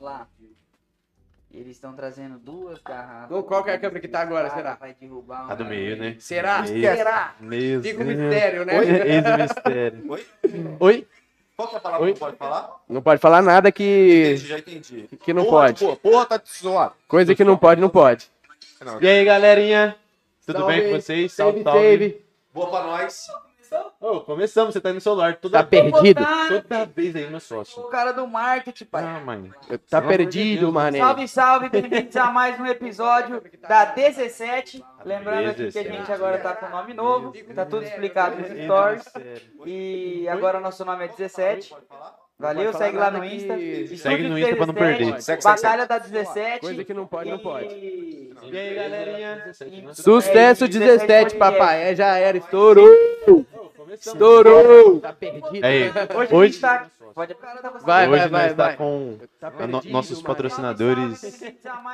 Lá. Eles estão trazendo duas garrafas. Qual que é a câmera que tá agora, será? Vai derrubar A do uma- meio, né? Será? Meio. Será? Meu Fica o mistério, né? Eis o mistério. Oi? Oi? Qual que é a palavra Oi? que não pode falar? Não pode falar nada que, Entendi, já entendi. que não porra, pode. Porra, porra, tá zoado. Coisa que não pode, não pode. Não, E aí, galerinha? Tudo Salve. bem com vocês? Salve, salve. save. Boa pra nós. Ô, começamos, você tá aí no celular. Toda, Tá perdido? toda vez aí, meu O sócio. cara do marketing, pai. Ah, mãe. Tá Pelo amor de perdido, Deus. mané. Salve, salve, bem-vindos a mais um episódio da 17. Lembrando aqui que a 17. gente agora tá com nome novo, tá tudo explicado nos stories. E agora nosso nome é 17. Pode falar? Valeu, segue lá no Insta. Segue no Insta pra não 17, perder. Segue, segue, Batalha da 17. Coisa que não pode, não pode. E... E aí, galerinha? Sucesso É, 17, 17 papai. É, já era. Estourou. Estourou. Tá perdido. Aí, Hoje, a gente hoje, tá... Pode... Vai, hoje vai, vai, nós tá vai. com Tá a no- perdido, nossos mano. patrocinadores,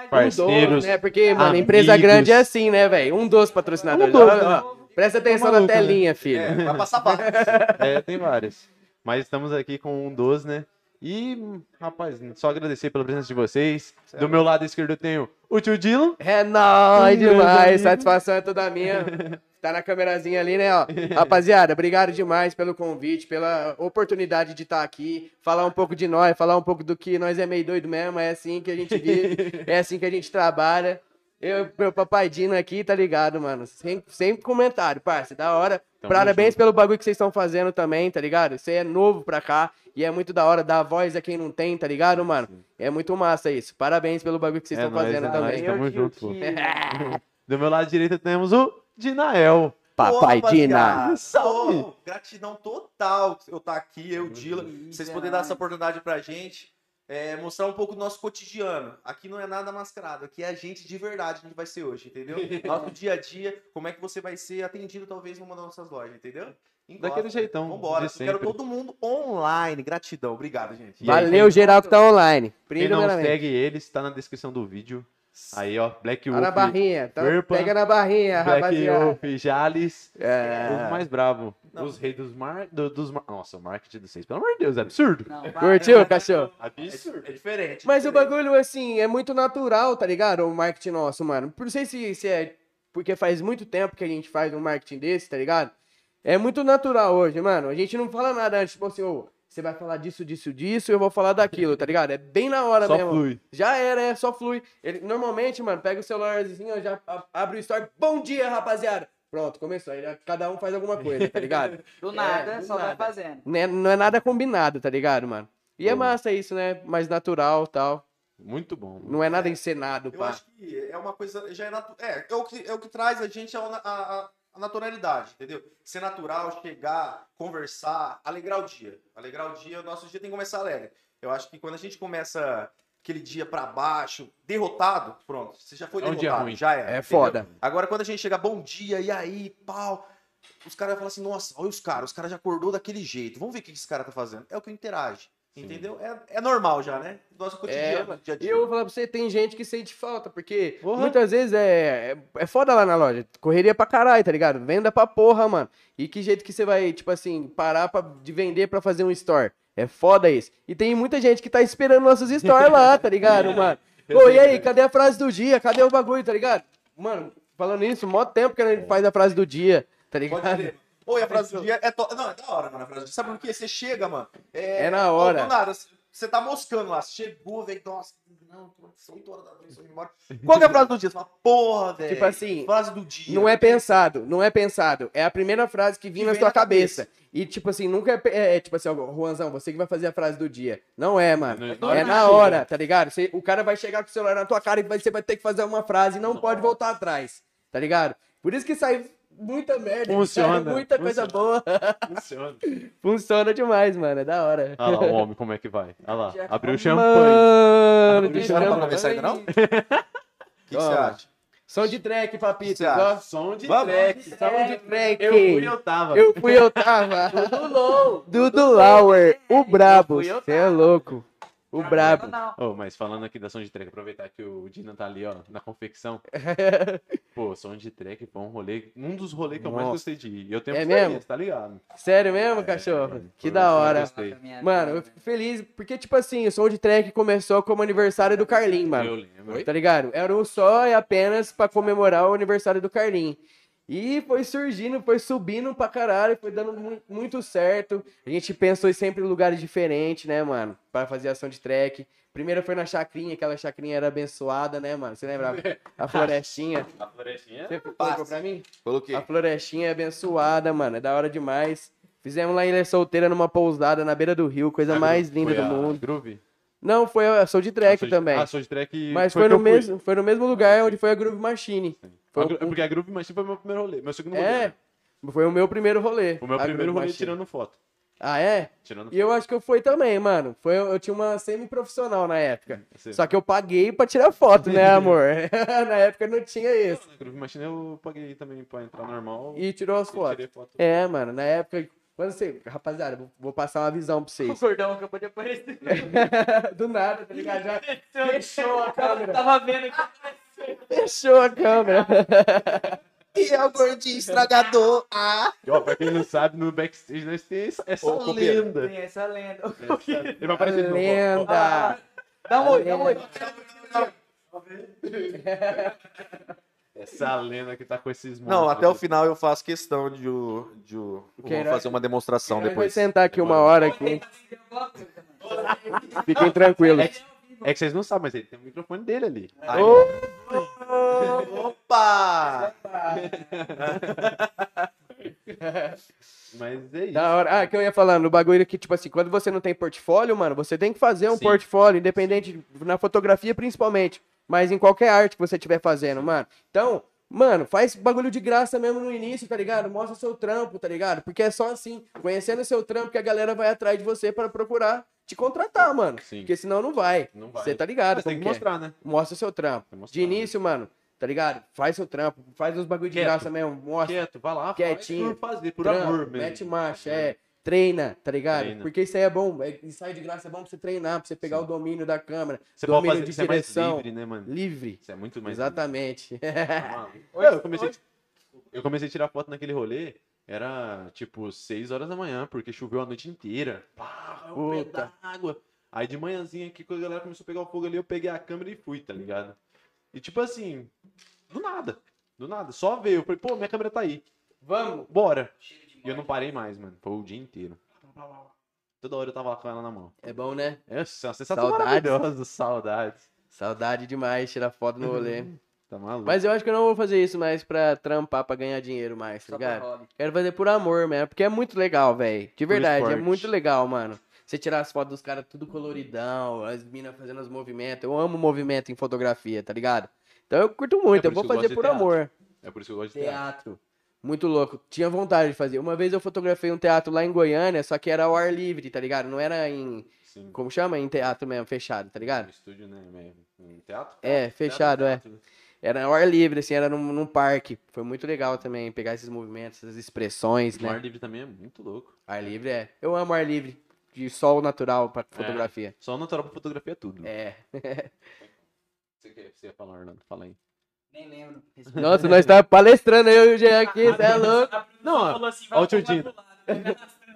Um parceiros. né? Porque, mano, amigos. empresa grande é assim, né, velho? Um dos patrocinadores. Um dos, Ó, né? ó, Presta atenção Tá na maluco, né? telinha, filho. É, vai passar barra. É, tem vários. Mas estamos aqui com um dos, né? E, rapaz, só agradecer pela presença de vocês. Do meu lado esquerdo eu tenho o tio Dylan. É nóis demais. Satisfação é toda minha. Tá na câmerazinha ali, né, ó. Rapaziada, obrigado demais pelo convite, pela oportunidade de estar aqui, falar um pouco de nós, falar um pouco do que nós é meio doido mesmo, é assim que a gente vive, é assim que a gente trabalha. Eu, meu papai Dino aqui, tá ligado, mano? Sem, sem comentário, parça, da hora. Tamo Parabéns junto. pelo bagulho que vocês estão fazendo também, tá ligado? Você é novo pra cá e é muito da hora dar voz a quem não tem, tá ligado, mano? É muito massa isso. Parabéns pelo bagulho que vocês É estão nóis, fazendo é também. nóis. Tamo junto, pô. Do meu lado direito temos o Dinael. Papai Pô, Dina. Salve. pô, Gratidão total eu estar aqui, eu, Dila. Vocês poderem dar essa oportunidade pra gente. é, mostrar um pouco do nosso cotidiano. Aqui não é nada mascarado, aqui é a gente de verdade que a gente vai ser hoje, entendeu? Nosso dia a dia, como é que você vai ser atendido talvez numa das nossas lojas, entendeu? Encosta. Daquele jeitão, Vambora. quero todo mundo online. Gratidão. Obrigado, gente. Aí, Valeu, geral que tá online. Quem não segue eles, tá na descrição do vídeo. Aí, ó, Black Tá na Wolf, barrinha. Então, Verpa, pega na barrinha, Black rapaziada. Wolf, Jales, É. os mais bravos. Não. Os reis dos mar... do- dos mar... Nossa, o marketing dos seis, pelo amor de Deus, é absurdo. Não. Curtiu, cachorro? Absurdo. É diferente. Mas o diferente. bagulho, assim, é muito natural, tá ligado? O marketing nosso, mano. Não sei se, se é porque faz muito tempo que a gente faz um marketing desse, tá ligado? É muito natural hoje, mano. A gente não fala nada antes, tipo assim, ô, você vai falar disso, disso, disso, eu vou falar daquilo, tá ligado? É bem na hora Só mesmo. flui. Já era, é, só flui. Ele, normalmente, mano, pega o celularzinho, ó, já abre o story. Bom dia, rapaziada. Pronto, começou. Aí já- cada um faz alguma coisa, tá ligado? Do nada, É, do só vai nada. fazendo. Não é, não é nada combinado, tá ligado, mano? E é massa isso, né? Mais natural tal. Muito bom. mano. Não é nada encenado, Eu pá. acho que é uma coisa. Já é, natu... é, é, o que, é o que traz a gente a, a, a- a naturalidade, entendeu? Ser natural, chegar, conversar, alegrar o dia. Alegrar o dia, o nosso dia tem que começar alegre. Eu acho que quando a gente começa aquele dia pra baixo, derrotado, pronto, você já foi É um dia derrotado, ruim. já era. É entendeu? foda. Agora, quando a gente chega, bom dia, e aí, pau. Os caras vão falar assim, nossa, olha os caras, os caras já acordou daquele jeito. Vamos ver o que esse cara tá fazendo. É o que interage. Sim. Entendeu? É, é normal já, né? Nosso É, cotidiano, dia a E eu vou falar pra você, tem gente que sente falta, porque Porra. muitas vezes é, é, é foda lá na loja. Correria pra caralho, tá ligado? Venda pra porra, mano. E que jeito que você vai, tipo assim, parar pra, de vender pra fazer um store? É foda isso. E tem muita gente que tá esperando nossos stores lá, tá ligado, mano? Pô, e aí, cadê a frase do dia? Cadê o bagulho, tá ligado? Mano, falando isso, mó tempo que a gente faz a frase do dia, tá Pode ligado? Oi, a frase do dia é. To... Não, é da hora, mano. A frase do dia. Sabe por quê? Você chega, mano. É na hora. Do nada. Você tá moscando lá. Chegou, velho. Nossa, não, são 8 horas da noite, indo embora. Qual que é a frase do dia? Você fala, porra, velho. Tipo assim, Frase do dia. Não é pensado, não é pensado. É a primeira frase que vinha Que na vem sua na cabeça. cabeça. E, tipo assim, nunca é, pe- é, tipo assim, ó, Juanzão, você que vai fazer a frase do dia. Não é, mano. Não É é na hora, tá ligado? Você- o cara vai chegar com o celular na tua cara e você vai ter que fazer uma frase e não pode voltar atrás, tá ligado? Por isso que sai muita merda, Funciona, sai muita coisa boa. Funciona. Funciona demais, mano. É da hora. Olha lá o homem como é que vai. Olha lá. Já Abriu o champanhe. Mano, Não deixa dá eu pra ver ainda, não? O que que você acha? Som de track, papito. Ó. Som de Vamos. track. Som de track. Eu fui, eu tava. Eu fui, eu tava. Dudu Lauer, o brabo. Você é louco. O brabo. Não, Oh, mas falando aqui da som de track, aproveitar que o Dina tá ali, ó, na confecção. Pô, som de track foi um rolê, um dos rolês que eu mais gostei de ir. Eu tenho É mesmo? tá ligado? Sério mesmo, cachorro? mano, Que da um hora. gostei. Mano, eu fico feliz, porque, tipo assim, o som de track começou como aniversário do Carlinhos, mano. Eu lembro. Tá ligado? Era um só e apenas pra comemorar o aniversário do Carlinhos. E foi surgindo, foi subindo pra caralho, foi dando mu- muito certo. A gente pensou em sempre em lugares diferentes, né, mano? Pra fazer ação de track. Primeiro foi na chacrinha, aquela chacrinha era abençoada, né, mano? Você lembra? A florestinha. A florestinha? Você colocou pra mim? Coloquei. A florestinha é abençoada, mano. É da hora demais. Fizemos lá em Ilha Solteira numa pousada na beira do rio, coisa mais linda Foi do a mundo. Groove? Não, foi a Soul de Track Ah, também. Ah, Soul de Track. Mas foi foi, no mesmo, foi no mesmo lugar onde foi a Groove Machine. Foi A o- Porque a Groove Machine foi meu primeiro rolê. Meu segundo rolê. É, né? foi o meu primeiro rolê. O meu primeiro rolê Machine. tirando foto. Ah, é? Tirando E eu acho que eu fui também, mano. Foi, eu tinha uma semi-profissional na época. Você- Só que eu paguei pra tirar foto, né, amor? na época não tinha isso. Na Groove Machine eu paguei também pra entrar normal. E tirou as e fotos. foto. É, mano, na época. Quando você. Rapaziada, vou, vou passar uma visão pra O vocês. cordão acabou de aparecer. Do nada, tá ligado? Já fechou a câmera. Tava vendo que Fechou a câmera. E é o gordinho estragador. Ah! E, ó, pra quem não sabe, no backstage nós tem essa, essa Ô, copeiro. lenda. tem essa lenda. Essa- Ele vai aparecer de novo. ó. Lenda. Ah, dá um oi, dá um oi. Essa lenda que tá com esses Não, até o final eu faço questão de, o- de o- vou Queiroz- fazer uma demonstração Nós vai depois. sentar aqui uma hora aqui. Fiquem tranquilos. É que vocês não sabem, mas ele tem o microfone dele ali. Aí. Opa! Mas é isso. Da hora. Ah, que eu ia falando, o bagulho que, tipo assim, quando você não tem portfólio, mano, você tem que fazer um Sim. portfólio, independente, na fotografia principalmente, mas em qualquer arte que você estiver fazendo, mano. Então, mano, faz bagulho de graça mesmo no início, tá ligado? Mostra seu trampo, tá ligado? Porque é só assim, conhecendo seu trampo, que a galera vai atrás de você pra procurar te contratar, mano. Sim. Porque senão não vai. Não vai. Você tá ligado? Mas tem como que é. mostrar, né? Mostra seu trampo. Tem que mostrar, De início, mano, tá ligado? Faz seu trampo, faz os bagulho de Quieto. graça mesmo, mostra. Quieto, vai lá, Quietinho. faz por fazer, por Trampo, amor mesmo. Mete marcha, é. Treina, tá ligado? Treina. Porque isso aí é bom. É, ensaio de graça é bom pra você treinar, pra você pegar o domínio da câmera. Você pode domínio fazer, de você é mais direção. livre, né, mano? Livre. Você é muito mais Exatamente. livre. Eu comecei, eu comecei a tirar foto naquele rolê, era tipo 6 horas da manhã, porque choveu a noite inteira. Pá, é Puta. água. Aí de manhãzinha aqui, quando a galera começou a pegar o fogo ali, eu peguei a câmera e fui, tá ligado? E tipo assim, do nada. Do nada. Só veio. Eu falei, pô, minha câmera tá aí. Vamos. Bora. E eu não parei mais, mano. Foi o dia inteiro. Toda hora eu tava lá com ela na mão. É bom, né? Essa é uma sensação Saudades. maravilhosa, saudades. Saudade demais, tirar foto no rolê. Tá maluco? Mas eu acho que eu não vou fazer isso mais pra trampar, pra ganhar dinheiro mais, tá ligado? Quero fazer por amor mesmo, porque é muito legal, velho. De verdade, é muito legal, mano. Você tirar as fotos dos caras tudo coloridão, as minas fazendo os movimentos. Eu amo movimento em fotografia, tá ligado? Então eu curto muito, É eu vou eu fazer por teatro. amor. É por isso que eu gosto de teatro. Teatro. Muito louco. Tinha vontade de fazer. Uma vez eu fotografei um teatro lá em Goiânia, só que era ao ar livre, tá ligado? Não era em. Sim. Como chama? Em teatro mesmo, fechado, tá ligado? estúdio, né? Em teatro? É, fechado, é. Teatro. Era ao ar livre, assim, era num, num parque. Foi muito legal também pegar esses movimentos, essas expressões, O né? ar livre também é muito louco. Ar livre é. Eu amo ar livre. De sol natural pra fotografia. Só o natural pra fotografia é tudo. É. Você, quer, você ia falar, Orlando? Fala aí. Nem lembro. Nossa, nós tá palestrando eu e o Jean aqui, você é louco. Não, ó, falou assim, vai tio pro Dino. lado.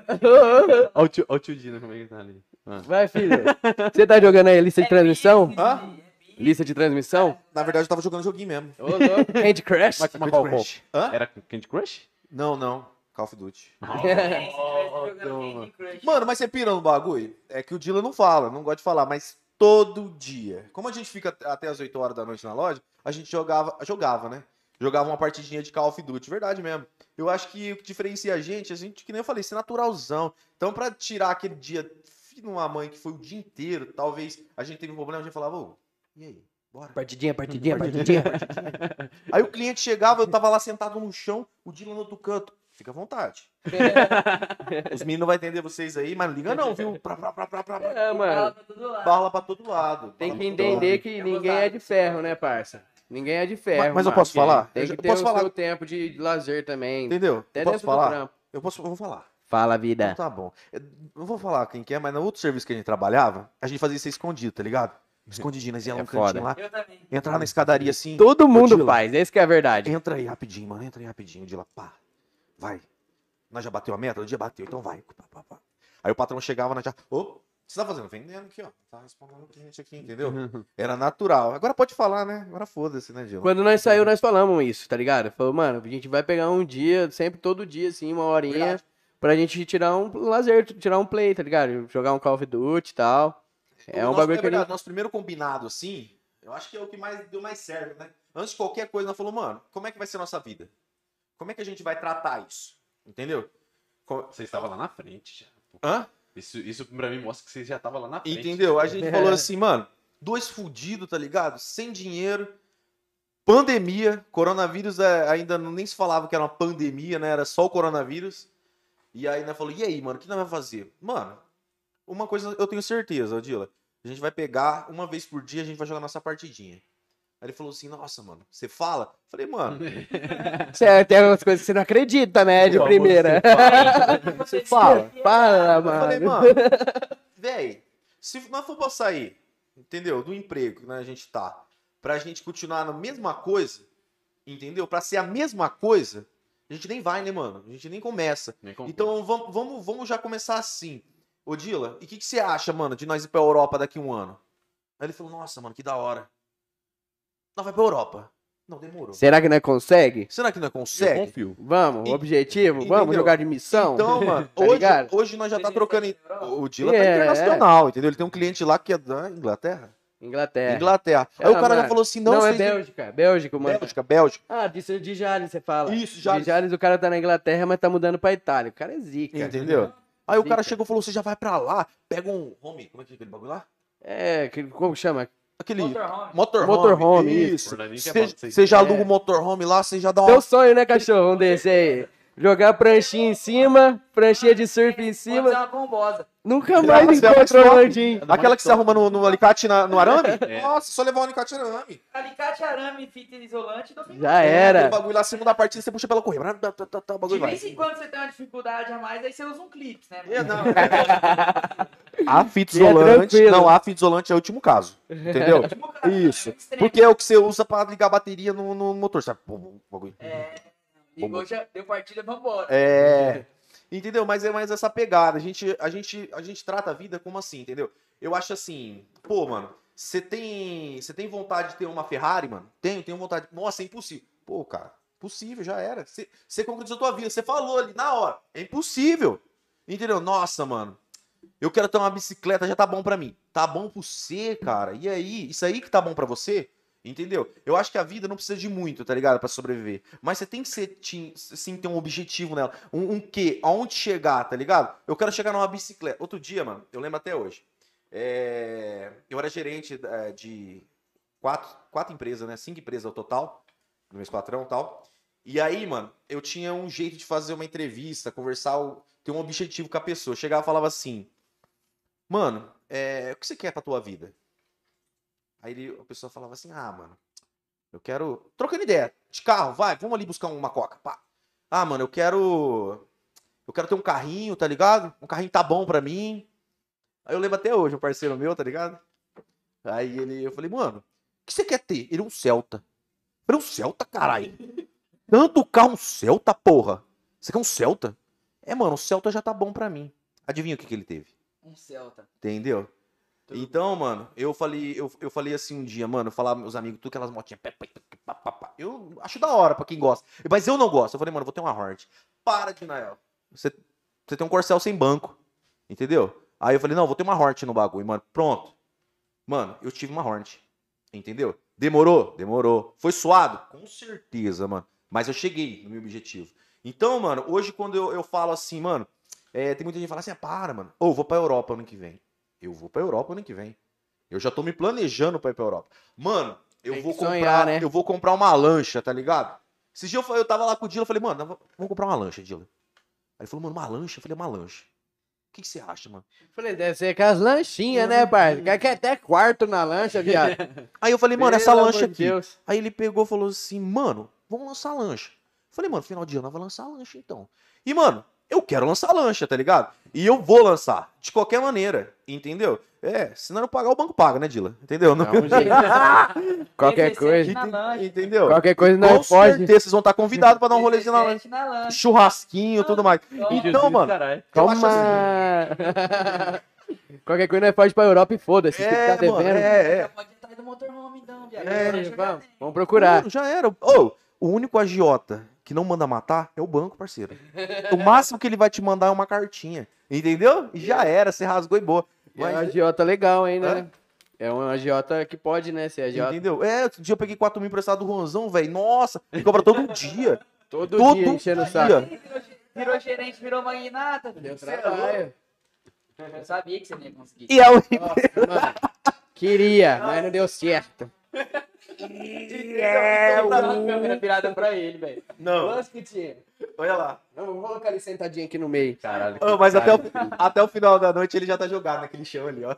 Olha o tio, Dino, como é que tá ali. Ah. Vai, filho. Você tá jogando aí lista de transmissão? Hã? Lista de transmissão? Na verdade, eu tava jogando joguinho mesmo. Ô, louco. Candy Crush? Mas, mas Candy Crush. Hã? Era Candy Crush? Não, não. Call of Duty. Crush. Mano, mas você pira no bagulho? É que o Dylan não fala, não gosta de falar, mas todo dia. Como a gente fica até as 8 horas da noite na loja, a gente jogava, jogava, né? Jogava uma partidinha de Call of Duty, verdade mesmo. Eu acho que o que diferencia a gente, a gente, que nem eu falei, ser naturalzão. Então, pra tirar aquele dia, filho de uma mãe que foi o dia inteiro, talvez a gente teve um problema, a gente falava, ô, e aí? Bora. Partidinha, partidinha, partidinha. Aí o cliente chegava, eu tava lá sentado no chão, o Dylan no outro canto. Fica à vontade. Os meninos não vão entender vocês aí, mas não liga não, viu? Pra, pra, pra, pra, pra. É, Fala mano. pra todo lado. Bala pra todo lado. Tem que entender que ninguém é de ferro, né, parça? Ninguém é de ferro. Mas- mas eu mano. posso falar? Tem Eu que já- ter posso o falar? seu tempo de lazer também. Entendeu? Até Eu posso falar? Eu, posso, eu vou falar. Fala, Então vida. tá bom. Eu não vou falar quem que é, mas no outro serviço que a gente trabalhava, a gente fazia isso escondido, tá ligado? Escondidinho, nós ia lá É no cantinho foda. lá. Eu também. Entrar na escadaria assim. Todo mundo faz, esse que é a verdade. Entra aí rapidinho, mano. Entra aí rapidinho. De lá, pá. Vai. Nós já bateu a meta? O dia bateu, então vai. Aí o patrão chegava, nós já. Ô, o que você tá fazendo? Vendendo aqui, ó. Tá respondendo o cliente aqui, entendeu? Era natural. Agora pode falar, né? Agora foda-se, né, Dila? Quando nós saiu, nós falamos isso, tá ligado? Falou, mano, a gente vai pegar um dia, sempre todo dia, assim, uma horinha, Verdade. pra gente tirar um lazer, tirar um play, tá ligado? Jogar um Call of Duty e tal. É O um bagulho que gente... Nosso primeiro combinado, assim, eu acho que é o que mais deu mais certo, né? Antes de qualquer coisa, nós falamos, mano, como é que vai ser a nossa vida? Como é que a gente vai tratar isso? Entendeu? Co- Você estava lá na frente já. Hã? Isso, isso pra mim mostra que você já tava lá na frente. Entendeu? A gente É. falou assim, mano, dois fudidos, tá ligado? Sem dinheiro, pandemia, coronavírus é, ainda nem se falava que era uma pandemia, né? Era só o coronavírus. E aí nós falou, e aí, mano, o que nós vamos fazer? Mano, uma coisa eu tenho certeza, Odila. A gente vai pegar, uma vez por dia, a gente vai jogar nossa partidinha. Aí ele falou assim, nossa, mano, você fala? Eu falei, mano, Certo, tem algumas coisas que você não acredita, né, de Pô, primeira. você fala. Fala, Eu falei, mano. mano, véi, se nós for pra sair, entendeu? Do emprego que né, a gente tá, pra gente continuar na mesma coisa, entendeu? Pra ser a mesma coisa, a gente nem vai, né, mano? A gente nem começa. Nem. Então vamos, vamos, vamos já começar assim. Ô, Dila, e o que, que você acha, mano, de nós ir pra Europa daqui a um ano? Aí ele falou, nossa, mano, que da hora. Nós vai pra Europa. Não, demorou. Será que nós consegue? Será que nós eu consegue? confio. Vamos, E- objetivo, entendeu? vamos jogar de missão? Então, mano, Tá hoje, hoje nós já tá trocando. em- O Dila tá É, internacional, entendeu? Ele tem um cliente lá que é da Inglaterra. Inglaterra. Inglaterra. Aí Ah, o cara já mano. falou assim: não, Não, é Bélgica, Bélgica, mano. Bélgica, Bélgica. Ah, disse de Jales, você fala. Isso, já. De Jales, o cara tá na Inglaterra, mas tá mudando pra Itália. O cara é zica. Entendeu? Aí o cara Zica. chegou e falou: você já vai pra lá, pega um. Home, como é que é aquele bagulho lá? É, que- como chama? Aquele. Motorhome. Motorhome. Motorhome, isso. É Você já aluga o motorhome lá, você já dá Teu uma. sonho, né, cachorro? Um desse aí. Jogar pranchinha em cima, pranchinha de surf em Pode ser cima. uma combosa. Nunca mais é mais encontra o. Orlandinho. Aquela que você arruma no, no alicate na- no arame? É. Nossa, só levar o alicate arame. Alicate, arame, fita isolante. Não Já É, era. aquele bagulho lá, você muda a partida, você puxa pela correia. Tá, tá, tá, tá, o De vez em quando você tem uma dificuldade a mais, aí você usa um clipe, né? É, não. A fita é isolante, tranquilo. não, a fita isolante é o último caso, entendeu? Último caso, Isso. Extremo. Porque é o que você usa pra ligar a bateria no, no motor, sabe? Pum, bagulho. Ligou, já deu partida, vambora. É. Entendeu? Mas é mais essa pegada. A gente, a gente, a gente trata a vida como assim, entendeu? Eu acho assim, pô, mano, você tem, você tem vontade de ter uma Ferrari, mano? Tenho, tenho vontade. Nossa, é impossível. Pô, cara, possível, já era. Você, você concretizou a tua vida, você falou ali na hora. É impossível. Entendeu? Nossa, mano. Eu quero ter uma bicicleta, já tá bom pra mim. Tá bom pra você, cara. E aí? Isso aí que tá bom pra você? Entendeu? Eu acho que a vida não precisa de muito, tá ligado? Pra sobreviver. Mas você tem que ser, sim, ter um objetivo nela. Um, um quê? Aonde chegar, tá ligado? Eu quero chegar numa bicicleta. Outro dia, mano, eu lembro até hoje. É, Eu era gerente é, de quatro, quatro empresas, né? Cinco empresas ao total. No meu patrão e tal. E aí, mano, eu tinha um jeito de fazer uma entrevista, conversar, ter um objetivo com a pessoa. Chegava e falava assim: Mano, é, o que você quer pra tua vida? Aí ele- a pessoa falava assim: Ah, mano, eu quero. Trocando ideia, de carro, vai, vamos ali buscar uma coca. Pá. Ah, mano, eu quero. Eu quero ter um carrinho, tá ligado? Um carrinho tá bom pra mim. Aí eu lembro até hoje, um parceiro meu, tá ligado? Aí ele, eu falei, mano, o que você quer ter? Ele, um Celta. Eu falei, um Celta, caralho. Tanto carro, um Celta, porra. Você quer um Celta? É, mano, o Celta já tá bom pra mim. Adivinha o que, que ele teve? Um Celta. Entendeu? Então, mano, eu falei, eu, eu falei assim um dia, mano, eu falava meus amigos, tudo aquelas motinhas. Eu acho da hora pra quem gosta. Mas eu não gosto. Eu falei, mano, eu vou ter uma Hornet. Para de Nael. Você, você tem um Corcel sem banco. Entendeu? Aí eu falei, não, vou ter uma Hornet no bagulho, mano. Pronto. Mano, eu tive uma Hornet. Entendeu? Demorou? Demorou. Foi suado? Com certeza, mano. Mas eu cheguei no meu objetivo. Então, mano, hoje quando eu, eu falo assim, mano, é, tem muita gente que fala assim, ah, para, mano. Ou vou pra Europa ano que vem. Eu vou pra Europa ano que vem. Eu já tô me planejando pra ir pra Europa. Mano, eu Tem vou comprar, sonhar, né? eu vou comprar uma lancha, tá ligado? Esse dia eu, eu tava lá com o Dila, eu falei, mano, vamos comprar uma lancha, Dila. Aí ele falou, mano, uma lancha? Eu falei, uma lancha. O que, que você acha, mano? Falei, deve ser aquelas lanchinhas, né, parça? Quer que até quarto na lancha, viado. Aí eu falei, mano, essa Pelo lancha aqui. Deus. Aí ele pegou e falou assim, mano, vamos lançar lancha. Eu falei, mano, final de ano nós vamos lançar lancha então. E, mano, eu quero lançar lancha, tá ligado? E eu vou lançar, de qualquer maneira, entendeu? É, se não pagar, o banco paga, né, Dila? Entendeu? Não- um. Qualquer 17 coisa. lancha. Entendeu? Qualquer coisa Com nós pode. certeza vocês vão estar convidados pra dar um rolezinho na lancha. 17 na lancha. Churrasquinho, tudo mais. Então, mano, Calma. assim. Qualquer coisa nós pode ir pra Europa e foda-se. Se É, ficar mano, é, é. Pode atrás do motorhome, então, viado. É, Vamos, vamos procurar. Já era. Ô, o único agiota que não manda matar é o banco, parceiro. O máximo que ele vai te mandar é uma cartinha. Entendeu? E já era, você rasgou e boa. E É um Mas- agiota legal, hein, né? É um agiota que pode, né, ser agiota. Entendeu? É, outro dia eu peguei 4 mil emprestado do Ronzão, velho. Nossa, ele cobra todo dia. Todo, Todo dia enchendo o saco. Virou, virou gerente, virou magnata. Deu é trabalho. Eu sabia que você não ia conseguir. E é o. Nossa, mano. Queria, mas não deu certo. É, o câmera virada pra ele, velho. Não, tinha? olha lá. Não, vou colocar ele sentadinho aqui no meio. Caralho. Ô, mas até o, até o final da noite ele já tá jogado naquele chão ali, ó.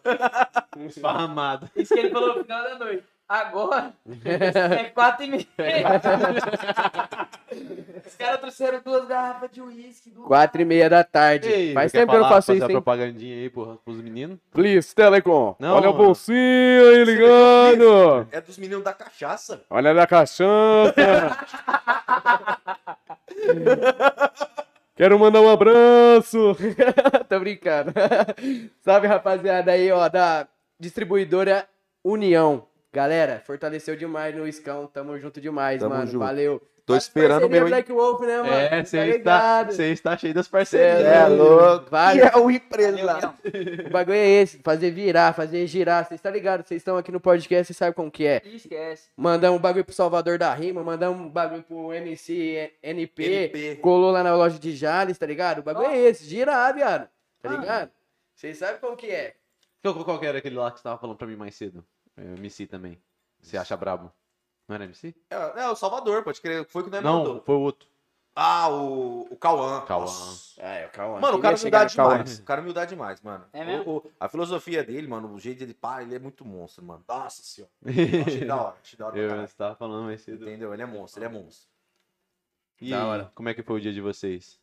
Esparramado. Isso que ele falou no final da noite. Agora é quatro e meia. Os caras trouxeram duas garrafas de uísque. duas Quatro e meia da tarde. Ei, Faz tempo que eu não faço fazer isso, hein? propagandinha aí, porra, pros meninos? Please, Telecom. Não, Olha a mano. bolsinha aí ligando. É dos meninos da cachaça. Olha a cachaça. Quero mandar um abraço. Tô brincando. Salve, rapaziada aí, ó, da distribuidora União. Galera, fortaleceu demais no Iscão. Tamo junto demais, Tamo mano. junto. Valeu. Tô esperando o meu? Black Wolf, né, mano? É, Tá você está, ligado? você está cheio das Cê parcerias. É louco. Vale. E é o. Leão. O bagulho é esse, fazer virar, fazer girar. Vocês estão ligados? Vocês estão aqui no podcast, vocês sabem como que é. Esquece. Mandamos um bagulho pro Salvador da Rima, mandamos um bagulho pro MC NP, NP. colou lá na loja de Jales, tá ligado? O bagulho é esse, girar, viado. Tá Ah. ligado? Vocês sabem como que é. Qual, qual que era aquele lá que você tava falando pra mim mais cedo? É, MC também. Você acha brabo? Não era MC? É, é, o Salvador, pode crer. Foi o que nós Não, mandou. foi o outro. Ah, o, o Cauã. Cauã. É, calma. Mano, o cara humildade demais. O cara humildade demais, mano. É mesmo? O- o- a filosofia dele, mano, o jeito dele, pá, ele é muito monstro, mano. Nossa senhora. Achei da hora, achei da hora Eu estava falando mais cedo. Entendeu? Ele é monstro, ele é monstro. E Da hora. como é que foi o dia de vocês?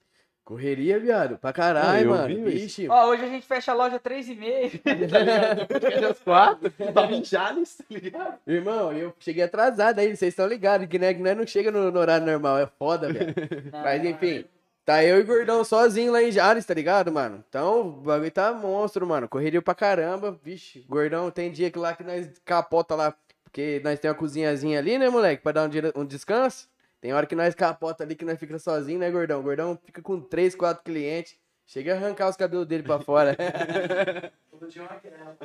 Correria, viado, pra caralho, mano. vi, Vixe. Ó, hoje a gente fecha a loja 3 e meia. Às quatro? Tava em Jales, tá ligado? Irmão, eu cheguei atrasado aí, vocês estão ligados, que né, que nós não chega no, no horário normal, é foda, velho. Mas enfim, tá eu e o Gordão sozinho lá em Jales, tá ligado, mano? Então, o bagulho tá monstro, mano. Correria pra caramba. Vixe, Gordão, tem dia que lá que nós capota lá, porque nós tem uma cozinhazinha ali, né, moleque, pra dar um, dia- um descanso. Tem hora que nós capota ali, que nós fica sozinho, né, Gordão? O Gordão fica com três, quatro clientes. Chega a arrancar os cabelos dele pra fora.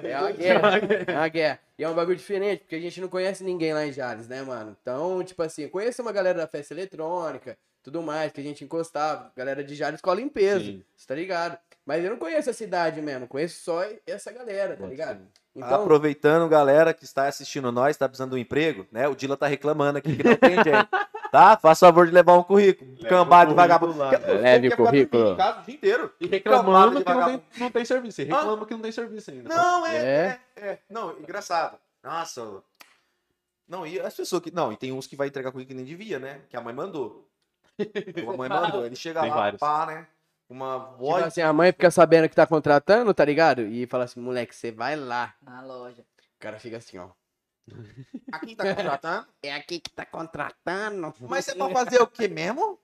É uma guerra. É uma guerra. E é um bagulho diferente, porque a gente não conhece ninguém lá em Jales, né, mano? Então, tipo assim, eu conheço uma galera da festa eletrônica, tudo mais, que a gente encostava. Galera de Jales com a limpeza, Sim. você tá ligado? Mas eu não conheço a cidade mesmo, conheço só essa galera, tá ligado? Então, Aproveitando, galera que está assistindo nós, tá precisando de um emprego, né? O Dila tá reclamando aqui que não tem gente. Tá? Faça o favor de levar um currículo. Cambado de vagabundo. lá. Você Leve o currículo. em casa o dia inteiro. E reclamando que não tem, não tem serviço. E reclama que não tem serviço ainda. Não, é, É. é, é. Não, engraçado. Nossa. Não, e as pessoas que. Não, e tem uns que vai entregar currículo que nem devia, né? Que a mãe mandou. a mãe mandou. Ele chega Tem lá, vários. pá, né? Uma tipo voz. assim, a mãe fica sabendo que tá contratando, tá ligado? E fala assim, moleque, você vai lá. Na loja. O cara fica assim, ó. Aqui tá contratando. É aqui que tá contratando. Mas é pra fazer o quê mesmo?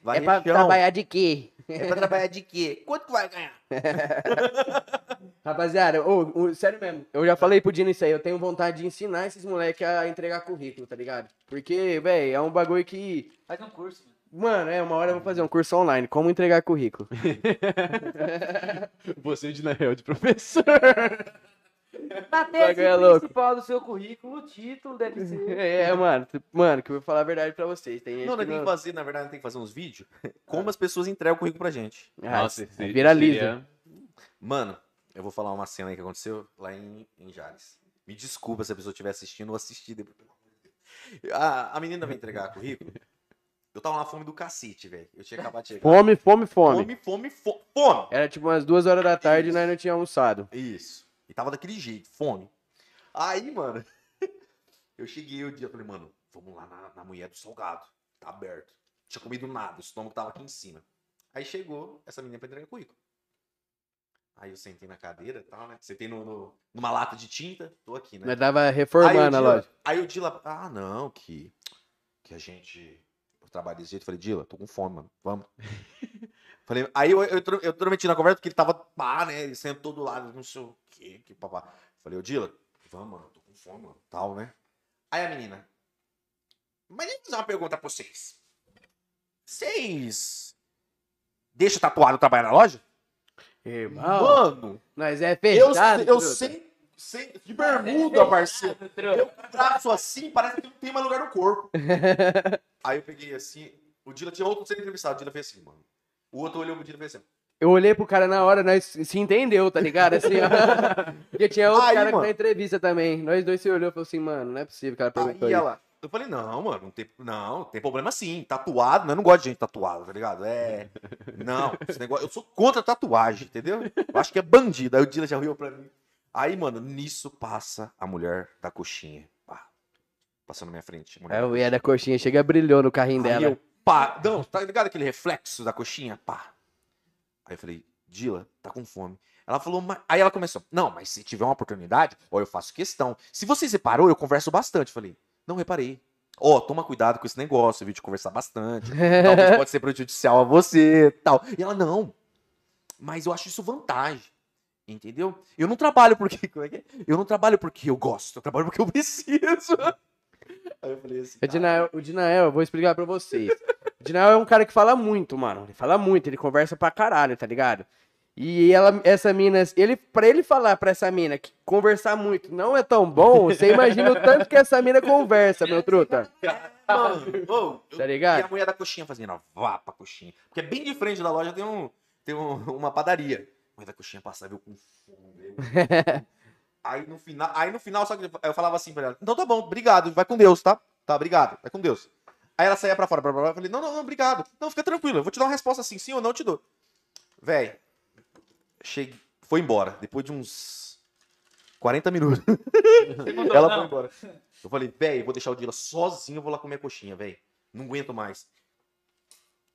Vai é pra chão. trabalhar de quê? É pra trabalhar de quê? Quanto que vai ganhar? Rapaziada, ô, ô, sério mesmo, eu já falei pro Dino isso aí, eu tenho vontade de ensinar esses moleques a entregar currículo, tá ligado? Porque, velho, é um bagulho que. Faz um curso. mano. Mano, é, uma hora eu vou fazer um curso online, como entregar currículo. Você é de Nael de professor. Na tese é louco. principal do seu currículo, o título deve ser. É, mano, mano, que eu vou falar a verdade pra vocês. Tem Não, que nós tem que fazer, na verdade, tem que fazer uns vídeos. Como as pessoas entregam o currículo pra gente. Ah, Nossa, esse- viraliza. seria- Mano, eu vou falar uma cena aí que aconteceu lá em, em Jales. Me desculpa se a pessoa estiver assistindo ou assistir depois. Deus. A, a menina vai entregar currículo. Eu tava na fome do cacete, velho. Eu tinha acabado de chegar. Fome, fome, fome. fome, fome, fo- fome. Era tipo umas duas horas da tarde e nós não tínhamos almoçado. Isso. E tava daquele jeito, fome. Aí, mano, eu cheguei o dia, falei, mano, vamos lá na, na mulher do salgado. Tá aberto. Não tinha comido nada, o estômago tava aqui em cima. Aí chegou essa menina pra entregar currículo. Aí eu sentei na cadeira e tal, né? Sentei no, no- numa lata de tinta, tô aqui, né? Nós tava reformando a loja. Aí o Dila, ah, não, que, que a gente trabalho desse jeito. Eu falei, Dila, tô com fome, mano, vamos. falei, aí eu, eu, eu, eu na conversa porque ele tava, pá, né? Ele sentou do lado, não sei o quê, que papá. Falei, ô Dila, vamos, mano, tô com fome, mano, tal, né? Aí a menina, mas deixa eu fazer uma pergunta pra vocês. Vocês deixam tatuado trabalhar na loja? Irmão, Mano, nós é eu, fechado. eu truta. sem, sem, de bermuda, parceiro. Eu o braço assim, parece que não tem mais lugar no corpo. Aí eu peguei assim, o Dila tinha outro sendo entrevistado, o Dila fez assim, mano. O outro olhou pro Dila e fez assim. Eu olhei pro cara na hora, nós se entendeu, tá ligado? Assim, ó. Porque tinha outro Aí, cara mano. na entrevista também. Nós dois se olhou e falou assim, mano, não é possível que ela perguntou Aí ela, eu falei, não, mano, não tem, não, tem problema sim, tatuado, né? Eu não gosto de gente tatuada, tá ligado? É, não, esse negócio, eu sou contra tatuagem, entendeu? Eu acho que é bandido. Aí o Dila já riu pra mim. Aí, mano, nisso passa a mulher da coxinha. Pá, passando na minha frente. mulher É, da o Ia da coxinha chega brilhou no carrinho Aí dela. eu, pá, não, tá ligado aquele reflexo da coxinha? Pá. Aí eu falei, Dila, tá com fome. Ela falou, "Mas-" aí ela começou, não, mas se tiver uma oportunidade, ó, eu faço questão. Se você separou, eu converso bastante. Eu falei, não reparei. Ó, toma cuidado com esse negócio, eu vi de conversar bastante. Talvez pode ser prejudicial a você, tal. E ela, não. Mas eu acho isso vantagem. Entendeu? Eu não trabalho porque. Como é que é? Eu não trabalho porque eu gosto, eu trabalho porque eu preciso. Aí eu falei assim. O Dinael, o Dinael, eu vou explicar pra vocês. O Dinael é um cara que fala muito, mano. Ele fala muito, ele conversa pra caralho, tá ligado? E ela, essa mina, ele, pra ele falar pra essa mina que conversar muito não é tão bom, você imagina o tanto que essa mina conversa, meu truta. Mano, eu- Tá E a ligado? mulher da coxinha fazendo, ó, vá pra coxinha. Porque bem de frente da loja tem, um, tem um- uma padaria. A mulher da coxinha passava eu com fome. aí, no final, aí no final, só que eu falava assim pra ela, então tá bom, obrigado, vai com Deus, tá? Tá, obrigado, vai com Deus. Aí ela saía pra fora, blá, blá, blá, eu falei, não, não, não, obrigado. Não, fica tranquilo, eu vou te dar uma resposta assim, sim ou não, eu te dou. Véi, cheguei, foi embora, depois de uns 40 minutos. Ela foi embora. Eu falei, velho, vou deixar o Dila sozinho, eu vou lá comer coxinha, velho. Não aguento mais.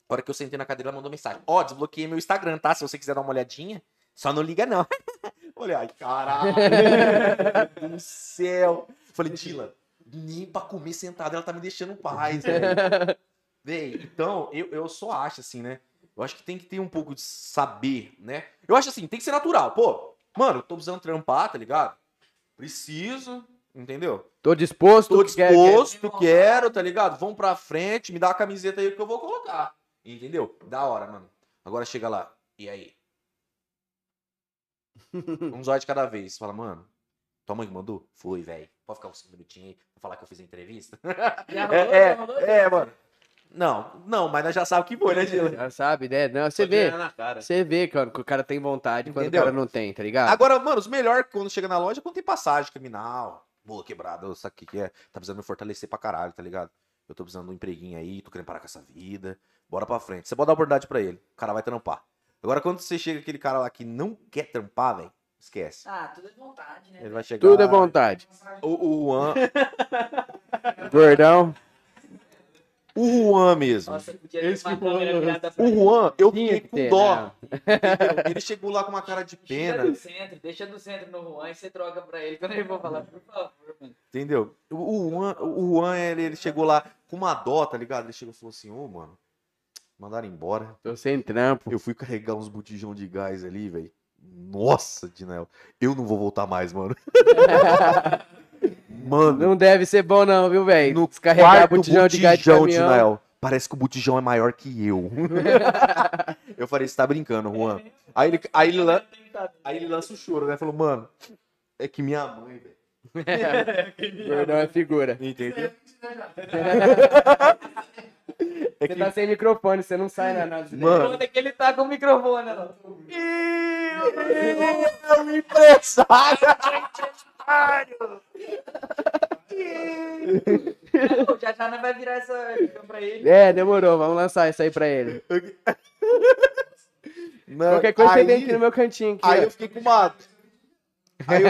A hora que eu sentei na cadeira, ela mandou mensagem. Ó, desbloqueei meu Instagram, tá? Se você quiser dar uma olhadinha, só não liga, não. Olha, ai, caralho. Meu Deus do céu. Falei, Dila, nem pra comer sentado ela tá me deixando em paz, velho. Véi, então, eu, eu só acho assim, né? Eu acho que tem que ter um pouco de saber, né? Eu acho assim, tem que ser natural. Pô, mano, eu tô precisando trampar, tá ligado? Preciso, entendeu? Tô disposto. Tô quer- disposto, quero, tá ligado? Vamos pra frente, me dá a camiseta aí que eu vou colocar. Entendeu? Da hora, mano. Agora chega lá. E aí? Um zóio de cada vez. Fala, mano, tua mãe que mandou? Foi, velho. Pode ficar uns cinco minutinhos aí pra falar que eu fiz a entrevista? Já rolou, É, é, mano. Não, não, mas nós já sabemos que foi, né, Gila? Já sabe, né? Não, você vê. cara. Você vê quando que o cara tem vontade, quando Entendeu? o cara não tem, tá ligado? Agora, mano, os melhores quando chega na loja é quando tem passagem criminal. Boa quebrada, sabe o que, que é? Tá precisando me fortalecer pra caralho, tá ligado? Eu tô precisando de um empreguinho aí, tô querendo parar com essa vida. Bora pra frente. Você pode dar oportunidade pra ele. O cara vai trampar. Agora, quando você chega aquele cara lá que não quer trampar, velho, esquece. Ah, tudo é vontade, né? Ele vai chegar. Tudo é vontade. O, o Juan. Gordão. O Juan mesmo. Nossa, podia ter Esse uma que falou, câmera virada pra O ele. Juan, eu Tinha fiquei que com ter, dó. né? entendeu? Ele chegou lá com uma cara de Tira pena. do centro, deixa do centro no Juan e você troca pra ele. Quando eu vou falar, por favor, mano. Entendeu? O o Juan, o Juan ele, ele chegou lá com uma dó, tá ligado? Ele chegou e falou assim: Ô, mano, mandaram embora. Tô sem trampo. Eu fui carregar uns botijão de gás ali, velho. Nossa, Dinel. Eu não vou voltar mais, mano. Mano, Não deve ser bom não, viu, velho? Descarregar quarto botijão de gás de botijão, caminhão. Parece que o botijão é maior que eu. eu falei, você tá brincando, Juan. Aí ele, aí, ele, aí ele lança o choro, né? Falou, mano, é que minha mãe, velho. Gordão é figura. Entendeu? Você tá sem microfone, você não sai na nada. Mano. É que ele tá com o microfone? É um empresário! Não, Já já não vai virar essa pra ele. É, demorou, vamos lançar isso aí pra ele. Não, Qualquer coisa você aí- vem aqui no meu cantinho. Aqui, Aí ó. eu fiquei com uma. Aí eu,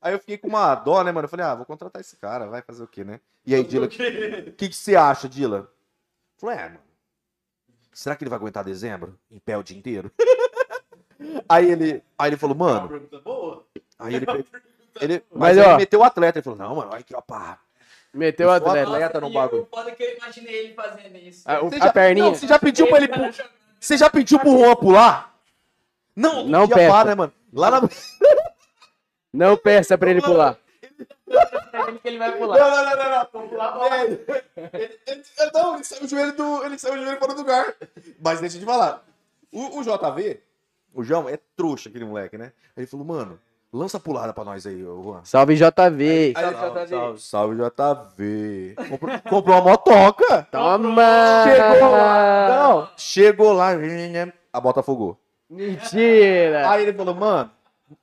aí eu fiquei com uma dó, né, mano? Eu falei, ah, vou contratar esse cara, vai fazer o quê, né? E aí, Dila, o que, que você acha, Dila? Falei, é, mano. Será que ele vai aguentar dezembro? Em pé o dia inteiro? Aí ele, aí ele falou, mano. boa. Aí ele, pe- ele, Mas, mas ó. ele meteu o atleta. Ele falou, não, mano, olha aqui, ó, pá. Meteu o atleta. atleta no bagulho. Foda é que eu imaginei ele fazendo isso. A, o- Você a já- perninha. Não, você já pediu pra ele. pu- Você já pediu pro Juan pular? Não, Não pá, né, mano? Lá na. Não peça pra ele pular. Ele que ele vai pular. Não, não, não, não, não. Vamos pular, Ele, ele, ele- não, ele saiu o joelho do. Ele saiu o joelho fora do lugar. Mas deixa te falar. O, o JV, o João, é trouxa aquele moleque, né? Ele falou, mano, lança a pulada pra nós aí, ô Juan. Salve JV. Salve, Salve, JV. salve, salve, JV. Comprou, comprou uma motoca. Toma! Chegou lá. Não, chegou lá. A bota afogou. Mentira! Aí ele falou, mano,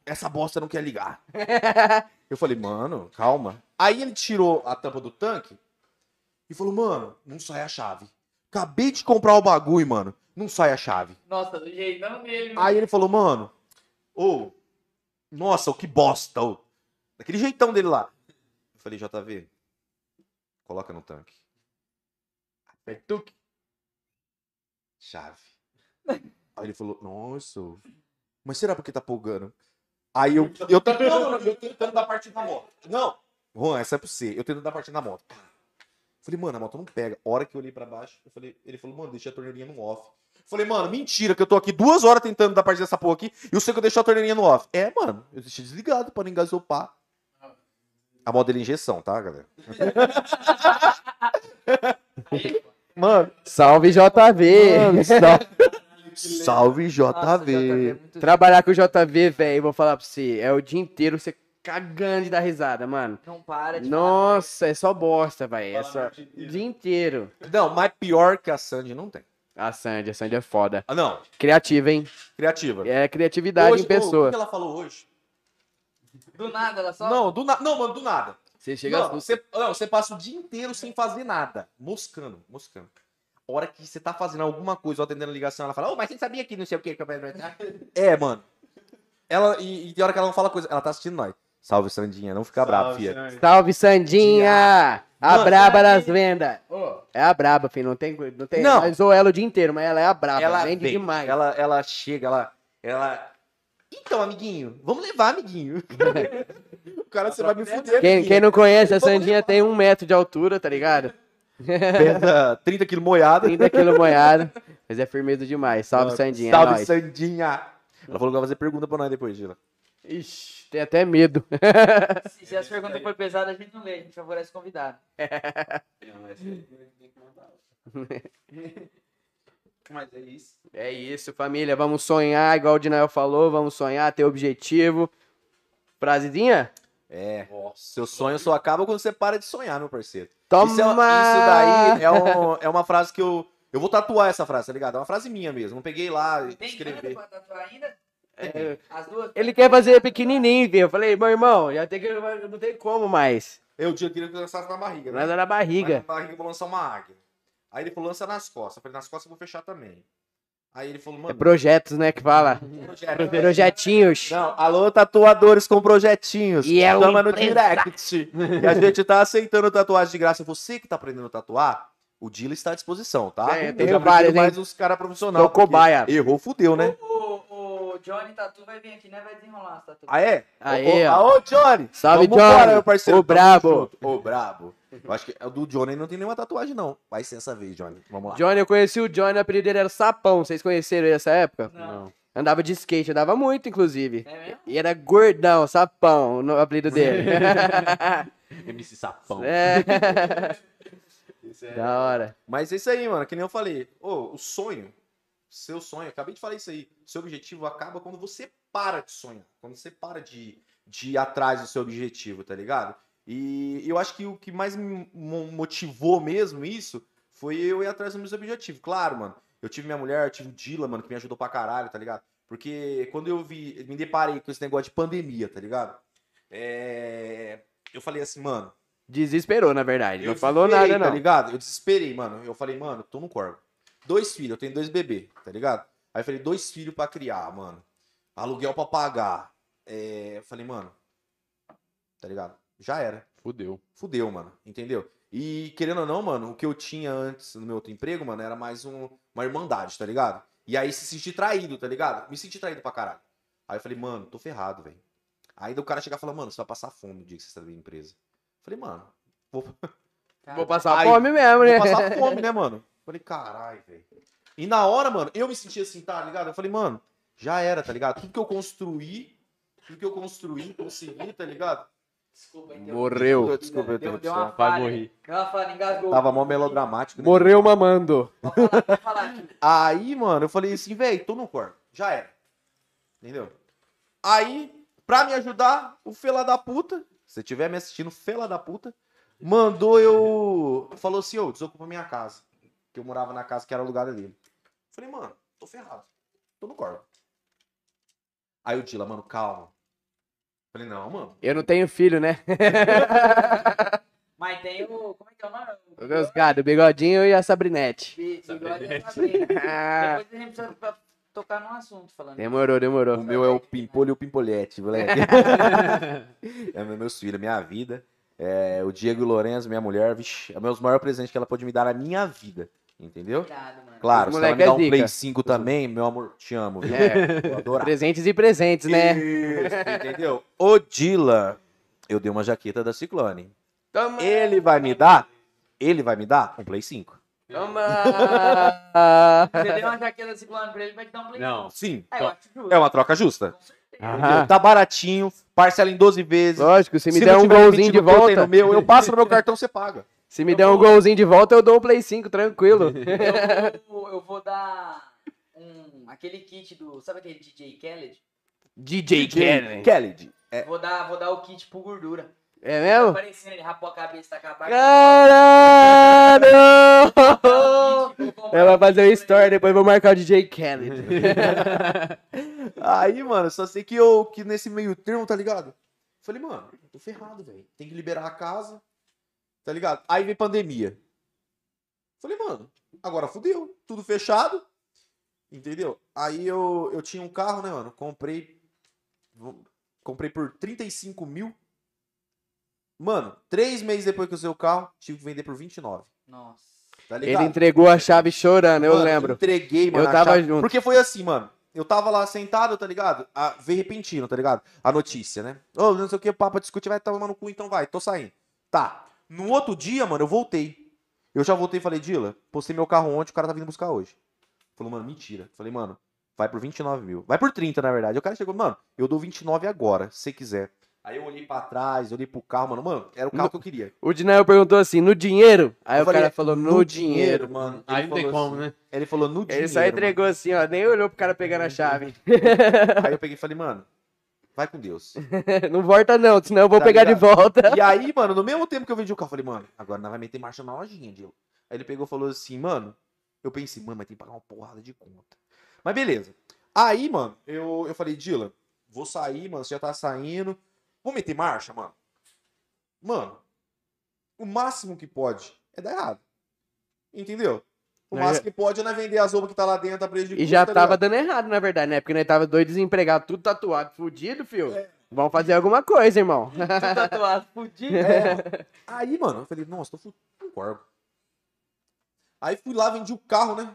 essa bosta não quer ligar. Eu falei, mano, calma. Aí ele tirou a tampa do tanque e falou, mano, não sai a chave. Acabei de comprar o bagulho, mano. Não sai a chave. Nossa, do jeitão dele. mano. Aí ele falou, mano, ô, nossa, o que bosta, ô. Daquele jeitão dele lá. Eu falei, JV, coloca no tanque. Apertuque. Chave. Aí ele falou, nossa, mas será porque tá pulgando? Aí eu, eu, não, não, eu tentando dar partida na moto. Não, Juan, essa é pra você. Eu tentando dar partida na moto. Falei, mano, a moto não pega. A hora que eu olhei pra baixo, eu falei, ele falou, mano, deixa a torneirinha no off. Falei, mano, mentira, que eu tô aqui duas horas tentando dar partida dessa porra aqui e eu sei que eu deixei a torneirinha no off. É, mano, eu deixei desligado pra não engasopar. A moto dele é injeção, tá, galera? Mano, Salve JV! mano salve, salve Nossa, JV. é Trabalhar com o JV, velho, vou falar pra você, é o dia inteiro você cagando de dar risada, mano. Não para de Nossa, é só bosta, velho. É só a o dia inteiro. Não, mas pior que a Sandy não tem. A Sandy, a Sandy é foda. Ah, não, Criativa, hein? criativa. É criatividade Hoje, em ô, O que pessoa. que ela falou hoje? Do nada, ela só. Não, do na... não, mano, do nada. Você chega Não, você, não, você passa o dia inteiro sem fazer nada. Moscando, moscando. Hora que você tá fazendo alguma coisa ou atendendo a ligação, ela fala, ô, mas você sabia que não sei o que. É, mano. Ela, e, e tem hora que ela não fala coisa, ela tá assistindo nós. Salve, Sandinha, não fica bravo, Salve, fia. Salve, Sandinha! A Mano, braba das vendas. É a braba, filho. Não tem. Não tem Não. Nós zoou ela o dia inteiro, mas ela é a braba. Ela Vende vem, demais. Ela, ela chega, ela, ela... Então, amiguinho, vamos levar, amiguinho. o cara, você vai me fuder, Quem, quem não conhece, a Sandinha tem um metro de altura, tá ligado? Pesa 30 quilos moiado. 30 quilos moiado. Mas é firmeza demais. Salve, Sandinha. é Salve, nóis. Sandinha. Ela falou que vai fazer pergunta pra nós depois, Gila. Ixi, tem até medo. Se, se as perguntas for pesadas, a gente não lê, a gente favorece o convidado. Não, mas tem que mandar. Mas é isso. É isso, família. Vamos sonhar, igual o Dinael falou. Vamos sonhar, ter objetivo. Frasezinha? É. Seu sonho só acaba quando você para de sonhar, meu parceiro. Toma! Isso, é, isso daí é, um- é uma frase que eu. Eu vou tatuar essa frase, tá ligado? É uma frase minha mesmo. Não peguei lá e ainda? É, duas? ele quer fazer pequenininho, viu? Eu falei, meu irmão, já tem que, não tem como mais. Eu queria que eu lançasse na barriga. né? Nada na Mas barriga. Na barriga eu vou lançar uma águia. Aí ele falou, lança nas costas. Eu falei, nas costas eu vou fechar também. Aí ele falou, É mano. projetos, né, que fala. projeto. Projetinhos. Não, alô, tatuadores com projetinhos. E é Chama uma no direct. E a gente tá aceitando tatuagem de graça. Você que tá aprendendo a tatuar, o Dila está à disposição, tá? É, já vários, mais os caras profissionais. Sou cobaia. Errou, fudeu, né? O, o Johnny Tatu vai vir aqui, né? Vai desenrolar as tatu. Ah, é? Aê, Ô, ó. Aô, Johnny! Salve, Johnny. meu parceiro. O brabo. Ô, brabo. Eu acho que o do Johnny não tem nenhuma tatuagem, não. Vai ser essa vez, Johnny. Vamos lá. Johnny, eu conheci o Johnny, o apelido dele era Sapão. Vocês conheceram ele nessa época? Não. Andava de skate, andava muito, inclusive. É mesmo? E era gordão, Sapão, no apelido dele. MC Sapão. é. Isso é- Da hora. Mas é isso aí, mano. Que nem eu falei. Ô, o sonho, seu sonho, acabei de falar isso aí. Seu objetivo acaba quando você para de sonhar. Quando você para de, de ir atrás do seu objetivo, tá ligado? E eu acho que o que mais me mo- motivou mesmo isso foi eu ir atrás dos meus objetivos. Claro, mano. Eu tive minha mulher, eu tive o Dila, mano, que me ajudou pra caralho, tá ligado? Porque quando eu vi, me deparei com esse negócio de pandemia, tá ligado? É, Eu falei assim, mano, Desesperou, na verdade. não falou nada, Tá não. ligado? Eu desesperei, mano. Eu falei, mano, tô no corvo. Dois filhos, eu tenho dois bebês, tá ligado? Aí eu falei, dois filhos pra criar, mano. Aluguel pra pagar. É... Eu falei, mano, tá ligado? Já era. Fudeu. Fudeu, mano. Entendeu? E querendo ou não, mano, o que eu tinha antes no meu outro emprego, mano, era mais um, uma irmandade, tá ligado? E aí se sentir traído, tá ligado? Me senti traído pra caralho. Aí eu falei, mano, tô ferrado, velho. Aí o cara chegar e falar, mano, você vai passar fome no dia que você sair da minha empresa. Eu falei, mano, vou, Vou passar Aí, fome mesmo, né? vou passar fome, né, mano? Eu falei, caralho, velho. E na hora, mano, eu me senti assim, tá ligado? Eu falei, mano, já era, tá ligado? Tudo que eu construí, tudo que eu construí, consegui, tá ligado? Desculpa, então. Morreu. Desculpa, eu Deu, uma. Deu uma falha, engasgou. Tava mó melodramático. né? Morreu mamando. Falar, falar. Aí, mano, eu falei assim, velho, tô no corpo. Já era. Entendeu? Aí, pra me ajudar, o fela da puta, se você estiver me assistindo, fela da puta, mandou eu. Falou assim, ô, desocupa minha casa. Que eu morava na casa que era alugada dele. Falei, mano, tô ferrado. Tô no corpo. Aí o Dila, mano, calma. Falei, não, mano. Eu não tenho filho, né? Mas tem o. Como é que é o nome? O Meus gados, o bigodinho e a Sabrinete. Bi- bigode Sabrina. Ah, Depois a gente precisa tocar num assunto falando. demorou, demorou. O meu é o Pimpolho e o Pimpolhete, moleque. é meu, meus filhos, minha vida. É, o Diego e o Lourenço, minha mulher, vixi, é o meus maior presente que ela pode me dar na minha vida. Entendeu? Irado, mano. Claro, Os se ela me é um zica. Play 5 também, meu amor, te amo, viu? É, presentes e presentes, né? Isso, entendeu? O Dila, eu dei uma jaqueta da Ciclone. Toma! Ele vai me dar, ele vai me dar um Play 5. Toma! Você deu uma jaqueta ciclone pra ele, vai te dar um play. Não. Sim, É, eu é uma troca justa. Aham. Tá baratinho, parcela em 12 vezes. Lógico, se me Se der um golzinho de volta, no meu, eu passo no meu cartão, você paga. Se me der um golzinho de volta, eu dou um Play 5, tranquilo. Eu vou, eu vou dar um, aquele kit do. Sabe aquele DJ Khaled? DJ Kelly. Kelly. É, Vou dar, vou dar o kit pro gordura. É Tá mesmo? parecendo, ele rapou a cabeça, tá acabado. Caralho! Ela vai fazer um story, depois eu vou marcar o DJ Kelly. Aí, mano, só sei que eu, que nesse meio termo, tá ligado? Falei, mano, tô ferrado, velho. Tem que liberar a casa, tá ligado? Aí veio pandemia. Falei, mano, agora fudeu. Tudo fechado, entendeu? Aí eu, eu tinha um carro, né, mano? Comprei, comprei por 35 mil. Mano, três meses depois que eu usei o carro, tive que vender por 29, Nossa. tá Ele ligado? entregou a chave chorando, eu Mano, lembro. Entreguei, mano. Eu tava chave. junto. Porque foi assim, mano. Eu tava lá sentado, tá ligado? A, veio repentino, tá ligado? A notícia, né? Ô, não sei o que, papo discutir, vai tomar no cu, então vai, tô saindo. Tá. No outro dia, mano, eu voltei. Eu já voltei e falei, Dila, postei meu carro ontem, o cara tá vindo buscar hoje. Falou, mano, mentira. Falei, mano, vai por 29 mil. Vai por 30, na verdade. Aí o cara chegou, mano, eu dou 29 agora, se você quiser. Aí eu olhei pra trás, olhei pro carro, mano, mano, era o carro No- que eu queria. O Dinael perguntou assim, no dinheiro? Aí Eu o cara falei, falou, no, dinheiro. mano. Aí Ele não tem falou como, assim- né? Ele falou no dinheiro. Ele só mano. entregou assim, ó, nem olhou pro cara pegando a chave. Aí eu peguei e falei, mano, vai com Deus. não volta não, senão eu vou Tá pegar de ligado? volta. E aí, mano, no mesmo tempo que eu vendi o carro, eu falei, mano, agora nós vai meter marcha na lojinha, Dilo. Aí ele pegou e falou assim, mano, eu pensei, mano, mas tem que pagar uma porrada de conta. Mas beleza. Aí, mano, eu, eu falei, Dila, vou sair, mano, você já tá saindo. Vou meter marcha, mano. Mano, o máximo que pode é dar errado. Entendeu? O Mas máximo que pode é nós vender as roupas que tá lá dentro a preço de E custo, já tá tava ligado? dando errado, na verdade, né? Porque nós tava dois desempregados, tudo tatuado, fudido, fio. É. Vamos fazer alguma coisa, irmão. Tudo tatuado, fudido. É. Aí, mano, eu falei, nossa, tô fudido com corvo. Aí fui lá, vendi o carro, né?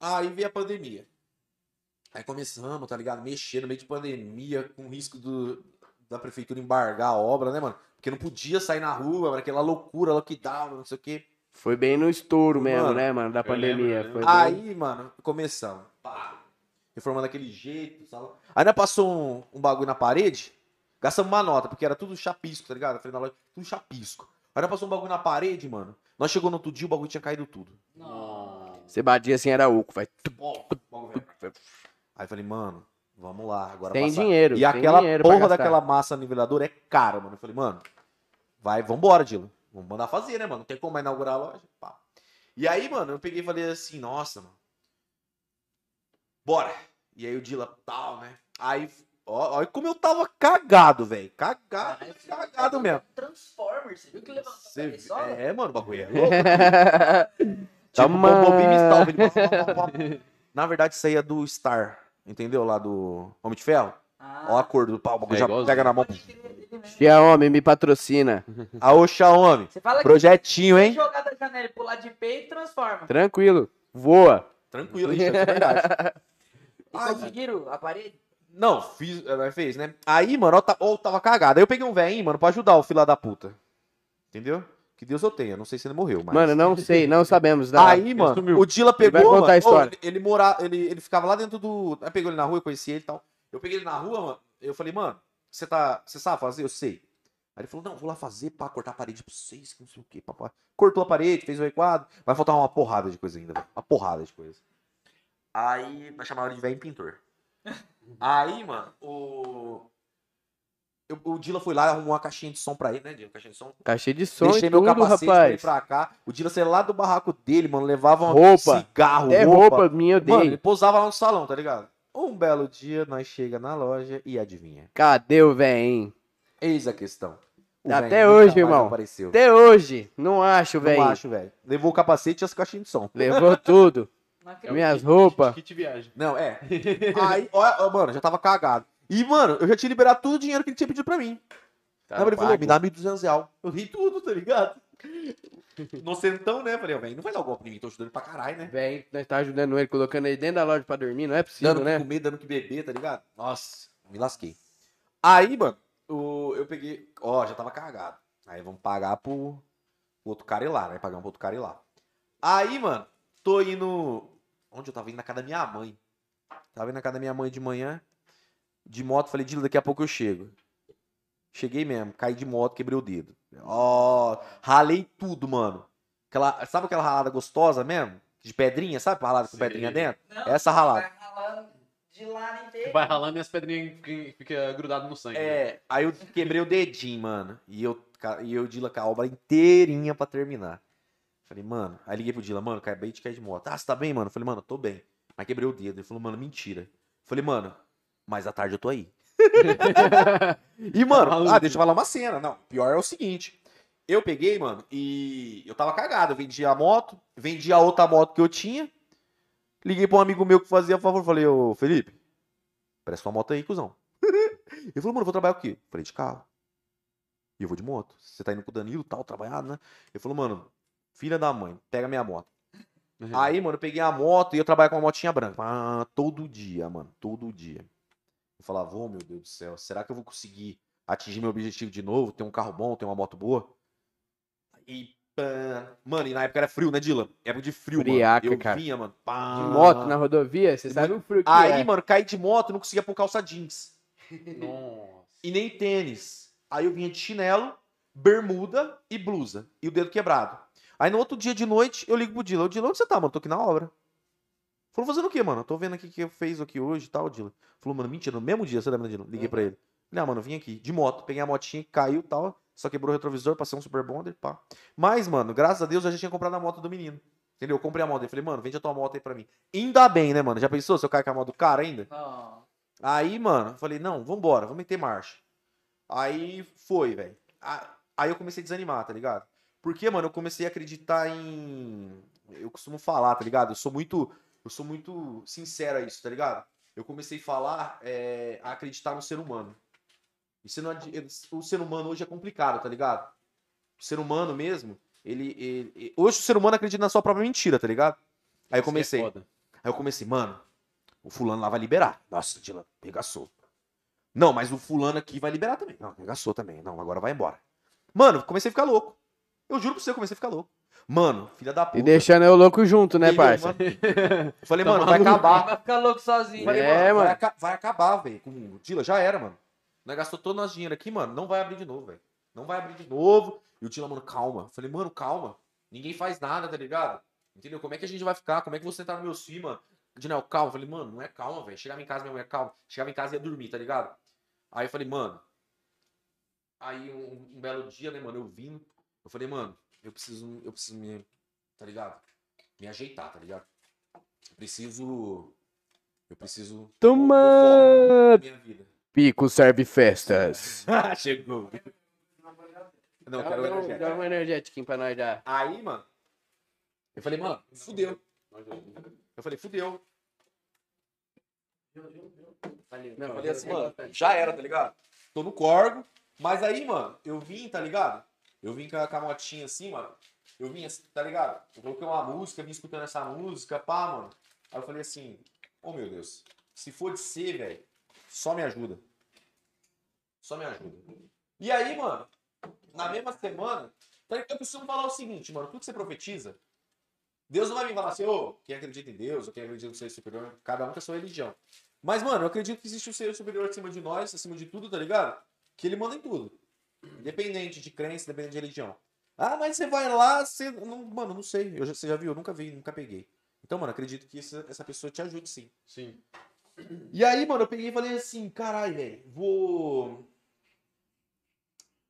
Aí veio a pandemia. Aí começamos, tá ligado? Mexer no meio de pandemia, com risco do, da prefeitura embargar a obra, né, mano? Porque não podia sair na rua, era aquela loucura, lockdown, não sei o quê. Foi bem no estouro mesmo, Mano, né, mano, da pandemia. lembro, lembro. bem- Aí, mano, começamos. Pá, reformando daquele jeito. Salão. Aí nós passou um, um bagulho na parede, gastamos uma nota, porque era tudo chapisco, tá ligado? Eu falei na loja, tudo chapisco. Aí nós passou um bagulho na parede, mano. Nós chegou no outro dia, o bagulho tinha caído tudo. Nossa. Você batia assim, era oco, vai. Aí eu falei, mano, vamos lá. Agora Tem passar. dinheiro, E tem aquela dinheiro porra daquela massa niveladora é cara, mano. Eu falei, mano, vai, vambora, Dilo. Vamos mandar fazer, né, mano? Não tem como mais inaugurar a loja. Pá. E aí, mano, eu peguei e falei assim, nossa, mano. Bora. E aí o Dila, tal, né? Aí, ó, olha como eu tava cagado, velho. Cagado, você cagado tá mesmo. Transformers, você viu que levantou cabeçola? É, mano, o bagulho é louco. Tipo, Na verdade, isso aí é do Star, entendeu? Lá do Homem de Ferro. Ah, Ó a cor do pau, o bagulho É já igualzinho. pega na mão. Homem, me patrocina. Aô, Xiaomi. Você fala que Projetinho, se hein? jogar da janela e pular de peito, transforma. Tranquilo. Voa. Tranquilo, isso é verdade. E conseguiram a parede? Não, fiz, ela fez, né? Aí, mano, eu, ta- eu tava cagado. Aí eu peguei um velhinho, mano, pra ajudar o filho da puta. Entendeu? Que Deus eu tenha. Não sei se ele morreu, mas. Mano, não sei, não sabemos. da- Aí, mano, o Dila Ele vai pegou, contar mano, a história. ele, ele morava, ele, ele ficava lá dentro do... Aí pegou ele na rua, eu conheci ele e tal. Eu peguei ele na rua, mano, eu falei, mano, você tá, você sabe fazer? Eu sei. Aí ele falou, não, vou lá fazer, pá, cortar a parede pra vocês, que não sei o quê, papá. Cortou a parede, fez o recuado, vai faltar uma porrada de coisa ainda, velho, uma porrada de coisa. Aí, nós chamava ele de velho pintor. Aí, mano, o... eu- o Dila foi lá, arrumou uma caixinha de som pra ele, né, Dila? Caixinha de som. Cachê de som Deixei e meu tudo, capacete pra ele rapaz. pra cá. O Dila saiu lá do barraco dele, mano. Levava uma Roupa. cigarro, É roupa minha, eu Mano, ele posava lá no salão, tá ligado? Um belo dia, nós chega na loja e adivinha. Cadê o velho? Eis a questão. O Até hoje, irmão. Apareceu. Até hoje, não acho, Não velho. acho, velho. Levou o capacete e as caixinhas de som. Levou tudo. Não É. Minhas roupas. Kit viagem. Não, é. Aí, ó, ó, mano, já tava cagado. E, mano, eu já tinha liberado todo o dinheiro que ele tinha pedido pra mim. Tá ele falou, me dá 1.200 real. Eu ri tudo, tá ligado? Inocentão, né? Falei, ó, velho, não vai dar o golpe em mim, tô ajudando pra caralho, né? Velho, nós tá ajudando ele, colocando ele dentro da loja pra dormir, não é possível, dando né? que comer, dando que beber, tá ligado? Nossa, me lasquei. Aí, mano, o- eu peguei. Ó, já tava cagado. Aí vamos pagar pro, pro outro cara ir lá, né? Pagamos pro outro cara ir lá. Aí, mano, tô indo. Onde eu tava indo? Na casa da minha mãe. Tava indo na casa da minha mãe de manhã. De moto, falei, Dila, daqui a pouco eu chego. Cheguei mesmo, caí de moto, quebrei o dedo. Ó, ralei tudo, mano. Aquela, sabe aquela ralada gostosa mesmo? De pedrinha, sabe? Ralada com pedrinha dentro? Não, Essa ralada. Vai ralando de lado inteiro. Vai ralando e as pedrinhas ficam fica grudado no sangue. né? É, aí eu quebrei o dedinho, mano. E eu, e eu Dila, com a obra inteirinha pra terminar. Falei, mano. Aí liguei pro Dila, mano, acabei de cair de moto. Ah, você tá bem, mano? Falei, mano, eu tô bem. Mas quebrei o dedo. Ele falou, mano, mentira. Falei, mano, mais à tarde eu tô aí. E, mano, Maluco. ah, deixa eu falar uma cena. Não, pior é o seguinte. Eu peguei, mano, e eu tava cagado. Eu vendi a moto, vendi a outra moto que eu tinha. Liguei pra um amigo meu que fazia favor. Falei, ô, Felipe, presta uma moto aí, cuzão. Ele falou, mano, eu vou trabalhar o quê? Falei, de carro. E eu vou de moto. Você tá indo com o Danilo tal, trabalhado, né? Ele falou, mano, filha da mãe, pega minha moto. Uhum. Aí, mano, eu peguei a moto e eu trabalho com uma motinha branca. Ah, todo dia, mano, todo dia. Eu falava, ô meu Deus do céu, será que eu vou conseguir atingir meu objetivo de novo? Ter um carro bom, ter uma moto boa? E, pã, mano, e na época era frio, né, Dylan? Época de frio, Friaca, mano. Eu cara. vinha, mano, pá. De moto na rodovia, você sabe o frio que Aí, é. mano, caí de moto e não conseguia pôr calça jeans. Nossa. E nem tênis. Aí eu vinha de chinelo, bermuda e blusa. E o dedo quebrado. Aí no outro dia de noite, eu ligo pro Dila. Ô, Dila, onde você tá, mano? Tô aqui na obra. Falou, fazendo o quê, mano? Tô vendo aqui o que eu fez aqui hoje e tal, Dila. Falou, mano, mentira, no mesmo dia, você lembra, Dila? Liguei pra ele. Falei, ah, mano, vim aqui, de moto. Peguei a motinha, caiu e tal. Só quebrou o retrovisor, passei um super bonder, pá. Mas, mano, graças a Deus, eu já tinha comprado a moto do menino. Entendeu? Eu comprei a moto. Eu falei, mano, vende a tua moto aí pra mim. Ainda bem, né, mano? Já pensou se eu cair com a moto do cara ainda? Não. Aí, mano, eu falei, não, vambora, vamos meter marcha. Aí foi, velho. Aí eu comecei a desanimar, tá ligado? Porque, mano, eu comecei a acreditar em. Eu costumo falar, tá ligado? Eu sou muito. Eu sou muito sincero a isso, tá ligado? Eu comecei a falar, é, a acreditar no ser humano. E você não o ser humano hoje é complicado, tá ligado? O ser humano mesmo, ele, ele- ele- Hoje o ser humano acredita na sua própria mentira, tá ligado? Aí eu é comecei. foda. Aí eu comecei, mano, o fulano lá vai liberar. Nossa, Dylan, regaçou. Não, mas o fulano aqui vai liberar também. Não, regaçou também. Não, agora vai embora. Mano, comecei a ficar louco. Eu juro pra você, eu comecei a ficar louco. Mano, filha da puta. E deixando eu louco junto, né, parça? mano? Falei, Tá mano, vai acabar. Vai ficar louco sozinho. Falei, É, mano, mano. Vai, vai acabar, velho. Com o Dila, já era, mano. Nós gastou todo o nosso dinheiro aqui, mano. Não vai abrir de novo, velho. Não vai abrir de novo. E o Dila, mano, calma. Falei, mano, calma. Ninguém faz nada, tá ligado? Entendeu? Como é que a gente vai ficar? Como é que você tá no meu filhos, mano? Dinel, calma. Falei, mano, não é calma, velho. Chegava em casa, minha mulher, calma. Chegava em casa e ia dormir, tá ligado? Aí eu falei, mano. Aí um, um belo dia, né, mano, eu vim. Eu falei, mano, eu preciso, eu preciso me. Tá ligado? Me ajeitar, tá ligado? Eu preciso. Eu preciso. Toma! Pico serve festas. Chegou. Não, eu quero Dá um- energético. Dá um energético pra nós já. Aí, mano, eu falei, mano, fudeu. Eu falei, fudeu. Não, Eu falei assim, mano, já era, tá ligado? Tô no corgo. Mas aí, mano, eu vim, tá ligado? Eu vim com a, motinha assim, mano. Eu vim assim, tá ligado? Eu coloquei uma música, vim escutando essa música, pá, mano. Aí eu falei assim, ô meu Deus, se for de ser, velho, só me ajuda. Só me ajuda. E aí, mano, na mesma semana, então eu costumo falar o seguinte, mano, tudo que você profetiza, Deus não vai me falar assim, ô, quem acredita em Deus, ou quem acredita no ser superior, cada um com a sua religião. Mas, mano, eu acredito que existe um ser superior acima de nós, acima de tudo, tá ligado? Que ele manda em tudo. Independente de crença, independente de religião. Ah, mas você vai lá, você. Não, mano, não sei. Eu já, você já viu? Eu nunca vi, nunca peguei. Então, mano, acredito que essa, essa pessoa te ajude sim. Sim. E aí, mano, eu peguei e falei assim, caralho, velho, vou.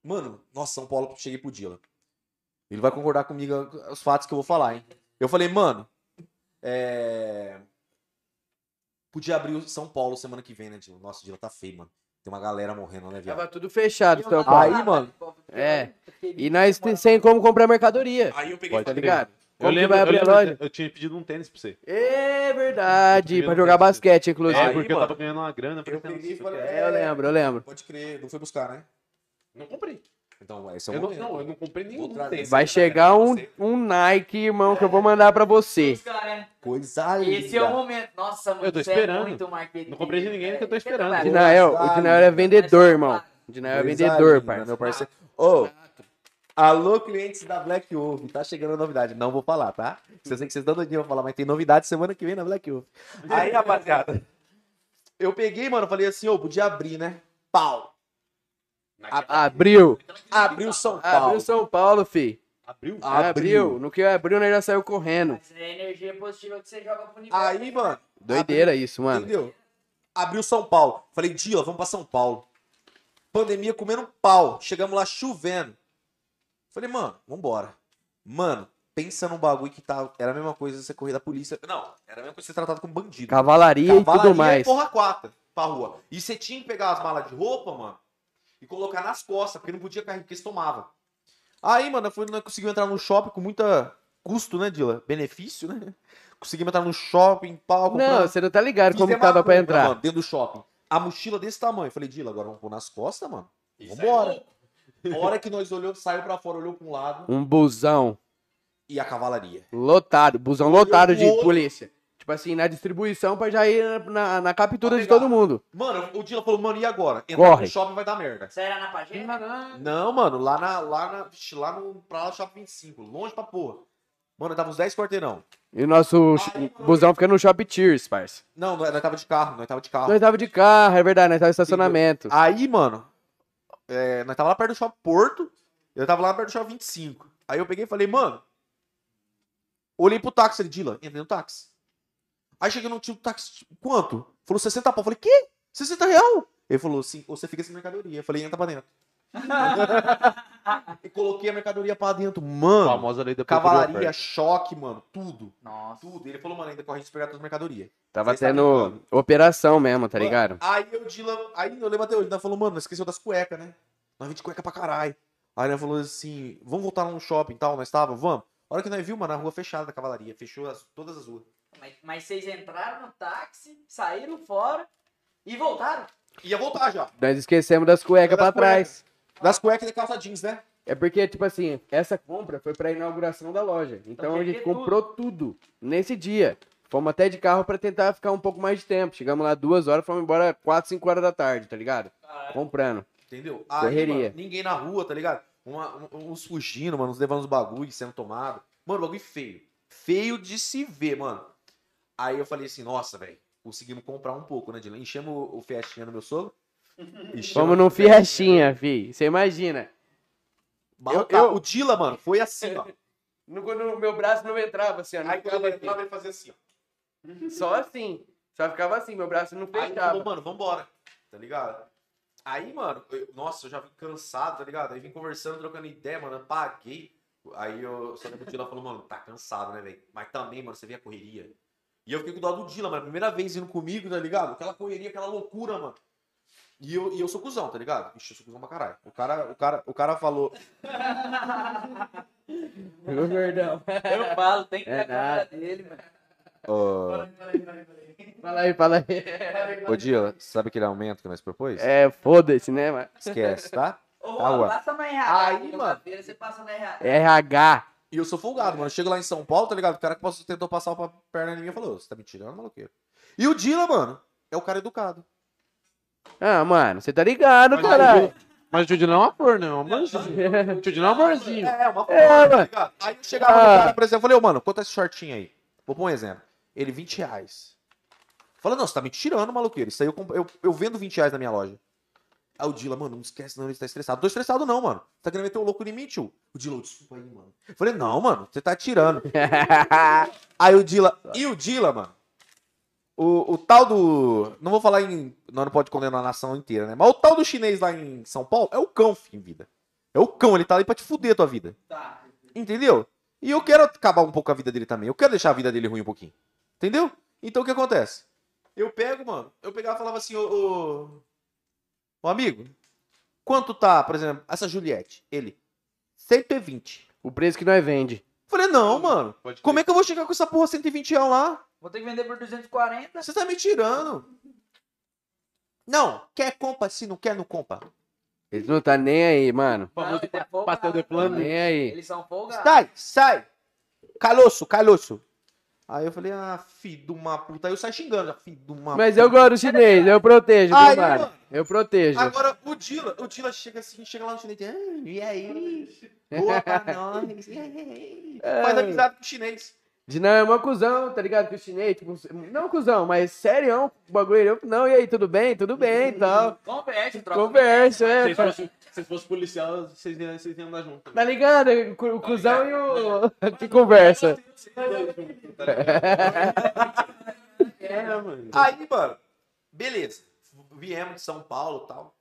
Mano, nossa, São Paulo, cheguei pro Dila. Ele vai concordar comigo os fatos que eu vou falar, hein? Eu falei, mano, é. Podia abrir o São Paulo semana que vem, né, Dila? Nossa, o Dila tá feio, mano. Tem uma galera morrendo, né, viado? Tava tudo fechado, São Aí, mano, É. E nós tem- sem como comprar mercadoria. Aí eu peguei e Tá ligado? Eu Como que lembro, vai eu, abrir a lembro loja? eu tinha pedido um tênis pra você. É verdade, Eu pra jogar basquete, inclusive. É, Aí, porque eu mano, tava ganhando uma grana. eu peguei e "Nossa, falei, cara." É, eu lembro, eu lembro. Pode crer, não foi buscar, né? Não comprei. Então, esse é o Eu não, momento. não, eu não comprei nenhum. Vai chegar um, um Nike, irmão, que eu vou mandar pra você. Coisa linda. Esse é o momento. Nossa, mano, Eu tô isso é esperando. muito marketing. Não comprei de ninguém, que eu tô É, esperando. é, Dinael, o Coisa Dinael é vendedor, irmão. O Dinael é vendedor, parceiro. Meu parceiro. Ô, alô, clientes da Black Wolf. Tá chegando a novidade. Não vou falar, tá? Eu sei que vocês estão doidinhos pra falar, mas tem novidade semana que vem na Black Wolf. Aí, rapaziada. Eu peguei, mano, falei assim, ô, podia abrir, né? Pau. Abriu. Abriu São Paulo. Abriu São Paulo, fi. Abriu? Abriu. No que abriu, nós já saiu correndo. Mas é energia positiva que você joga pro universo. Aí, mano. Doideira isso, mano. Entendeu? Abriu São Paulo. Falei, Dila, vamos pra São Paulo. Pandemia comendo pau. Chegamos lá chovendo. Falei, mano, vambora. Mano, pensa num bagulho que tá. Era a mesma coisa você correr da polícia. Não, era a mesma coisa ser tratado como bandido. Cavalaria e Cavalaria tudo mais. porra quatro pra rua. E você tinha que pegar as malas de roupa, mano, e colocar nas costas, porque não podia carregar, porque você tomava. Aí, mano, eu fui, nós conseguimos entrar no shopping com muita custo, né, Dila? Benefício, né? Conseguimos entrar no shopping, pau, Não, você não tá ligado como Fizemos tava a pra entrar. Mano, dentro do shopping. A mochila desse tamanho. Falei, Dila, agora vamos pôr nas costas, mano. Vambora. A hora que nós olhou, saiu pra fora, olhou pra um lado Um busão e a cavalaria. lotado, busão lotado de Eu vou- polícia. Tipo assim, na distribuição pra já ir na, na, na captura de pegar. todo mundo. Mano, o Dila falou, mano, e agora? Entrar Corre. no shopping vai dar merda. Você era na Pagina? Não, mano, lá na. Lá, na, vixe, lá no. Pra lá do shopping 25. Longe pra porra. Mano, dava uns 10 quarteirão. E o nosso Aí, busão fica no Shop Tears, parça. Não, nós nós tava de carro, nós tava de carro. Nós tava de carro, é verdade, nós tava em estacionamento. Aí, mano, é, nós tava lá perto do shopping Porto, eu tava lá perto do shopping 25. Aí eu peguei e falei, mano, olhei pro táxi, ele, Dila, entrei no táxi. Aí cheguei no tio do táxi, tipo, quanto? Falou 60 pau. Eu falei, que? 60 real? Ele falou, sim, ou você fica sem mercadoria. Eu falei, entra pra dentro. e coloquei a mercadoria pra dentro. A Mano, famosa lei da cavalaria, choque, mano, tudo. Nossa. Tudo. Ele falou, mano, ainda corre de pegar tuas mercadorias. Tava Vocês tendo operação mesmo, tá Mano, ligado? Aí eu, Dila, aí eu lembro até hoje, ele falou, mano, nós esqueceu das cuecas, né? Nós vim de cueca pra caralho. Aí ele falou assim, vamos voltar lá no shopping e tal, nós tava, vamos. A hora que nós viu, mano, a rua fechada da cavalaria, fechou as- todas as ruas. Mas, mas vocês entraram no táxi, saíram fora e voltaram. Ia voltar já. Nós esquecemos das cuecas Das pra trás. Das cuecas e calça jeans, né? É porque, tipo assim, essa compra foi pra inauguração da loja. Então tinha a gente comprou tudo. nesse dia. Fomos até de carro pra tentar ficar um pouco mais de tempo. Chegamos lá duas horas, fomos embora quatro, cinco horas da tarde, tá ligado? Comprando. Entendeu? Aí, Correria. mano, ninguém na rua, tá ligado? Uma- um- uns fugindo, mano, uns levando os bagulhos sendo tomado. Mano, bagulho feio. Feio de se ver, mano. Aí eu falei assim, nossa, velho, conseguimos comprar um pouco, né, Dylan? Enchemos o, Fiestinha no meu sogro. Enchemos Fomos num Fiestinha. Fi. Você imagina. Eu- o ca- eu- O Dila, mano, foi assim, ó. No, no meu braço não entrava assim, ó. não Aí quando ele entrava, ele fazia assim, ó. Só assim. Só ficava assim, meu braço não Aí fechava. falou, mano, vambora. Tá ligado? Aí, mano, eu- nossa, eu já vim cansado, tá ligado? Aí vim conversando, trocando ideia, mano, paguei. Aí eu só lembro que o Dila falou, mano, tá cansado, né, velho? Mas também, mano, você vê a correria. E eu fiquei com dó do Dila, mano, primeira vez indo comigo, tá ligado? Aquela correria, aquela loucura, mano. E eu, e eu sou cuzão, tá ligado? Ixi, eu sou cuzão pra caralho. O cara, o cara, o cara falou, Meu perdão. Eu falo, tem que É ter a cara dele, mano. ó, Fala aí, fala aí. ô Dila, sabe aquele aumento que nós propôs? É, foda-se, né, mano? Esquece, tá? Ô, Tá, passa na RH. Aí, Aí, mano. mano. Você passa na RH. RH. E eu sou folgado, mano. Eu chego lá em São Paulo, tá ligado? O cara que passou- tentou passar uma perna em mim e falou: Você tá me tirando, maluqueiro? E o Dila, mano, é o cara educado. Ah, mano, você tá ligado, Mas caralho. Mas o Judy não é um amor, não. Mas o Judy não é um amorzinho. É, uma É, folgada, tá mano. ligado? Aí eu chegava no Ah. cara, por exemplo, eu falei: Ô, mano, quanto é esse shortinho aí? Vou pôr um exemplo. Ele, 20 reais. Fala, não, você tá me tirando, maluqueiro. Isso aí eu, comp- eu, eu vendo 20 reais na minha loja. Aí o Dila, mano, não esquece não, ele tá estressado. Tô estressado não, mano. Tá querendo meter o louco em mim, tio. O Dila, desculpa aí, mano. Eu falei, não, mano, você tá tirando. Aí o Dila, e o Dila, mano, o, o tal do, não vou falar em, não, não pode condenar a nação inteira, né? Mas o tal do chinês lá em São Paulo é o cão, filho, em vida. É o cão, ele tá ali pra te fuder a tua vida. Tá. Entendeu? E eu quero acabar um pouco a vida dele também. Eu quero deixar a vida dele ruim um pouquinho. Entendeu? Então o que acontece? Eu pego, mano, eu pegava e falava assim, ô, ô, ô amigo, quanto tá, por exemplo, essa Juliette? Ele, 120. O preço que nós vende. Falei, não, mano, como é que eu vou chegar com essa porra 120 reais lá? Vou ter que vender por 240. Você tá me tirando. Não, quer compra, se não quer, não compra. Eles não tá nem aí, mano. Famoso Não, ele é folgado, de plano. mano. Nem aí. Eles são folgados. Sai, sai. Caloço, caloço. Aí eu falei, ah, filho de uma puta. Aí eu saí xingando, já, filho de uma Mas eu gosto do chinês, eu protejo, Aí, viu, mano? Eu protejo. Agora, o Dila, o Dila chega assim, chega lá no chinês, ah, e aí? Boa pra nós. e aí?" Faz amizade com o chinês. De não, é uma cuzão, tá ligado? Que o chinês, tipo, não cuzão, mas sério, o bagulho. Eu, não, e aí, tudo bem? Tudo bem e tal. Conversa, troca. Conversa, é. vocês fossem, se fossem policial, vocês iam, vocês iam andar junto. Tá ligado? O cu- O cuzão e o. que conversa. É, mano. Aí, mano, beleza. Viemos de São Paulo e tal.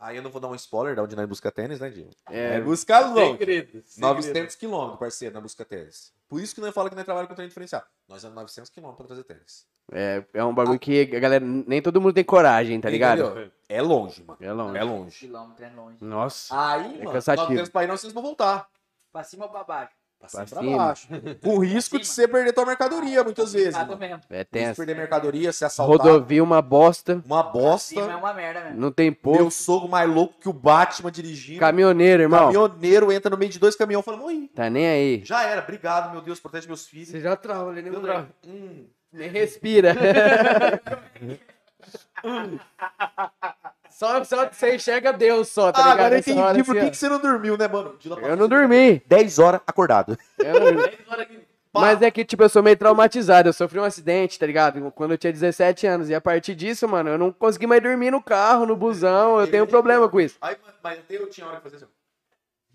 Aí eu não vou dar um spoiler da onde nós busca tênis, né, Dinho? É, busca longe. Segredo. 900 quilômetros, parceiro, na busca tênis. Por isso que nós falamos que nós trabalhamos com treino diferenciado. Nós é 900 quilômetros pra trazer tênis. É, é um bagulho que a galera. Nem todo mundo tem coragem, tá ligado? Entendeu? É longe, mano. É longe. É longe. Quilômetro é longe. Nossa. Aí, É mano, cansativo. nós temos pra ir, nós temos pra voltar. Pra cima ou pra baixo? Pra Pra cima cima. pra baixo. Com risco de você perder tua mercadoria, muitas vezes. Mesmo. É tenso. perder mercadoria, ser assaltado. Rodovia uma bosta. Uma Cima é bosta. uma merda mesmo. Não tem Meu posto. sogro mais louco que o Batman dirigindo. Caminhoneiro, irmão. Caminhoneiro entra no meio de dois caminhões falando, oi, Tá nem aí. já era, obrigado, meu Deus, protege meus filhos. Você já trava, ele nem, Eu trava. Hum. Nem respira. só, só que você enxerga Deus só, tá Ah, ligado? agora eu entendi hora, por assim, que, que você não dormiu, né, mano? Eu não dormi. 10 horas acordado. Eu não- Mas é que, tipo, eu sou meio traumatizado. Eu sofri um acidente, tá ligado? Quando eu tinha 17 anos. E a partir disso, mano, eu não consegui mais dormir no carro, no busão. Eu tenho problema com isso. Aí, mas- até eu tinha hora que fazer assim.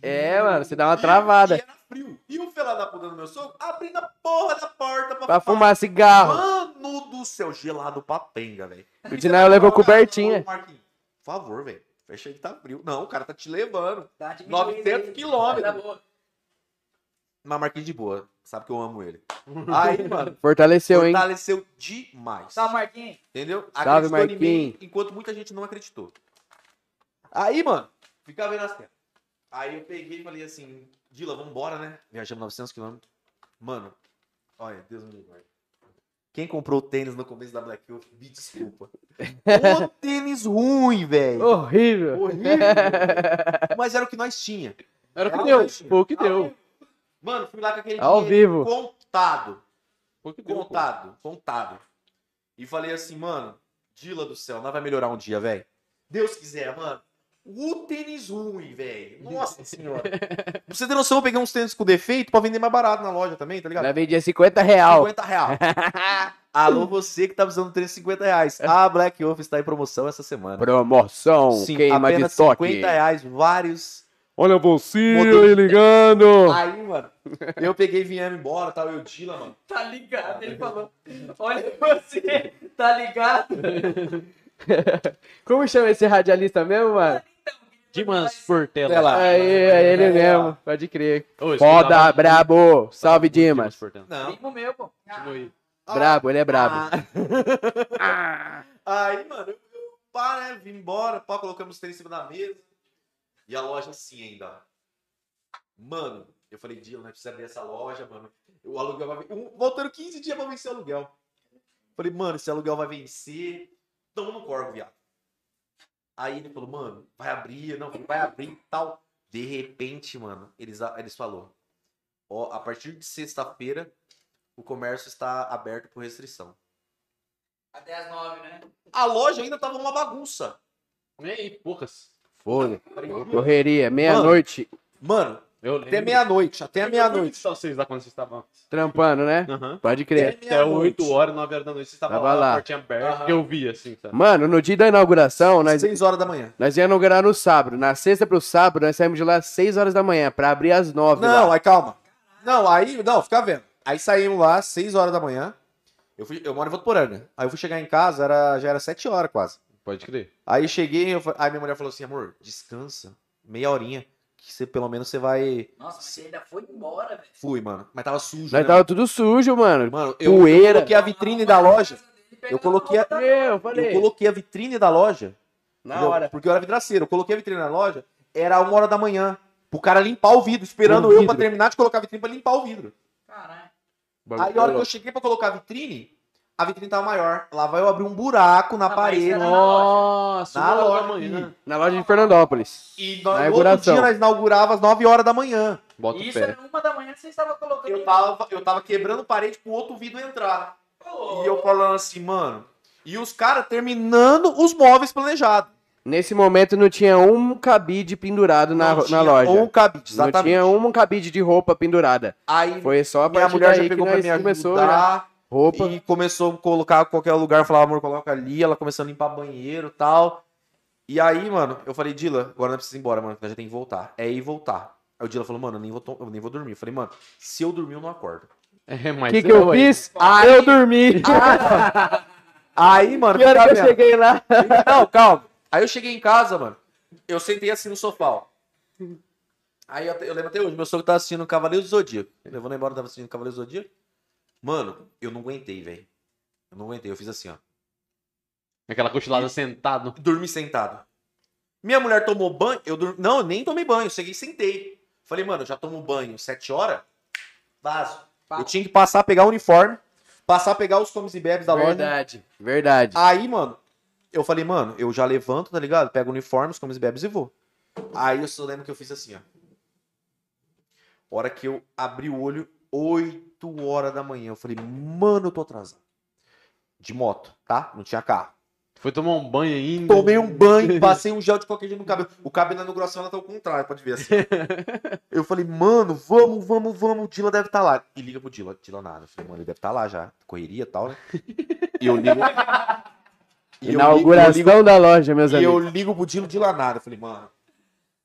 É, mano, você dá uma travada. E era frio. E o fela da puta do meu sogro abrindo a porra da porta pra, Pra fumar cigarro. Mano do céu, gelado pra penga, velho. O Dinal levou cobertinha. Ô, Marquinhos, por favor, velho. Fecha aí que tá frio. Não, o cara tá te levando. Diminuída 900 aí. quilômetros. Tá. Mas Marquinhos de boa. Sabe que eu amo ele. Aí, mano, Fortaleceu, hein? fortaleceu demais. Salve, Marquinhos. Entendeu? Salve, em mim, Marquinhos. enquanto muita gente não acreditou. Aí, mano, ficava vendo as telas. Aí eu peguei e falei assim, Dila, vambora, né? Viajamos 900 quilômetros. Mano, olha, Deus me livre. Quem comprou o tênis no começo da Black Wolf, me desculpa. o tênis ruim, velho. Horrível. Horrível. Mas era o que nós tinha. Era o que Era deu. tinha. Foi o que deu. Mano, fui lá com aquele Ao vivo. contado. Foi o que deu. pô. Contado, contado. E falei assim, mano, Dila do céu, nós vai melhorar um dia, velho. Deus quiser, mano. O tênis ruim, velho. Nossa senhora. pra você ter noção, eu peguei uns tênis com defeito pra vender mais barato na loja também, tá ligado? Ela vendia 50 real. 50 real. Alô, você que tá precisando de tênis 50 reais. A Black Wolf está em promoção essa semana. Promoção, Sim, queima de apenas estoque. 50 reais, vários. Olha você Modelo- aí ligando. Aí, mano, eu peguei e viemos embora, tal, eu Dila, mano. Tá ligado, ele falou. Olha você, tá ligado? Como chama esse radialista mesmo, mano? Dimas Portela. Aí, é ele É, mesmo, pode crer. Ô, Foda, escutava- brabo. Salve, Dimas. Portela. Não. Primo meu, pô. Aí. Brabo, ele é brabo. Ah. Aí, mano, eu, eu pá, né? Vim embora, pá, colocamos os tênis em cima da mesa. E a loja assim ainda. ó. Mano, eu falei, Dila, nós precisamos abrir essa loja, mano. O aluguel vai vencer. Voltando 15 dias pra vencer o aluguel. Falei, mano, esse aluguel vai vencer. Tamo no corvo, viado. Aí ele falou, mano, vai abrir, não, vai abrir e tal. De repente, mano, eles, eles falou. Ó, a partir de sexta-feira, o comércio está aberto por restrição. Até as nove, né? A loja ainda tava uma bagunça. E poucas. Foda. Correria, meia-noite, Mano, Eu até meia-noite, até meia-noite. Só vocês lá quando vocês estavam. trampando, né? Aham. Pode crer. Até Até meia-noite. 8 horas, 9 horas da noite, vocês estavam Tava lá, lá. portinha aberta, que eu vi, assim, sabe? Mano, no dia da inauguração, nós, 6 horas da manhã. nós ia inaugurar no sábado. Na sexta pro sábado, nós saímos de lá às 6 horas da manhã, pra abrir às 9 Não, lá. aí calma. Não, aí, não, fica vendo. Aí saímos lá, 6 horas da manhã. Eu, fui, eu moro em Votuporanga. Aí eu fui chegar em casa, era, já era 7 horas quase. Pode crer. Aí cheguei, eu, aí minha mulher falou assim, amor, descansa, meia horinha, que você, pelo menos você vai... Nossa, mas você ainda foi embora, velho. Fui, mano, mas tava sujo, Nós né, tava tudo sujo, mano. Mano, eu, eu coloquei a vitrine da loja, eu coloquei a, Eu eu falei. coloquei a vitrine da loja, Na entendeu? hora. porque eu era vidraceiro, eu coloquei a vitrine na loja, era uma hora da manhã, pro cara limpar o vidro, esperando O eu vidro. pra terminar de colocar a vitrine pra limpar o vidro. Caralho. Aí a hora que eu cheguei pra colocar a vitrine, a vitrine tava maior. Lá vai eu abrir um buraco na Ah, parede. Nossa, Na uma hora loja. da manhã. Na loja de Fernandópolis. E Na no, no outro inauguração. dia nós inaugurava às 9 horas da manhã. Bota Isso o pé. era uma da manhã que você estava colocando. Eu tava, eu tava quebrando parede pro outro vidro entrar. E eu falando assim, mano. E os caras terminando os móveis planejados. Nesse momento não tinha um cabide pendurado na, Não na tinha loja. Um cabide, Não exatamente. tinha um cabide de roupa pendurada. Aí Foi só a minha mulher já pegou pra me começou já. Roupa. E começou a colocar qualquer lugar. Eu falava, amor, coloca ali. Ela começou a limpar banheiro e tal. E aí, mano, eu falei, Dila, agora não precisa ir embora, mano, que nós já tem que voltar. É ir e voltar. Aí o Dila falou, mano, eu nem vou, eu nem vou dormir. Eu falei, mano, se eu dormir, eu não acordo. É, O mas que, que eu fiz? Eu dormi. Aí, mano, Que hora que eu cheguei lá? Não, calma. Aí eu cheguei em casa, mano. Eu sentei assim no sofá, ó. Aí eu, eu lembro até hoje, meu sogro tava assistindo Cavaleiro do Zodíaco. Levando embora, tava assistindo Cavaleiro do Zodíaco. Mano, eu não aguentei, velho. Eu não aguentei, eu fiz assim, ó. Aquela cochilada sentado. Dormi sentado. Minha mulher tomou banho, eu dormi... Não, eu nem tomei banho, eu cheguei e sentei. Falei, mano, eu já tomo banho sete horas, vaso. Eu tinha que passar, pegar o uniforme, passar, pegar os comes e bebes da loja. Verdade. Verdade. Aí, mano, eu falei, mano, eu já levanto, tá ligado? Pego o uniforme, os comes e bebes e vou. Aí eu só lembro que eu fiz assim, ó. Hora que eu abri o olho, 8 horas da manhã. Eu falei, mano, eu tô atrasado. De moto, tá? Não tinha carro. Foi tomar um banho ainda. Tomei um banho, passei um gel de qualquer jeito no cabelo. O cabelo na inauguração ela tá ao contrário, pode ver assim. Eu falei, mano, vamos, vamos, vamos, o Dila deve estar lá. E liga pro Dila, Dila nada. Eu falei, mano, ele deve estar lá já. Correria e tal, né? E eu ligo. E eu Inauguração eu ligo, da loja, meus e eu amigos. ligo pro Dilo, Dila nada. Eu falei, mano.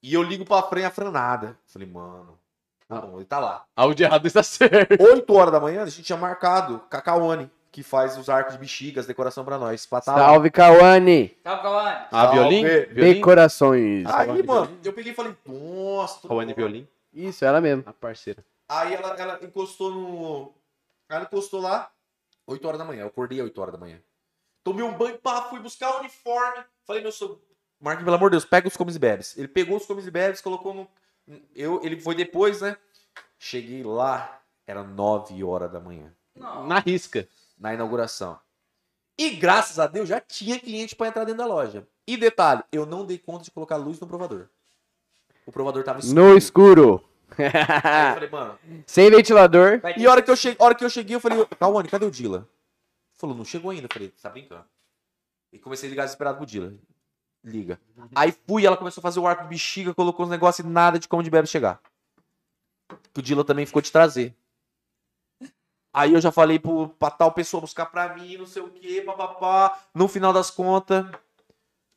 E eu ligo pra Fran, a Fran nada. Eu falei, mano. Tá bom, ele tá lá. Algo de errado está certo. 8 horas da manhã, a gente tinha marcado Cacaone, que faz os arcos de bexigas, decoração pra nós. Pra tá. Salve, Cauane. Calma, calma. Ah, violin? Salve. Violin? Decorações. Aí, mano, eu peguei e falei, nossa, bom. Violin. Isso, ela mesmo. A parceira. Aí ela, ela encostou no. Ela encostou lá, 8 horas da manhã. Eu acordei 8 horas da manhã. Tomei um banho, pá, fui buscar o uniforme. Falei, meu sogro, Marquinhos, pelo amor de Deus, pega os comes e bebes. Ele pegou os comes e bebes, colocou no. Eu, ele foi depois, né? Cheguei lá, era 9 horas da manhã, Não. Na risca. na inauguração. E graças a Deus já tinha cliente pra entrar dentro da loja. E detalhe, eu não dei conta de colocar luz no provador. O provador tava escuro. No escuro. Aí eu falei, mano, Sem ventilador. E a hora que eu cheguei, hora que eu, cheguei eu falei, Cauane, cadê o Dila? Falou, não chegou ainda. Eu falei, tá brincando. E comecei a ligar desesperado pro Dila. Liga. Aí fui, ela começou a fazer o arco de bexiga, colocou os negócios e nada de como de bebe chegar. Que o Dila também ficou de trazer. Aí eu já falei pro, pra tal pessoa buscar pra mim, não sei o que, papapá. No final das contas,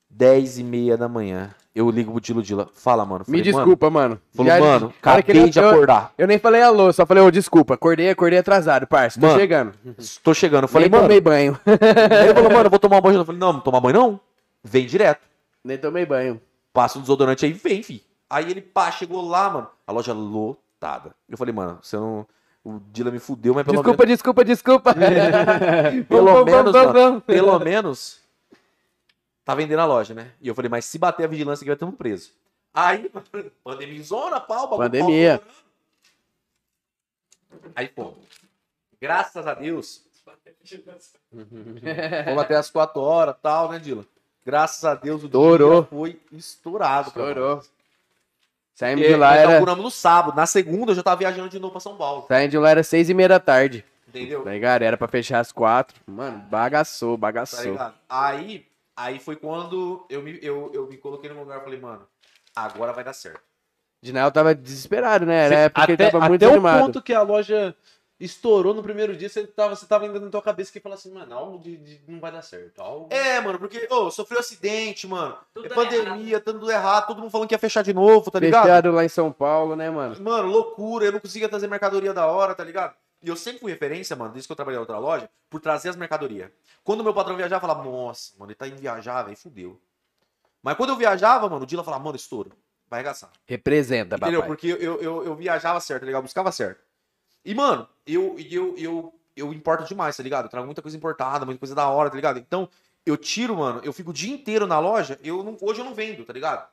10 e meia da manhã. Eu ligo pro Dilo Dila. Fala, mano. Me Falei, desculpa, mano. Mano, falou, Já- mano, que acabei de eu- acordar. Eu nem falei alô, só falei, ô, desculpa. Acordei, acordei atrasado, parça. Tô Mano, chegando. Tô chegando. Eu falei, nem mano. tomei banho. Ele falou, mano, eu vou tomar banho. Eu falei, não, não tomar banho não. Vem direto. Nem tomei banho. Passa um desodorante aí, vem, fi. Aí ele, pá, chegou lá, mano. A loja lotada. Eu falei, mano, você não. O Dila me fudeu, mas pelo Desculpa, desculpa, desculpa. menos. Pelo Vamos, menos, vamos, mano, vamos. Pelo menos. Tá vendendo a loja, né? E eu falei, mas se bater a vigilância aqui, vai ter um preso. Aí, pandemia zona, pau, bagulho, Pandemia. pau. Aí, pô. Graças a Deus. Fomos até as 4 horas tal, né, Dila? Graças a Deus o Estourou. dia foi estourado. Estourou. Saímos de lá, nós era, inauguramos no sábado. Na segunda eu já tava viajando de novo pra São Paulo. saímos de lá era seis e meia da tarde. Entendeu? Tá ligado? Era pra fechar às quatro. Mano, bagaçou, Tá bagaçou. ligado? Aí, aí foi quando eu me, eu, eu me coloquei no lugar e falei, mano, agora vai dar certo. Dinael tava desesperado, né? Era porque até ele tava muito até animado. o ponto que a loja estourou no primeiro dia, você tava, você tava ainda na tua cabeça que falava assim, mano, algo de, de- não vai dar certo. Algo... É, mano, porque, ô, sofreu acidente, mano. Tudo é pandemia, tudo errado, todo mundo falando que ia fechar de novo, tá ligado? Fechado lá em São Paulo, né, mano? Mano, loucura, eu não conseguia trazer mercadoria da hora, tá ligado? E eu sempre fui referência, mano, desde que eu trabalhei na outra loja, por trazer as mercadorias. Quando meu patrão viajava, eu falava, nossa, mano, ele tá indo viajar, velho, fudeu. Mas quando eu viajava, mano, o Dila falava, mano, estouro, vai arregaçar. Representa, Entendeu? papai. Porque eu, eu, eu viajava certo, tá ligado? Buscava certo. E, mano, eu, eu, eu, eu importo demais, tá ligado? Eu trago muita coisa importada, muita coisa da hora, tá ligado? Então, eu tiro, mano, eu fico o dia inteiro na loja, eu não, hoje eu não vendo, tá ligado?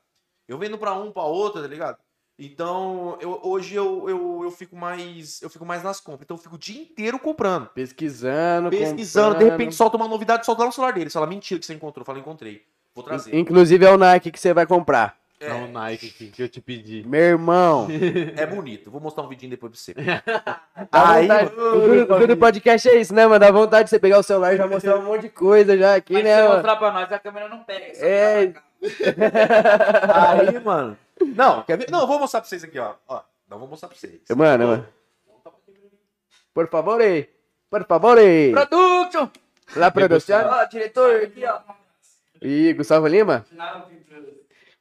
Eu vendo pra um, pra outro, tá ligado? Então, eu, hoje eu, eu, eu fico mais. Eu fico mais nas compras. Então eu fico o dia inteiro comprando. Pesquisando, Pesquisando, de comprando. repente solta uma novidade, solta lá no celular dele. Você fala, mentira que você encontrou. Eu falo, encontrei. Vou trazer. Inclusive é o Nike que você vai comprar. É. Não, Nike que, que eu te pedi. Meu irmão. É bonito. Vou mostrar um vidinho depois pra você. Aí, vontade- o duro- o duro podcast é isso, né, mano? Dá vontade de você pegar o celular e já mostrar um monte de coisa já aqui, Mas né, se mano? mostrar pra nós, a câmera não pega. É. Aí, mano. Não, quer ver? Não, eu vou mostrar pra vocês aqui, ó. ó não, vou mostrar pra vocês. Mano, mano. Por favor, aí. Por favor, aí. Production! La produção. Ó, diretor, aqui, ó. E Gustavo Lima?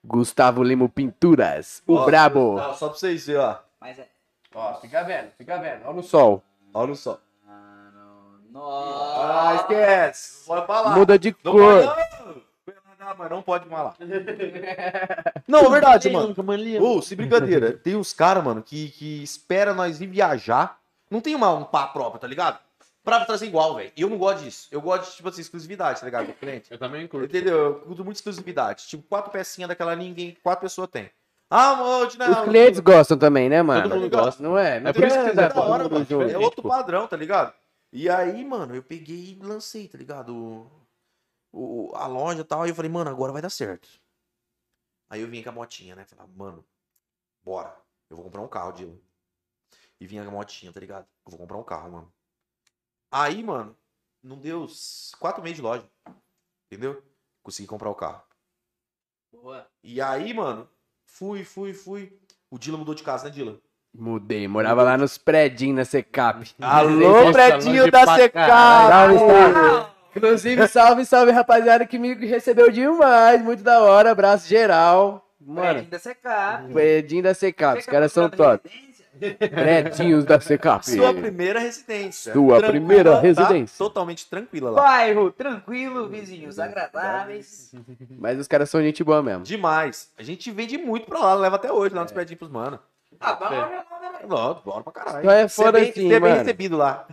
Gustavo Lima Pinturas. O Ó, brabo. Não, só pra vocês verem, ó. Mas é. Ó, fica vendo, fica vendo. Olha no sol. Olha. Mano, Ah, nossa. esquece. Pode falar. Muda de Não cor. pode, não. Não, mas não pode. Não, é verdade, mano. Ô, se brincadeira. Tem uns caras, mano, que, que espera nós ir viajar. Não tem uma, um pá próprio, tá ligado? Pra trazer igual, velho. E eu não gosto disso. Eu gosto de, tipo assim, exclusividade, tá ligado? Do cliente. Eu também curto. Entendeu? Eu curto muito exclusividade. Tipo, quatro pecinhas daquela ninguém, quatro pessoas tem. Ah, amor, de Os clientes gostam também, né, mano? Todo mundo gosta. Não é? Não É por isso que nada dá pra da hora, todo mano. É outro padrão, tá ligado? E aí, mano, eu peguei e lancei, tá ligado? O, o- a loja e tal. Aí eu falei, mano, agora vai dar certo. Aí eu vim com a motinha, né? Falei, mano, bora. Eu vou comprar um carro, Dilo. E vinha com a motinha, tá ligado? Eu vou comprar um carro, mano. Aí, mano, não deu quatro meses de loja. Entendeu? Consegui comprar o carro. Boa. E aí, mano, fui, fui, fui. O Dila mudou de casa, né, Dila? Mudei, morava lá nos predinhos na Secap. Alô, longe da Secap! Salve, salve. Inclusive, salve, salve, rapaziada, que me recebeu demais. Muito da hora, abraço geral. Mano, Prédio da CK. predinho da Secap, os caras são top. Predinhos da Secap. Sua primeira residência. Sua Tranquila, primeira tá? residência. Totalmente tranquila lá. Bairro tranquilo, vizinhos agradáveis. Mas os caras são gente boa mesmo. Demais. A gente vende muito pra lá, leva até hoje lá nos prédios pros mano. Ah, lá, velho. Não, bora pra caralho. Então é Você foda bem, assim, você é bem mano. recebido lá.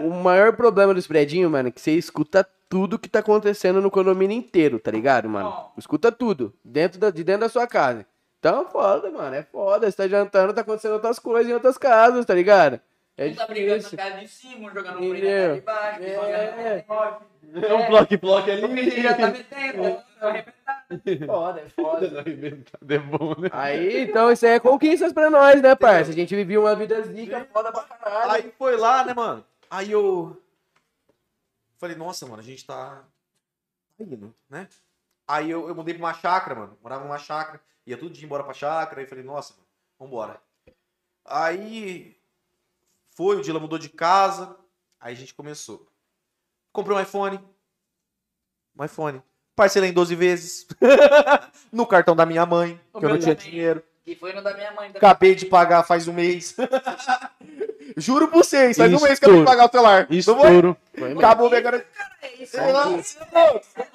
O, o maior problema dos predinhos, mano, é que você escuta tudo que tá acontecendo no condomínio inteiro, tá ligado, mano? Escuta tudo, dentro da, de dentro da sua casa. Então é foda, mano, é foda. Você tá jantando, tá acontecendo outras coisas em outras casas, tá ligado? É Um tá brigando na casa de cima, jogando um na casa de baixo, É. é. É um bloco bloco ali. Ele já tá metendo, tá arrebentado. foda, é foda. Inventado é bom, né? Aí, então, isso aí é conquistas pra nós, né, parça? A gente vivia uma vida zica, foda pra caralho. Aí foi lá, né, mano? Aí eu. Falei, nossa, mano, a gente tá. tá indo, né? Aí eu, eu mudei pra uma chácara, mano. Morava numa chácara. Ia tudo de embora pra chácara. Aí falei, nossa, mano, vambora. Aí. Foi, o Dila mudou de casa. Aí a gente começou. Comprei um iPhone. Um iPhone. Parcelei em 12 vezes. no cartão da minha mãe, O que eu não tinha também. dinheiro. Que foi no da minha mãe também. Acabei de pagar faz um mês. Juro pra vocês, faz um mês que eu tenho que pagar o celular. Foi? Estouro. Acabou minha garantia. É isso, lá, aí.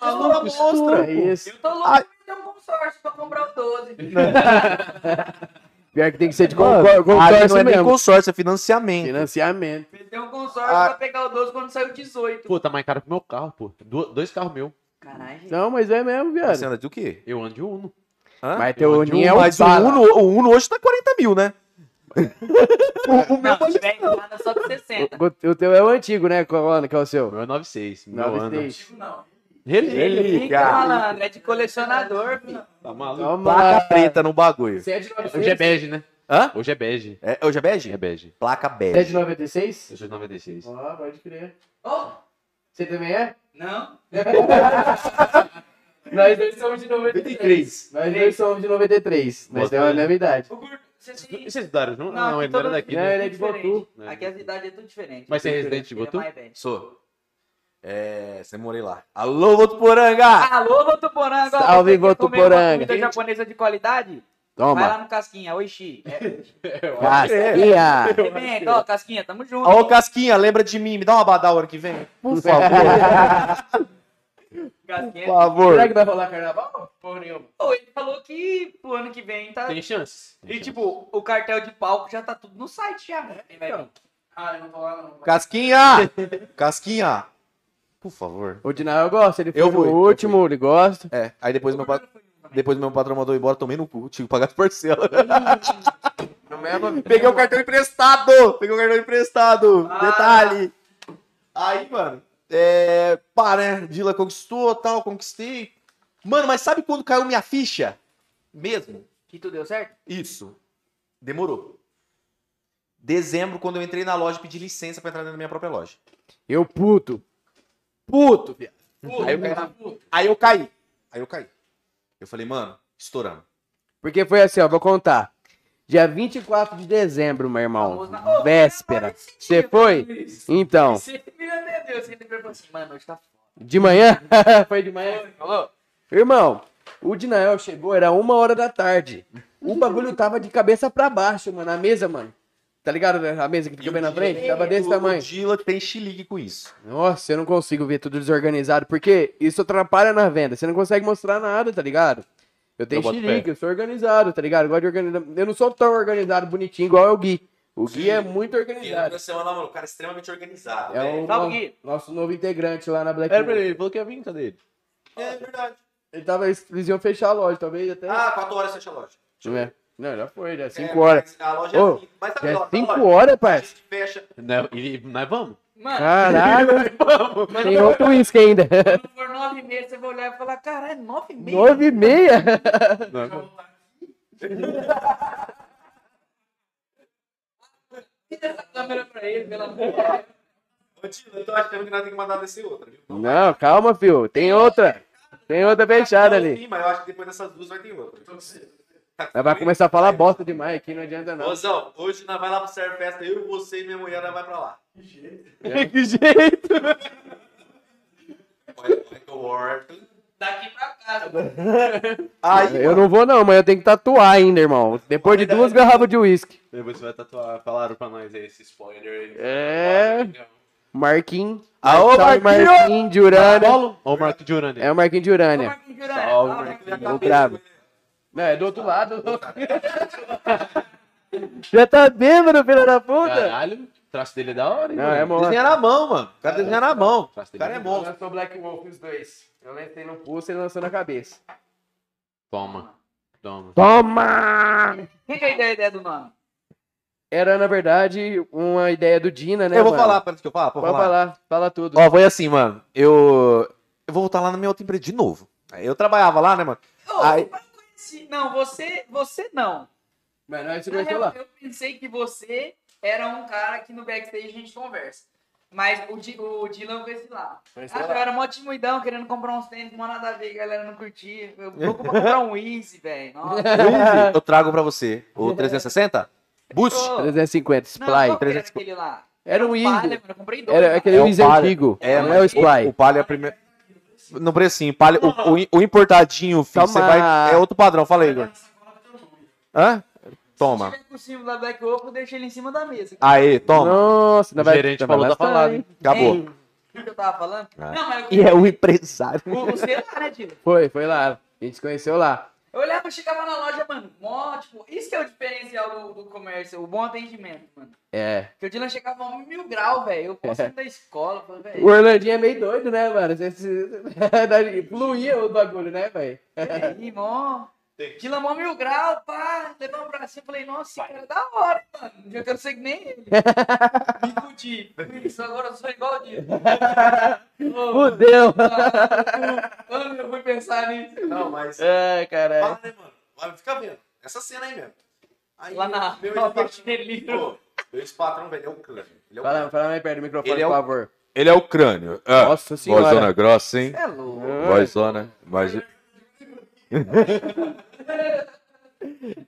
maluco, monstra. É isso. Eu tô louco Ai. pra ter um consórcio pra comprar o 12. Pior que tem que ser de Mano, concor- ali consórcio não é nem mesmo. consórcio, é financiamento. Financiamento. Tem um consórcio Ah. pra pegar o 12 quando saiu 18. Pô, tá mais caro que meu carro, pô. Du- dois carros meus. Caralho, gente. Não, mas é mesmo, viado. Você anda de o quê? Eu ando de Uno. Hã? Mas teu Eu Uninho é um Mas o bala. Uno, o Uno hoje tá 40 mil, né? o, o meu Não, se tiver entrada só de 60. O, o teu é o antigo, né, Colona, que é o seu? Meu é 96. Meu Nove anda. seis. Não. Relíquia. malandro, é de colecionador, filho. Tá maluco? Toma Placa lá. preta no bagulho. Você é de 96? Hoje é bege, né? Hã? Hoje é bege. É, hoje é bege? É bege. Placa Você é bege. de 96? Hoje é 96. Ah, pode crer. Oh, Você também é? não? Nós dois somos de 93. Nós dois somos de 93. Nós temos a mesma idade. E vocês estudaram junto? Não, Não, aqui ele não era daqui, Não, né? ele é de. Botu. né? Aqui as idades é tudo diferente. Mas você é residente de diferente, Botu? é. Sou. É, você morei lá. Alô, Votuporanga! Alô, Votuporanga! Salve, Votuporanga. Comida japonesa de qualidade? Vai lá Toma. no Casquinha, oishi. É, Casquinha. ó, Casquinha, tamo junto. Ô, Casquinha, lembra de mim? Me dá uma badal ano que vem. Por favor. Casquinha. Por favor. Será que vai rolar carnaval? Porra nenhuma. Ô, ele falou que pro ano que vem tá. Tem chances. E tipo, o cartel de palco já tá tudo no site já. né? Vir? Ah, eu não vou lá não. Casquinha! Casquinha! Por favor. O Dinael gosta, ele foi Eu fui, eu último, ele gosta. É, aí depois meu, pa- depois meu patrão mandou embora, tomei no cu, tive que pagar as parcelas. Mesmo... Peguei o cartão emprestado! Peguei o cartão emprestado! Ah. Detalhe! Aí, mano, é. Pá, né? Dila conquistou tal, conquistei. Mano, mas sabe quando caiu minha ficha? Mesmo? Que tu deu certo? Isso. Demorou. Dezembro, quando eu entrei na loja, pedi licença pra entrar dentro da minha própria loja. Eu puto. Puto, viado. Aí eu caí. na- Aí eu caí. Aí eu caí. Eu falei, mano, estourando. Porque foi assim, ó, vou contar. Dia 24 de dezembro, meu irmão. Na- Véspera. Você foi? Luiz. Então, Você, meu Deus, ele assim, mano, hoje tá foda. de manhã? foi de manhã? Falou? Irmão, o Dinael chegou, era uma hora da tarde. O bagulho tava de cabeça pra baixo, mano, a mesa, mano. Tá ligado? né? A mesa que fica bem na frente? Tava desse o, tamanho. O Dila tem chilique com isso. Nossa, eu não consigo ver tudo desorganizado, porque isso atrapalha na venda. Você não consegue mostrar nada, tá ligado? Eu tenho Eu xilique, eu sou organizado, tá ligado? Eu gosto de organizar. Eu não sou tão organizado, bonitinho, igual é o Gui. O Gui é muito organizado. semana, mano, o cara é extremamente organizado. É velho. o Salve, Gui. nosso novo integrante lá na Black Era pra ele, ele falou que ia vir, cadê ele? É verdade. Ele tava, eles iam fechar a loja, talvez até. Ah, 4 horas fecha a loja. Não é? Não, já foi, já é 5 É, horas. mas A loja Ô, é. Mas Já é 5 loja, horas, A parça. gente fecha. Não, e nós vamos? Mano, Caralho, tem outro uísque ainda. quando for nove e meia, você vai olhar e falar, caralho, nove e meia? 9 e meia? Vamos. Tira essa câmera pra ele, pelo amor de Deus. Ô, Tilo, eu tô achando que nós temos que mandar descer outra, viu? Não, calma, filho. Tem outra. Tem outra fechada Não, ali. Sim, mas eu acho que depois dessas duas vai ter outra. Ela vai começar a falar bosta demais aqui, não adianta não. Mozão, hoje nós vai lá pro Serve Festa, eu, você e minha mulher, nós vai pra lá. que jeito? Olha, Michael Wharton. Daqui pra casa. Aí, Eu não vou não, mas eu tenho que tatuar ainda, irmão. Depois de duas garrafas de uísque. Depois você vai tatuar. Falaram pra nós aí esse spoiler aí. É. Marquinhos. Aô, Salve, Marquinhos! Marquinhos de Urânia. O Marco de Urânia. É o Marquinhos de Urânia. Marquinhos de Salve, Urânia. Marquinhos. Salve, Vou bravo. Não, é do outro lado. Já tá bêbado, filho da puta. Caralho, o traço dele é da hora, hein? Não, é mano? monstro. Desenha na mão, mano. O cara desenha na mão. O traço O dele cara é é monstro. Lançou Black Wolf os dois. Eu lancei no pulso e ele lançou na cabeça. Toma. Toma. Toma! Quem que é a ideia, do nome? Era, na verdade, uma ideia do Dina, né, Eu vou mano? falar, antes que eu falo, pode Pode falar. falar, fala tudo. Ó, foi assim, mano. Eu. Eu vou voltar lá na minha outra empresa de novo. Eu trabalhava lá, né, mano? Aí- eu conheci- Não, você, você não. Mas nós se Na conheceu real, lá. Eu pensei que você era um cara que no backstage a gente conversa. Mas o, Di, o Dylan eu conheci lá. Conheceu Ah, eu lá. era mó timoidão, querendo comprar uns tênis, não nada a ver, a galera não curtia. Eu vou comprar um Easy, velho. Eu trago pra você o 360? Boost? Ô, 350, Não, Sply. qual que era aquele lá? Era um Palha, Easy. mano, eu comprei dois. Era lá. aquele É Easy Palha. antigo. É, não é o Sply. O Palio é a primeira. No precinho, Palio, o, o, o importadinho, filho, você vai. É outro padrão, fala aí, Igor. Hã? Se Toma. tiver com o símbolo da Black Wolf, eu deixo ele em cima da mesa. Aí, toma. Nossa, O ainda vai gerente falou, tá falado, hein? hein? Acabou. O que eu tava falando? Ah. Não, mas E é o empresário. o, o celular, né? Foi, foi lá. A gente se conheceu lá. Eu olhava, chegava na loja, mano, mó, tipo, isso que é o diferencial do, do comércio, o bom atendimento, mano. É. Porque o Dylan chegava a mil grau, velho. Eu posso ir da escola, falei, O velho. Orlandinho é meio doido, né, mano? Você- você- Fluía o bagulho, né, velho? e aí, mó. Tem. Dilamão mil grau, pá, levamos pra cima. Falei, nossa, esse cara é da hora, mano. Eu quero ser que nem ele. Me fudi. Isso, agora eu sou igual o Dila. Ô, Fudeu. Quando eu fui pensar nisso. Não, mas. Ai, caralho. Fala, né, mano? Vai ficar vendo. Essa cena aí mesmo. Aí, Lá na meu ex-patrão- meu ex-patrão, velho, é o crânio. Ele é o Fala, crânio. fala mais perto do microfone, Ele é por o- favor. Ele é o crânio. Ah, Nossa senhora. Vozona grossa, hein? É louco. Vozona. Mas...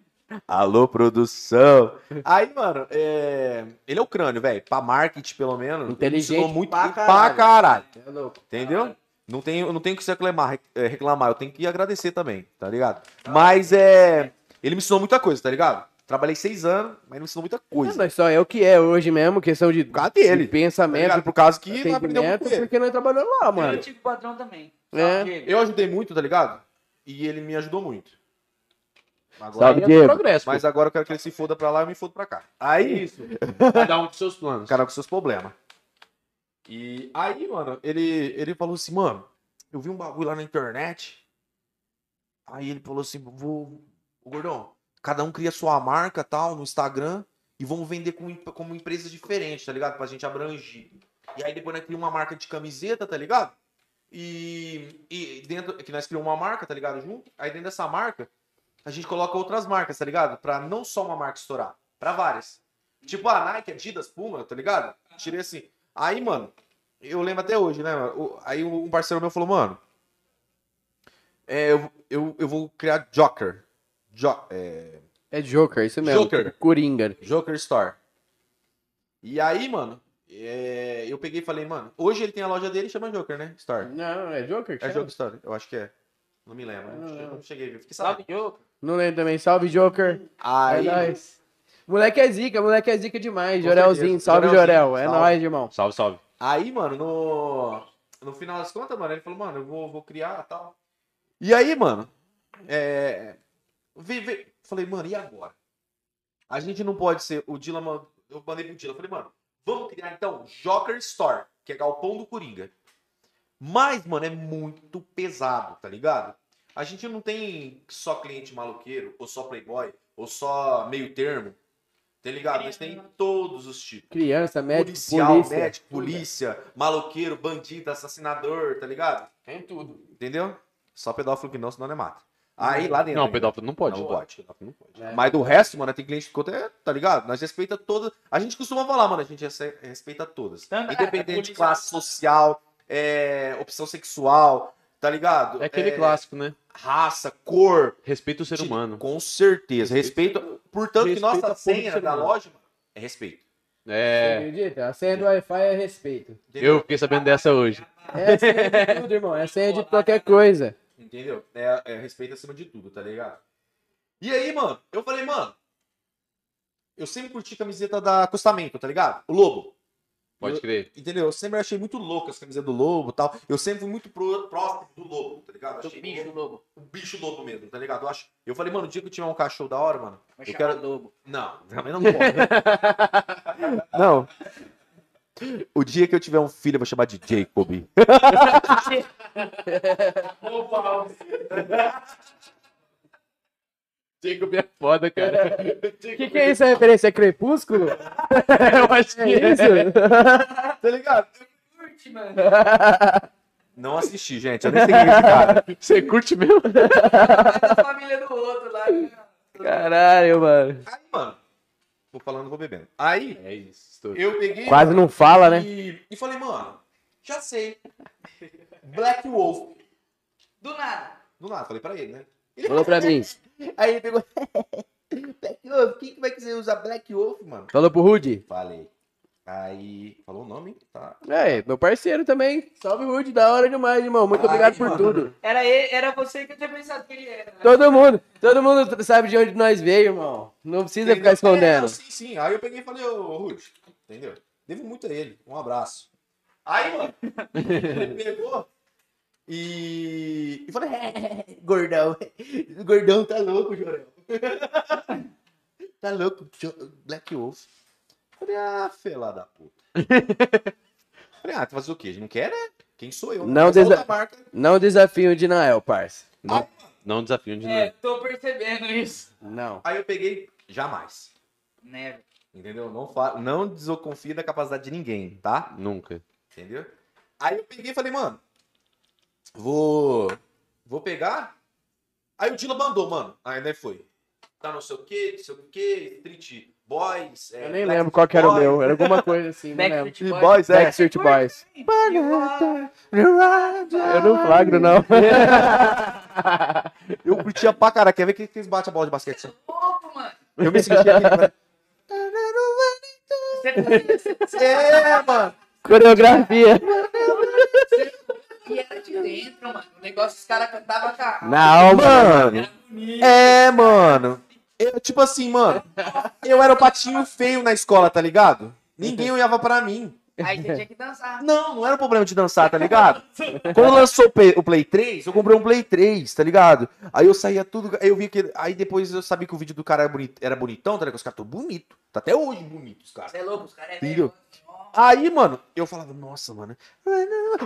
Alô, produção. Aí, mano, é... ele é o crânio, velho. Pra marketing, pelo menos. ele Inteligente ensinou muito pra pra caralho. caralho. É louco. Entendeu? Não tenho, não tenho que se reclamar, é, reclamar, eu tenho que agradecer também, tá ligado? Mas é. Ele me ensinou muita coisa, tá ligado? Trabalhei seis anos, mas ele me ensinou muita coisa. Mas só é o que é hoje mesmo, questão de, Por causa dele. de Tá pensamento, ligado? Por causa que não aprendeu muito ele. porque nós trabalhamos lá, Eu mano. tive patrão também. É. Ele? Eu ajudei muito, tá ligado? E ele me ajudou muito. Agora, é progresso. mas agora eu quero que ele se foda pra lá e eu me fodo pra cá. Aí, Isso. Cada um com seus planos. cara com seus problemas. E aí, mano, ele, ele falou assim, mano, eu vi um bagulho lá na internet. Aí ele falou assim, vou. Ô, gordão, cada um cria sua marca tal no Instagram e vamos vender como, em- como empresas diferentes, tá ligado? Pra gente abrangir. E aí depois nós criamos uma marca de camiseta, tá ligado? E, e dentro. Que nós criamos uma marca, tá ligado? Junto. Aí dentro dessa marca, a gente coloca outras marcas, tá ligado? Pra não só uma marca estourar, pra várias. Tipo a Nike, Adidas, Puma, tá ligado? Tirei assim. Aí, mano, eu lembro até hoje, né? mano? Aí um parceiro meu falou, mano, é, eu, eu, eu vou criar Joker. Jo, é, É Joker, isso mesmo. Joker. Coringa. Joker Store. E aí, mano, é, eu peguei e falei, mano, hoje ele tem a loja dele e chama Joker, né? Store. Não, é Joker? que É? Joker Store, eu acho que é. Não me lembro. Não, eu não. não cheguei a ver. Fiquei Salve. Diogo. Não lembro também. Salve, Joker. Aí, é nóis. Moleque é zica, moleque é zica demais. Com Jorelzinho, certeza. salve, Jorelzinho, Jorel. É salve. nóis, irmão. Salve, salve. Aí, mano, no, no final das contas, mano, ele falou, mano, eu vou, vou criar e tal. E aí, mano, é. vê- vê- Falei, mano, e agora? A gente não pode ser. O Dila, mano, eu mandei pro Dila, falei, mano, vamos criar então Joker Store, que é Galpão do Coringa. Mas, mano, é muito pesado, tá ligado? A gente não tem só cliente maloqueiro, ou só playboy, ou só meio termo, tá ligado? Mas tem todos os tipos Criança, médico, policial, polícia. médico, polícia, maloqueiro, bandido, assassinador, tá ligado? Tem tudo. Entendeu? Só pedófilo que não, senão não é mata. Aí lá dentro. Não, ainda. pedófilo não pode. Não pode. Pedófilo não pode. É. Mas do resto, mano, tem cliente que conta, tá ligado? Nós respeita todas. A gente costuma falar, mano, a gente respeita todas. Tanto- Independente é, de classe social, é, opção sexual, tá ligado? É aquele É, clássico, né? Raça, cor. Respeita o ser humano. Com certeza. Respeito. Portanto, que nossa senha da humano. loja mano, é respeito. Você É. acredita? A senha do Wi-Fi é respeito. Eu fiquei sabendo dessa hoje. É a senha de tudo, irmão. É a senha de qualquer coisa. Entendeu? É, é respeito acima de tudo, tá ligado? E aí, mano, eu falei, mano, eu sempre curti camiseta da acostamento, tá ligado? O Lobo. Pode crer. Entendeu? Eu sempre achei muito louco as camisetas do Lobo e tal. Eu sempre fui muito pro- próximo do Lobo, tá ligado? Do Achei bicho lobo. o bicho lobo mesmo, tá ligado? Eu, acho... eu falei, mano, o dia que eu tiver um cachorro da hora, mano, Vai eu quero. lobo. Não, também não pode. não. O dia que eu tiver um filho, eu vou chamar de Jacob. Jacob é foda, cara. O que, que é isso? A referência? É Crepúsculo? Eu acho Que isso? Tá ligado? Curte, mano. Não assisti, gente. Eu nem sei quem é esse cara. Você curte mesmo? Vai da família do outro lá. né? Caralho, mano. Aí, mano, vou falando, vou bebendo. Aí, É isso. Eu peguei. Quase não fala, né? E, e falei, mano, já sei. Black Wolf. Do nada. Do nada, falei pra ele, né? Falou pra mim. Aí ele pegou. Black Wolf, quem que vai quiser usar Black Wolf, mano? Falou pro Rude? Falei. Aí, falou o nome? Tá. É, meu parceiro também. Salve, Rude. Da hora demais, irmão. Muito Ai, obrigado por mano. tudo. Era, ele, era você que eu tinha pensado que ele era. né? Todo mundo, todo mundo sabe de onde nós veio, irmão. Não precisa ficar escondendo. sim, sim. Aí eu peguei e falei, ô, Rude, entendeu? Devo muito a ele. Um abraço. Aí, mano, ele pegou e. E falei, é, gordão. Gordão tá louco, Jorel. tá louco, Black Wolf. Falei, ah, fela da puta. falei, ah, tu fazer o quê? Não quer, né? Quem sou eu? Não Mas a desa-. Não desafio de Nael, parça. Aí, mano, Não desafiam de É, novo. tô percebendo isso. Não. Aí eu peguei, jamais. Né? Entendeu? Não, fa... não desconfie da capacidade de ninguém, tá? Nunca. Entendeu? Aí eu peguei e falei, mano, vou. Vou pegar. Aí o Dila mandou, mano. Aí daí foi. Tá não sei o que, não sei o que, Street Boys. é, Eu nem Black lembro qual que era o Boys. meu. Era alguma coisa assim, não lembro. Backstreet Boys. Boys, é. Backstreet Boys. Eu não flagro, não. Eu curtia pra caralho. Quer ver que que eles batem a bola de basquete? assim? Louco, mano. Eu me sentia aqui. Você tá É, mano. Coreografia. E era de dentro, mano. O negócio, os caras cantavam com a... Alma. Mano. É, mano. Eu, tipo assim, mano. Eu era o patinho feio na escola, tá ligado? Ninguém olhava pra mim. Aí você tinha que dançar. Não, não era o problema de dançar, tá ligado? Quando lançou o Play, o Play 3, eu comprei um Play 3, tá ligado? Aí eu saía tudo. Aí eu vi que. Aí depois eu sabia que o vídeo do cara era, bonit, era bonitão, tá ligado? Os caras tão bonitos. Tá até hoje bonito, os caras. Você é louco, os caras é velho. Aí, mano, eu falava, nossa, mano.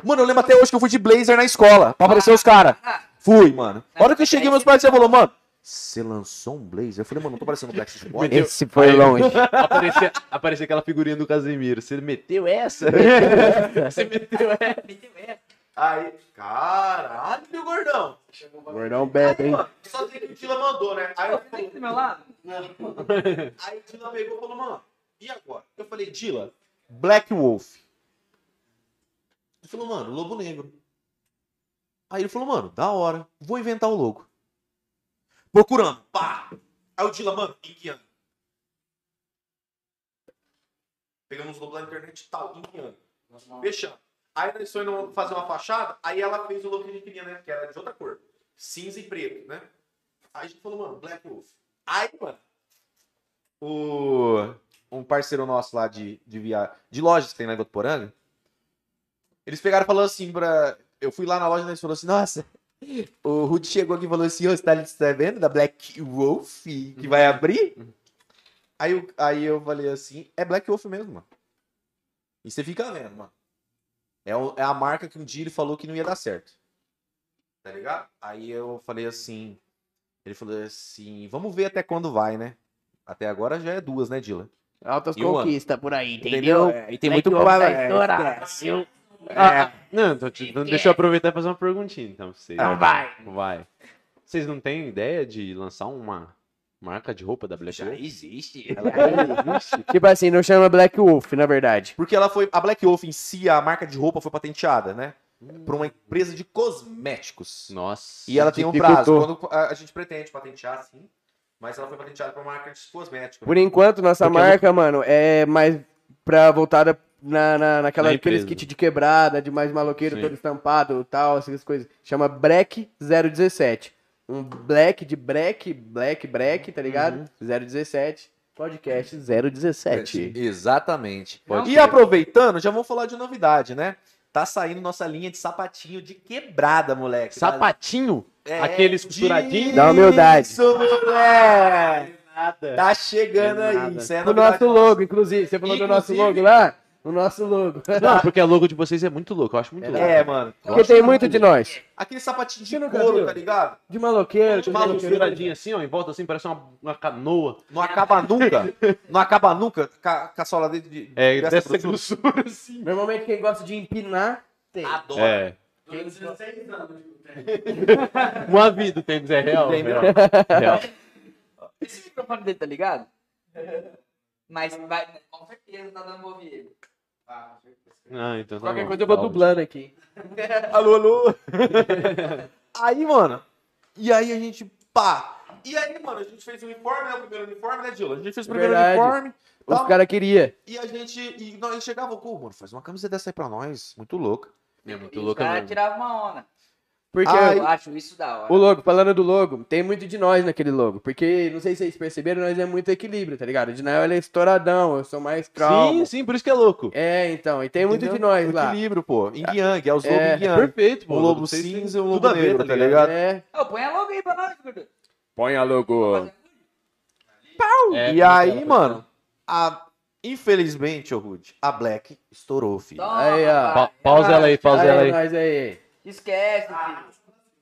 Mano, eu lembro até hoje que eu fui de blazer na escola, pra aparecer os caras. Fui, mano. A hora que eu cheguei, meus pais falaram, mano, você lançou um blazer? Eu falei, mano, não tô parecendo um Black Boy. Esse foi Aí- longe. Aparecia, aparecia aquela figurinha do Casemiro. Você meteu essa? Você meteu essa? meteu essa. Aí, caralho, meu gordão. Gordão bebe, hein? Mano, só sei que o Dila mandou, né? Aí eu tem aqui do meu lado? Aí o Dila pegou e falou, mano, e agora? Eu falei, Dila, Black Wolf. Ele falou, mano, Lobo Negro. Aí ele falou, mano, da hora, vou inventar o logo. Procurando, pá. Aí o Dila, mano, ano? Pegamos os logos da internet e tal, ano? Fechando. Aí nós fomos fazer uma fachada, aí ela fez o logo que a gente queria, né? Que era de outra cor. Cinza e preto, né? Aí a gente falou, mano, Black Wolf. Aí, mano, o, um parceiro nosso lá de, de, via, de lojas que tem lá em Votuporanga, eles pegaram e falaram assim pra... Eu fui lá na loja e eles falaram assim, nossa, o Rudy chegou aqui e falou assim, ô, você tá, você tá vendo da Black Wolf que vai abrir? Aí, eu- aí eu falei assim, é Black Wolf mesmo, mano. E você fica vendo, mano. É, o- é a marca que um dia ele falou que não ia dar certo. Tá ligado? Aí eu falei assim, ele falou assim, vamos ver até quando vai, né? Até agora já é duas, né, Dila? Altas E um conquistas por aí, Entendeu? entendeu? É, e tem Black muito Wolf pra- tá é, viu? Ah, não, tô te- então deixa eu aproveitar e fazer uma perguntinha, então. Vocês. Então vai. Vai. Vocês não têm ideia de lançar uma marca de roupa da Black Wolf? existe. Tipo assim, não chama Black Wolf, na verdade. Porque ela foi. A Black Wolf em si, a marca de roupa foi patenteada, né? Por uma empresa de cosméticos. Nossa. E ela tem um dificultou. prazo. Quando a a gente pretende patentear, sim. Mas ela foi patenteada por uma marca de cosméticos. Por enquanto, nossa Porque marca, mano, é mais pra voltada na, na, naquela, Na aqueles kit de quebrada, de mais maloqueiro, Sim. todo estampado tal, essas coisas. Chama Break 017. Um black de break, black, break, tá ligado? 017. Podcast 017. Exatamente. Pode e crer. aproveitando, já vamos falar de novidade, né? Tá saindo nossa linha de sapatinho de quebrada, moleque. Sapatinho? É, Aqueles costuradinhos? Dá humildade. Isso, moleque! Nada. Tá chegando É aí. Isso é O nosso logo, inclusive. Você falou do nosso Inclusive- logo lá? O nosso logo. Não, porque a logo de vocês é muito louco. Eu acho muito louco. É, mano. Porque tem muito de nós. Aquele sapatinho de couro, viu? tá ligado? De maloqueiro, de maloqueiro. costuradinha assim, ó, em volta assim, parece uma, uma canoa. Não acaba nunca. Não acaba nunca com a, com a sola dele de, É, dessa grossura. assim. Normalmente quem gosta de empinar, tem. Adoro. É. Durante 16 anos. Uma vida o tênis é real. Entendeu? real. real. Esse microfone dele tá ligado? Mas vai, com certeza tá dando ele. Ah, então tá Qualquer bom. coisa eu vou Tá dublando aqui. Alô, alô. aí, mano. E aí a gente, pá. E aí, mano, a gente fez o uniforme, né? O primeiro uniforme, né, Dila? A gente fez o primeiro Verdade. uniforme. Os caras queriam. E a gente. E nós chegava, pô, mano, faz uma camiseta dessa aí pra nós. Muito louca. É muito E os louca caras mesmo. tiravam uma onda. Porque Ai. Eu acho isso da hora. o logo, falando do logo, tem muito de nós naquele logo. Porque, não sei se vocês perceberam, nós é muito equilíbrio, tá ligado? O Dinael ele é estouradão, eu sou mais calmo. Sim, sim, por isso que é louco. É, então, e tem muito Entendeu? de nós O lá. equilíbrio, pô. Ing Yang, é os É, lobos é Yin Yang. Perfeito, pô. O têm cinza e o tudo lobo negro, tá ligado? É. Ô, põe a logo aí pra nós, Gudu. Põe a logo. É, E aí, mano, a... infelizmente, ô Rude, a Black estourou, filho. Toma, Aí, ó. Pa- pausa ela aí, pausa ela aí. nós aí. Esquece, filho.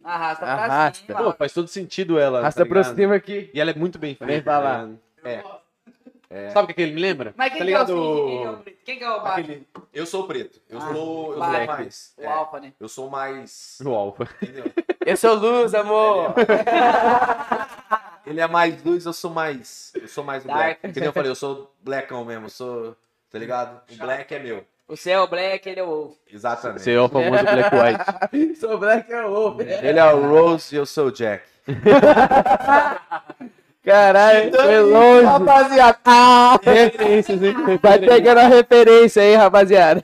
Arrasta pra Arrasta. cima. Pô, faz todo sentido ela. Arrasta tá pra ligado? cima aqui. E ela é muito bem feita. Vem falar. tá ligado? É. Sabe o que, que ele me lembra? Mas quem tá que é o ligado? quem que é o preto? Quem que é o Batman? Aquele... Eu sou o preto. Eu Ah, sou, eu sou black. mais. O é, Alpha, né? eu sou mais. O Alpha. Entendeu? Eu sou luz, amor. Ele é mais luz, eu sou mais. Eu sou mais o Dark. black. Entendeu? Eu falei, eu sou blackão mesmo, eu sou. Tá ligado? O black é meu. Você é o Black, ele é o Wolf. Exatamente. Você é o famoso Black White. sou Black and Wolf. Ele é o Rose e eu sou o Jack. Caralho, foi longe. Rapaziada! Ah! Referências, hein? Vai pegando a referência aí, rapaziada.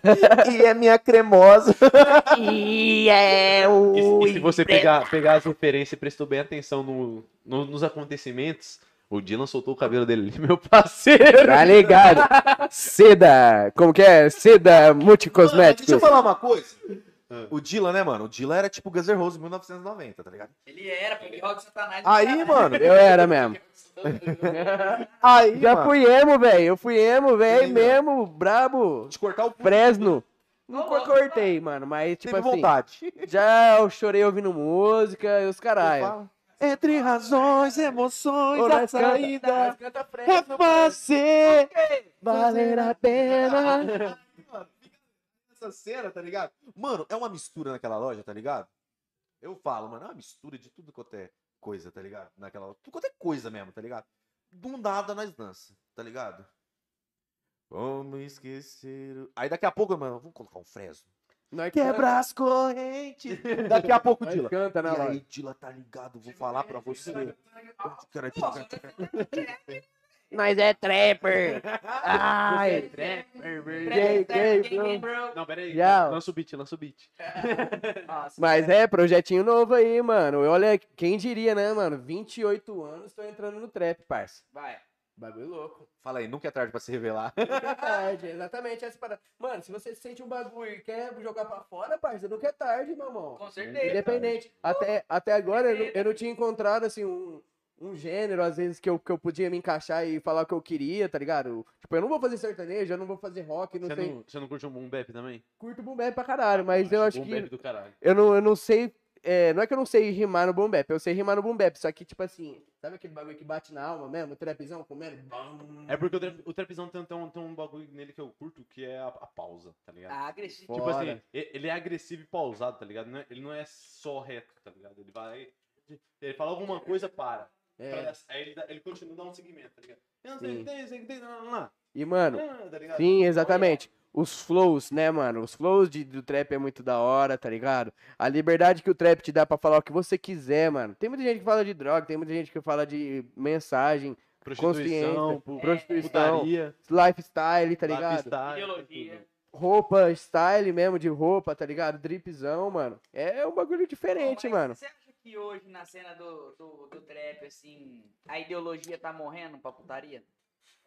E é minha cremosa. E é o. E, e se você pegar, pegar as referências e prestou bem atenção no, no- nos acontecimentos, o Dylan soltou o cabelo dele ali, meu parceiro. Tá ligado? Seda, como que é? Seda Mano, multicosméticos. deixa eu falar uma coisa. O Dylan, né, mano? O Dylan era tipo Guns N' Roses 1990, tá ligado? Ele era, porque rock satanás. Aí, mano. Eu era mesmo. Aí, Já mano. fui emo, velho. Eu fui emo, velho, mesmo, brabo. De cortar o pulso. Fresno. Nunca cortei, mano, mas tipo Teve assim, vontade. já eu chorei ouvindo música e os caralho. Entre razões, emoções, Ô, a canta- saída canta é fazer valer a pena. essa cena, tá ligado? Mano, é uma mistura naquela loja, tá ligado? Eu falo, mano, é uma mistura de tudo quanto é coisa, tá ligado? Naquela loja. Tudo quanto é coisa mesmo, tá ligado? Do nada nós dança, tá ligado? Como esquecer. Aí daqui a pouco, mano, vamos colocar um Fresno. Nós Quebra as correntes. Daqui a pouco, Nós Dila. canta na E aí. Dila, tá ligado? Vou falar pra você. Nós é trapper. Ai, gay, gay, bro. Não, peraí. Já. Lança o beat, lança o beat. Nossa, Mas é, projetinho novo aí, mano. Olha, quem diria, né, mano? 28 anos, tô entrando no trap, parça. Vai. Bagulho louco. Fala aí, nunca é tarde pra se revelar. Nunca é tarde, exatamente essa parada. Mano, se você sente um bagulho e quer jogar pra fora, parça, nunca é tarde, meu irmão. Com certeza. Independente. Até, até agora eu não, eu não tinha encontrado, assim, um, um gênero, às vezes, que eu, que eu podia me encaixar e falar o que eu queria, tá ligado? Tipo, eu não vou fazer sertanejo, eu não vou fazer rock, não Você sei. não, você não curte um boom bap também? Curto boom bap pra caralho, mas eu acho boom que bap do caralho. eu não, eu não sei. É, não é que eu não sei rimar no boom bap, eu sei rimar no boom bap, só que, tipo assim, sabe aquele bagulho que bate na alma mesmo? O trapzão comendo? É porque o, trap, o trapzão tem, tem, um, tem um bagulho nele que eu curto, que é a, a pausa, tá ligado? Ah, agressivo. Tipo assim, ele é agressivo e pausado, tá ligado? Não é- ele não é só reto, tá ligado? Ele vai. Ele fala alguma coisa, para. É. Aí ele, dá- ele continua dando um segmento, tá ligado? Sim. sei o que tem, sei o que tem, não, não, não. E, mano, Ah, tá ligado? sim, exatamente. Os flows, né, mano? Os flows de, do trap é muito da hora, tá ligado? A liberdade que o trap te dá pra falar o que você quiser, mano. Tem muita gente que fala de droga, tem muita gente que fala de mensagem, Prostituição, consciência, pu- prostituição, putaria, lifestyle, tá ligado? lifestyle, Ideologia. roupa, style mesmo de roupa, tá ligado? Dripzão, mano. É um bagulho diferente, Mas mano. Você acha que hoje, na cena do, do, do trap, assim, a ideologia tá morrendo pra putaria?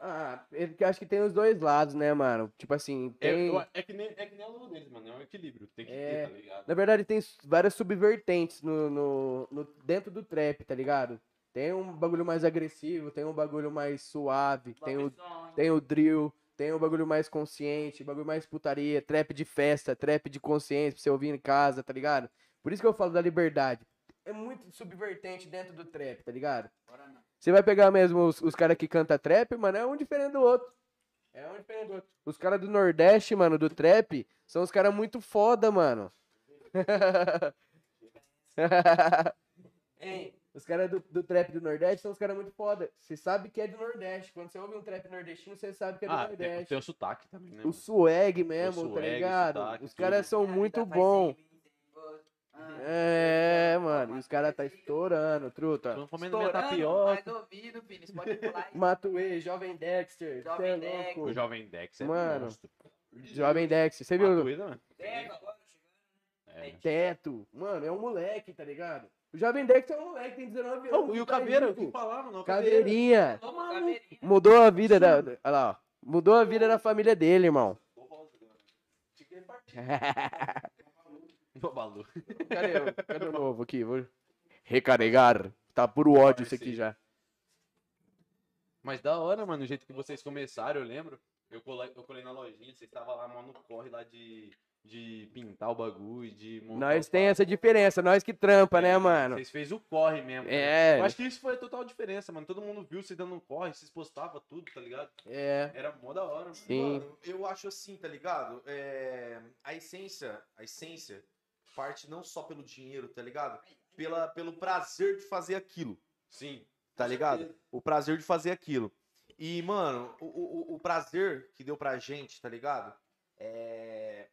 Ah, eu acho que tem os dois lados, né, mano? Tipo assim, É, tem. eu- é que nem, é que nem a luta deles, mano. É um equilíbrio. Tem que É. ter, tá ligado? Na verdade, tem várias subvertentes no, no, no- dentro do trap, tá ligado? Tem um bagulho mais agressivo, tem um bagulho mais suave, tem o, tem o drill, tem um bagulho mais consciente, bagulho mais putaria, trap de festa, trap de consciência pra você ouvir em casa, tá ligado? Por isso que eu falo da liberdade. É muito subvertente dentro do trap, tá ligado? Agora não. Você vai pegar mesmo os, os caras que canta trap, mano, é um diferente do outro. É um diferente do outro. Os caras do Nordeste, mano, do trap, são os caras muito foda, mano. Hein? Os caras do, do trap do Nordeste são os caras muito foda. Você sabe que é do Nordeste. Quando você ouve um trap nordestino, você sabe que é do Ah, tem, Nordeste. tem o sotaque também, né? O swag mesmo, O tá swag, o ligado? sotaque, os caras são muito faz bons. É, mano. E os caras tá estourando, truta. Tô comendo minha tapioca. mais ouvido, filho. Spotify. Matuê, Jovem Dexter. Jovem é Dex. louco. O Jovem Dex é Mano, monstro. Jovem Dexter. Você viu? Matuê, né? É, agora chegando. Teto. Mano, é um moleque, tá ligado? O Jovem Dexter é um moleque, tem 19 anos. Oh, e o tá Caveira, o rico. que falaram? Não. Caveirinha. Caveirinha. Mudou a vida da. da- Olha lá, ó. Mudou a vida da família dele, irmão. Ô, Balu. Cadê, o- cadê o novo aqui? Vou recarregar. Tá puro ódio isso aqui já. Mas da hora, mano, o jeito que vocês começaram, eu lembro. Eu colei, eu colei na lojinha, vocês estavam lá, mano, no corre lá de, de pintar o bagulho, de montar Nós tem essa diferença, nós que trampa, né, É, mano? Vocês fez o corre mesmo. né? É. Eu acho que isso foi a total diferença, mano. Todo mundo viu vocês dando um corre, vocês postavam tudo, tá ligado? É. Era mó da hora, mano. Sim. Mano, eu acho assim, tá ligado? É, a essência, a essência parte não só pelo dinheiro, tá ligado? Pela, pelo prazer de fazer aquilo, Sim. tá ligado? O prazer de fazer aquilo. E, mano, o, o, o prazer que deu pra gente, tá ligado? É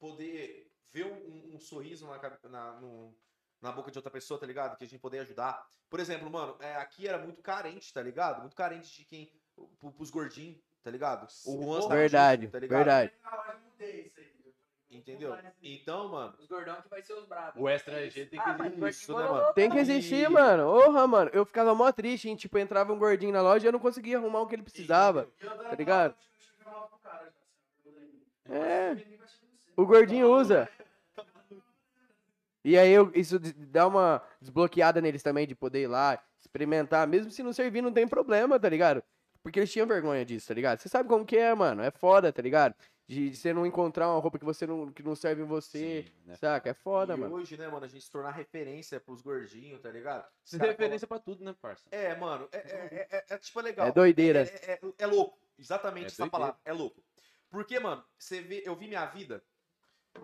poder ver um, um sorriso na, na, no- na boca de outra pessoa, tá ligado? Que a gente poder ajudar. Por exemplo, mano, é, aqui era muito carente, tá ligado? Muito carente de quem. pro- Pros gordinhos, tá ligado? O Juan Verdade, tá ligado? verdade. Entendeu? Então, mano. Os gordão que vai ser os bravos. O extra G tem que Ah, isso, né, mano? Tem que existir, mano. Porra, mano. Eu ficava mó triste, hein? Tipo, entrava um gordinho na loja e eu não conseguia arrumar o que ele precisava. Tá ligado? É. O gordinho usa. E aí eu- isso dá uma desbloqueada neles também de poder ir lá, experimentar, mesmo se não servir, não tem problema, tá ligado? Porque eles tinham vergonha disso, tá ligado? Você sabe como que é, mano? É foda, tá ligado? De, de você não encontrar uma roupa que você não, que não serve em você, Sim, né? saca? É foda, e mano. hoje, né, mano, a gente se tornar referência pros gordinhos, tá ligado? Você tem referência pra tudo, né, parça? É, mano, é, é, é- é, tipo é legal. É doideira. É, é- é louco. Exatamente É essa doideira. palavra. É louco. Porque, mano, você vê, eu vi minha vida.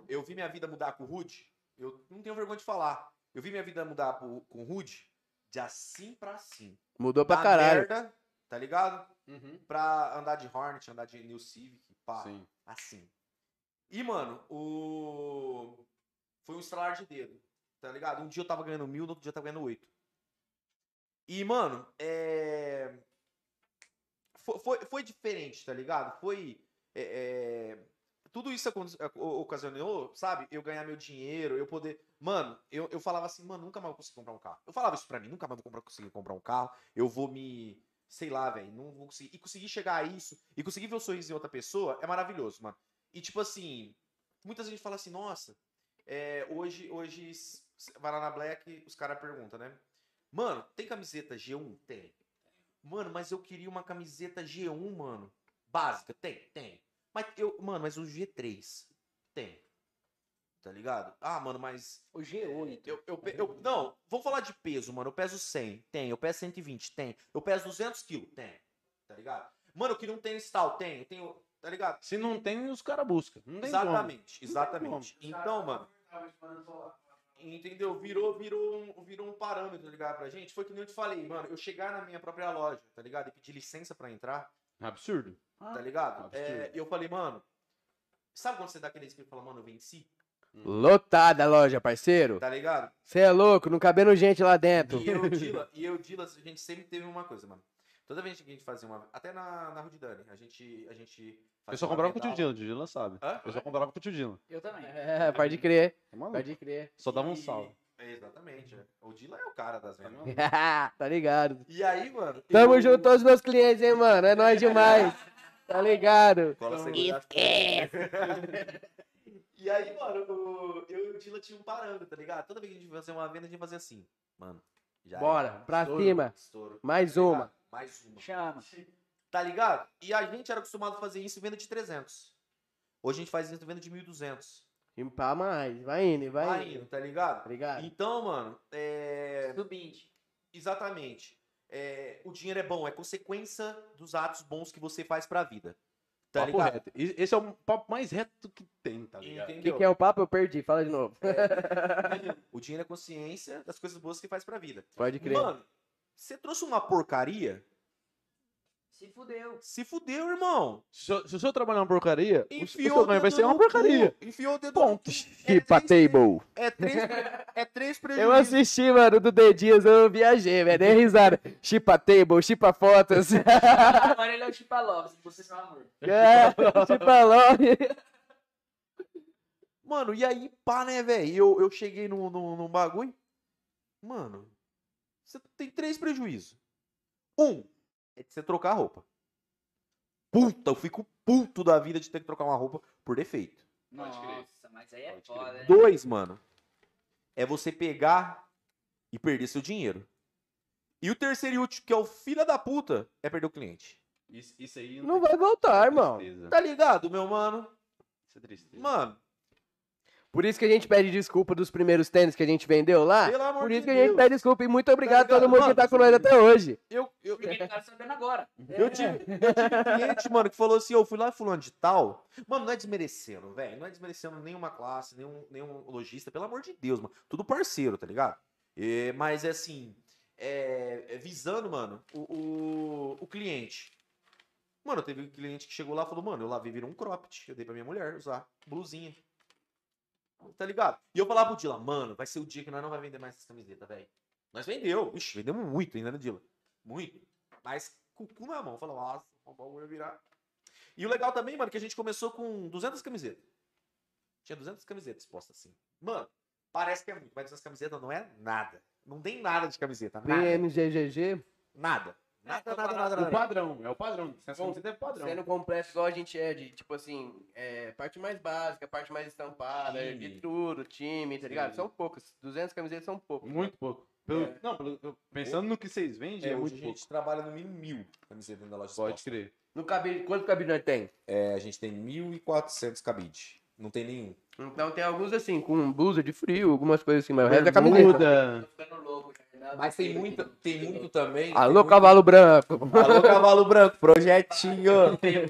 Eu vi minha vida mudar com o Rude. Eu não tenho vergonha de falar. Eu vi minha vida mudar pro- com o Rude de assim pra assim. Mudou pra Da caralho. merda, tá ligado? Uhum. Pra andar de Hornet, andar de New Civic, pá. Sim. Assim. E, mano, o. Foi um estralar de dedo. Tá ligado? Um dia eu tava ganhando mil, no outro dia eu tava ganhando oito. E, mano, é. Foi, foi, foi diferente, tá ligado? Foi. é, é, Tudo isso o- ocasionou, sabe? Eu ganhar meu dinheiro, eu poder. Mano, eu, eu falava assim, mano, nunca mais vou conseguir comprar um carro. Eu falava isso pra mim, nunca mais vou comprar- conseguir comprar um carro. Eu vou me. Sei lá, velho, não vou conseguir. E conseguir chegar a isso, e conseguir ver o sorriso em outra pessoa é maravilhoso, mano. E tipo assim, muita gente fala assim, nossa, é, hoje, hoje vai lá na Black, os caras perguntam, né? Mano, tem camiseta G1? Tem. Mano, mas eu queria uma camiseta G1, mano. Básica, tem, tem. Mas eu, mano, mas o G3 tem. Tá ligado? Ah, mano, mas O G8. eu, eu, eu- não, vamos falar de peso, mano. Eu peso 100, tem. Eu peso 120, tem. Eu peso 200 quilos, tem. Tá ligado? Mano, queria um tênis tal, tem. Eu tenho, tá ligado? Se não tem, os caras buscam. Não tem Exatamente, Não tem exatamente. Então, mano, entendeu? Virou, virou, um, virou um parâmetro, tá ligado, pra gente. Foi que nem eu te falei, mano. Eu chegar na minha própria loja, tá ligado? E pedir licença pra entrar, como. Absurdo. tá ligado? absurdo. É, eu falei, mano, sabe quando você dá aquele espírito e fala, mano, eu venci? Lotada a loja, parceiro. Tá ligado? Você é louco, não cabendo gente lá dentro. E eu, Dila, e eu, Dila, a gente sempre teve uma coisa, mano. Toda vez que a gente fazia uma. Até na, na Rude Dani, a gente. A gente Eu só comprava com o tio. Dylan, o tio sabe. Hã? Eu só comprava com o tio. Eu também. É, pode crer, maluco? pode crer. Só dava um salve. É, exatamente. é. O Dila é o cara das vendas. tá ligado. E aí, mano. Tamo eu- junto todos os meus clientes, hein, mano. É nóis demais. Tá ligado? Segurança. E aí, mano, o- eu e o Dila tinha um parâmetro, tá ligado? Toda vez que a gente fazia uma venda, a gente fazia assim. Mano, já Bora, era. pra Estouro, cima. Estouro. Mais Tá uma. Mais uma. Chama. Tá ligado? E a gente era acostumado a fazer isso em venda de 300. Hoje a gente faz isso em venda de 1.200. E pra mais. Vai indo, vai, Vai indo. indo, tá ligado? Tá ligado? Então, mano, é... Subinte. exatamente. É, O dinheiro é bom, é consequência dos atos bons que você faz pra vida. Tá Papo ligado? reto. E- Esse é o papo mais reto que tem, tá ligado? O que, Entendeu? que é o papo? Eu perdi. Fala de novo. O dinheiro é consciência das coisas boas que faz pra vida. Pode crer. Mano, você trouxe uma porcaria? Se fudeu. Se fudeu, irmão. Se, o- se o senhor trabalhar uma porcaria, o, o Enfiou seu ganho vai dedo ser uma porcaria. cu. Enfiou o dedo Ponto. Chipa table. É três, é três Eu prejuízos. assisti, mano, do The Dias, eu viajei, velho. Dei risada. Chipa table, chipa fotos. Agora ele é o Chipalov, se você são amor. é, chipa love. Mano, e aí, pá, né, velho? Eu, eu cheguei no, no, no bagulho. Mano, você tem três prejuízos. Um, é de você trocar a roupa. Puta, eu fico puto da vida de ter que trocar uma roupa por defeito. Nossa, mas aí é foda, né? Dois, mano, é você pegar e perder seu dinheiro. E o terceiro e último, que é o filho da puta, é perder o cliente. Isso, isso aí Não tem vai voltar, irmão. tristeza. Tá ligado, meu mano? Isso é tristeza. Mano, Por isso que a gente pede desculpa dos primeiros tênis que a gente vendeu lá. pelo amor Por de isso que a gente Deus. pede desculpa. E muito obrigado a ligado? todo mundo que Mano, tá com nós até hoje. Eu, eu, tá sabendo agora. Eu tive, eu tive cliente, mano, que falou assim, eu fui lá fulano de tal. Mano, não é desmerecendo, velho. Não é desmerecendo nenhuma classe, nenhum, nenhum lojista, pelo amor de Deus, mano. Tudo parceiro, tá ligado? É, mas é assim, é, é visando, mano, o, o, o cliente. Mano, teve um cliente que chegou lá e falou, mano, eu lavei, virou um cropped. Eu dei pra minha mulher usar, blusinha. Tá ligado? E eu falava pro Dila, mano, vai ser o dia que nós não vai vender mais essas camisetas, velho. Nós vendeu. Ixi, vendemos muito ainda, né, Dila? Muito. Mas com o cu na mão. Falou, nossa, o bagulho vai virar. E o legal também, mano, que a gente começou com 200 camisetas. Tinha 200 camisetas expostas assim. Mano, parece que é muito, mas 200 camisetas não é nada. Não tem nada de camiseta. Nada. BMGGG. Nada. Nada, É, nada, tô nada, O nada. padrão, é o padrão. Essa camiseta é padrão. Sendo completo igual a gente é de, tipo assim, é, parte mais básica, parte mais estampada, Time. de tudo, time, tá ligado? Sim. São poucas. 200 camisetas são poucas. Muito pouco. Pelo- É. Não, pelo- pensando no que vocês vendem, É, é, hoje muito a pouco. gente trabalha no mínimo mil camisetas dentro da loja Pode exposta. crer. No cabide, quanto cabide nós tem? É, a gente tem 1.400 cabide. Não tem nenhum. Então tem alguns assim, com blusa de frio, algumas coisas assim, mas o resto é camiseta. Tô ficando louco. Já. Mas tem muito, tem muito também. Alô, muito- cavalo branco. Alô, cavalo branco, projetinho.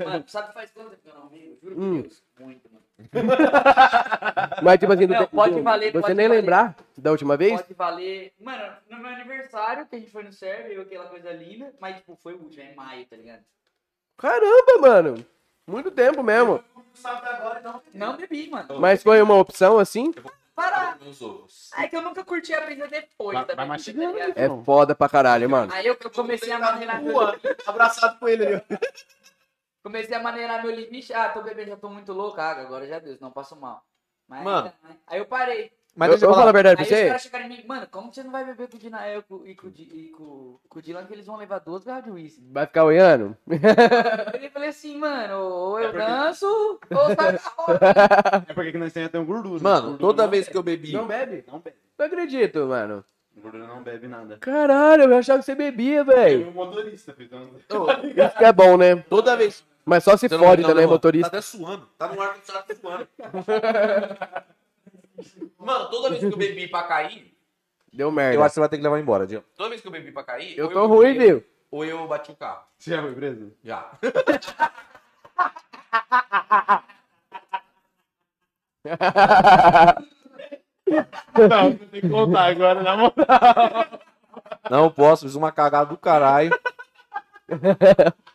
Mano, sabe faz quanto tempo que eu não vivo? Juro Hum. por Deus. Muito, mano. Mas tipo assim, Não, tem- pode valer, Você pode nem valer. lembrar da última vez? Pode valer. Mano, no meu aniversário, que a gente foi no serve, eu aquela coisa linda, mas tipo, foi o último, é em maio, tá ligado? Caramba, mano. Muito tempo mesmo. Sabe agora não. Não bebi, mano. Mas foi uma opção assim? Para! Meus ovos. Aí que eu nunca curti a brisa depois Vai- vai mastigando, tá ligado? É foda pra caralho, mano. Aí eu, eu comecei a maneirar Rua, abraçado com ele ali. Comecei a maneirar meu limite. Ah, tô bebendo, já tô muito louco. Ah, agora já Deus, não passo mal. Mas, Mano. ainda- aí eu parei. Mas eu, deixa eu eu vou falar a verdade Aí pra os você. caras chegaram em mim, mano, como você não vai beber com o Dinael e com, e com, e com, com o Dylan que eles vão levar duas garrafas de uísque? Vai ficar olhando? Eu falei assim, mano, ou eu danço, ou sai da roda. É porque que nós temos até um gordura. Mano, Gordura toda vez bebe. que eu bebi. Não bebe? Não bebe. Não acredito, mano. Gordura não bebe nada. Caralho, eu achava que você bebia, Eu velho. um motorista, filho. Então... Isso que é bom, né? Toda vez. Mas só se Você fode não- não, também, não, motorista. Tá até suando. Tá no ar que tá suando. Mano, toda vez que eu bebi pra cair. Deu Eu merda. acho que você vai ter que levar embora, Diego. Toda vez que eu bebi pra cair. Eu ou tô ruim, bebi, viu? Ou eu bati o carro. Você já foi preso? Já. Não, tem que contar agora, na moral. Não posso, fiz uma cagada do caralho.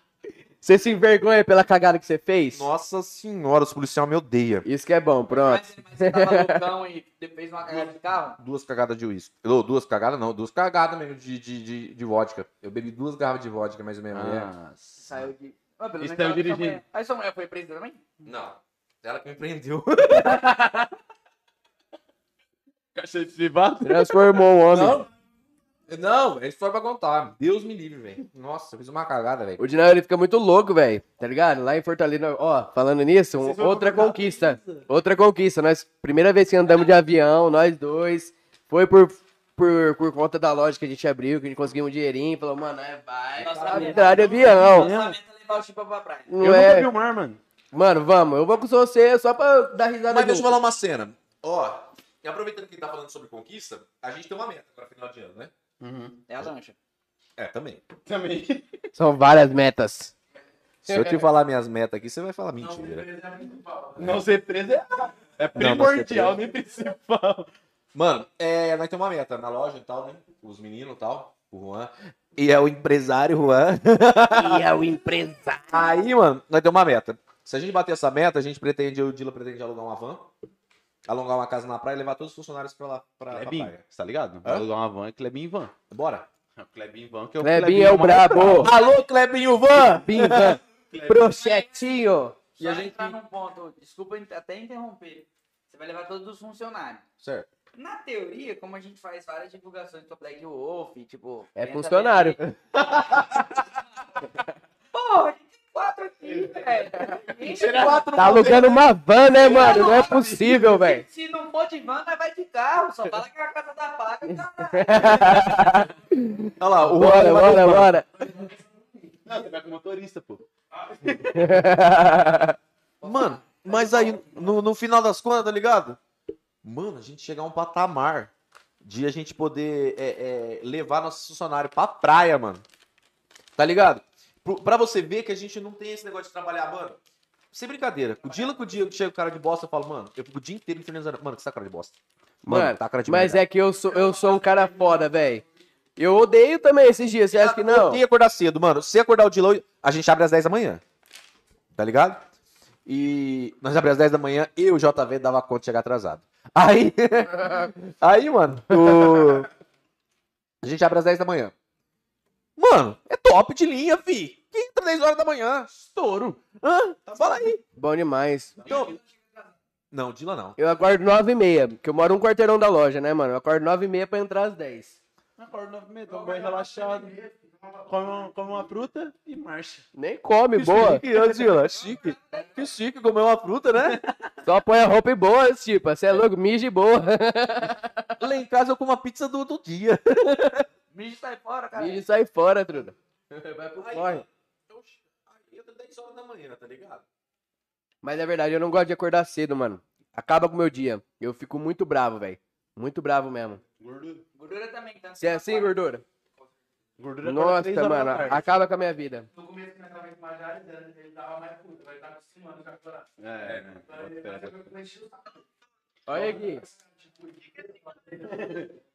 Você se envergonha pela cagada que você fez? Nossa senhora, os policiais me odeiam. Isso que é bom, pronto. Mas, mas você tava loucão e fez uma cagada de carro? Duas cagadas de uísque. Duas cagadas não, duas cagadas mesmo de, de, de, de vodka. Eu bebi duas garrafas de vodka, mais ou menos. Ah, Saiu de. Ah, pelo Isso menos saiu ela- sua dirigindo. mulher- Aí sua mulher foi presa também? Não. Ela que me prendeu. Cachete privado? Transformou o homem. Não. Não, eles foram pra contar. Deus me livre, velho. Nossa, eu fiz uma cagada, velho. O Dinão, ele fica muito louco, velho. Tá ligado? Lá em Fortaleza, ó, falando nisso, um- outra conquista. Outra conquista. Nós, primeira vez que andamos de avião, nós dois. Foi por, por, por conta da loja que a gente abriu, que a gente conseguiu um dinheirinho. Falou, mano, é, vai. Nossa, entrar de avião. Nossa meta é levar o Chipa pra praia. Não eu é. nunca vi o mar, mano. Mano, vamos. Eu vou com você só pra dar risada Mas deixa eu falar uma cena. Ó, e aproveitando que ele tá falando sobre conquista, a gente tem uma meta pra final de ano, né? É a lancha. É, também. Também. São várias metas. Se eu te falar minhas metas aqui, você vai falar mentira. Não ser preso é, é primordial, nem principal. Mano, é, nós temos uma meta na loja e tal, né? Os meninos e tal, o Juan. E é o empresário Juan. E é o empresário. Aí, mano, nós temos uma meta. Se a gente bater essa meta, a gente pretende, o Dila pretende alugar uma van, alugar uma casa na praia e levar todos os funcionários pra lá, pra, pra Clebinho, praia. você tá ligado? Vai alugar uma van, é Clebinho van. Bora. É o Clebinho van, que é o Clebinho é o brabo. Alô, Clebinho Van! Pinta. Projetinho. E a gente entrar num ponto, desculpa até interromper. Você vai levar todos os funcionários. Certo. Na teoria, como a gente faz várias divulgações do Black Wolf, tipo. É funcionário. Porra, quatro aqui, velho. Gente, quatro Tá alugando uma van, né, mano? Não é possível, velho. Se não for de van, nós vai de carro. Só fala que a casa tá paga, caralho. Olha lá, o Bora, bora, bora. Não, você vai com motorista, pô. Mano, mas aí, no, no final das contas, tá ligado? Mano, a gente chegar a um patamar de a gente poder é, é, levar nosso funcionário pra praia, mano. Tá ligado? Pra você ver que a gente não tem esse negócio de trabalhar, mano. Sem brincadeira. O dia que o dia que chega o cara de bosta, eu falo, mano, eu fico o dia inteiro infernizando. Mano, que você tá cara de bosta. Mano, tá com cara de Mas merda. é que eu sou, eu sou um cara foda, velho. Eu odeio também esses dias, você acha que Eu não? odeio acordar cedo, mano. Se acordar o Dilão, a gente abre às 10 da manhã. Tá ligado? E nós abrimos às 10 da manhã e o JV dava conta de chegar atrasado. Aí, aí mano, o- a gente abre às 10 da manhã. Mano, é top de linha, fi. Quem entra 10 horas da manhã? Estouro. Hã? Fala aí. Bom demais. Então... Não, Dila não. Eu acordo nove e meia, porque eu moro um quarteirão da loja, né, mano? Eu acordo nove e meia pra entrar às 10. Acorda nove e meia, toma um banho relaxado. Come, um- come uma fruta e marcha. Nem come, boa. Chique, ô, Dila, chique. Que chique comer uma fruta, né? Só põe a roupa e boa, tipo, você é louco, mija e boa. Lá em casa eu como a pizza do, do dia. Mijo sai fora, cara. Mija e sai fora, truda. Vai pro Aí, corre. Eu, aí eu tô 10 horas da manhã, tá ligado? Mas é verdade, eu não gosto de acordar cedo, mano. Acaba com o meu dia. Eu fico muito bravo, velho. Muito bravo mesmo. Gordura. Gordura também, tá? Você é assim, gordura? Gordura Nossa, mano, acaba com a minha vida. No começo que nós tava majorizando, ele tava mais puto, vai estar acostumando já agora. É, né? Bota fé. Olha aqui.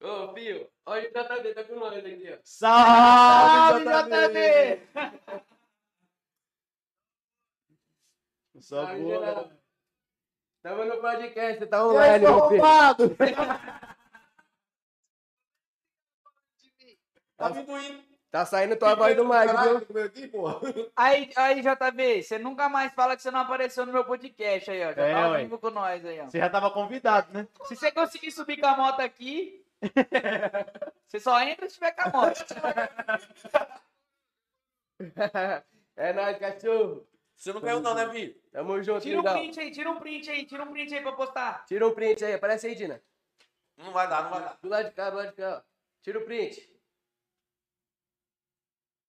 Ô, Pio, olha o JB, tá com nós aqui, ó. Salve, JB! Só Salve, boa. Tamo no podcast, você tá online, meu filho. Tá vindo indo. Tá saindo tua voz do Mike, viu? Aí, aí, JB, você nunca mais fala que você não apareceu no meu podcast aí, ó. Já É, tá ué. vivo com nós aí, ó. Você já tava convidado, né? Se você conseguir subir com a moto aqui, você só entra se tiver com a moto. É nóis, cachorro. Você não caiu não, né, Vi? Tamo junto, Tira um lindão. print aí, tira um print aí, tira um print aí pra postar. Tira um print aí, aparece aí, Dina. Não vai dar, não vai dar. Do lado de cá, do lado de cá, ó. Tira o print.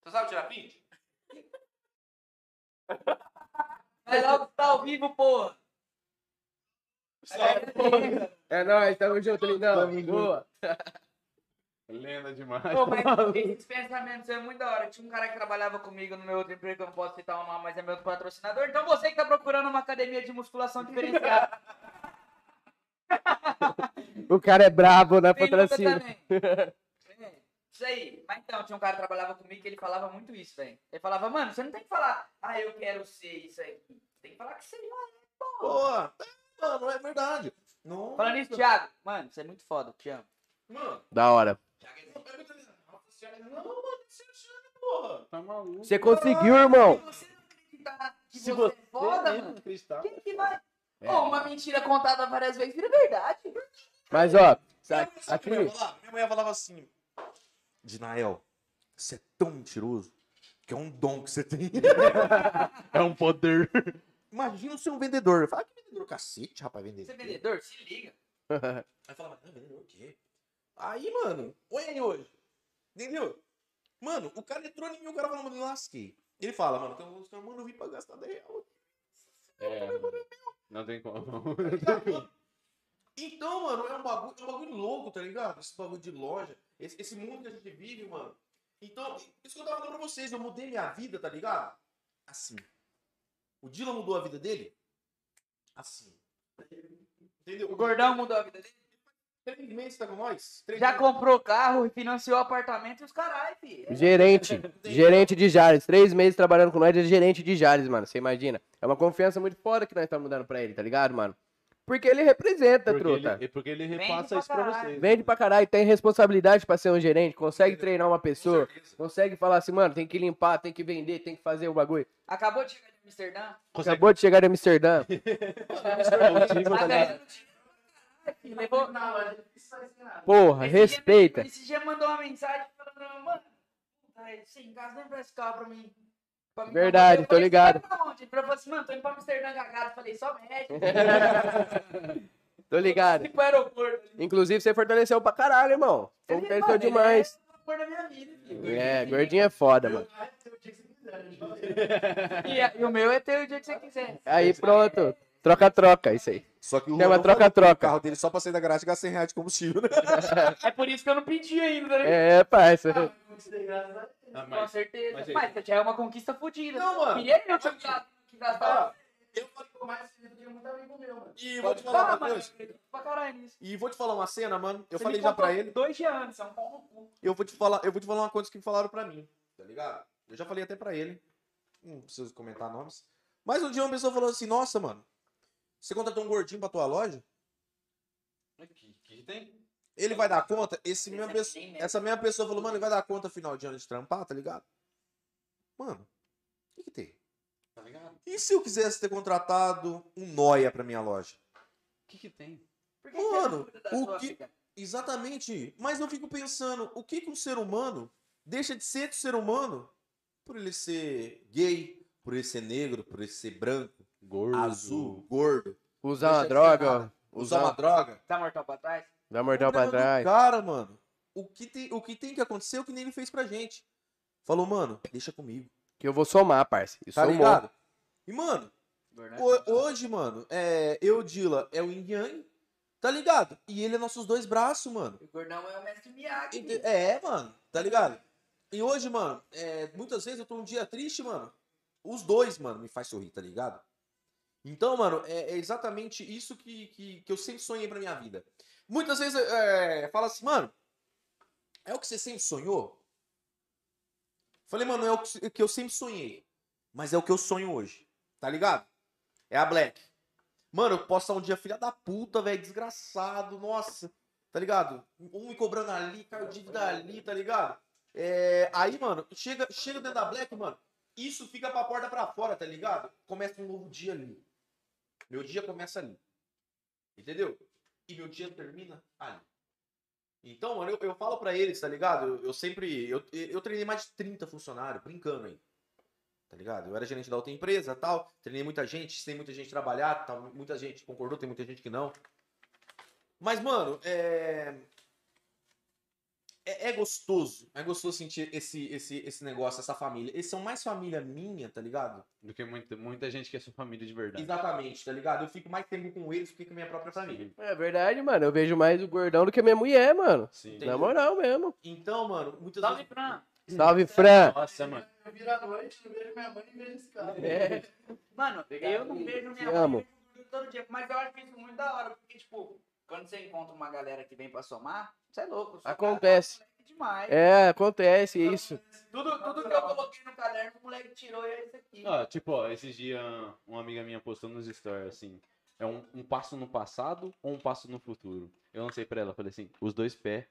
Você sabe tirar print? Vai logo que tá ao vivo, porra. É nóis, tamo junto, lindão. Tamo junto. Boa. Lenda demais. Pô, mas esses pensamentos é muito da hora. Tinha um cara que trabalhava comigo no meu outro emprego, que eu não posso citar o nome, mas é meu patrocinador. Então você que tá procurando uma academia de musculação diferenciada, O cara é brabo luta patrocínio. É, Isso aí. Mas então, tinha um cara que trabalhava comigo que ele falava muito isso, velho. Ele falava, mano, você não tem que falar, ah, eu quero ser isso aí. Tem que falar que você já é, pô. Boa. Mano, é verdade. Não. Falando nisso, Thiago, mano, você é muito foda, te amo. Mano, Da hora. não, mano, você achando, porra. Tá maluco. Você conseguiu, irmão. Se você não acreditar que Se você, você é foda, mano, acreditar. quem que vai? Pô, uma mentira contada várias vezes vira verdade. Mas, ó, sa- Sabe aqui, minha mãe falava? Minha mãe falava assim: Dinael, você é tão mentiroso que é um dom que você tem. É um poder. Imagina ser um vendedor. Eu falava, que vendedor cacete, rapaz, vender. Você é vendedor? Se liga. Aí eu falava, não, vendedor o quê? Aí, mano, olha aí hoje. Entendeu? Mano, o cara entrou em mim, o cara falou, mano, eu lasquei. Ele fala, mano, uns caras, mano, eu vim pra gastar 10 reais. É, não tem como. Então, mano, é um bagulho, é um bagulho louco, tá ligado? Esse bagulho de loja, esse, esse mundo que a gente vive, mano. Então, isso que eu tava falando pra vocês, eu mudei minha vida, tá ligado? Assim. O Dylan mudou a vida dele? Assim. Entendeu? O gordão mudou a vida dele. Três meses tá com nós? Três Já meses. comprou carro e financiou apartamento e os caralho, filho. gerente. Gerente de Jales. Três meses trabalhando com nós, ele é gerente de Jales, mano. Você imagina? É uma confiança muito foda que nós estamos dando pra ele, tá ligado, mano? Porque ele representa, Porque truta. ele, porque ele Vende repassa pra isso pra caralho. vocês. Vende pra caralho, tem responsabilidade pra ser um gerente, consegue treinar uma pessoa, consegue falar assim, mano, tem que limpar, tem que vender, tem que fazer o bagulho. Acabou de chegar de Amsterdã? Consegue Acabou de chegar de Amsterdã. Tá vendo? Levou... Porra, Esse dia- respeita. Esse dia mandou uma mensagem falando, mano, puta, sem casa nem pra esse carro pra mim. Pra mim, Verdade, tô ligado. Assim, mano, tô indo pra Amsterdã cagado. Falei, só médico. Tô ligado. Fui pro aeroporto. Inclusive, você fortaleceu pra caralho, irmão. Fortaleceu demais. É filho. É, gordinho é foda, mano. E, e o meu é ter o dia que você quiser. Aí pronto. Troca-troca, isso aí. Só que o Chama troca-troca. que O carro dele só pra sair da garagem gasta 100 reais de combustível, né? É por isso que eu não pedi ainda, né? É, parça. Ah, Com mas- certeza. mas já é uma conquista fodida. Não, mano. Queria eu que gastava. Eu falei, Mas eu tenho muito amigo meu, mano. e vou te falar Ah. E vou te falar uma cena, mano. Eu Você falei já pra ele. Dois dias antes, é um pau no cu. Eu vou te falar, eu vou te falar uma coisa que falaram pra mim, tá ligado? Eu já falei até pra ele. Não preciso comentar nomes. Mas um dia uma pessoa falou assim: "Nossa, mano, você contratou um gordinho pra tua loja? Que, que tem? Ele vai dar conta?" Esse é pessoa, essa mesma pessoa falou: "Mano, ele vai dar conta final de ano de trampar, tá ligado?" Mano, o que que tem? Tá ligado? O E se eu quisesse ter contratado um noia pra minha loja? que que tem? Por que que Mano, da o que- vida? Exatamente. Mas eu fico pensando, o que que um ser humano deixa de ser ser humano por ele ser gay, por ele ser negro, por ele ser branco, Gordo. azul, gordo, Usar uma droga, usar uma droga? Tá mortal pra trás? Dá mortal pra trás. Cara, mano, o que, tem, o que tem que acontecer é o que nem ele fez pra gente. Falou, mano, deixa comigo. Que eu vou somar, parça. E Tá somou. ligado? E, mano, ho- hoje, mano, é, eu, Dila, é o Yin Yang, tá ligado? E ele é nossos dois braços, mano. O gordão é o mestre Miyagi. É, mano, tá ligado? E hoje, mano, é, muitas vezes eu tô um dia triste, mano. Os dois, mano, me faz sorrir, tá ligado? Então, mano, é, é exatamente isso que, que, que eu sempre sonhei pra minha vida. Muitas vezes é, fala assim, mano, é o que você sempre sonhou? Falei, mano, é o que, eu sempre sonhei. Mas é o que eu sonho hoje, tá ligado? É a Black. Mano, eu posso estar um dia filha da puta, velho, desgraçado, nossa tá ligado? Um me cobrando ali, caiu dívida ali, tá ligado? É, aí, mano, chega, chega dentro da Black, mano, isso fica pra porta pra fora, tá ligado? Começa um novo dia ali. Meu dia começa ali. Entendeu? E meu dia termina ali. Então, mano, eu, eu falo pra eles, tá ligado? Eu, eu sempre. Eu, eu treinei mais de 30 funcionários, brincando aí. Tá ligado? Eu era gerente da outra empresa tal. Treinei muita gente, tem muita gente trabalhar, muita gente concordou, tem muita gente que não. Mas, mano, é... é. é gostoso. É gostoso sentir esse, esse, esse negócio, essa família. Eles são mais família minha, tá ligado? Do que muita, muita gente que é sua família de verdade. Exatamente, tá ligado? Eu fico mais tempo com eles do que com a minha própria família. É verdade, mano. Eu vejo mais o gordão do que minha mulher, mano. Sim. Entendeu? Na moral mesmo. Então, mano, muitas Salve, vezes. Fran. Salve, Fran. Nossa, mano. Eu viro à noite, eu vejo minha mãe e vejo esse cara. É. Mano, eu não vejo minha mãe amo. todo dia, mas eu acho isso muito da hora, porque, tipo, quando você encontra uma galera que vem pra somar, você é louco. Acontece. cara é demais. É, acontece isso. Tudo, tudo que eu coloquei no caderno, o moleque tirou e é isso aqui. Ah, tipo, ó, esses dias uma amiga minha postou nos stories assim. É um, um passo no passado ou um passo no futuro? Eu não sei pra ela, falei assim, os dois pés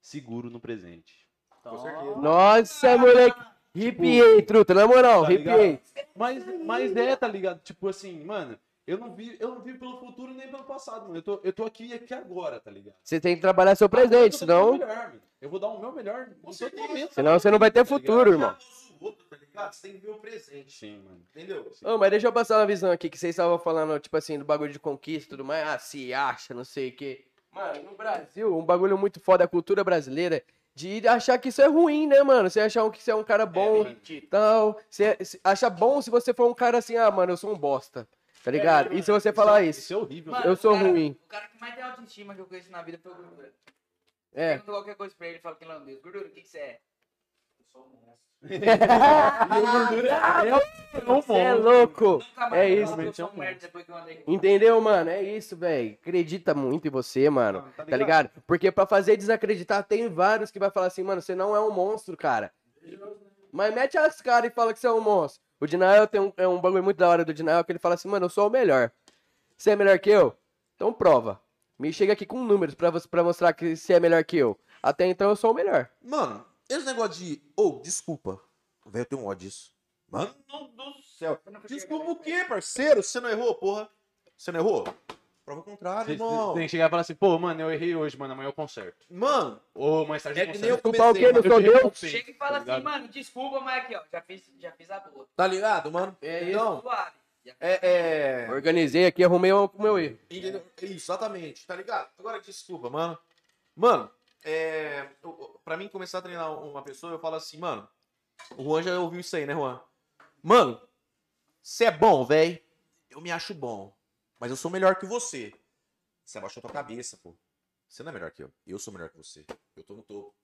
seguro no presente. Com certeza. Nossa, moleque. Ripiei, truta. Na moral, Tá ripiei. Mas, mas é, tá ligado? Tipo assim, mano, eu não vi, eu não vi pelo futuro nem pelo passado, mano. Eu tô, eu tô aqui aqui agora, tá ligado? Você tem que trabalhar seu presente, dar o senão. melhor. Eu vou dar o meu melhor em todo momento. Senão você não vai ter futuro, irmão. O outro, tá ligado? Você tem que ver o presente. Sim, mano. Entendeu? Ô, mas deixa eu passar uma visão aqui, que vocês estavam falando, tipo assim, do bagulho de conquista e tudo mais. Ah, se acha, não sei o quê. Mano, no Brasil, um bagulho muito foda, a cultura brasileira, de achar que isso é ruim, né, mano? Você achar que você é um cara bom e tal. Você se- acha bom se você for um cara assim, ah, mano, eu sou um bosta. Tá ligado? E se você falar isso? Isso é horrível. Mano, eu sou cara- ruim. O cara que mais tem autoestima que eu conheço na vida foi o Gordura. É. Pergunta qualquer coisa pra ele, fala que ele é holandês. Gordura, o que, que você é? Eu sou um monstro. Você é louco. Nunca mais É eu isso. eu é um um que eu andei com Entendeu, mano? É isso, velho. Acredita muito em você, mano. Não, tá Tá ligado? Porque pra fazer desacreditar, tem vários que vai falar assim, mano, você não é um monstro, cara. Mas mete as caras e fala que você é um monstro. O Dinael tem um, é um bagulho muito da hora do Dinael que ele fala assim, mano, eu sou o melhor. Você é melhor que eu? Então prova. Me chega aqui com números pra, pra mostrar que você é melhor que eu. Até então eu sou o melhor. Mano, esse negócio de. Ô, desculpa. Velho, eu tenho um ódio disso. Mano do céu. Desculpa o quê, parceiro? Você não errou, porra? Você não errou? Prova o contrário, Você irmão. tem que chegar e falar assim, pô, mano, eu errei hoje, mano, amanhã eu conserto. Mano, Ou mais tarde é eu que nem eu conserto. Desculpa o quê? Não mano. sou Eu Chega e fala tá assim, ligado? mano, desculpa, mas aqui, ó, já fiz, já fiz a boa. Tá ligado, mano? É isso. Então, fiz é. é... Organizei aqui, arrumei o meu erro. Entendeu? Isso, exatamente, tá ligado? Agora, desculpa, mano. Mano, é. eu- eu- Pra mim começar a treinar uma pessoa, eu falo assim, mano. O Juan já ouviu isso aí, né, Juan? Mano, você é bom, velho. Eu me acho bom. Mas eu sou melhor que você. Você abaixou tua cabeça, pô. Você não é melhor que eu. Eu sou melhor que você. Eu tô no topo.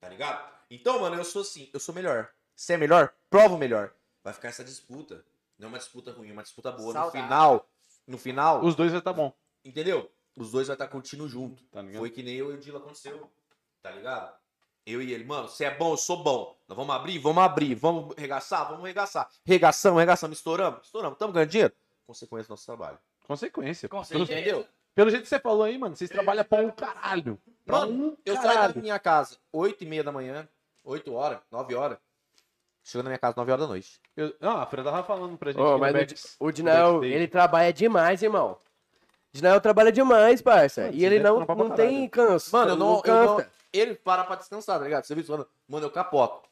Tá ligado? Então, mano, eu sou assim. Eu sou melhor. Você é melhor? Prova o melhor. Vai ficar essa disputa. Não é uma disputa ruim, é uma disputa boa. Saudável. No final, no final, Os dois vai tá bom. entendeu? Os dois vai estar curtindo junto. Tá? Foi que nem eu e o Dila aconteceu. Tá ligado? Eu e ele, mano, você é bom, eu sou bom. Nós vamos abrir? Vamos abrir. Vamos regaçar? Vamos regaçar. Regaçamos, regaçamos, estouramos? Estouramos. Estamos ganhando dinheiro? Consequência do nosso trabalho. Consequência. Com Pelo, certeza. Entendeu? pelo jeito que você falou aí, mano, vocês trabalham pra um caralho. Pra Mano, um eu saio da caralho. minha casa 8 e meia da manhã, 8 horas, 9 horas. Chegando na minha casa 9 horas da noite. Eu, não, a Fran tava falando pra gente. No mas back- o, Dinael, ele trabalha demais, irmão. O Dinael trabalha demais, parça. Mano, e ele não, não tem canso. Mano, eu não, eu não-. Ele para pra descansar, tá ligado? Você viu? Mano, mano, eu capoto.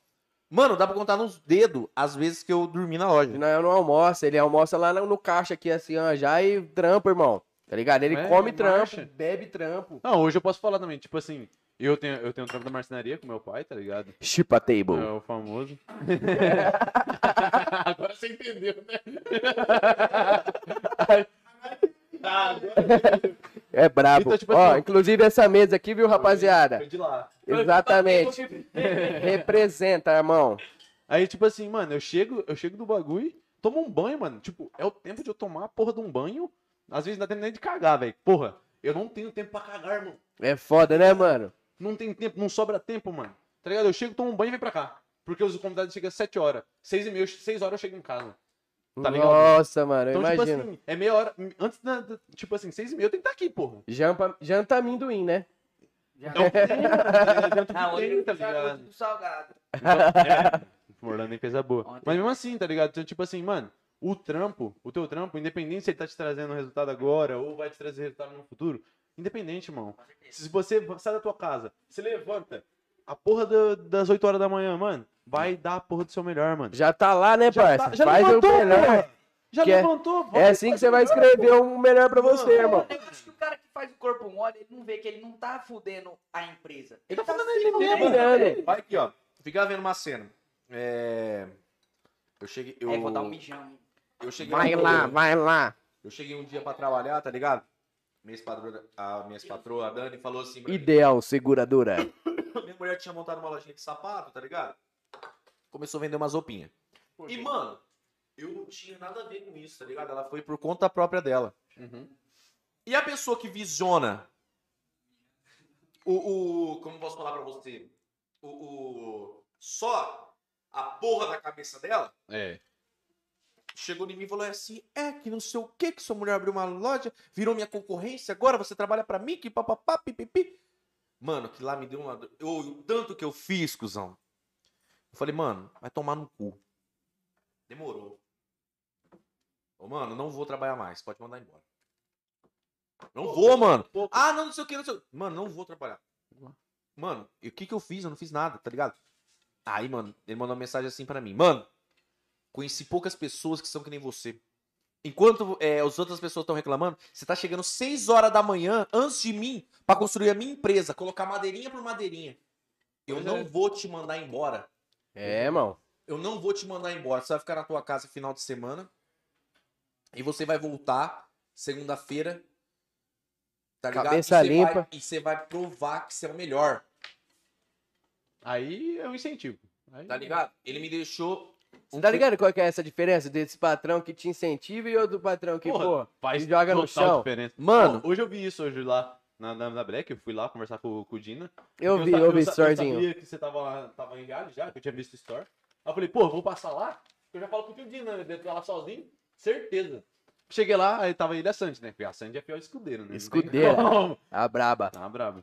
Mano, dá pra contar nos dedos as vezes que eu dormi na loja. Dinael não almoça, ele almoça lá no, no caixa aqui, assim, ó, já e trampa, irmão. Tá ligado? Ele É, come trampo, marcha. bebe trampo. Não, hoje eu posso falar também, tipo assim, eu tenho, eu tenho um trampo da marcenaria com meu pai, tá ligado? Chipa table. É o famoso. Agora você entendeu, né? É brabo. Então, tipo Ó, assim, inclusive essa mesa aqui, viu, rapaziada? Foi de lá. Exatamente. Representa, irmão. Aí, tipo assim, mano, eu chego, eu chego do bagulho, tomo um banho, mano. Tipo, é o tempo de eu tomar a porra de um banho. Às vezes não dá tempo nem de cagar, velho. Porra, eu não tenho tempo pra cagar, irmão. É foda, né, mano? Não tem tempo, não sobra tempo, mano. Tá ligado? Eu chego, tomo um banho e venho pra cá. Porque os convidados chegam às 7 horas. 6 e meia, 6 horas eu chego em casa. Tá ligado? Nossa, mano, eu Então, imagino. tipo assim, é meia hora. Antes da. da- tipo assim, 6 e meia eu tenho que estar aqui, porra. Janta, janta amendoim, né? É o que tem, mano. É dentro Ah, do eu tá já ligado? gosto do salgado. É. Morando nem coisa boa. Ontem. Mas mesmo assim, tá ligado? Então, tipo assim, mano, o trampo, o teu trampo, independente se ele tá te trazendo resultado agora ou vai te trazer resultado no futuro, independente, irmão. Se você sai da tua casa, você levanta a porra da- das 8 horas da manhã, mano, vai dar a porra do seu melhor, mano. Já tá lá, né, Já parça? tá- já Faz levantou, o melhor. porra. Já Que é- levantou, vai É assim que você vai escrever o melhor pra você, irmão. Eu acho que o cara que faz o corpo mole, ele não vê que ele não tá fudendo a empresa. Ele tá fudendo se ele fudendo. mesmo, Fudendo. Vai aqui, ó. Fica vendo uma cena. É... Eu cheguei. Eu, Aí vou dar um mijão. hein? eu cheguei Vai um- lá, vai lá. Eu cheguei um dia pra trabalhar, tá ligado? Minha patroa, a minha patroa, a Dani, falou assim. mim, Ideal, seguradora. Minha mulher tinha montado uma lojinha de sapato, tá ligado? Começou a vender umas roupinhas. E, mano, eu não tinha nada a ver com isso, tá ligado? Ela foi por conta própria dela. Uhum. E a pessoa que visiona o. o como posso falar pra você? O, o. Só a porra da cabeça dela É. chegou em mim e falou assim: é que não sei o que, que sua mulher abriu uma loja, virou minha concorrência, agora você trabalha pra mim, que papapá, pipipi. Mano, que lá me deu uma. Eu, o tanto que eu fiz, cuzão. Eu falei, mano, vai tomar no cu. Demorou. Ô, mano, não vou trabalhar mais, pode mandar embora. Não vou, mano. Ah, não, não sei o que, não sei o que. Mano, não vou trabalhar. Mano, e o que que eu fiz? Eu não fiz nada, tá ligado? Aí, mano, ele mandou uma mensagem assim pra mim. Mano, conheci poucas pessoas que são que nem você. Enquanto é, as outras pessoas estão reclamando, você tá chegando 6 horas da manhã antes de mim pra construir a minha empresa, colocar madeirinha por madeirinha. Eu Pois não é. vou te mandar embora. É, irmão. Eu não vou te mandar embora. Você vai ficar na tua casa final de semana. E você vai voltar segunda-feira. Tá ligado? Cabeça e você limpa. Vai, e você vai provar que você é o melhor. Aí é um incentivo. Aí- Tá ligado? Ele me deixou. Você tá ligado qual que é essa diferença desse patrão que te incentiva e outro patrão que, Porra, pô, faz joga no chão? diferença. Mano. Pô, hoje eu vi isso hoje lá na, na, na Black, eu fui lá conversar com, com o Dina. Eu vi, sa- eu vi sa- storyzinho. sabia que você tava, lá- tava em Gales já, que eu tinha visto o story. Aí eu falei, pô, vou passar lá, eu já falo com o Dina, ele deve estar lá sozinho, certeza. Cheguei lá, aí tava ele e a Sandy, né? Porque a Sandy é fiel escudeiro, né? Não tem Escudeira. A braba. Tá brabo.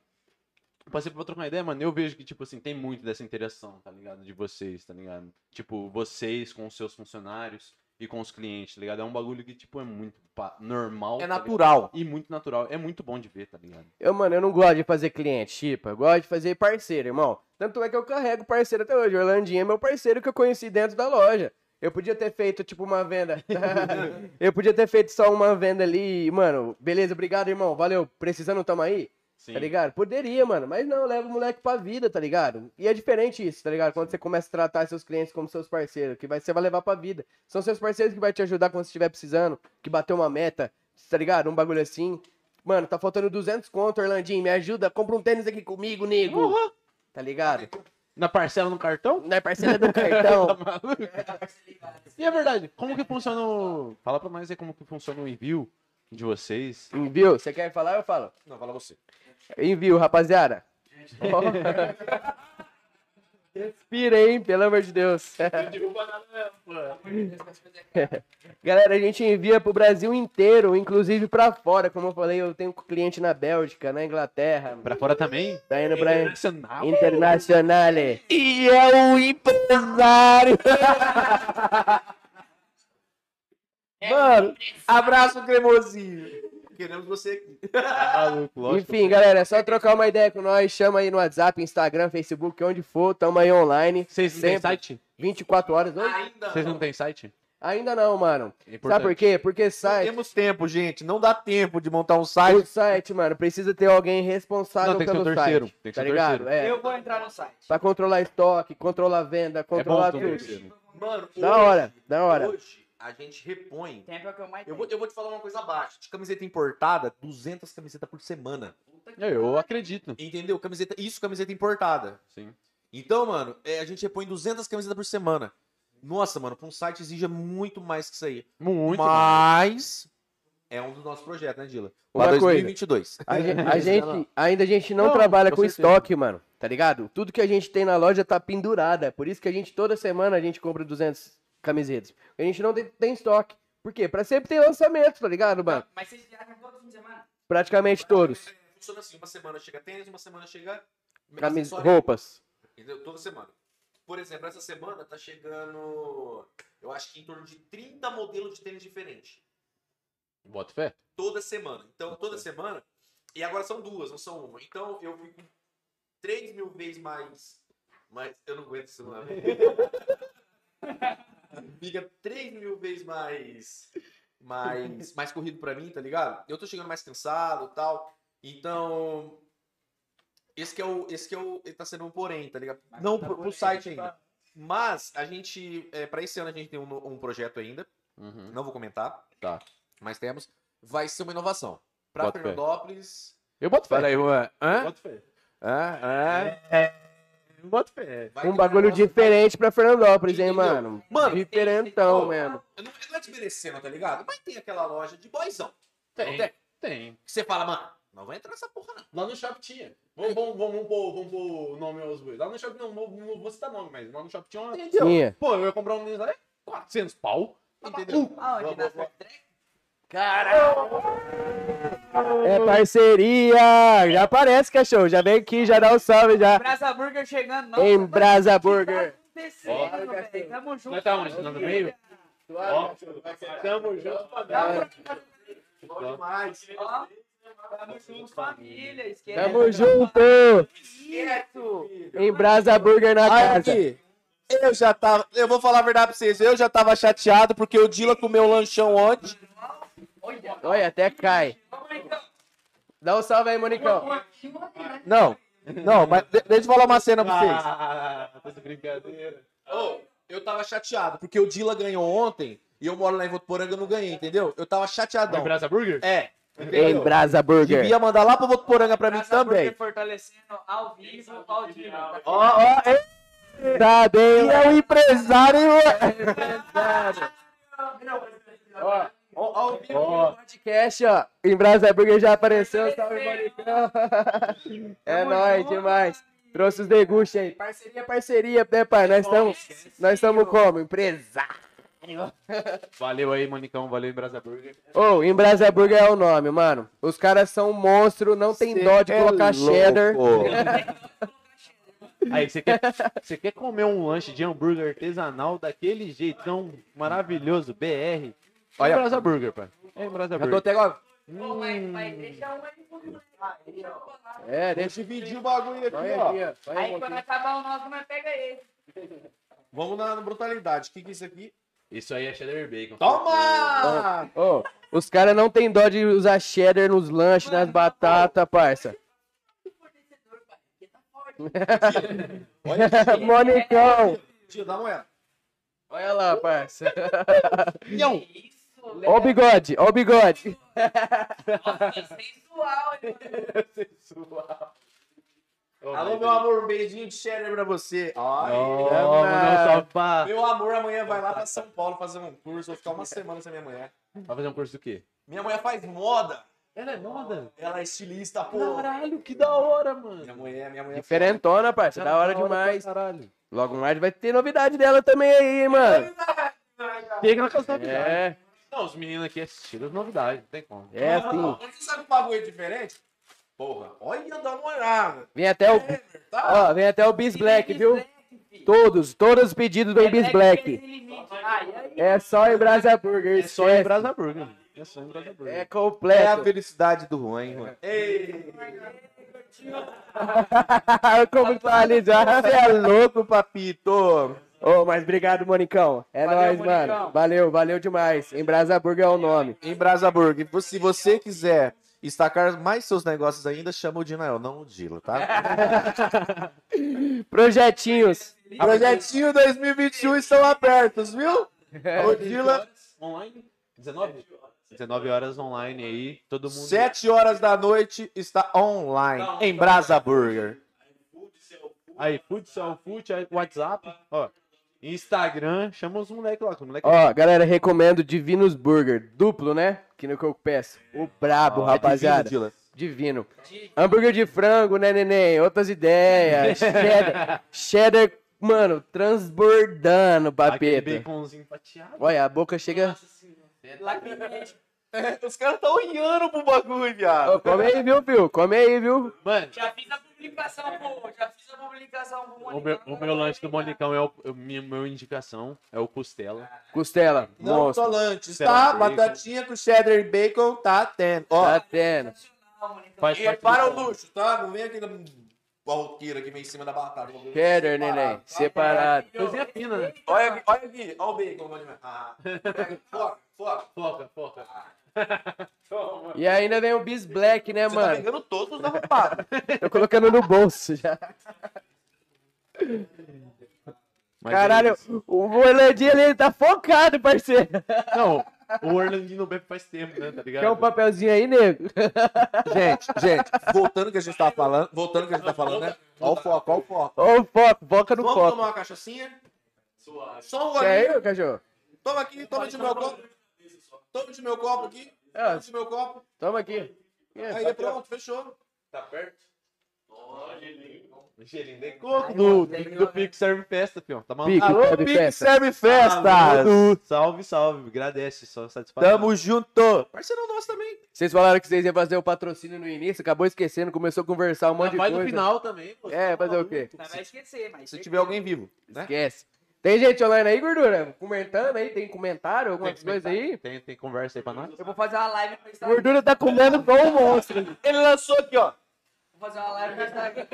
Passei pra trocar uma ideia, mano. Eu vejo que, tipo assim, tem muito dessa interação, tá ligado? De vocês, tá ligado? Tipo, vocês com os seus funcionários e com os clientes, tá ligado? É um bagulho que, tipo, é muito normal. É tá natural. E muito natural. É muito bom de ver, tá ligado? Eu, mano, eu não gosto de fazer cliente, chipa. Eu gosto de fazer parceiro, irmão. Tanto é que eu carrego parceiro até hoje. O Orlandinho é meu parceiro que eu conheci dentro da loja. Eu podia ter feito, tipo, uma venda. eu podia ter feito só uma venda ali. Mano, beleza, obrigado, irmão. Valeu. Precisando, tamo aí. Sim. Tá ligado? Poderia, mano, mas não, leva o moleque pra vida, tá ligado? E é diferente isso, tá ligado? Quando você começa a tratar seus clientes como seus parceiros, que vai, você vai levar pra vida. São seus parceiros que vai te ajudar quando você estiver precisando, que bateu uma meta, tá ligado? Um bagulho assim. Mano, tá faltando 200 conto, Orlandinho, me ajuda, compra um tênis aqui comigo, nego. Tá ligado? Na parcela no cartão? Não é parceira do cartão. Tá maluco? E é verdade, como que funciona o... Fala pra nós aí como que funciona o envio de vocês. Envio, você quer falar? Eu falo. Não, fala você. Envio, rapaziada. Respira, hein? Pelo amor de Deus. Galera, a gente envia pro Brasil inteiro, inclusive pra fora. Como eu falei, eu tenho cliente na Bélgica, na Inglaterra. Pra fora também? Tá indo pra Internacional. Internacional. E é o empresário. Mano, Abraço, cremosinho. Queremos você aqui. Maluco, lógico. enfim, galera, é só trocar uma ideia com nós. Chama aí no WhatsApp, Instagram, Facebook, onde for. Tamo aí online. Vocês não têm site? 24 horas. Hoje? Ainda Vocês não têm site? Ainda não, mano. É Sabe por quê? Porque Não site. temos tempo, gente. Não dá tempo de montar um O site. site, mano, precisa ter alguém responsável Não, tem que ser pelo o terceiro. site. Tem que tá ser o ligado? terceiro. É. Eu vou entrar no site. Pra controlar estoque, controlar venda, É bom controlar ter um tudo. terceiro. Mano, Da hora, da hora. Hoje, a gente repõe. Tempo é o que eu mais Eu vou, eu vou te falar uma coisa abaixo. De camiseta importada, 200 camisetas por semana. Eu acredito. Entendeu? Camiseta, isso, camiseta importada. Sim. Então, mano, é, a gente repõe 200 camisetas por semana. Nossa, mano, pra um site exige muito mais que isso aí. Muito. Mas é um dos nossos projetos, né, Dila? Uma Pra coisa. 2022. A gente, a gente- ainda a gente não, Não, trabalha com com estoque, mano. Tá ligado? Tudo que a gente tem na loja tá pendurada. Por isso que a gente, toda semana, a gente compra 200 camisetas. A gente não tem, tem estoque. Por quê? Pra sempre ter lançamento, tá ligado, mano? Mas vocês viajam todo fim de semana? Praticamente todos. Funciona assim, uma semana chega tênis, uma semana chega Camis... Roupas. Entendeu? Toda semana. Por exemplo, essa semana tá chegando, eu acho que em torno de 30 modelos de tênis diferentes. Bota fé. Toda semana. Então, toda semana. E agora são duas, não são uma. Então, eu fico 3 mil vezes mais. mais eu não aguento isso, mano. Fica 3 mil vezes mais. Mais, mais corrido pra mim, tá ligado? Eu tô chegando mais cansado e tal. Então. Esse que é o. Esse que é o. Ele tá sendo um porém, tá ligado? Não pro, pro site ainda. Mas a gente. É, para esse ano a gente tem um, um projeto ainda. Uhum. Não vou comentar. Tá. Mas temos. Vai ser uma inovação. Pra. Fernandópolis. Eu boto fé. Fala aí, Juan. Hã? Boto fé. Hã? Hã? Eu boto fé. Um bagulho negócio- diferente pra Fernandópolis, hein, mano? Mano, Diferentão mesmo. Eu não, é desmerecendo, tá ligado? Mas tem aquela loja de boyzão. Tem. Não Tem. Que você fala, mano, não vai entrar nessa porra, não. Lá no shopping tinha. Vamos, vamos, vamos, pôr, vamos pôr o nome aos bois. Lá no shopping não, não, vou citar nome, mas lá no shopping tinha uma. Entendeu? Pô, eu ia comprar um tênis lá, é 400 pau. Entendeu? Aonde? Na Fast Track? É parceria! Já aparece, cachorro. Já vem aqui, já dá o salve já. Brasa Burger chegando, não. Em Brasa Burger. Acontecendo, velho. Tamo junto. Nós tá onde? Tá no meio? Ó, tamo junto pra dar. Bom demais. Ó, Tamo junto, família. Esquece. Tamo junto! Isso. Em Brasa Burger na casa. aqui, eu já tava. Eu vou falar a verdade pra vocês. Eu já tava chateado porque o Dila comeu um lanchão ontem. Olha. Olha, até cai. Dá um salve aí, Monicão. Não, não, mas de- deixa eu falar uma cena pra vocês. Ah, tá de brincadeira. Ô, eu tava chateado porque o Dila ganhou ontem e eu moro lá em Votuporanga e eu não ganhei, entendeu? Eu tava chateadão. Brasa Burger? É. Em entendeu? Brasa Burger. Devia mandar lá pra Votuporanga pra mim Brasa também. Fortalecendo ao vivo, ao vivo. Tá Ó, ó, Tá bem. e é o empresário. Ó, Ó, ó, o Ó, podcast, ó. Em Brasa Burger já apareceu. Salve, Monicão. É nóis demais. Trouxe os degustes aí. Parceria, parceria, né, pai? Nós estamos. Nós estamos como? Empresário. valeu aí, Manicão. Valeu em Brasa Burger. Ô, em Brasa Burger é o nome, mano. Os caras são um monstro, não tem Cê dó de é colocar louco. cheddar. Aí, você quer, você quer comer um lanche de hambúrguer artesanal daquele jeitão maravilhoso, BR? Olha. Brasa Burger, pai. É Brasa Já tô Burger. até agora. Ô, mas, mas deixa um aí comigo. Deixa um lá. É, Deixa eu dividir o bagulho aqui, Olha ó. Aí um quando acabar o nosso, nós pega esse. Vamos na na brutalidade. O que que é isso aqui? Isso aí é cheddar bacon. Toma! Ô, os caras não tem dó de usar cheddar nos lanches, nas batatas, parça. Olha aqui. Monicão. Tio, dá uma olhada. Olha lá, parça. Não. Ó o bigode, ó o bigode. Nossa, sensual, hein, mano? Alô, meu amor, um beijinho de cheddar pra você. Ai, salve pra... Meu amor, amanhã vai lá pra São Paulo fazer um curso. Vou ficar uma semana sem minha mulher. Vai fazer um curso do quê? Minha mulher faz moda. Ela é moda. Ela é estilista, pô. Caralho, que da hora, mano. Minha mulher, minha mulher. é Diferentona, parça. Da hora demais. Caralho. Logo mais vai ter novidade dela também aí, mano. Pega na casa da É, Não, os meninos aqui assistiram as novidades, não tem como. é assim. Você sabe um bagulho diferente? Porra, olha, dá uma olhada. Vem até o. Tá? Ó, vem até o Bis Black, viu? Todos, todos os pedidos do Bis Black. É só em Brasa Burger. É só em. Brasa Burger. É só em Brasa Burger. É É a completo. felicidade do Juan, hein, Juan? Ei, Como tá ali já. você é louco, papito. Ô, mas obrigado, Monicão. É Valeu, nóis, Monicão. mano. Valeu, valeu demais. Em Brasa Burger é o nome. Em Brasa Burger, se você quiser destacar mais seus negócios ainda, chama o Dinael, não o Dilo, tá? Projetinhos. Projetinho 2021 estão abertos, viu? O Dila, Online? 19? 19 horas online aí, todo mundo. 7 horas da noite, está online em Brasa Burger. Aí, food, cell food, aí, WhatsApp, ó. Instagram, chama os moleques lá, os moleques Ó, galera, recomendo Divinos Burger. Duplo, né? Que no que eu peço. O brabo, rapaziada. Dila. Divino. Hambúrguer de frango, né, neném? Outras ideias. cheddar. cheddar, mano, transbordando, aquele papeta. baconzinho fatiado. Olha, a boca chega. Lacrimete. Os caras estão olhando pro bagulho, viado. Ô, come aí, viu, Pio? Come aí, viu? Mano, Já fiz a publicação, pô. Já fiz a publicação pro o Monicão. meu, o meu lanche do Monicão é o, o minha, meu indicação, é o costela. Costela. Não Será tá? bacon. Batatinha com cheddar e bacon, tá tendo. Ó, Tá tendo. Sensacional, Monicão. Faz e para o luxo, tá? Não vem aqui na barroqueira que vem em cima da batata. Cheddar, neném. Separado. Coisinha fina, né? Olha aqui, olha aqui, olha o bacon. Ah, pega, foca, foca. Foca, foca. E ainda vem o Bis Black, né, Você tá mano? pegando todos da roubada. Tô colocando no bolso já. Mas Caralho, é o Orlandinho ali ele tá focado, parceiro. Não, o Orlandinho não bebe faz tempo, né, tá ligado? Quer um papelzinho aí, nego? Gente, gente, voltando ao que a gente tava falando, voltando ao que a gente tá falando, né? Olha o foco, olha o foco. Ó o foco, foca no Vamos foco. tomar uma cachaçinha? Só um Quer aí, golinho. cachorro? Toma aqui, toma de meu copo. Toma de meu copo aqui. É, Toma de meu copo. toma aqui. Aí é pronto, fechou. Tá perto? Gelinho de coco do, do, do Pico Serve Festa, fião. Tá maluco? Pique, Alô, serve Pique festa. Serve Festas. Salve, salve. Agradece, só satisfação. Tamo junto. Parceirão nosso também. Vocês falaram que vocês iam fazer o patrocínio no início, acabou esquecendo, começou a conversar um monte de Vai coisa. no final também. pô. É, fazer o quê? Mas vai esquecer, mas. Se tiver alguém vivo, né? Esquece. Tem gente online aí, gordura? Comentando aí, tem comentário, algumas Tem coisas aí? Tem, tem conversa aí pra nós? Eu vou fazer uma live no Instagram. Gordura tá comendo igual um monstro. Ele lançou aqui, ó. Vou fazer uma live no Instagram.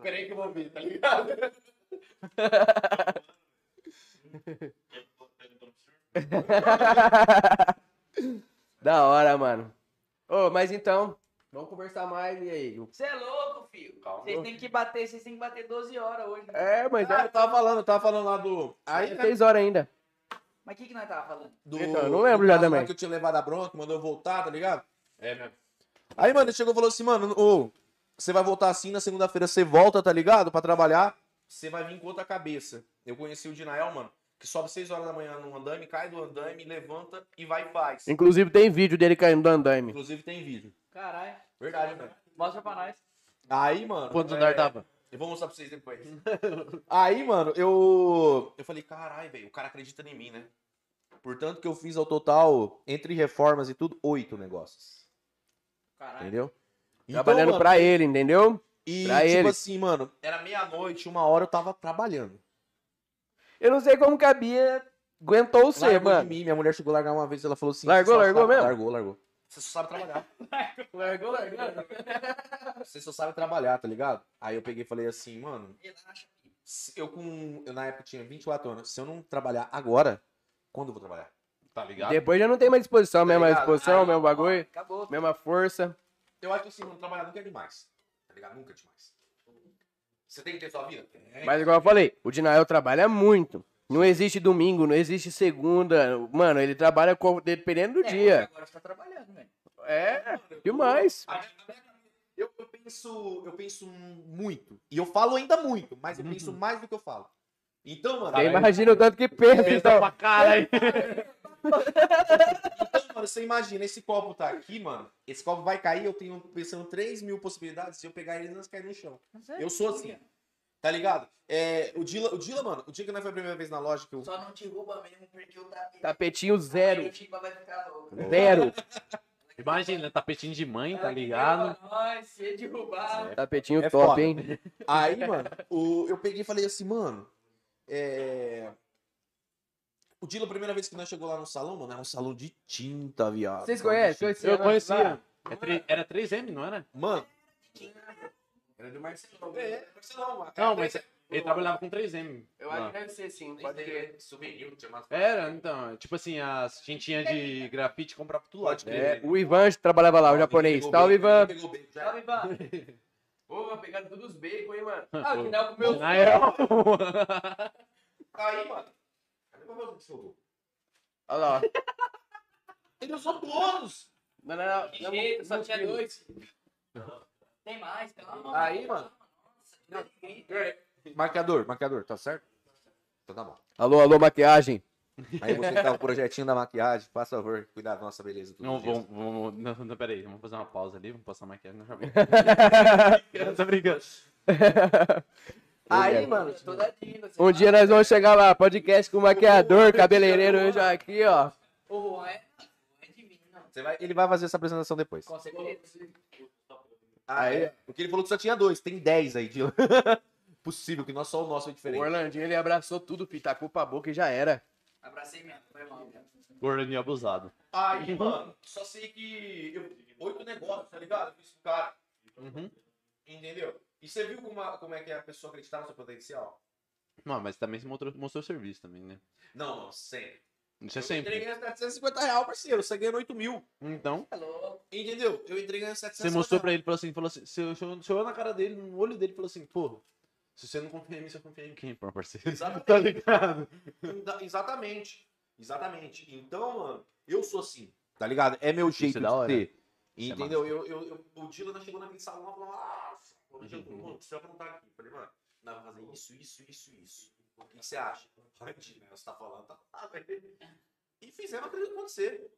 Peraí que eu vou ver, tá ligado? da hora, mano. Ô, mas então, vamos conversar mais e aí? Você é louco, filho. Vocês têm que bater, vocês têm que bater 12 horas hoje. É, mas Ah, é eu tava falando, eu tava falando lá do. Aí, né, 6 horas ainda. Mas o que, que nós tava falando? do. Então, eu não lembro já também. que eu tinha levado a bronca, mandou eu voltar, tá ligado? É mesmo. Aí, mano, ele chegou e falou assim, mano, ô, você vai voltar assim, na segunda-feira você volta, tá ligado? Pra trabalhar. Você vai vir com outra cabeça. Eu conheci o Dinael, mano, que sobe 6 horas da manhã no andaime, cai do andaime, levanta e vai e faz. Inclusive tem vídeo dele caindo do andaime. Inclusive tem vídeo. Caralho. Verdade, velho. Mostra pra nós. Aí, mano. Quantos é, andar tava? Eu vou mostrar pra vocês depois. Aí, mano, eu. Eu falei, caralho, velho, o cara acredita em mim, né? Portanto, que eu fiz ao total, entre reformas e tudo, oito negócios. Caralho. Entendeu? Trabalhando Então, mano, pra ele, entendeu? E, pra tipo ele. assim, mano, era meia-noite, uma hora eu tava trabalhando. Eu não sei como cabia, aguentou Largou de mano. mim, minha mulher chegou a largar uma vez, ela falou assim... Largou, "Você só largou sabe- mesmo? Largou, largou. Você só sabe trabalhar. Largou, largou. Você só sabe trabalhar, tá ligado? Aí eu peguei e falei assim, mano, eu com... Eu na época tinha 24 anos. Se eu não trabalhar agora, quando eu vou trabalhar? Tá ligado? Depois já não tem mais disposição, mesma ligado? disposição, Aí, mesmo bagulho, Acabou. mesma força. Eu acho que assim, não trabalhar nunca é demais. Tá ligado? Nunca é demais. Você tem que ter sua vida? Tem. Mas igual eu falei, o Dinael trabalha muito. Não existe domingo, não existe segunda. Mano, ele trabalha com- dependendo do É, dia. Agora você tá trabalhando, velho. É, demais. A- Eu, eu penso, eu penso muito. E eu falo ainda muito, mas eu penso mais do que eu falo. Então, mano, Você imagina o tanto que pensa, Pensa então. pra cara aí. então, mano, você imagina, esse copo tá aqui, mano. Esse copo vai cair, eu tenho pensando 3 mil possibilidades. Se eu pegar ele, eles cair no chão. Eu sou assim. Tá ligado? É, o Dila, o Dila, mano, o dia que não foi a primeira vez na loja que eu. Só não derruba mesmo porque o tapete. Tapetinho zero. Aí, tipo, vai ficar louco. Zero. Imagina, tapetinho de mãe, tá ligado? Ai, se derrubar. Tapetinho É top, foda. hein? Aí, mano, o- eu peguei e falei assim, mano. É. O Dila, a primeira vez que nós chegou lá no salão, mano, era um salão de tinta, viado. Vocês conhecem? Eu conhecia. É Era 3M, não era? Mano. Era do Marcelão. É, Marcelão, mano. Não, mas ele trabalhava com 3M. Eu lá. acho que deve ser sim. Pode crer. Souvenir, tinha umas- Era, então, tipo assim, as tintinhas de grafite comprava tudo lá. É, o Ivan trabalhava lá, o japonês. Salve, Ivan. Salve, Ivan. Ô, pegaram todos os bacon, hein, mano. Ah, o Guinel comeu. Na real. Aí, mano. Cadê o meu desfogo? Olha lá. Ele usou todos! Não, não, não. Que jeito, só tinha dois. Tem mais, calma. Aí, mano. Nossa, Marcador, marcador, tá certo? Então tá bom. Alô, alô, maquiagem. Aí você que tá o projetinho da maquiagem, faz favor, cuidar da nossa beleza. Não, vamos, vamos, não, não, peraí, vamos fazer uma pausa ali, vamos passar a maquiagem, não já vem. Tô brincando. Aí, mano, Um tá- dia nós vamos chegar lá, podcast com maquiador, cabeleireiro, eu já aqui, ó. O Juan é. é divino, não. você vai, ele vai fazer essa apresentação depois. Com certeza. Aí, porque ele falou que só tinha dois, tem dez aí, Dila. Possível, que nós só o nosso é O diferente. Orlandinho, ele abraçou tudo, filho, tacou pra boca e já era. Abracei mesmo, foi mal. né? Gordinho abusado. Aí, mano, só sei que eu, oito negócios, tá ligado? Eu fiz com o cara, Uhum. entendeu? E você viu como, a- como é que é a pessoa acreditar no seu potencial? Não, mas também você mostrou, mostrou serviço também, né? Não, não, sempre. Isso é Eu sempre. entrei ganhando 750 reais, parceiro. Você ganhando 8 mil. Então, Alô? Entendeu? Eu entrei ganhando 750 você mostrou pra ele, falou assim, falou assim, você olhou- você olhou na cara dele, no olho dele, falou assim, pô, se você não confia em mim, você confia em quem, pô, parceiro? Exatamente. Tá ligado? Exa- Exatamente. Exatamente. Então, mano, eu sou assim, tá ligado? É meu jeito é da de hora. Isso é Entendeu? eu, eu, eu- o Dylan chegou naquele salão e falou, ah, mano, Uhum. vai perguntar aqui. Eu falei, mano, nós vamos fazer isso, isso, isso, isso. O que você acha? Ai, Dylan, você tá falando, tá lá, velho. E fizemos aquilo acontecer.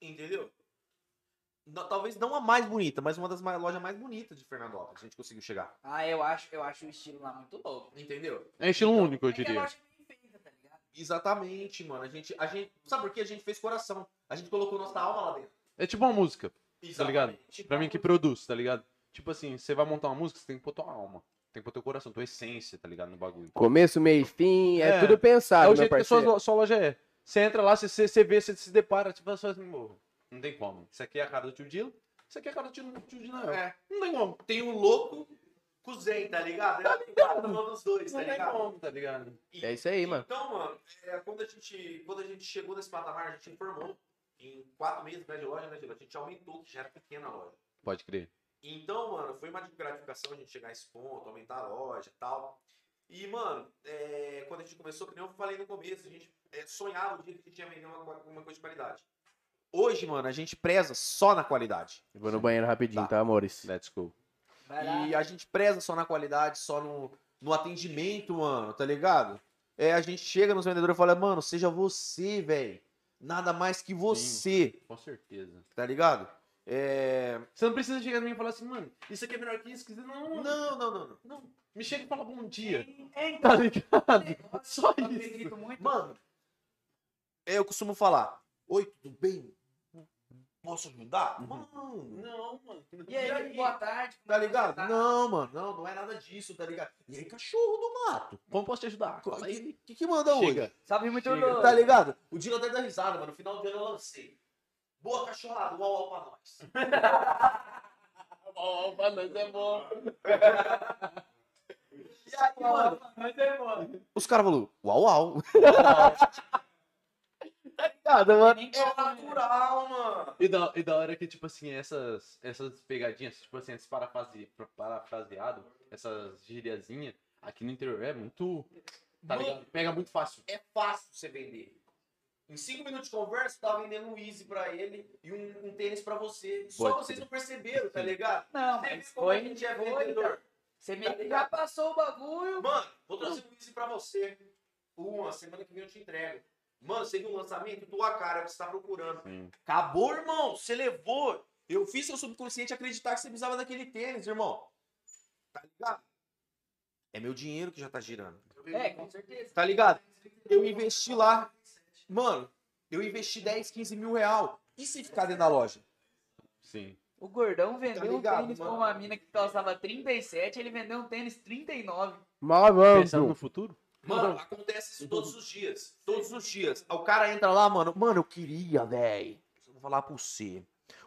Entendeu? Talvez não a mais bonita, mas uma das mais- lojas mais bonitas de Fernandópolis. A gente conseguiu chegar. Ah, eu acho, eu acho o estilo lá muito louco. Entendeu? É estilo único, eu É diria. é tá? Exatamente, mano. A gente, a gente, sabe por quê? A gente fez coração. A gente colocou nossa alma lá dentro. É tipo uma música, tá ligado? Exatamente. Pra mim que produz, tá ligado? Tipo assim, você vai montar uma música, você tem que pôr tua alma. Tem que pôr teu coração, tua essência, tá ligado? No bagulho. Começo, meio e fim, é, É. tudo É pensado, o meu jeito que a sua, sua loja é. Você entra lá, você, você, vê, você se depara, tipo, você fala assim, morro. Não tem como. Isso aqui é a cara do tio Dilo, isso aqui é a cara do tio, tio Dinael. É. Não tem como. Tem o louco com o Zen, tá ligado? Tá ligado? Um dos dois, tá Não tem ligado? como, tá ligado? E- É isso aí, mano. Então, mano, é, quando, a gente, quando a gente chegou nesse patamar, a gente informou. Em quatro meses né, de loja, né, Dilo? A gente aumentou, que já era pequena a loja. Pode crer. Então, mano, foi uma gratificação a gente chegar a esse ponto, aumentar a loja e tal. E, mano, é, quando a gente começou, que nem eu falei no começo, a gente é, sonhava o dia que a gente ia vender uma, uma coisa de qualidade. Hoje, mano, a gente preza só na qualidade. Eu Vou no banheiro rapidinho, Tá. tá, amores? Let's go. E a gente preza só na qualidade, só no, no atendimento, mano, tá ligado? É, a gente chega nos vendedores e fala, mano, seja você, velho. Nada mais que você, Com certeza. tá ligado? É... Você não precisa chegar em mim e falar assim, mano, isso aqui é melhor que isso. que isso- Não, não, Não, não, não. Me chega e fala bom dia. É, Tá ligado? Só eu isso. Mano, eu costumo falar, oi, tudo bem? Posso ajudar? Mano, Não, mano. E aí, boa tarde. tá ligado? tá? Não, mano, não, não é nada disso, tá ligado? E aí, cachorro do mato? Como posso te ajudar? O que, que, que manda hoje? Chega. Salve muito Chega. louco. Tá ligado? O Dino até dá risada, mano. No final do ano eu lancei. Boa cachorrada, uau, uau pra nós. Ó, pra nós é bom. E aí, mano, Mas é bom. os caras falaram, uau, uau. tá ligado, mano? É natural, mano. E da, e da hora que, tipo assim, essas, essas pegadinhas, tipo assim, esse parafrase, parafraseado, essas gíriazinhas, aqui no interior é muito. Tá ligado? Pega muito fácil. É fácil você vender. Em cinco minutos de conversa, tá vendendo um Easy pra ele e um, um tênis pra você. Só vocês não perceberam, tá ligado? Não, Você mas vê como a foi. gente é foi, vendedor. Você que já passou o bagulho. Mano, vou trazer um Easy pra você. Uma, semana que vem eu te entrego. Mano, você viu o lançamento? Tua cara, é o que você tá procurando. Sim. Acabou, irmão. Você levou. Eu fiz seu subconsciente acreditar que você precisava daquele tênis, irmão. Tá ligado? É meu dinheiro que já tá girando. É, com certeza. Tá ligado? Eu investi lá. Mano, eu investi 10, 15 mil real. E se ficar dentro da loja? Sim. O gordão vendeu um ligado, tênis pra mano? uma mina que calçava 37, ele vendeu um tênis 39. Pensando Malandro. no futuro? Mano, acontece isso todos os dias. Todos os dias. O cara entra lá, mano. Mano, eu queria, velho. Vou falar pra você.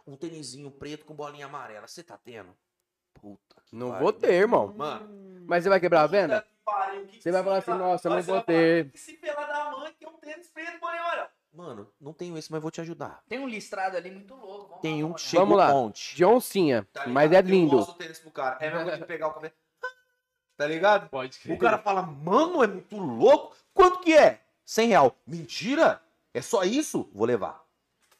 Um tênisinho preto com bolinha amarela. Você tá tendo? Puta que Não pariu. vou ter, irmão. Mano. Mas você vai quebrar a venda? Você vai falar assim, nossa, eu não vou ter. "Que Se pela da mãe, tem amarela. Mano, não tenho esse, mas vou te ajudar. Tem um listrado ali muito louco. Vamos Tem lá, um que chega Vamos lá. monte. De oncinha. Tá? Mas é Eu lindo. o tênis pro cara. É mesmo de pegar o cabelo. Tá ligado? Pode O cara fala, mano, é muito louco. Quanto que é? 100 real. Mentira? É só isso? Vou levar.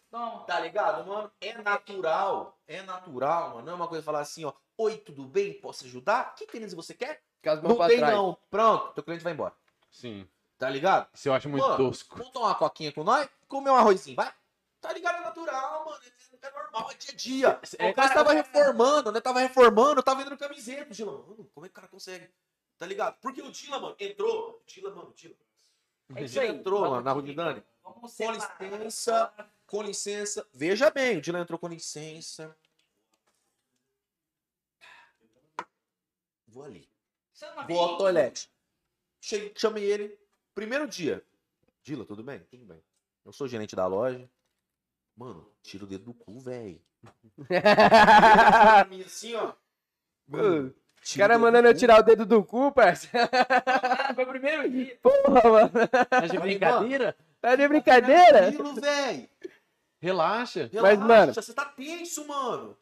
Toma. Tá ligado, mano? É natural. É natural, mano. Não é uma coisa falar assim, ó. Oi, tudo bem? Posso ajudar? Que tênis você quer? Mãos Não tem trás. não. Pronto, teu cliente vai embora. Sim. Tá ligado? Isso eu acho muito Mano, tosco. Vamos tomar uma coquinha com nós? Comer um arrozinho, vai? Tá ligado? É natural, mano. É, é normal, é dia a dia. É- o cara tava reformando, né? Tava reformando, tava vendendo camiseta. Dila, mano, como é que o cara consegue? Tá ligado? Porque o Dila, mano, entrou. Dila, mano, Dila. É isso aí. entrou, mano, na rua aqui. de Dani. Vamos Com licença. Com licença. Veja bem, o Dila entrou com licença. Vou ali. Vou ao. Cheguei, chamei ele. Primeiro dia. Dila, tudo bem? Tudo bem. Eu sou gerente da loja. Mano, tira o dedo do cu, velho. assim, ó. Mano, o dedo mandando do eu cu. tirar o dedo do cu, parça. Ah, Foi o primeiro dia. Porra, mano. Tá de brincadeira? Tá de brincadeira? Tranquilo, velho. Relaxa. Mas, mano- Você tá tenso, mano.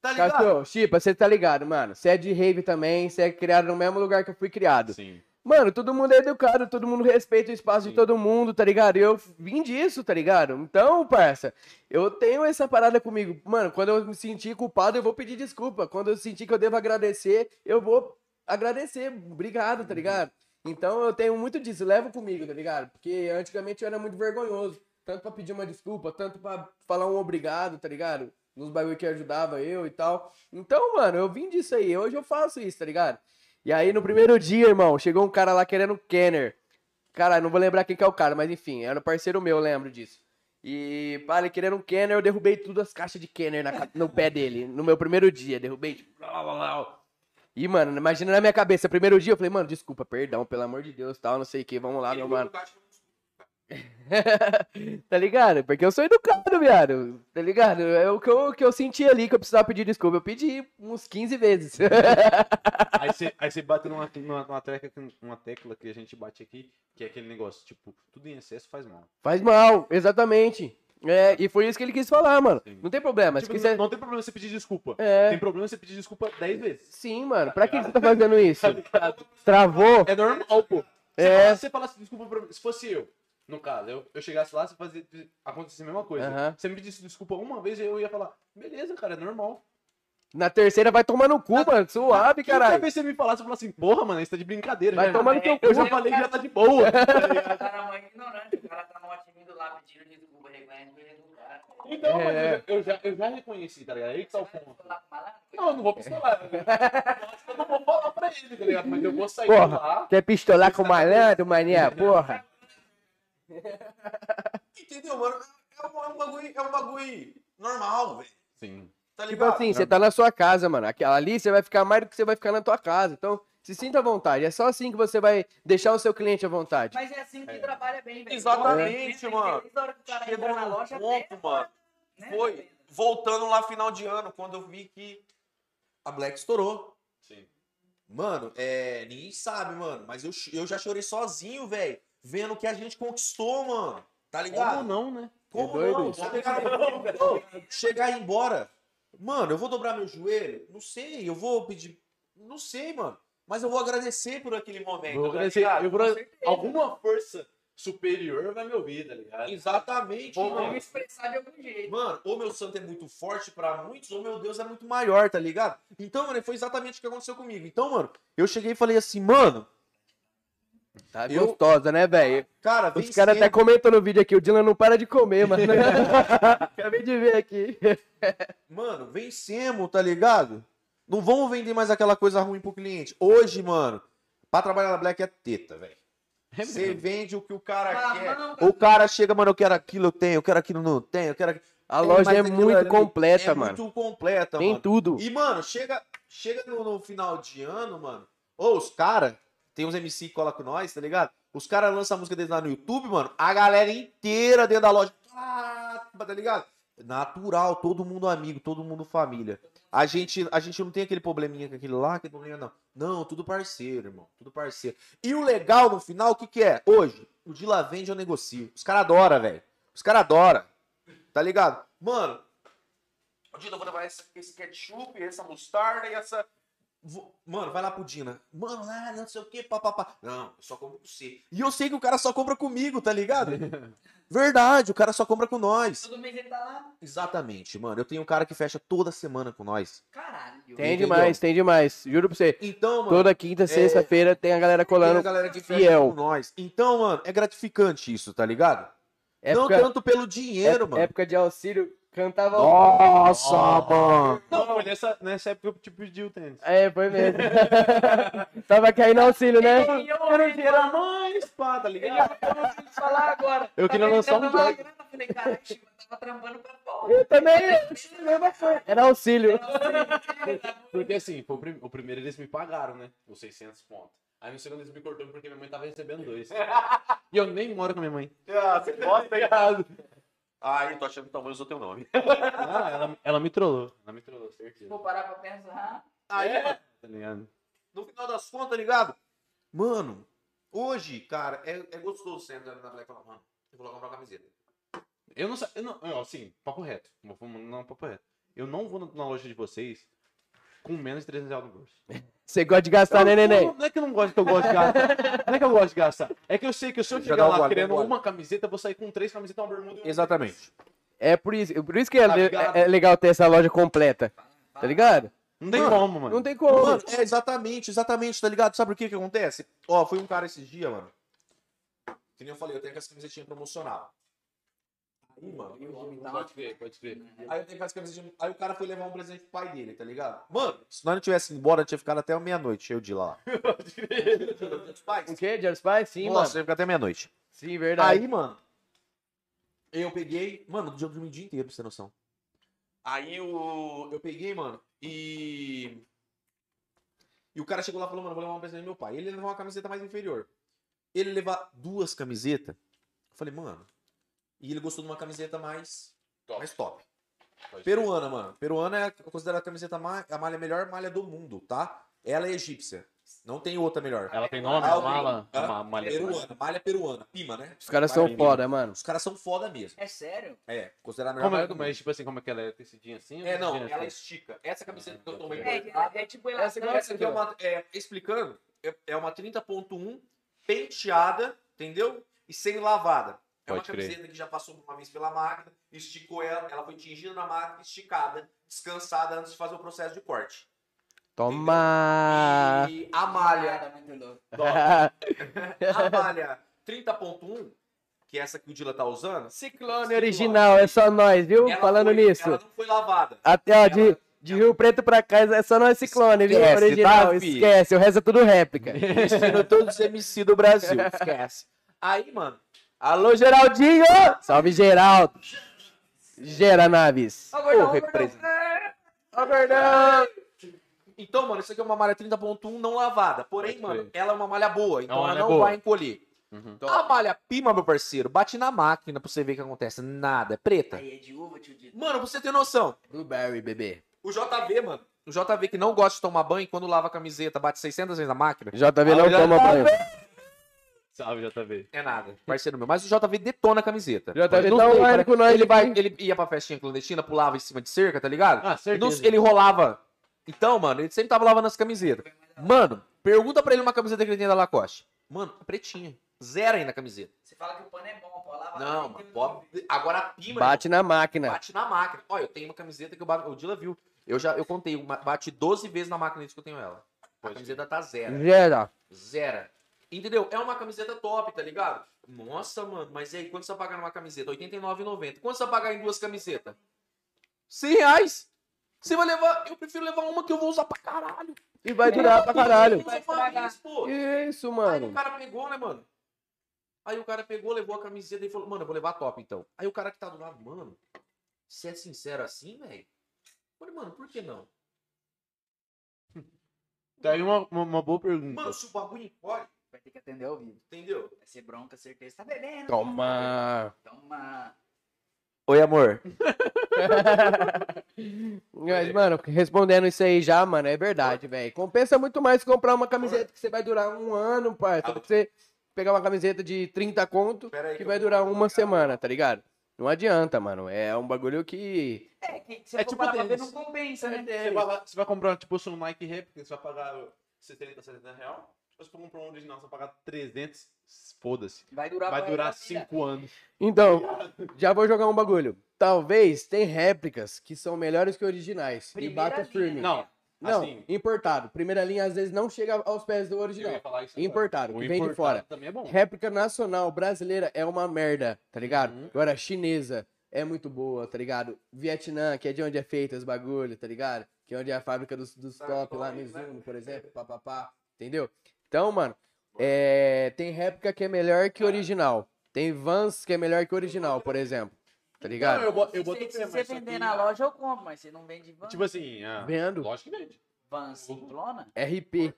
Tá ligado? Chipa, você tá ligado, mano. Você é de rave também, você é criado no mesmo lugar que eu fui criado. Sim. Mano, todo mundo é educado, todo mundo respeita o espaço Sim. de todo mundo, tá ligado? Eu vim disso, tá ligado? Então, parça, eu tenho essa parada comigo. Mano, quando eu me sentir culpado, eu vou pedir desculpa. Quando eu sentir que eu devo agradecer, eu vou agradecer. Obrigado, tá ligado? Então eu tenho muito disso, levo comigo, tá ligado? Porque antigamente eu era muito vergonhoso. Tanto pra pedir uma desculpa, tanto pra falar um obrigado, tá ligado? Nos bagulho que ajudava eu e tal. Então, mano, eu vim disso aí. Hoje eu faço isso, tá ligado? E aí, no primeiro dia, irmão, chegou um cara lá querendo um Kenner. Cara, não vou lembrar quem que é o cara, mas enfim, era um parceiro meu, eu lembro disso. E, pá, ele querendo um Kenner, eu derrubei tudo as caixas de Kenner na no pé dele, no meu primeiro dia. Derrubei, tipo, blá, blá, blá. E, mano, imagina na minha cabeça, primeiro dia, eu falei, mano, desculpa, perdão, pelo amor de Deus, tal, não sei o que, vamos lá, meu mano. pro caixa e falou, tá ligado? Porque eu sou educado, viado. Tá ligado? É o que eu, que eu senti ali que eu precisava pedir desculpa. Eu pedi uns 15 vezes. Aí você, aí bate numa, numa, numa, tecla, que- uma tecla que a gente bate aqui, que é aquele negócio, tipo, tudo em excesso faz mal. Faz mal, exatamente. É, e foi isso que ele quis falar, mano. Sim. Não tem problema. Tipo, se quiser... não tem problema você pedir desculpa. É, Tem problema você pedir desculpa 10 vezes. sim, mano. Pra que você tá fazendo isso? Travou? É normal, pô. Você É. fala- você falasse desculpa pra mim. Se fosse eu, no caso, eu, eu chegasse lá, você fazia acontecer a mesma coisa. Aham. Você me pedisse desculpa uma vez, eu ia falar, beleza, cara, é normal. Na terceira vai tomar no cu, mano. Suave, Qualquer caralho. vez que você me falasse, eu falasse assim, porra, mano, isso tá de brincadeira. Vai já- tomar no teu Eu cu. já falei que já tá de boa. O cara é mãe ignorante, o cara tá no lá pedindo desculpa, reconhece o erro do cara. Então, mas É. eu, já, eu já reconheci, tá ligado? Aí que tá o Você vai ponto. falar com malandro? Não, eu não vou pistolar. né? Eu não vou falar pra ele, tá ligado? Mas eu vou sair Porra. lá. Quer pistolar com o malandro, mané? Porra. Entendeu, mano? É um, é um bagulho, é um bagulho normal, velho. Sim. Tá Tipo assim, você tá na sua casa, mano. Aquela ali você vai ficar mais do que você vai ficar na tua casa. Então, se sinta à vontade. É só assim que você vai deixar o seu cliente à vontade. Mas é assim que trabalha bem, velho. Exatamente, Desde- mano. Chegou na loja, ponto, até- mano. né, Foi voltando lá final de ano, quando eu vi que a Black estourou. Sim. Mano, é, ninguém sabe, mano, mas eu, eu já chorei sozinho, velho, vendo o que a gente conquistou, mano. Tá Como ligado? não, né? Como doido não? Chegar, Não, chegar e ir embora. Mano, eu vou dobrar meu joelho? Não sei. Eu vou pedir. Não sei, mano. Mas eu vou agradecer por aquele momento. Vou tá agradecer- eu vou-. Alguma força superior vai me ouvir, tá ligado? Exatamente, Vou mano. me expressar de algum jeito. Mano, ou meu santo é muito forte pra muitos, ou meu Deus é muito maior, tá ligado? Então, mano, foi exatamente o que aconteceu comigo. Então, mano, eu cheguei e falei assim, mano, Tá Eu- gostosa, né, velho? cara, Os caras até comentam no vídeo aqui, o Dylan não para de comer, mano. Acabei de ver aqui. Mano, vencemos, tá ligado? Não vamos vender mais aquela coisa ruim pro cliente. Hoje, mano, pra trabalhar na Black é teta, velho. Você vende o que o cara quer. Mamão, O cara chega, mano, eu quero aquilo, eu tenho, eu quero aquilo, não tenho, eu quero aquilo. A Tem loja é muito ali. completa, é mano. muito completa, Tem mano. tudo. E, mano, chega, chega no, no final de ano, mano. Ô, os caras, tem uns MC que cola com nós, tá ligado? Os caras lançam a música deles lá no YouTube, mano. A galera inteira dentro da loja. Tá ligado? Natural, todo mundo amigo, todo mundo família. A gente, a gente não tem aquele probleminha com aquele lá, aquele probleminha não. Não, tudo parceiro, irmão. Tudo parceiro. E o legal no final, o que que é? Hoje, o de lá vende eu negocio. Os caras adoram, velho. Os caras adoram. Tá ligado? Mano, Dina, eu vou levar esse, esse ketchup, essa mostarda e essa. Vou- Mano, vai lá pro Dina. Mano, lá, não sei o que, papapá. Não, eu só compro com você. E eu sei que o cara só compra comigo, tá ligado? Verdade, o cara só compra com nós. Todo mês ele tá lá. Exatamente, mano. Eu tenho um cara que fecha toda semana com nós. Caralho. Tem Entendeu? demais, tem demais. Juro pra você. Então, mano. Toda quinta, sexta-feira tem a galera tem a colando. galera que fecha fiel. com nós. Então, mano, é gratificante isso, tá ligado? Não Época, tanto pelo dinheiro, é- mano. época de auxílio, cantava. Nossa, mano. Não, foi nessa, nessa época que eu te pedi o tênis. É, foi mesmo. Tava caindo auxílio, né? E eu ouvi falar, mais, pá, tá ligado? eu ouvi falar agora. Eu queria lançar um jogo. eu Falei, caralho, Chico, eu tava trampando pra fora. Eu também. mesma coisa. Era auxílio. Porque assim, foi o, prim- o primeiro eles me pagaram, né? Os 600 pontos. Aí no segundo eles me cortaram porque minha mãe tava recebendo dois. e eu nem moro com a minha mãe. Ah, você gosta, ligado? Ai, tô achando que talvez usou teu nome. Ah, ela, ela me trollou. Ela me trollou, certeza. Vou parar pra pensar. Aí, mano, Tá ligado? no final das contas, tá ligado? Mano, hoje, cara, é, é gostoso você entrar na Black e falar, mano, eu vou lá comprar uma camiseta. Eu não sei. Eu não, assim, papo reto. Vamos não, papo reto. Eu não vou na, na loja de vocês com menos de 300 reais no bolso. Você gosta de gastar, né, neném? Não, não é que eu não gosto que eu gosto de gastar. Não é que eu gosto de gastar. É que eu sei que se eu chegar lá gole, querendo gole. uma camiseta, eu vou sair com três camisetas, uma bermuda e um Exatamente. É por isso, por isso que é, Tá le- ligado? é legal ter essa loja completa. Tá ligado? Não tem Mano, como, mano. Não tem como. Mano, é exatamente, exatamente, tá ligado? Sabe por que que acontece? Ó, foi um cara esses dias, mano. Que nem eu falei, eu tenho essa camisetinha promocional. Aí, mano, Pode crer, pode crer. Aí eu tenho essa camisetinha. Aí o cara foi levar um presente pro pai dele, tá ligado? Mano, se nós não tivesse ido embora, eu tinha ficado até meia-noite, eu de lá. O quê? George Spy? Sim, Nossa, eu mano. ia ficar até meia-noite. Sim, verdade. Aí, mano, eu peguei. Mano, eu dormi o dia inteiro, pra você ter noção. Aí o, eu peguei, mano, e. E o cara chegou lá e falou, mano, vou levar um presente do meu pai. Ele levou uma camiseta mais inferior. Ele levar duas camisetas. Eu falei, mano. E ele gostou de uma camiseta mais top. Mais top. Pode Peruana, mano. Peruana é considerada a camiseta mais, a malha melhor malha do mundo, tá? Ela é egípcia. Não tem outra melhor. Ela tem nome, Ah, mala, uma malha. Peruana, malha peruana. Pima, né? Os caras são foda, mano. Os caras são foda mesmo. É sério? É, considerada a melhor Como é, do mas tipo assim, como é que ela é tecidinha assim? É, não, ela assim? estica. Essa camiseta que eu tomei. É, é, é tipo Essa, elastância. essa aqui é uma. É, explicando, é, é uma 30.1 penteada, entendeu? E semi-lavada. É uma crer. camiseta que já passou uma vez pela máquina, esticou ela, ela foi tingida na máquina, esticada, descansada antes de fazer o processo de corte. Toma! E a malha, a malha 30.1, que é essa que o Dila tá usando, Ciclone original, é só nós, viu? ela Falando foi- nisso. Ela não foi lavada. Até, ó, de, de Rio Preto pra cá é só nós Ciclone, viu? Esquece, Original, tá, esquece. O resto é tudo réplica. Vestindo todos os MC do Brasil, esquece. Aí, mano, Alô, Geraldinho! Salve, Geraldo! Gera Naves. Ô, Gordão! Então, mano, isso aqui é uma malha 30.1 não lavada. Porém, mano, ela é uma malha boa, então uma ela malha não boa. vai encolher. Uhum. A malha pima, meu parceiro, bate na máquina pra você ver o que acontece. Nada, é preta. Aí é de uva, tio Dito. Mano, pra você ter noção, Blueberry, bebê. o JV, mano, o JV que não gosta de tomar banho, quando lava a camiseta, bate 600 vezes na máquina. JV não toma banho. Salve, JV. É nada, parceiro meu. Mas o JV detona a camiseta. JV Não tá sei, online cara. com nós Ele, vai, ele ia pra festinha clandestina, pulava em cima de cerca, tá ligado? Ah, E certeza. ele rolava. Então, mano, ele sempre tava lavando as camisetas. Mano, pergunta pra ele uma camiseta que ele tem da Lacoste. Mano, pretinha. Zero ainda a camiseta. Você fala que o pano é bom, pô. Lava Não, mano. pode- Agora a pima. Bate na máquina. Bate na máquina. Olha, eu tenho uma camiseta que o, o Dila viu. Eu já eu contei, uma- bate 12 vezes na máquina desde que eu tenho ela. A camiseta tá zero. Gera. Zero. Entendeu? É uma camiseta top, tá ligado? Nossa, mano, mas e aí, quanto você vai pagar numa camiseta? R$ 89,90. Quanto você vai pagar em duas camisetas? 100 reais. Você vai levar. Eu prefiro levar uma que eu vou usar pra caralho. E vai durar pra caralho. Vai estragar. Pô. Isso, Aí o mano. cara pegou, né, mano? Aí o cara pegou, levou a camiseta e falou, mano, eu vou levar a top então. Aí o cara que tá do lado, mano, você é sincero assim, velho? Falei, mano, por que não? Tá aí uma, uma, uma boa pergunta. Mano, se o bagulho pode, Ter que atender ao vivo. entendeu? Vai ser bronca, certeza. Tá bebendo? Toma. Toma. Oi, amor. Mas, mano, respondendo isso aí já, mano, é verdade, velho. Compensa muito mais comprar uma camiseta que você vai durar um ano, parça. Que você pegar uma camiseta de 30 conto que que vai durar uma semana, tá ligado? Não adianta, mano. É um bagulho que. É, que se É é tipo pra ver, não compensa, né? Você vai, você vai comprar, tipo, um Nike réplica, você vai pagar 70, 70 real. Se você for comprar um original, você vai pagar 300, foda-se. Vai durar Vai pra durar resto da vida. 5 anos. Então, já vou jogar um bagulho. Talvez tem réplicas que são melhores que originais. Primeira e bata firme. né? Não, Não, assim- importado. Primeira linha às vezes não chega aos pés do eu original. ia falar isso agora. Importado, que vem de fora. Também é bom. Réplica nacional brasileira é uma merda, tá ligado? Uhum. Agora, chinesa é muito boa, tá ligado? Vietnã, que é de onde é feito os bagulho, tá ligado? Que é onde é a fábrica dos, dos top lá, Mizuno, por exemplo, papapá, entendeu? Então, mano, é, tem réplica que é melhor que original. Tem Vans que é melhor que original, por exemplo. Tá ligado? Não, eu, bo- eu Se boto se você vender na loja, eu compro, mas você não vende van. Tipo assim, ah, Vendo. lógico que vende. van ciclona? RP.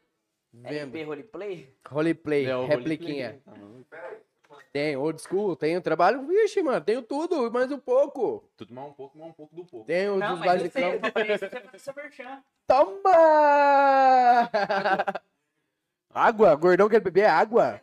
Vendo. RP roleplay? Roleplay, É, o repliquinha. roleplay. Tá, Tem, old school, tem o trabalho. Vixe, mano, tenho tudo, mais um pouco. Tudo mais um pouco, mais um pouco do pouco. Tem os Não, dos mas eu sei, basicão. isso, você faz seu merchan. Toma! Água? Gordão quer beber água?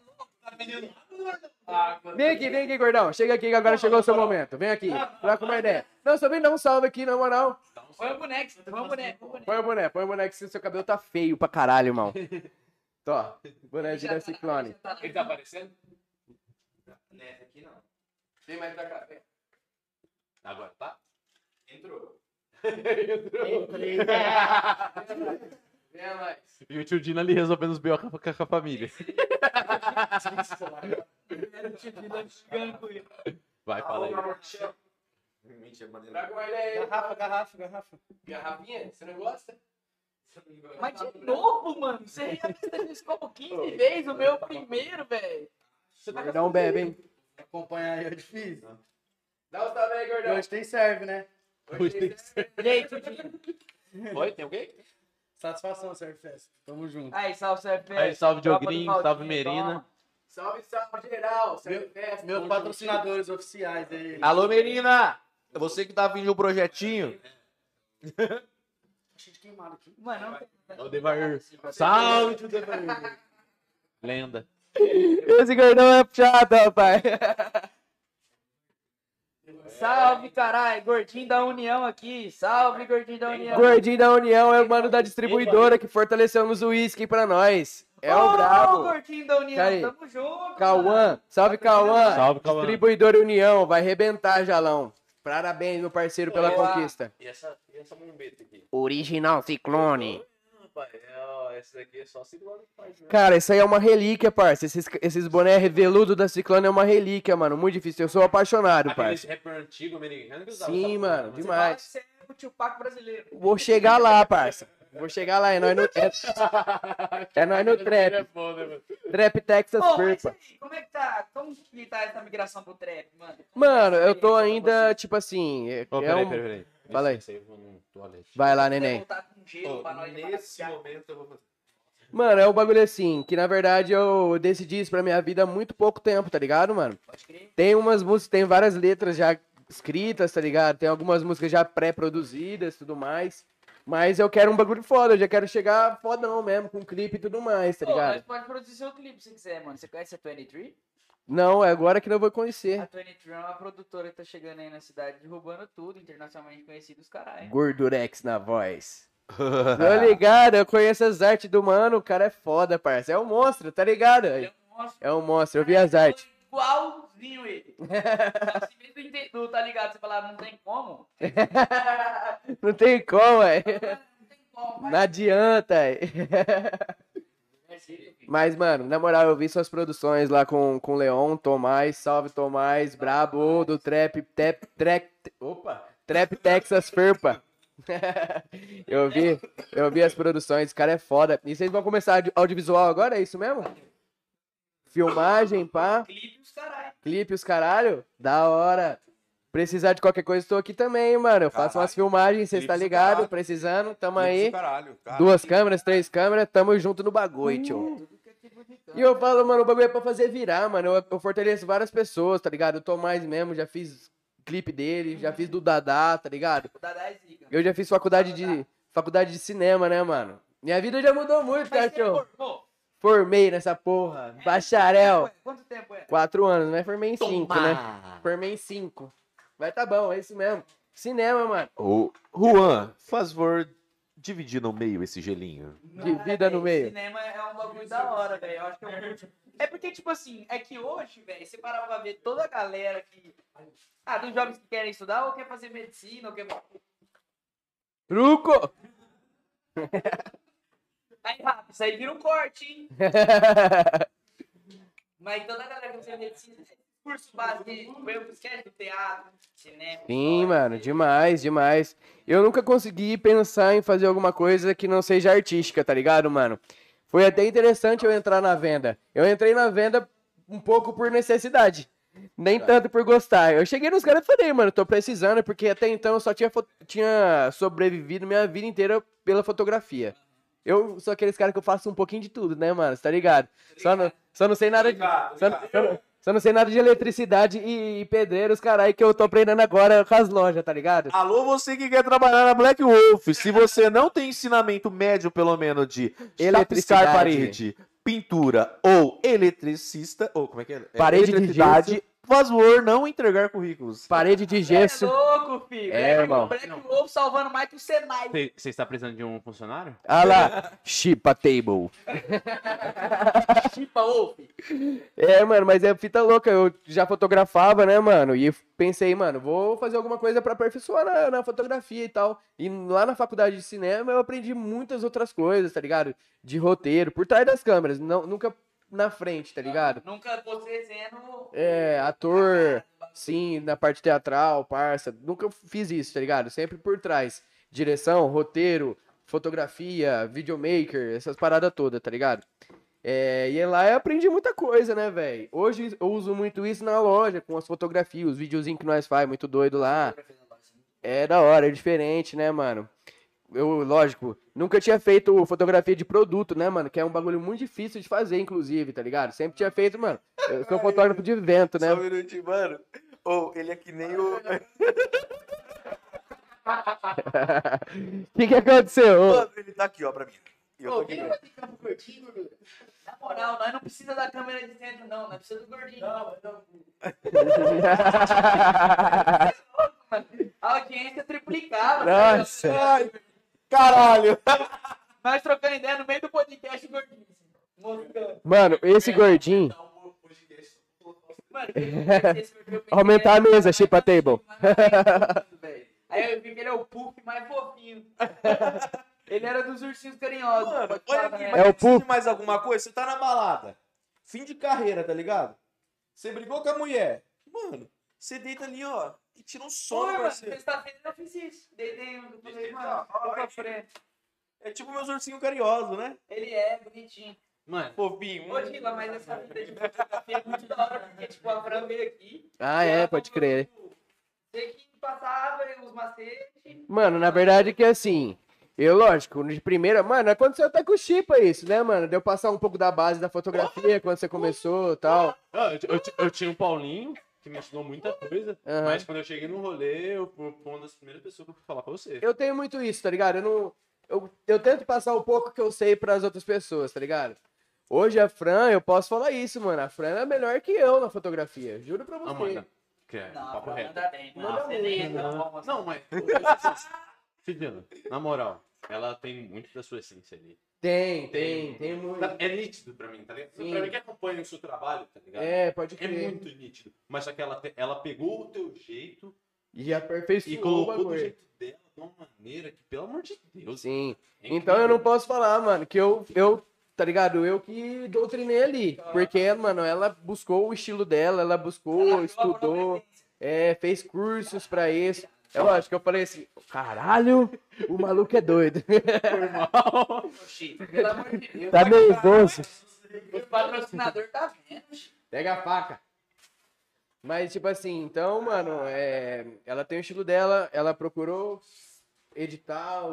Vem aqui, vem aqui, gordão. Chega aqui que agora chegou o seu momento. Vem aqui, troca uma ideia. Não, só vem dar um salve aqui, na moral. Põe o boneco, põe o boneco, põe o boneco. Põe o boné, põe o boné que seu cabelo tá feio pra caralho, irmão. Tó, boné de da Ciclone. Ele tá aparecendo? Nessa aqui não. Vem mais pra cá. Agora, tá? Entrou. Venha mais. E o tio Dino ali resolvendo os B.O. com a- com a família. Vai, fala aí. Mentira, maneiro. Traga uma ideia aí. Garrafa, garrafa, garrafa. Garrafinha? Você não gosta? Mas de novo, mano, você como 15 vezes, o meu primeiro, velho. Gordão bebe, hein? Acompanhar aí é difícil. Dá um salve aí, gordão. Hoje tem serve, né? Hoje tem que ser. Gente, Tudinho. Oi, tem alguém? Satisfação, Serve Fest. Tamo junto. Aí, salve, CFP. Aí, salve, Diogrinho, salve, Merina. toma. Salve, salve geral. Serve festa. Meus patrocinadores oficiais aí. Alô, Merina! É você que tá vindo um projetinho? Cheio de queimado aqui. Mano, não tem. É o Devair. Salve, tio Devair. Lenda. Esse gordão é chato, rapaz. Salve, caralho. Gordinho da União aqui. Salve, gordinho da União. Gordinho da União é o mano da distribuidora que fortaleceu nos uísque pra nós. É o Ô, brabo. gordinho da União. Cara. Tamo junto. Cauã, salve Cauã. Salve, Cauã. Distribuidora União, vai arrebentar, Jalão. Parabéns, meu parceiro, pela conquista. E essa, e essa bombeta aqui? Original Ciclone. É, ó, essa daqui é só Ciclone que faz, né? Cara, isso aí é uma relíquia, parça. Esses, esses boné veludo da Ciclone é uma relíquia, mano. Muito difícil. Eu sou apaixonado, Aquele parça. rapper antigo americano que usava. Sim, mano, Você demais. Você é o brasileiro. Vou chegar lá, parça. Vou chegar lá, é nós no, é, é nós no É trap. bom, né, mano? Trap Texas aí, como é que tá? Como que tá essa migração pro trap, mano? Mano, eu tô ainda, tipo assim. É, é peraí, um- peraí, peraí. Fala aí. Vai lá, neném. nesse momento eu vou fazer. Mano, é um bagulho assim, que na verdade eu decidi isso pra minha vida há muito pouco tempo, tá ligado, mano? Pode crer. Tem umas músicas, tem várias letras já escritas, tá ligado? Tem algumas músicas já pré-produzidas e tudo mais. Mas eu quero um bagulho foda, eu já quero chegar fodão mesmo, com clipe e tudo mais, tá Pô, nós ligado? pode produzir seu clipe se quiser, mano. Você conhece a 23? Não, é agora que eu vou conhecer. A 23 é uma produtora que tá chegando aí na cidade, derrubando tudo, internacionalmente conhecido os caralho. Gordurex na voz. Tô ligado, eu conheço as artes do mano, o cara é foda, parça. É um monstro, tá ligado? Ele é um monstro. É um monstro, eu vi as artes. Igualzinho ele. Se inte- do, tá ligado? Você falar, não tem como. Não tem como, é. Não tem como. Não adianta. é. Mas, mano, na moral, eu vi suas produções lá com, o Leon, Tomás, salve Tomás, brabo, do Trap, Trap, opa, Trap Texas Ferpa. eu vi, eu vi as produções, cara é foda. E vocês vão começar audio- audiovisual agora, é isso mesmo? Filmagem, pá, Clipe os caralho. clipe, os caralho, da hora. Precisar de qualquer coisa, estou aqui também, mano. Eu faço umas filmagens, vocês tá Clipes do ligado? caralho. Precisando, tamo aí. Caralho, cara. Duas câmeras, três câmeras, tamo junto no bagulho, tio. E eu falo, mano, o bagulho é pra fazer virar, mano. Eu, eu fortaleço várias pessoas, tá ligado? O Tomás mesmo, já fiz clipe dele, já fiz do Dadá, tá ligado? O Dadá é zica. Eu já fiz faculdade de, faculdade de cinema, né, mano? Minha vida já mudou muito, Mas você cachorro. formou? Formei nessa porra. Bacharel. Quanto tempo é? Quatro anos, mas formei em cinco, né? Formei em cinco. Mas tá bom, é isso mesmo. Cinema, mano. Ô, Juan, faz favor, dividir no meio esse gelinho. Divida no meio. Cinema é um bagulho da hora, velho. Eu acho que é um curto. É porque, tipo assim, é que hoje, velho, você parava pra ver toda a galera que. Ah, dos jovens que querem estudar ou quer fazer medicina, ou quer. Truco! Aí, rápido, isso aí vira um corte, hein? Mas toda a galera que quer fazer medicina, curso básico, eu esquece do teatro, cinema. Sim, história, mano, você- demais, demais. Eu nunca consegui pensar em fazer alguma coisa que não seja artística, tá ligado, mano? Foi até interessante eu entrar na venda. Eu entrei na venda um pouco por necessidade. Nem tanto por gostar. Eu cheguei nos caras e falei, mano, tô precisando, porque até então eu só tinha, tinha sobrevivido minha vida inteira pela fotografia. Eu sou aqueles caras que eu faço um pouquinho de tudo, né, mano? Você tá ligado? Só não, só não sei nada de. Só, não- só não- só não sei nada de eletricidade e, e pedreiros, caralho, que eu tô aprendendo agora com as lojas, tá ligado? Alô, você que quer trabalhar na Black Wolf. Se você não tem ensinamento médio, pelo menos, de Eletricidade. parede, pintura ou eletricista, ou como é que é? É, Parede de eletricidade, faz favor, não entregar currículos. Parede de Você é gesso. louco, filho. É, Black- irmão. Black Wolf salvando mais que o Senai. Você está precisando de um funcionário? Ah lá, Chipa Table. Chipa Wolf. É, mano, mas é fita louca. Eu já fotografava, né, mano? E pensei, mano, vou fazer alguma coisa pra aperfeiçoar na, na fotografia e tal. E lá na faculdade de cinema eu aprendi muitas outras coisas, tá ligado? De roteiro, por trás das câmeras, não, nunca na frente, tá ligado? Nunca você sendo. É, ator, sim, na parte teatral, parça. Nunca fiz isso, tá ligado? Sempre por trás. Direção, roteiro, fotografia, videomaker, essas paradas todas, tá ligado? É, e lá eu aprendi muita coisa, né, velho? Hoje eu uso muito isso na loja, com as fotografias, os videozinhos que nós faz, muito doido lá. É da hora, é diferente, né, mano? Eu, lógico, nunca tinha feito fotografia de produto, né, mano? Que é um bagulho muito difícil de fazer, inclusive, tá ligado? Sempre tinha feito, mano. Eu sou fotógrafo de evento, né? Só um minutinho, mano. Ou ele é que nem o. O que, que aconteceu? Mano, ele tá aqui, ó, pra mim. E eu tô Ô, aqui. quem vai ter campo gordinho? Na moral, nós não precisa da câmera de centro, não. Nós precisamos do gordinho. A audiência triplicava. tá Nossa. Ai, caralho! Nós trocando ideia no meio do podcast gordinho. assim, Mostrando. Mano, esse gordinho. Mano, esse- Aumentar a mesa, Chipa mais Table. Aí eu vi que ele é o Puff mais fofinho. Ele era dos ursinhos carinhosos. Mano, olha falar aqui, mas É o Pup. mais alguma coisa? Você tá na balada. Fim de carreira, tá ligado? Você brigou com a mulher. Mano, você deita ali, ó, e tira um Pô, sono, mano, parceiro. sexta-feira eu fiz isso. Deitei, falei, mano, tô pra frente. É tipo meus ursinhos carinhosos, né? Ele é bonitinho. Mano, Fofinho. Ô, Dila, mas essa vida de fotografia é muito da hora, porque, tipo, a Fran veio aqui. Ah, é, pode crer. Você que passava os macetes. Mano, na verdade que assim, eu, lógico, de primeira, mano, aconteceu até com o Chipa isso, né, mano? Deu passar um pouco da base da fotografia quando você começou e tal. Ah, eu, eu- eu tinha um Paulinho, que me ensinou muita coisa. Aham. Mas quando eu cheguei no rolê, eu fui uma das primeiras pessoas que eu fui falar pra você. Eu tenho muito isso, tá ligado? Eu não. Eu, eu tento passar um pouco que eu sei pras outras pessoas, tá ligado? Hoje a Fran, eu posso falar isso, mano. A Fran é melhor que eu na fotografia. Juro pra você. Amanda. Que é, Não, papo pra reto. mandar bem, Manda mano. Você nem é muito, tão bom assim. Não, mas. Cidina, na moral, ela tem muito da sua essência ali. Tem, tem, tem muito. É nítido pra mim, tá ligado? Sim. Pra mim que acompanha o seu trabalho, tá ligado? É, pode É crer. muito nítido. Mas só que ela, pegou o teu jeito E aperfeiçoou e colocou do jeito dela de uma maneira que, pelo amor de Deus. Sim. é Então eu não posso falar, mano, que eu, eu, tá ligado? Eu que doutrinei ali. Porque, mano, ela buscou o estilo dela, ela buscou, estudou, é, fez cursos pra isso. É lógico que eu falei assim, caralho, o maluco é doido. Chico, pelo amor de Deus. Tá nervoso. O patrocinador tá vendo. Pega a faca. Mas, tipo assim, então, mano, é, ela tem o estilo dela, ela procurou editar,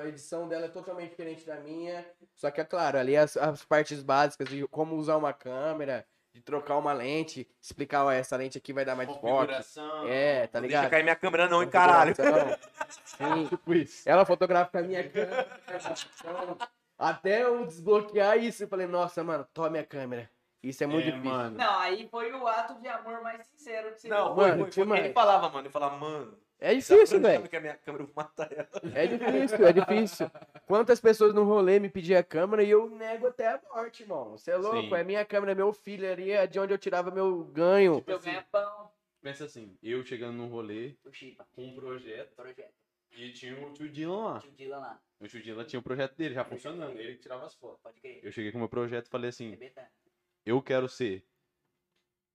a edição dela é totalmente diferente da minha. Só que, é claro, ali as, as partes básicas de como usar uma câmera, de trocar uma lente, explicar, ó, essa lente aqui vai dar mais foco. É, tá Não ligado? deixa cair minha câmera não, hein, caralho. Sim. Tipo isso. Ela fotografa a minha câmera. Então, Até eu desbloquear isso, eu falei, nossa, mano, toma minha câmera. Isso é muito É, difícil. mano. Não, aí foi o ato de amor mais sincero que você Não, viu. foi, Mano, foi, foi. demais. Ele falava, mano, ele falava, mano. É difícil, velho. que a minha câmera, eu vou matar ela. É difícil, é difícil. Quantas pessoas no rolê me pediam a câmera e eu nego até a morte, irmão. Você é louco? Sim. É minha câmera, é meu filho ali, é de onde eu tirava meu ganho. Tipo Eu assim, ganho pão pensa assim, eu chegando num rolê com um projeto Projeto. e tinha o tio Dylan lá. Tio Dylan lá. O tio Dylan tinha o projeto dele já funcionando, ele que tirava as fotos. Pode crer. Eu cheguei com o meu projeto e falei assim, eu quero ser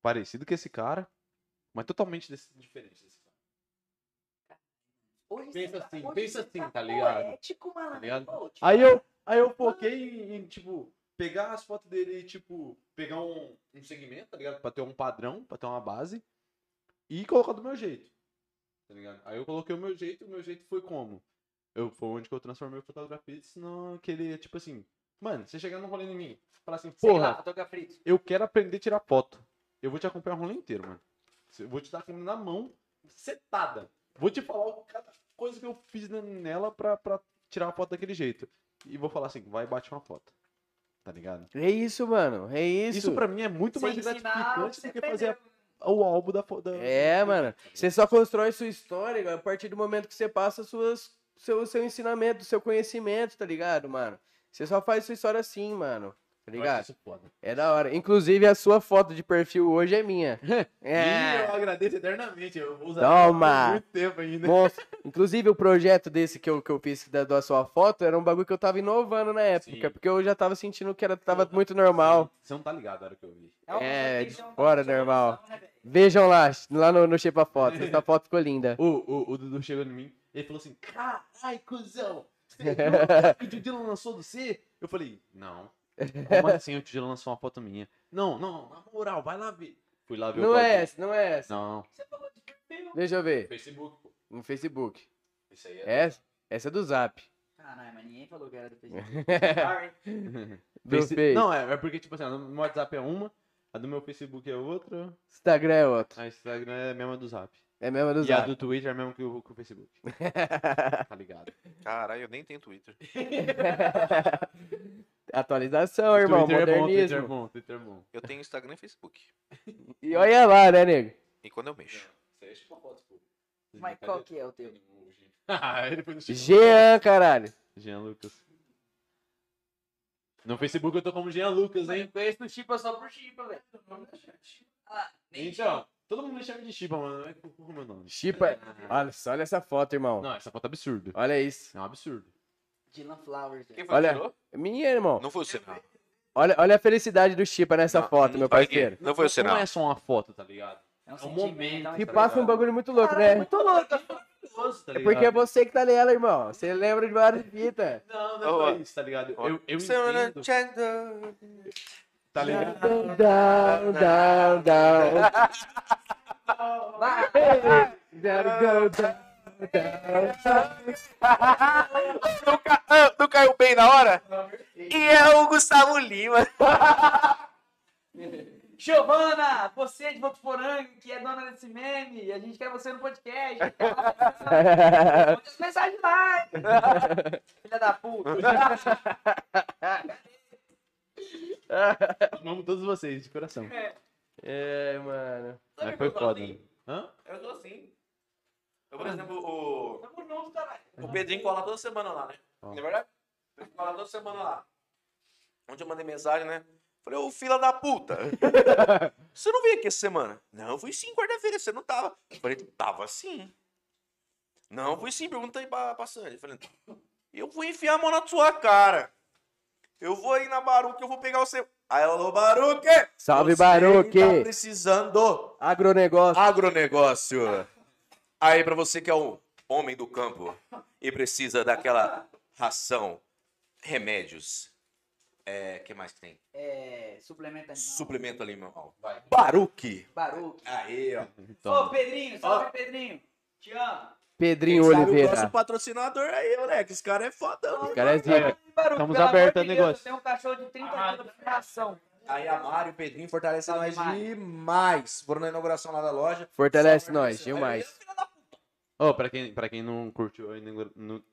parecido com esse cara, mas totalmente desse- diferente desse. Hoje Pensa você assim, hoje pensa você assim, tá ligado? Poético, mano. Tá ligado? Pô, tipo, Aí eu, aí eu foquei em, tipo, pegar as fotos dele e, tipo, pegar um, um segmento, tá ligado? Pra ter um padrão, pra ter uma base, e colocar do meu jeito. Tá ligado? Aí eu coloquei o meu jeito, o meu jeito foi como? Eu, foi onde que eu transformei o fotografia naquele, tipo assim, mano, você chegar num rolê em mim, falar assim, sei porra, lá, eu quero aprender a tirar foto. Eu vou te acompanhar o rolê inteiro, mano. Eu vou te dar a câmera na mão, setada. Vou te falar cada coisa que eu fiz ne- nela pra, pra tirar uma foto daquele jeito. E vou falar assim, vai e bate uma foto. Tá ligado? É isso, mano. É isso. Isso, pra mim é muito mais Sem gratificante você do que fazer a- o álbum da foto. É, mano. Você só constrói sua história a partir do momento que você passa suas, seu, seu ensinamento, seu conhecimento, tá ligado, mano? Você só faz sua história assim, mano. Tá ligado? É da hora. Inclusive, a sua foto de perfil hoje é minha. E eu É. agradeço eternamente. Eu vou usar Toma! muito tempo ainda. Inclusive, o projeto desse que eu, que eu fiz da, da sua foto era um bagulho que eu tava inovando na época. Sim. Porque eu já tava sentindo que era, tava muito normal. Você não tá ligado na hora que eu vi. É, que de fora, normal. né? Vejam lá, lá no, no Shape a Foto. Essa foto ficou linda. O, o, o Dudu chegou em mim ele falou assim: Carai, cuzão! Você viu que o Dudila lançou do C? Eu falei: Não. Como assim o Dudila lançou uma foto minha? Não, não, na moral, vai lá ver. Fui lá ver o Não é essa, não é essa. Não, Você falou de perfil. Deixa eu ver. Facebook, pô. No Facebook. Isso aí é. Essa, essa é do Zap. Caralho, mas ninguém falou que era do Facebook. Sorry. Do Face- Face. Não, é, é porque, tipo assim, no meu WhatsApp é uma, a do meu Facebook é outra, Instagram é outro. a Instagram é a mesma do Zap. É mesmo do e a Zap. do Twitter é a mesma que o, que o Facebook. Tá ligado? Caralho, eu nem tenho Twitter. Atualização, irmão. Twitter é bom, Twitter é Modernismo. bom, Twitter é bom. Eu tenho Instagram e Facebook. E olha lá, né, nego? E quando eu mexo. Você acha uma foto, pô. Mas qual que é o teu? Ah, ele foi no Chico. Jean, caralho. Jean Lucas. No Facebook eu tô como Jean Lucas, Mas eu hein? conheço o Chipa só por Chipa, velho. Ah, Então, todo mundo me chama de Chiba, mano. Não é com o meu nome. Chipa. Olha só, olha essa foto, irmão. Não, essa foto é absurdo. Olha isso. É um absurdo. Dylan Flowers. Quem foi Olha. que tirou? Minha, irmão. Não foi o Senado. Olha, olha a felicidade do Chipa nessa Não, foto, não meu parceiro. Não foi o Não Senado. é só uma foto, tá ligado? É um, um sentimento, momento, é Que tá passa um bagulho muito louco, Caralho, né? muito louco. Tá É porque é você que tá nela, irmão. Você lembra de várias fitas. Não, não é só isso, tá ligado? ó. Eu, eu entendo, tá ligado? Down, down, down, down. Não, ca- ah, não caiu bem na hora? E é o Gustavo Lima. Giovana, você de Votuporanga, que é dona desse meme, a gente quer você no podcast. Manda mensagens lá. Filha da puta. Amamos todos vocês, de coração. É, mano. Mas foi foda. Hã? Eu sou assim. Eu, por exemplo, o, Tamo junto, caralho. o Pedrinho cola toda semana lá, né? Não é verdade? O Pedrinho cola toda semana lá. Onde eu mandei mensagem, né? Falei, ô fila da puta. Você não veio aqui essa semana? Não, eu fui sim, quarta-feira, você não tava. Eu falei, tava sim. Não, eu fui sim, pergunta aí pra, pra Sandy. Falei, eu vou enfiar a mão na sua cara. Eu vou aí na Baruque, eu vou pegar o seu. Aí ela falou, Baruque! Salve, você Baruque! que Tá precisando Agronegócio. agronegócio. Aí, pra você que é um homem do campo e precisa daquela ração, remédios, é, que mais que tem? É, suplemento animal. Suplemento animal. Vai. Baruque. Baruque. Aí, ó. Ô, Pedrinho, salve, Pedrinho. Te amo. Pedrinho Quem sabe O Oliveira. nosso patrocinador aí, moleque. Esse cara é fodão. Esse cara é zica. Baruque, Estamos pelo abertos amor a de Deus, negócio. eu tenho um cachorro de 30 quilos de ração. Aí a Mário e o Pedrinho fortalecendo Salve, nós demais. Foram na inauguração lá da loja. Fortalece nós, demais. Ó, pra, quem, pra quem não curtiu a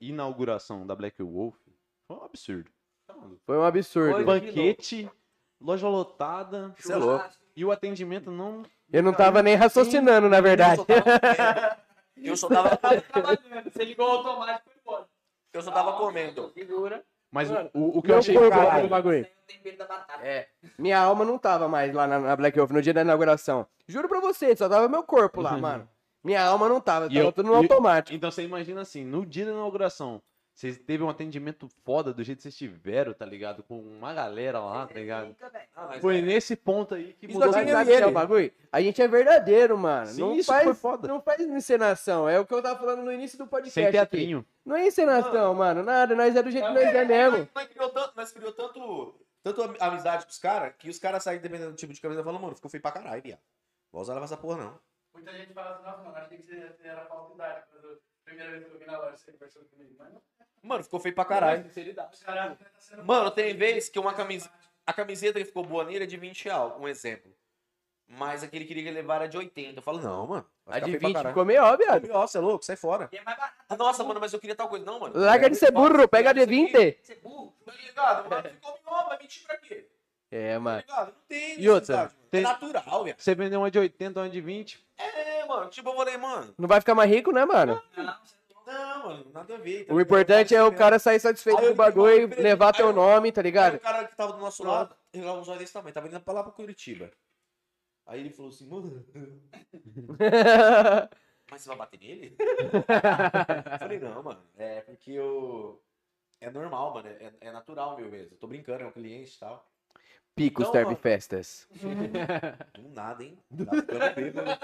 inauguração da Black Wolf, foi um absurdo. Foi um absurdo. Foi. Banquete, loja lotada, Você é louco. e o atendimento não. Eu não tava nem raciocinando, na verdade. Eu só tava comendo. Eu só tava, Trabalhando. Você ligou o automático e foi embora. eu só tava comendo. Segura. Mas Mano, o, o que eu achei. corpo caralho, bagulho. É. Minha alma não tava mais lá na, na Black Wolf no dia da inauguração. Juro pra você, só tava meu corpo lá, mano. Minha alma não tava, E tava eu- tudo no automático. Então você imagina assim, no dia da inauguração, vocês teve um atendimento foda do jeito que vocês tiveram, tá ligado? Com uma galera lá, tá ligado? Velho. Foi nesse ponto aí que Isso mudou. aqui eu sabe e o que é o bagulho? A gente é verdadeiro, mano. Sim, não isso faz, foi foda. Não faz encenação. É o que eu tava falando no início do podcast. Sem aqui. teatrinho. Não é encenação, mano. Nada. Nós é do jeito que nós é mesmo. Nós criou tanto, nós criou tanto, tanto am- amizade com os caras que os caras saem dependendo do tipo de camisa e falam, mano, ficou feio pra caralho, viado. Vou usar essa porra, não. Muita gente fala assim, nossa, mano, achei que você era falsidade. Quando a primeira vez que eu vi na loja, você conversou comigo. Mas não, Mano, ficou feio pra caralho. caras tá Mano, tem vez que uma camisa. A camiseta que ficou boa nele é de 20 real, um exemplo. Mas aquele queria que ele levar era de 80. Eu falo, não, mano. vai A de feio pra 20 caralho. ficou meio óbvio, viado. Ó, você é louco, sai fora. E é mais barato. Ah, Nossa, mano, mas eu queria tal coisa. Não, mano. Larga de ser burro, pega de 20. Você é burro. Tá ligado? Mano, ficou mió, vai mentir pra quê? É, Tá mano. ligado? Não tem E outra, tem- É natural, velho. Você vendeu uma de 80, uma de 20. É, mano. Tipo, eu falei, mano. Não vai ficar mais rico, né, mano? Não, você Não, mano, nada a ver. tá O importante é o cara sair satisfeito Aí do eu bagulho, fiquei- levar aí teu eu- nome, tá Aí ligado? o cara que tava do nosso lado, ele um zóio desse tamanho, tava indo pra lá pra Curitiba. Aí ele falou assim, mano, mas você vai bater nele? eu falei, não, mano, é porque eu... É normal, mano, é, é natural meu mesmo. Eu tô brincando, é um cliente e tal. Picos Então, festas. Do nada, hein? Tá ficando bêbado.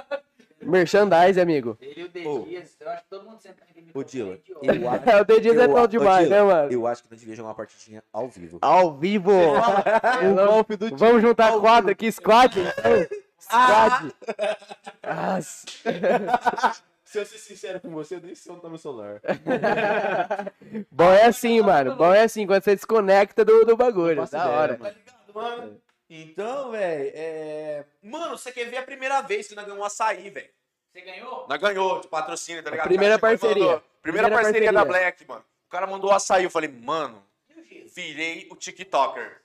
Merchandise, amigo. Ele e o D Dias, eu acho que todo mundo senta naquele Ô, Dila, eu acho... o dedinho é tão demais, Dila, né, mano? Eu acho que nós devíamos jogar uma partidinha ao vivo. Ao vivo. O golpe do Vamos juntar quatro aqui, squad. Squad. Nossa. Se eu ser sincero com você, eu nem sei onde tá meu celular. Bom é assim, mano. Bom é assim, quando você desconecta do, do bagulho. Da ideia, hora. Tá ligado, mano? Então, velho, é... Mano, você quer ver a primeira vez que nós ganhamos um açaí, velho. Você ganhou? Nós ganhou de patrocínio, tá ligado? primeira O cara parceria. mandou- Primeira, Primeira parceria, da parceria. Black, mano. O cara mandou açaí, eu falei, mano, virei o TikToker.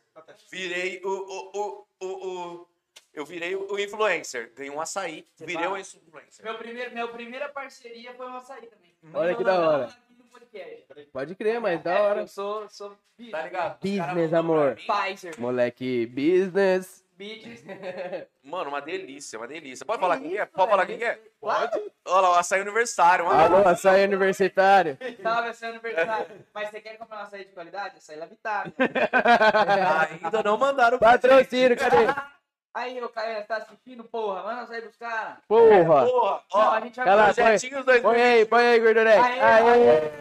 Virei o. o, o, o, o- eu virei o influencer. Ganhei um açaí, virei um influencer. Meu primeiro, minha primeira parceria foi um açaí também. Olha que da hora. Podcast. Pode crer, mas da É, hora. Eu sou, sou Tá ligado? Business, amor. Pfizer. Moleque, business. Bitches. Mano, uma delícia, uma delícia. Pode falar quem é? Pode falar quem é? Pode. Olha lá, o açaí universitário. Mano. Alô, açaí universitário. Salve, seu aniversário. Mas você quer comprar um açaí de qualidade? Açaí La Vitale. Ainda não mandaram pra Patrocínio, cadê? Aí, o cara tá assistindo, porra, manda açaí pros caras. Porra. Porra, Não, ó, a gente vai Cala, comprar- projetinhos dois Põe aí, põe aí, Gordorex. Aê, Aê.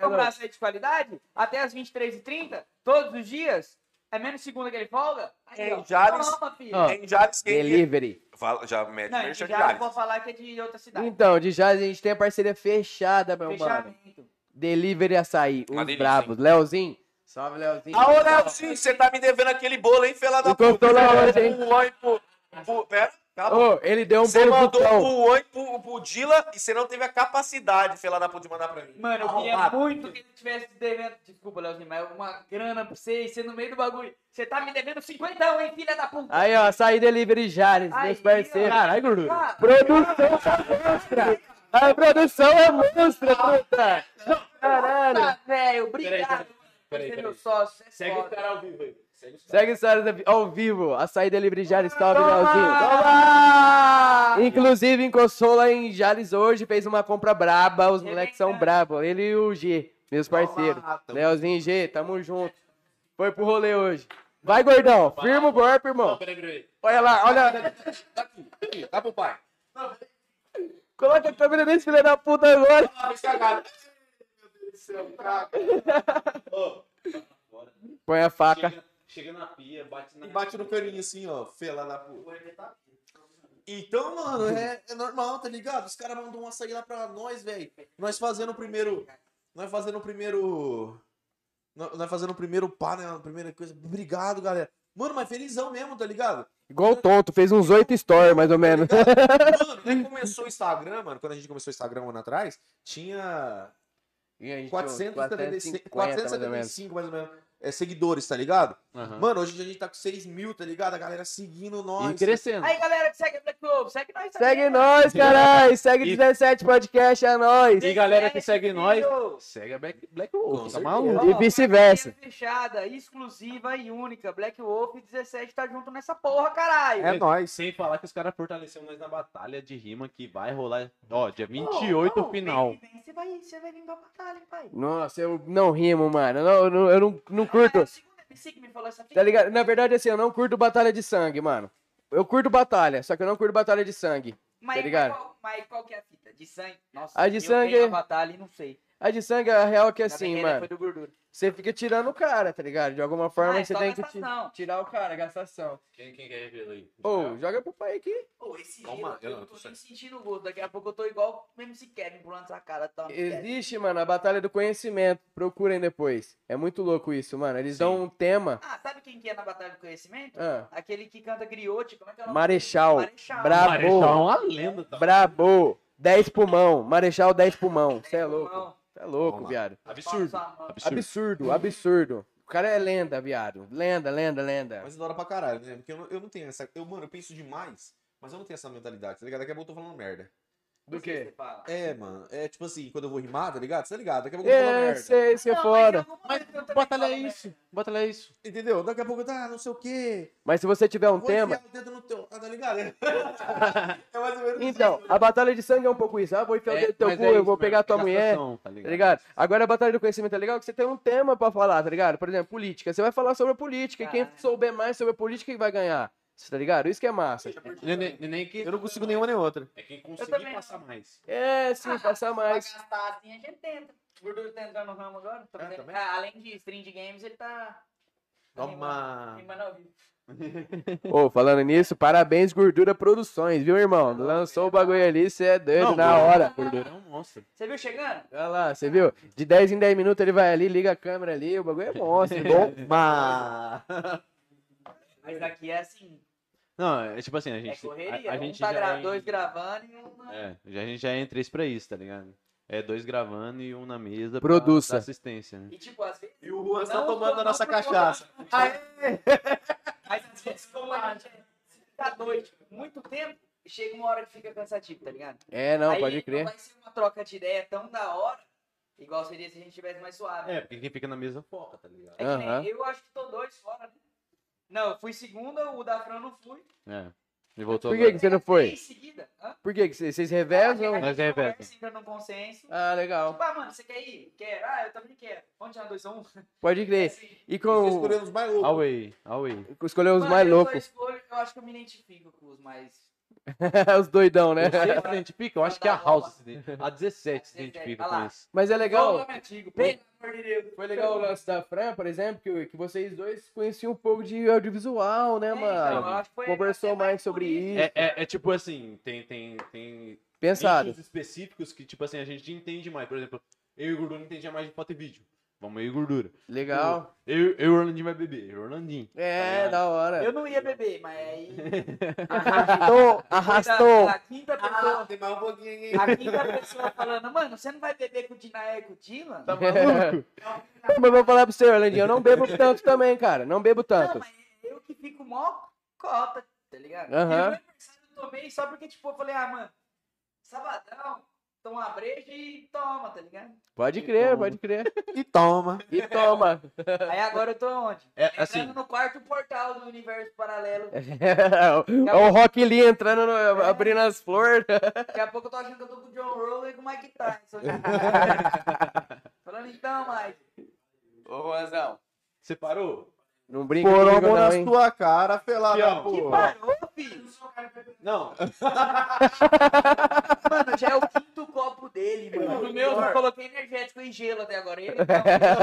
comprar açaí de qualidade até as 23h30, todos os dias. É menos segunda que ele folga? Aí, Em. Jales. Toma, Em Jales, quem Delivery. Fala, já mete Não, merchan já de Jales. vou falar que é de outra cidade. Então, de Jazz a gente tem a parceria fechada, meu mano. Fechamento. Delivery açaí, os delícia, bravos. Leozinho, salve, Leozinho. Ah, ô, Nelson, você tá me devendo aquele bolo, hein, fela da puta. hein? Um oi pro, Pô, pera, cala Ô, ele deu um Você bolo mandou pro Oi pro, pro Dila e você não teve a capacidade, filha da puta, de mandar pra mim. Mano, eu queria Arrombado. muito que ele tivesse devendo. Desculpa, Leozinho, mas uma grana pra você e você no meio do bagulho. Você tá me devendo 50, hein, filha da puta? Aí, ó, açaí delivery Jales, Aí, meus parceiros. Caralho. Cara, Produção é monstra! A produção é monstra, puta! Caralho! Tá, velho, obrigado. Peraí, peraí, meu sócio. é Segue foda. o cara ao vivo aí. Segue Segue histórias ao vivo, açaí delivery Jales, salve, Toma! Leozinho. Toma! Inclusive, encostou lá em Jales hoje, fez uma compra braba, os É moleques são verdade. brabos. Ele e o G, meus parceiros. Leozinho e G, tamo junto. Foi pro rolê hoje. Vai, gordão, firma o golpe, irmão. Olha lá, olha. Aqui, aqui, dá pro pai. Coloca a câmera desse filho da puta agora. Céu, cara. Ô, Põe a faca. chega, chega na pia, bate na. E bate no caninho assim, ó, fela da puta. Então, mano, é, é normal, tá ligado? Os caras mandam um açaí lá pra nós, velho. Nós fazendo o primeiro. Nós fazendo o primeiro. Nós fazendo o primeiro pá, né? A primeira coisa. Obrigado, galera. Mano, mas felizão mesmo, tá ligado? Igual tonto, fez uns oito stories, mais ou menos. Mano, quando começou o Instagram, mano, quando a gente começou o Instagram um ano atrás, tinha E aí, 475, 450, mais ou menos. 475 mais ou menos, é, seguidores, tá ligado? Aham. Mano, hoje a gente tá com 6 mil, tá ligado? A galera seguindo nós. E crescendo. Aí, galera que segue o Black Ovo, segue nós Segue também, nós, caralho. Segue E- 17 podcast, é nóis. E galera que segue nós, segue a Black, Black Wolf, tá maluco? E vice-versa. Fechada, exclusiva e única. Black Wolf 17 tá junto nessa porra, caralho. É nóis. Sem falar que os caras fortaleceram nós na batalha de rima que vai rolar, ó, dia 28 Ô, ô, final. vem, vem, Você vai, você vai vir pra batalha, hein, pai. Nossa, eu não rimo, mano. Eu não, eu não, eu não, não curto. MC que me falou essa fita. Tá ligado? Na verdade, assim, eu não curto batalha de sangue, mano. Eu curto batalha, só que eu não curto batalha de sangue. Mas, tá ligado? Mas qual, mas qual que é a fita? De sangue? Nossa, A de eu sangue tenho a batalha e não sei. A de sangue, a real é que assim, mano. Foi do gordura. Você fica tirando o cara, tá ligado? De alguma forma Ah, é você tem que tirar o cara, gastação. Quem, quem quer revelar aí? Ô, joga pro pai aqui. Pô, esse Calma, dia eu, eu tô tô sentindo o gosto. Daqui a pouco eu tô igual o MC Kevin pulando essa cara. Tá, Existe, mano, a batalha do conhecimento. Procurem depois. É muito louco isso, mano. Eles dão um tema. Ah, sabe quem que é na Batalha do Conhecimento? Ah, Aquele que canta griote, como é que é o nome? Marechal. Marechal. Brabo. Marechal é uma lenda, tá? Brabo. 10 pulmão. Marechal 10 pulmão. Você é Pulmão. louco. Você é louco, viado. Absurdo. Absurdo. Absurdo, absurdo. O cara é lenda, viado. Lenda, lenda, lenda. Mas da hora pra caralho, né? Porque eu não, eu não tenho essa. Eu, mano, eu penso demais, mas eu não tenho essa mentalidade, tá ligado? Daqui a pouco eu tô falando merda. Do sei fala. É, mano. É tipo assim, quando eu vou rimar, tá ligado? Você tá ligado? Daqui a pouco eu tô falando É, merda. sei, isso é Não, fora. mas eu também batalha é falo isso. Batalha é isso. Entendeu? Daqui a pouco ah, não sei o quê. Mas se você tiver um Vou tema. enfiar o dedo no teu. Ah, tá ligado? é mais ou menos Então, isso. a batalha de sangue é um pouco isso. Ah, vou enfiar o dedo no teu mas cu, é eu isso vou mesmo, pegar tua mulher. gastação, Tá Tá ligado? ligado? Agora a batalha do conhecimento é legal que você tem um tema pra falar, tá ligado? Por exemplo, política. Você vai falar sobre a política. E quem souber mais sobre a política que vai ganhar. Você tá ligado? Isso que é massa. Nem, nem, nem que... Eu não consigo nenhuma nem outra. É quem conseguir passar mais. É, sim, passar mais. Pra gastar assim, a gente tenta. O gordura tá entrando no ramo agora. Tá É, vendo? também. Ah, além de stream de games, ele tá. Toma. Ô, falando nisso, parabéns, Gordura Produções, viu, irmão? Lançou o bagulho ali, você é doido na hora. Gordura é um monstro. Você viu chegando? Olha lá, você viu? De 10 em 10 minutos ele vai ali, liga a câmera ali, o bagulho é monstro. Toma! Mas aqui é assim. Não, é tipo assim, a É gente... correria. a, a um gente tá já gra... é- dois gravando e um. na- É, já, a gente já é em três pra isso, tá ligado? É dois gravando e um na mesa pra Produça. dar assistência, né? E tipo, às vezes. E o Juan tá tomando não, a nossa cachaça. Mas às vezes, como a gente é- se ficar doido muito tempo, chega uma hora que fica cansativo, tá ligado? É, não, Aí pode crer. Não vai ser uma troca de ideia tão da hora, igual seria se a gente tivesse mais suave. É, porque quem fica na mesa foca, tá ligado? É que nem- eu acho que tô dois fora, né? Não, eu fui segunda, o da Fran não fui. É. E voltou Por que, agora. que você não foi? Em seguida. Hã? Por que, que vocês vocês Ah, revezam? Nós é entra consenso. Ah, legal. Tipo, ah, mano, você quer ir? Quero. Ah, eu também quero. Vamos tirar dois a um? Pode crer. Assim. E Você com. escolheu os mais loucos. Away, away. Escolheu os Mano, mais eu loucos. escolho- eu acho que eu me identifico com os mais... os doidão, né? Você se identifica? Eu acho que a House se identifica. A 17 se 17, identifica com isso. Mas é legal. Foi legal o lance da Fran, por exemplo, que, que vocês dois conheciam um pouco de audiovisual, né, É, então, mano? acho que foi Conversou mais sobre isso. É, é, é tipo assim, tem, tem, tem Pensado. específicos que, tipo assim, a gente entende mais. Por exemplo, eu e o Gordon entendia mais de foto e vídeo. Vamos aí, gordura. Legal. Eu, eu e o Orlandinho vai beber. Eu o Orlandinho. É, da hora. Eu não ia beber, mas aí. Arrastou, arrastou. A quinta pessoa. Ah, tem mais um pouquinho, hein? A quinta pessoa falando, mano, você não vai beber com o Dinaé e com o Dylan? Tá maluco? Mas eu vou falar pra você, Orlandinho, eu não bebo tanto também, cara. Não bebo Não, tanto. mas eu que fico mó cota, tá ligado? E meu aniversário eu tomei só porque, tipo, eu falei, ah, mano, sabadão, toma uma breja e toma, tá ligado? Pode crer, pode crer. E toma. E toma. Aí agora eu tô onde? É, Entrando assim, no quarto portal do universo paralelo. É o Rock Lee entrando, no- abrindo as flores. Daqui a pouco eu tô achando que eu tô com o John Roller e com o Mike Tyson. Falando então, Mike. Ô, Juanzão. você parou? Não brinca Foram comigo na não, hein? tua cara, felada Fião. Que porra. parou, filho? Não. Mano, já é o quinto copo dele, mano. No meu eu coloquei energético e gelo até agora. Ele tá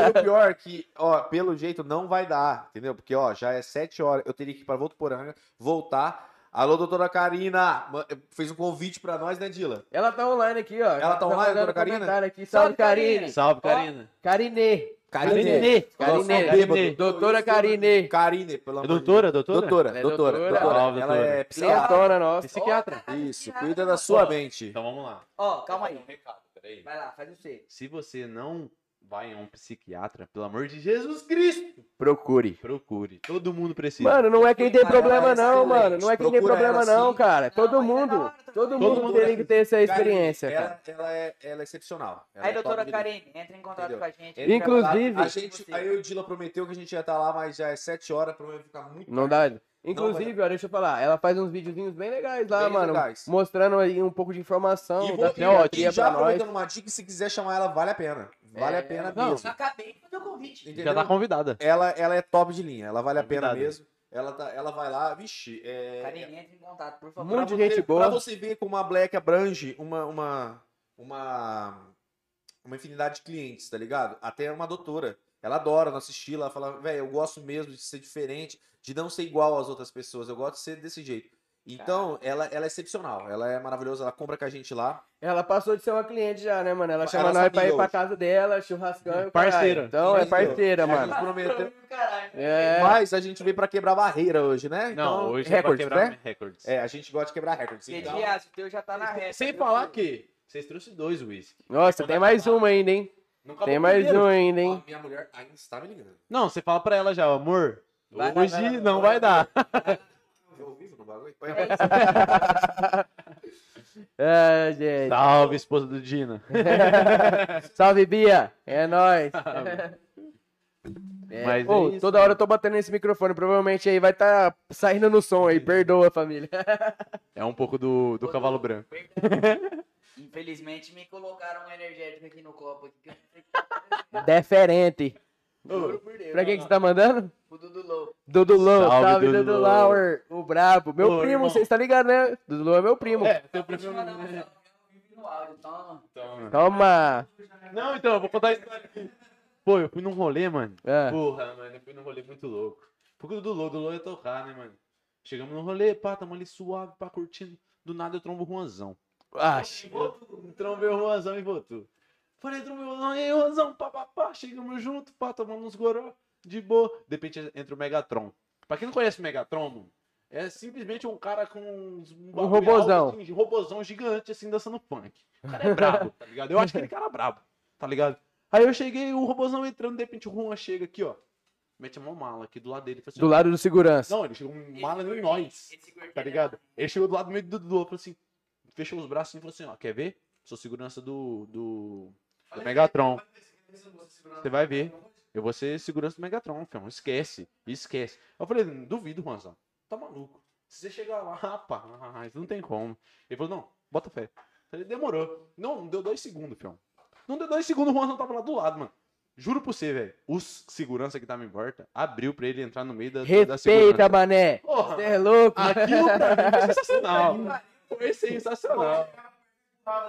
Não, o pior é que, ó, pelo jeito não vai dar, entendeu? Porque, ó, já é sete horas, eu teria que ir pra Votuporanga, voltar. Alô, doutora Karina, fez um convite pra nós, né, Dila? Ela tá online aqui, ó. Ela tá online, mandando dona Karina? Aqui. Salve, Salve, Karine. Salve, Karina. Karine. Karine. Karine. Karine. Doutora Karine. Karine, pelo É amor de doutora, Deus. doutora? Doutora, é doutora, doutora. doutora. Ela doutora. é psiquiatra. Nossa. Psiquiatra. Isso, cuida da sua mente. Então vamos lá. Ó, calma aí. Um recado, peraí. Vai lá, faz você. Se você não vai a um psiquiatra, pelo amor de Jesus Cristo, Procure. procure. Todo mundo precisa. Mano, não é quem tem problema não, excelente. mano. Não é quem tem problema ela não, cara. Todo é da mundo. Todo mundo tem que ter essa experiência, cara. Ela, ela, é, ela é excepcional. Ela Aí, é doutora. Karine, entra em contato Entendeu? com a gente. Entra em Inclusive- a gente, aí o Dila prometeu que a gente ia estar lá, mas já é sete horas, provavelmente ficar muito Não tarde. dá. Inclusive, ó, deixa eu falar, ela faz uns videozinhos bem legais lá, Bem mano. legais. Mostrando aí um pouco de informação, E, da vou, e, teoria e já pra nós. aproveitando uma dica, se quiser chamar ela, vale a pena. Vale É, a pena não, mesmo. Eu acabei de fazer o convite. Entendeu? Já tá convidada. ela, ela é top de linha, ela vale a pena mesmo. Ela, tá, ela vai lá, vixe. É, Karine, entra em contato, por favor. Muito pra gente você, boa. Pra você ver como a Black abrange uma, uma, uma, uma infinidade de clientes, tá ligado? Até uma doutora. Ela adora nosso estilo, ela fala, velho, eu gosto mesmo de ser diferente, de não ser igual às outras pessoas, eu gosto de ser desse jeito. Então, ela, ela é excepcional, ela é maravilhosa, ela compra com a gente lá. Ela passou de ser uma cliente já, né, mano? Ela Ela chama nós pra ir sabia pra hoje. casa dela, churrascão Parceira. Então, é parceira, A mano. gente prometeu. É. Mas a gente veio pra quebrar barreira hoje, né? Não, Então, hoje é pra recordes, quebrar né? recordes. É, a gente gosta de quebrar recordes. Então, Dias, o teu já tá na reta. Sem falar que vocês trouxeram dois whisky. Nossa, tem mais uma ainda, hein? Não Tem mais primeiro. um ainda, ó, hein? minha mulher ainda está me ligando. Não, você fala pra ela já, amor. Vai lá, hoje vai lá, não vai vai dar. Eu ao vivo no bagulho? Põe É a- gente. Salve, esposa do Dina. Salve, Bia. É nóis. É. Mas é isso, toda hora eu tô batendo nesse microfone. Provavelmente aí vai tá saindo no som aí. Perdoa, família. É um pouco do, do cavalo branco. Infelizmente me colocaram um energético aqui no copo. Deferente. Juro por Deus. Pra quem que você tá mandando? O Dudu Low. Dudu Low. Salve, Salve, Dudu Dudu. Lauer. O brabo. Meu Ô, primo, irmão. vocês tá ligado, né? Dudu Low é meu primo. É, teu primo. toma. Toma. Não, então, eu vou contar a história aqui. Pô, eu fui num rolê, mano. É. Porra, mano, eu fui num rolê muito louco. Porque o do Lô ia tocar, né, mano? Chegamos no rolê, pá, tamo ali suave, pá, curtindo. Do nada eu trombo o Juanzão. Acho. Trombei o Juanzão e voltou. Falei, trombei o Juanzão, e aí, Juanzão, pá, pá, pá. Chegamos junto, pá, tomando uns goró, de boa. De repente entra o Megatron. Pra quem não conhece o Megatron, mano, é simplesmente um cara com uns- um, bagulho robozão. alto, assim, um robozão gigante, assim, dançando funk. O cara é brabo, tá ligado? Eu acho que aquele cara é brabo, tá ligado? Aí eu cheguei, o robozão entrando, de repente o Juan chega aqui, ó. Mete uma mala aqui do lado dele. fala assim, Do lado do segurança. Não, ele chegou com mala em nós. Gordinho Tá ligado? Ele chegou do lado do meio do Dudu, falou assim, fechou os braços e falou assim, ó, quer ver? Sou segurança do, do, do Megatron. Você vai ver. Eu vou ser segurança do Megatron, filho. Esquece, esquece. Eu falei, duvido, Juanzão. Tá maluco. Se você chegar lá, rapaz, não tem como. Ele falou, não, bota fé. Falei, demorou. Não, não deu dois segundos, filho. Não deu dois segundos, o Juanzão tava lá do lado, mano. Juro pra você, velho. O segurança que tava em volta abriu pra ele entrar no meio da, da Respeita, segurança. mané. Porra, Você é louco. Aquilo pra mim foi sensacional. Foi sensacional.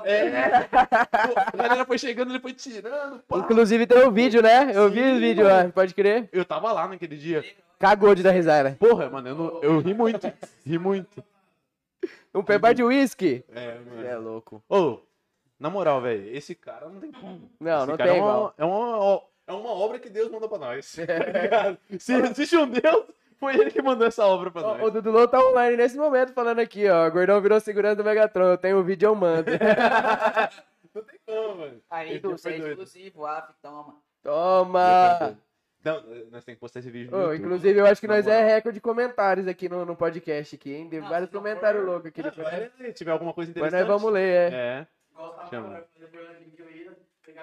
É. A galera foi chegando, ele foi tirando. pá. Inclusive tem um vídeo, né? Eu vi Sim, o vídeo mano. lá, pode crer. Eu tava lá naquele dia. Cagou de dar risada. Porra, mano, eu, não- eu ri muito. Ri muito. Um pebar de uísque? É, Você é mano. louco. Ô, na moral, velho, esse cara não tem como. Não, Esse não cara tem é uma, igual. é uma, é uma obra obra que Deus mandou pra nós. Ligado? Se existe um Deus, foi ele que mandou essa obra pra nós. O Dudu Low tá online nesse momento falando aqui, ó. Gordão virou segurança do Megatron. Eu tenho o vídeo, eu mando. Não tem como, mano. Aí, Du, você é exclusivo, af, toma. Toma! Não, nós temos que postar esse vídeo YouTube. inclusive, eu acho que Na nós é recorde de comentários aqui no, no podcast aqui, hein? Tem Não, vários não comentários for- loucos aqui. Ah, depois, vai, Se tiver alguma coisa interessante. nós vamos ler, é. É. Chama.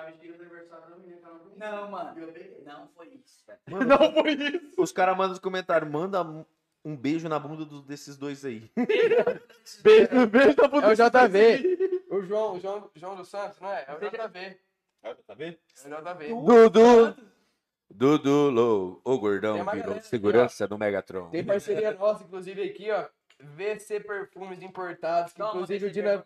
Do aniversário da menina que ela não conhecia. Não, mano. E eu peguei. Não foi isso, velho. Não foi isso. Os caras mandam nos comentários, manda um- beijo na bunda do- desses dois aí. Beijo, beijo na bunda É o JV. O João, o João, João dos Santos, não é? É o JV. Ah, Tá vendo? É o JV. Dudu! Dudu Low, o gordão virou galera aqui, segurança do Megatron. Tem parceria nossa, inclusive, aqui, ó. VC Perfumes Importados, que Toma, inclusive o Dina...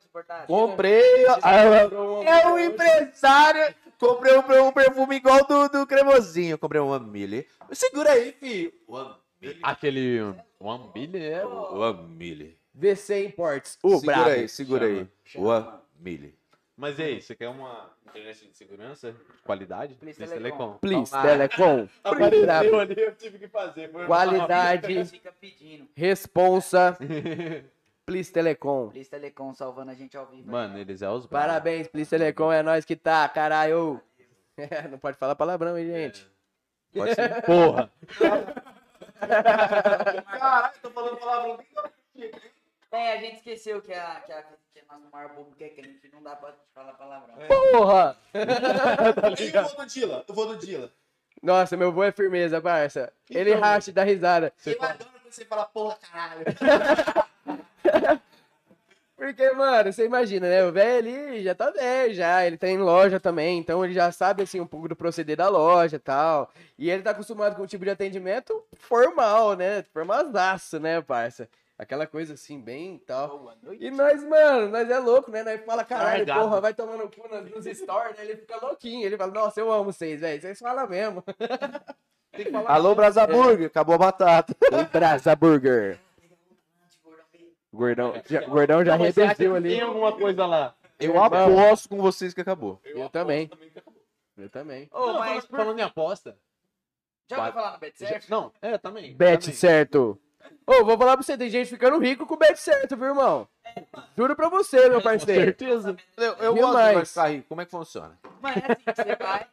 Comprei! um É um empresário! Comprei um, um perfume igual do, do cremosinho. Comprei um One Milli. Segura aí, filho. One. Aquele One Billion é. One Milli. VC Imports. O segura brabo. aí, segura aí. One Milli. Mas e aí, você quer uma internet de segurança? Qualidade? Please Please Telecom. Please, Ah. Telecom. Apareceu Brabo. ali, eu tive que fazer. Foi Qualidade, responsa. Please Telecom. Please Telecom salvando a gente ao vivo. Mano, eles é os. Parabéns, Please Telecom. É nós que tá, caralho. Não pode falar palavrão aí, gente. Pode ser. Porra. Caralho, tô falando palavrão. É, a gente esqueceu que a, que a, que a nosso maior bobo que é crente, não dá pra falar palavrão. Porra! Eu vou do Dila. Eu vou do Dila. Nossa, meu vô é firmeza, parça. Ele racha e dá risada. Eu adoro quando você fala porra, caralho. Porque, mano, você imagina, né? O velho ali já tá velho, já. Ele tem loja também, então ele já sabe, assim, um pouco do proceder da loja e tal. E ele tá acostumado com o tipo de atendimento formal, né? Formalzaço, né, parça? Aquela coisa assim, bem e tal. Boa noite. E nós, mano, nós é louco, né? Nós fala, caralho, Largado. porra, vai tomando cu nos, nos stories, né? Ele fica louquinho. Ele fala, nossa, eu amo vocês, velho. Vocês falam mesmo. Tem que falar. Alô, Brasa Burger. Acabou a batata. Brasa Burger. Gordão, já, gordão já que ali. Tem alguma coisa lá. Eu Irmão. aposto com vocês que acabou. Eu também. Eu também. Ô, Não, mas falando, falando em aposta. já ouviu falar no Bet certo? Não, é, também. Bet também. certo. Ô, vou falar pra você, tem gente ficando rico com o bet certo, viu, irmão? Juro pra você, meu Com parceiro. certeza. Eu, eu Demais. gosto de vai ficar rico. Como é que funciona? Mano, é assim, você vai.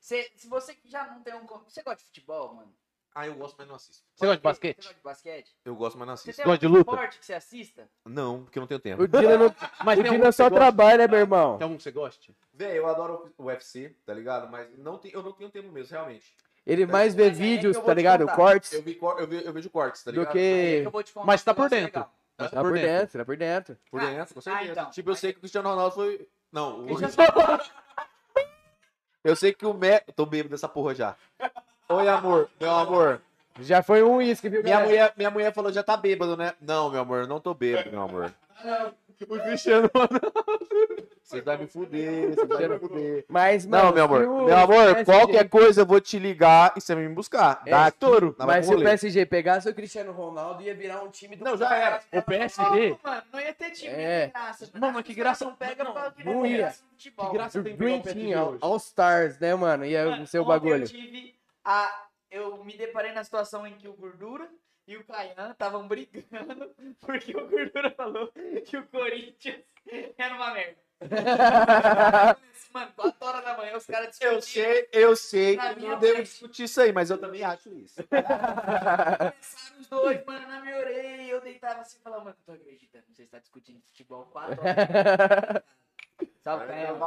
Você, se você que já não tem um. com- Você gosta de futebol, mano? Ah, eu gosto, mas não assisto. Você gosta de Você basquete? gosta de basquete? Eu gosto, mas não Você assisto. tem Gosta de luta? esporte que você assista? Não, porque eu não tenho tempo. O Dina, não, Mas o Dina só você gosta? trabalha, meu irmão. Tem algum que você goste? Véi, eu adoro o UFC, tá ligado? Mas não tem, eu não tenho tempo mesmo, realmente. Ele mais vê Mas é vídeos, tá ligado? Cortes, Eu, vi, eu, vi- eu vejo cortes, tá do ligado? É que... que eu vou te contar Mas tá um por dentro. legal. Mas Tá por dentro, tá por dentro. Por dentro, com certeza. Ah, então. Tipo, eu sei que o Cristiano Ronaldo foi. Não, o... Eu sei que o Messi. Tô bêbado dessa porra já. Oi, amor. Meu amor. Já foi um uísque, viu, Minha mulher, minha mulher falou, já tá bêbado, né? Não, meu amor, não tô bêbado, meu amor. O Cristiano Você vai me fuder, você vai me fuder. Mas, mano, Não, meu amor. o Meu amor, PSG qualquer coisa eu vou te ligar e você vai me buscar. É, Dá touro. Mas se o. PSG pegasse o Cristiano Ronaldo, ia virar um time do... Não, já era. O PSG. Não, mano, não ia ter time, É. que graça. Não, mas que graça- Não pega não, pra não ia. Que graça tem o Team, PSG All- hoje. All Stars, né, mano? Ia Mano, ser o ontem bagulho. Eu tive a. Eu me deparei na situação em que o Gordura e o Caian estavam brigando porque o Gordura falou que o Corinthians era uma merda. Mano, 4 horas da manhã os caras discutindo. Eu sei, eu sei que não devo discutir isso aí, mas eu também acho isso. Começaram os dois, mano, na minha orelha. E eu deitava assim e falava, mano, não tô acreditando. Você está discutindo futebol 4 horas. Salve, Caian.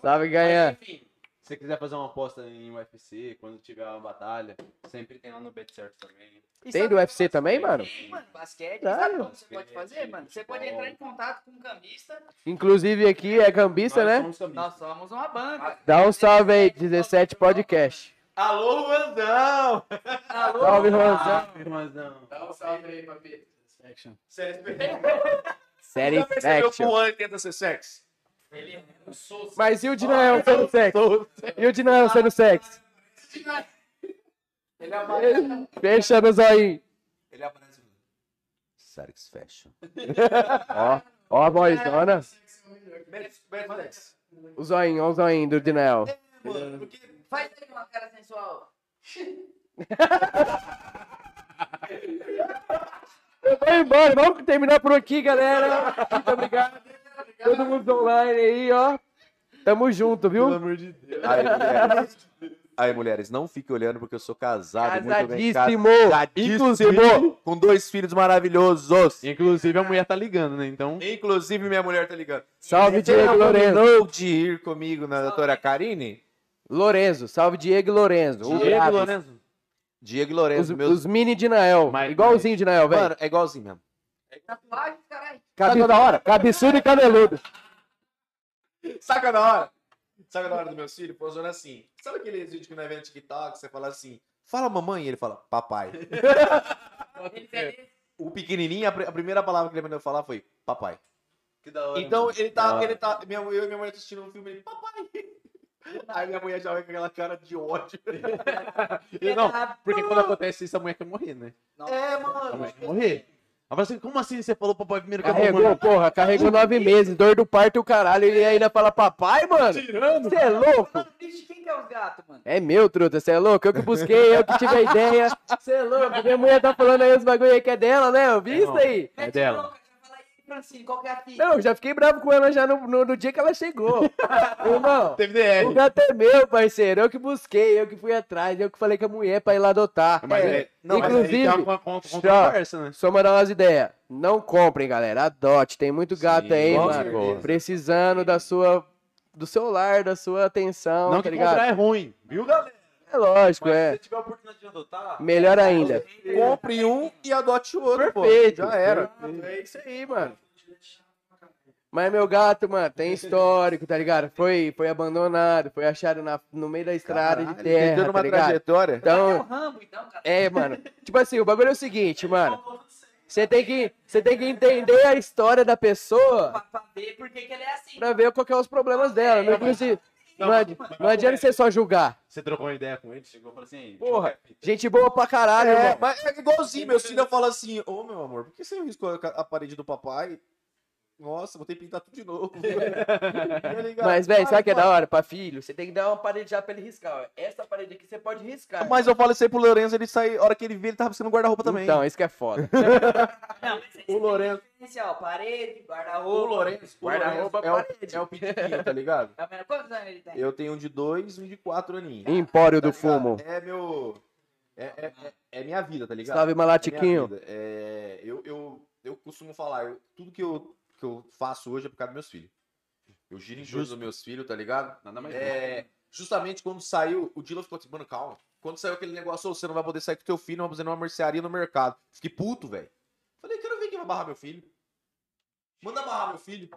Sabe Mas, ganhar. enfim, se você quiser fazer uma aposta em UFC, quando tiver uma batalha, sempre tem lá no Bet certo também. E Tem sabe do que UFC também, mano? Tem, mano, basquete. Sério? Sabe como você pode fazer, mano? Você pode entrar em contato com um cambista. Inclusive aqui é cambista, Nós né? somos cambistas. Nós somos uma banca. Dá um salve aí, 17 podcast. Alô, Vandão! Alô? Salve, não. Dá um salve aí, papi. Action. Série Já percebeu que Action. o Juan tenta ser sexy? Ele é. Mas e o Dinael sendo sexo? E o Dinael sendo sexo? Ele é uma Fecha no zoinho. Ele é brasileiro. Satisfaction. Ó, ó a vozona. Beto Alex. O zoinho, ó o zoinho do Dinael. Mano, porque Faz aí uma cara sensual. Vamos embora, vamos terminar por aqui, galera. Muito obrigado. Todo mundo online aí, ó. Tamo junto, viu? amor de Deus. Aí, mulheres. Aí, mulheres, não fiquem olhando porque eu sou casado. muito bem Casadíssimo. Casadíssimo. Com dois filhos maravilhosos. Inclusive, a mulher tá ligando, né? Então. Inclusive, minha mulher tá ligando. Salve, Você Diego não Lourenço. de ir comigo na doutora Karine? Lorenzo, salve Diego e Lorenzo. Diego. Lourenço. Diego e Os, meus... os mini de Nael. Mas- Igualzinho de Nael, velho. Mano, é igualzinho mesmo. Tatuagem, caralho. Cabe... da hora. Cabeçudo e cabeludo. Saca da hora? Saca da hora do meu filho? Funciona assim. Sabe aqueles vídeos que nós vemos no TikTok, você fala assim, fala mamãe, e ele fala, papai. O pequenininho, a, pr- a primeira palavra que ele aprendeu a falar foi, papai. Que da hora. Então, ele tá, ele tá, minha, eu e minha mulher assistindo um filme, ele, papai. Aí minha mulher já vai com aquela cara de ódio. E Não, porque quando acontece isso, a mulher quer morrer, né? É, A mano. mulher quer morrer. Ela fala assim, como assim você falou papai primeiro que Carregou, porra, carregou nove meses, dor do parto e o caralho. E ainda fala papai, mano. Tirando. Você é louco? Bicho, quem que é os gatos, mano? É meu, truta, você é louco? Eu que busquei, eu que tive a ideia. Você é louco? Minha mulher tá falando aí os bagulho aí que é dela, né? Eu vi É, isso aí. É Mete dela. Francine, qual que é a fita? Não, eu já fiquei bravo com ela já no, no, no dia que ela chegou. Irmão, Teve o gato é meu, parceiro. Eu que busquei, eu que fui atrás, eu que falei com a mulher pra ir lá adotar. Mas É, é, não, mas inclusive, uma, con- conversa, né? só mandar umas ideias. Não comprem, galera. Adote. Tem muito gato Sim, aí, mano. certeza. Precisando da sua. Do seu lar, da sua atenção, Não tá que ligado? comprar é ruim, viu, galera? É lógico, Mas se é. você tiver a oportunidade de adotar, Melhor ainda. Compre um e adote o outro, pô. Perfeito. Já era. É isso aí, mano. Mas meu gato, mano, tem histórico, tá ligado? Foi, foi abandonado, foi achado na, no meio da estrada de Caralho, ele tem terra, toda tá uma ligado? trajetória. É Então, então, cara. é, mano. Tipo assim, o bagulho é o seguinte, mano. Você tem que, você tem que entender a história da pessoa Pra, pra ver por que que ele é assim. pra ver qual que é os problemas dela. Não, inclusive, não, adi- não adianta você só julgar. Você trocou uma ideia com ele, chegou e falou assim, Porra, gente boa pra caralho, É, mas é igualzinho, meu filho fala assim, ô meu amor, por que você riscou a parede do papai? Nossa, vou ter que pintar tudo de novo. Ligado? Mas, velho, sabe o que é da hora? Pra filho, você tem que dar uma parede já pra ele riscar. ó. Essa parede aqui você pode riscar. Mas eu falo isso aí pro Lourenço, ele sai, a hora que ele vê, ele tá buscando guarda-roupa também. Então, isso que é foda. Não, mas O Lourenço, Diferencial, parede, o guarda-roupa. Lourenço, o Guarda-roupa, Lourenço é, parede. o, é o pequenininho, tá ligado? Tá vendo? Quantos anos ele tem? Eu tenho um de dois e um de quatro aninhos. Empório Tá do ligado? fumo. É meu... É, é, é, é minha vida, tá ligado? Salve, É Malatiquinho. É, eu, eu, eu costumo falar, eu- tudo que eu, que eu faço hoje é por causa dos meus filhos. Eu giro em torno dos meus filhos, tá ligado? Nada mais É, justamente quando saiu, o Dylan ficou assim, mano, calma. Quando saiu aquele negócio, "Ô, você não vai poder sair com teu filho, não vai fazer uma mercearia no mercado. Fiquei puto, velho. Falei, quero ver quem vai barrar meu filho. Manda barrar meu filho.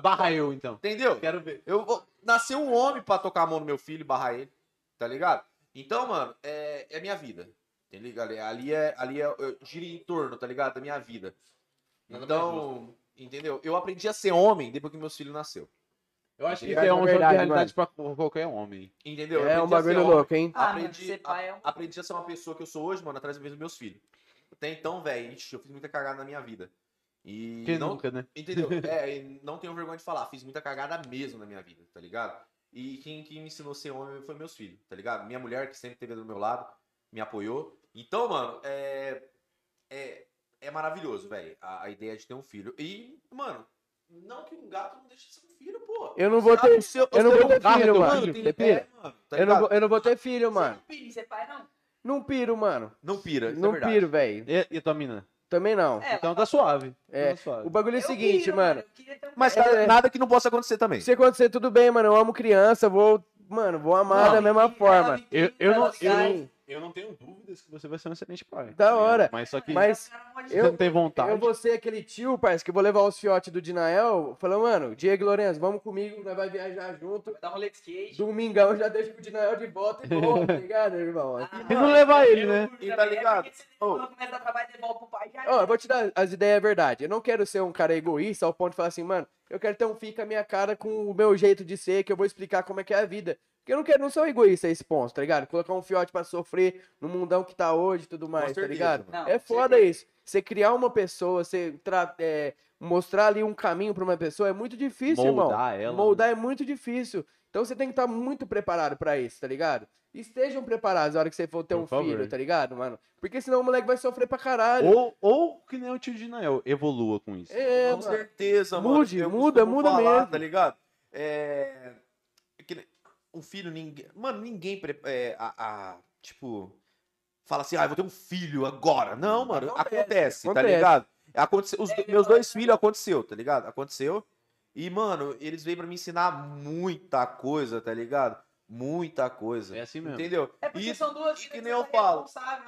Barra eu, então. Entendeu? Quero ver. Eu vou... Nasceu um homem pra tocar a mão no meu filho e barrar ele. Tá ligado? Então, mano, é, é minha vida. Tá ligado? Ali é, ali é, eu giro em torno, tá ligado? Da minha vida. Nada Então, entendeu? Eu aprendi a ser homem depois que meus filhos nasceu. Eu acho que É é um jogo de verdade, realidade pra qualquer homem. Entendeu? Eu É um aprendi a ser bagulho homem. louco, hein? Ah, mano, aprendi, ser pai é um- a- aprendi a ser uma pessoa que eu sou hoje, mano, atrás dos meus filhos. Até então, velho, eu fiz muita cagada na minha vida. E Quem não, nunca, né? entendeu? É, e não tenho vergonha de falar, fiz muita cagada mesmo na minha vida, tá ligado? E quem, quem me ensinou a ser homem foi meus filhos, tá ligado? Minha mulher, que sempre esteve do meu lado, me apoiou. Então, mano, é. É, é maravilhoso, velho, a, a ideia de ter um filho. E, mano, não que um gato não deixe de ser um filho, pô. Eu não vou ter, seu- eu não seu vou ter gato, filho, mano, mano. tem- Você pira? é, mano, tá Eu não, eu não vou ter filho, Você mano. não pira em ser pai, não? Não piro, mano. Não pira, isso é Não verdade. piro, velho. E, e a tua mina? Também não. É, Então tá suave. É, Tá suave. O bagulho é o seguinte, piro, mano. Mas É. nada, que não possa acontecer também. Se acontecer, tudo bem, mano. Eu amo criança, vou. Mano, vou amar Não, da mesma forma. Eu, eu, não, eu, eu não tenho dúvidas que você vai ser um excelente pai. Da tá hora. Mas só que Mas você eu- não tem vontade. eu vou ser aquele tio, parceiro, que eu vou levar os fiotes do Dinael. Falando, mano, Diego e Lourenço, vamos comigo, nós vai viajar junto. Dar um rolê de skate. Domingão eu já deixo o Dinael de volta e volta, tá ligado, irmão? E não levar ele, né? E tá ligado? Quando começa a trabalhar, devolve pro pai. Ó, eu vou te dar as ideias, é verdade. Eu não quero ser um cara egoísta ao ponto de falar assim, mano, eu quero ter um filho com a minha cara, com o meu jeito de ser, que eu vou explicar como é que é a vida. Porque eu não quero, não sou egoísta a esse ponto, tá ligado? Colocar um fiote pra sofrer no mundão que tá hoje e tudo mais, tá ligado? é Não, foda isso. Você criar uma pessoa, você tra- é, mostrar ali um caminho pra uma pessoa é muito difícil, irmão. Moldar ela. né? Moldar é muito difícil. Então você tem que estar muito preparado pra isso, tá ligado? Estejam preparados na hora que você for ter Por um favor. filho, tá ligado, mano? Porque senão o moleque vai sofrer pra caralho. Ou, ou que nem o tio de Nael, evolua com isso. É, Com mano. certeza, mano. Mude, muda, muda falar, mesmo. Tá ligado? É. Um filho, ninguém. Mano, ninguém. É, a, a- Tipo. Fala assim, ah, eu vou ter um filho agora. Não, mano. Acontece, Acontece. tá Acontece. ligado? Aconteceu, os do- meus dois filhos aconteceu, tá ligado? Aconteceu. E, mano, eles veio pra me ensinar muita coisa, tá ligado? Muita coisa. É assim mesmo. Entendeu? É porque E- são duas que nem eu falo.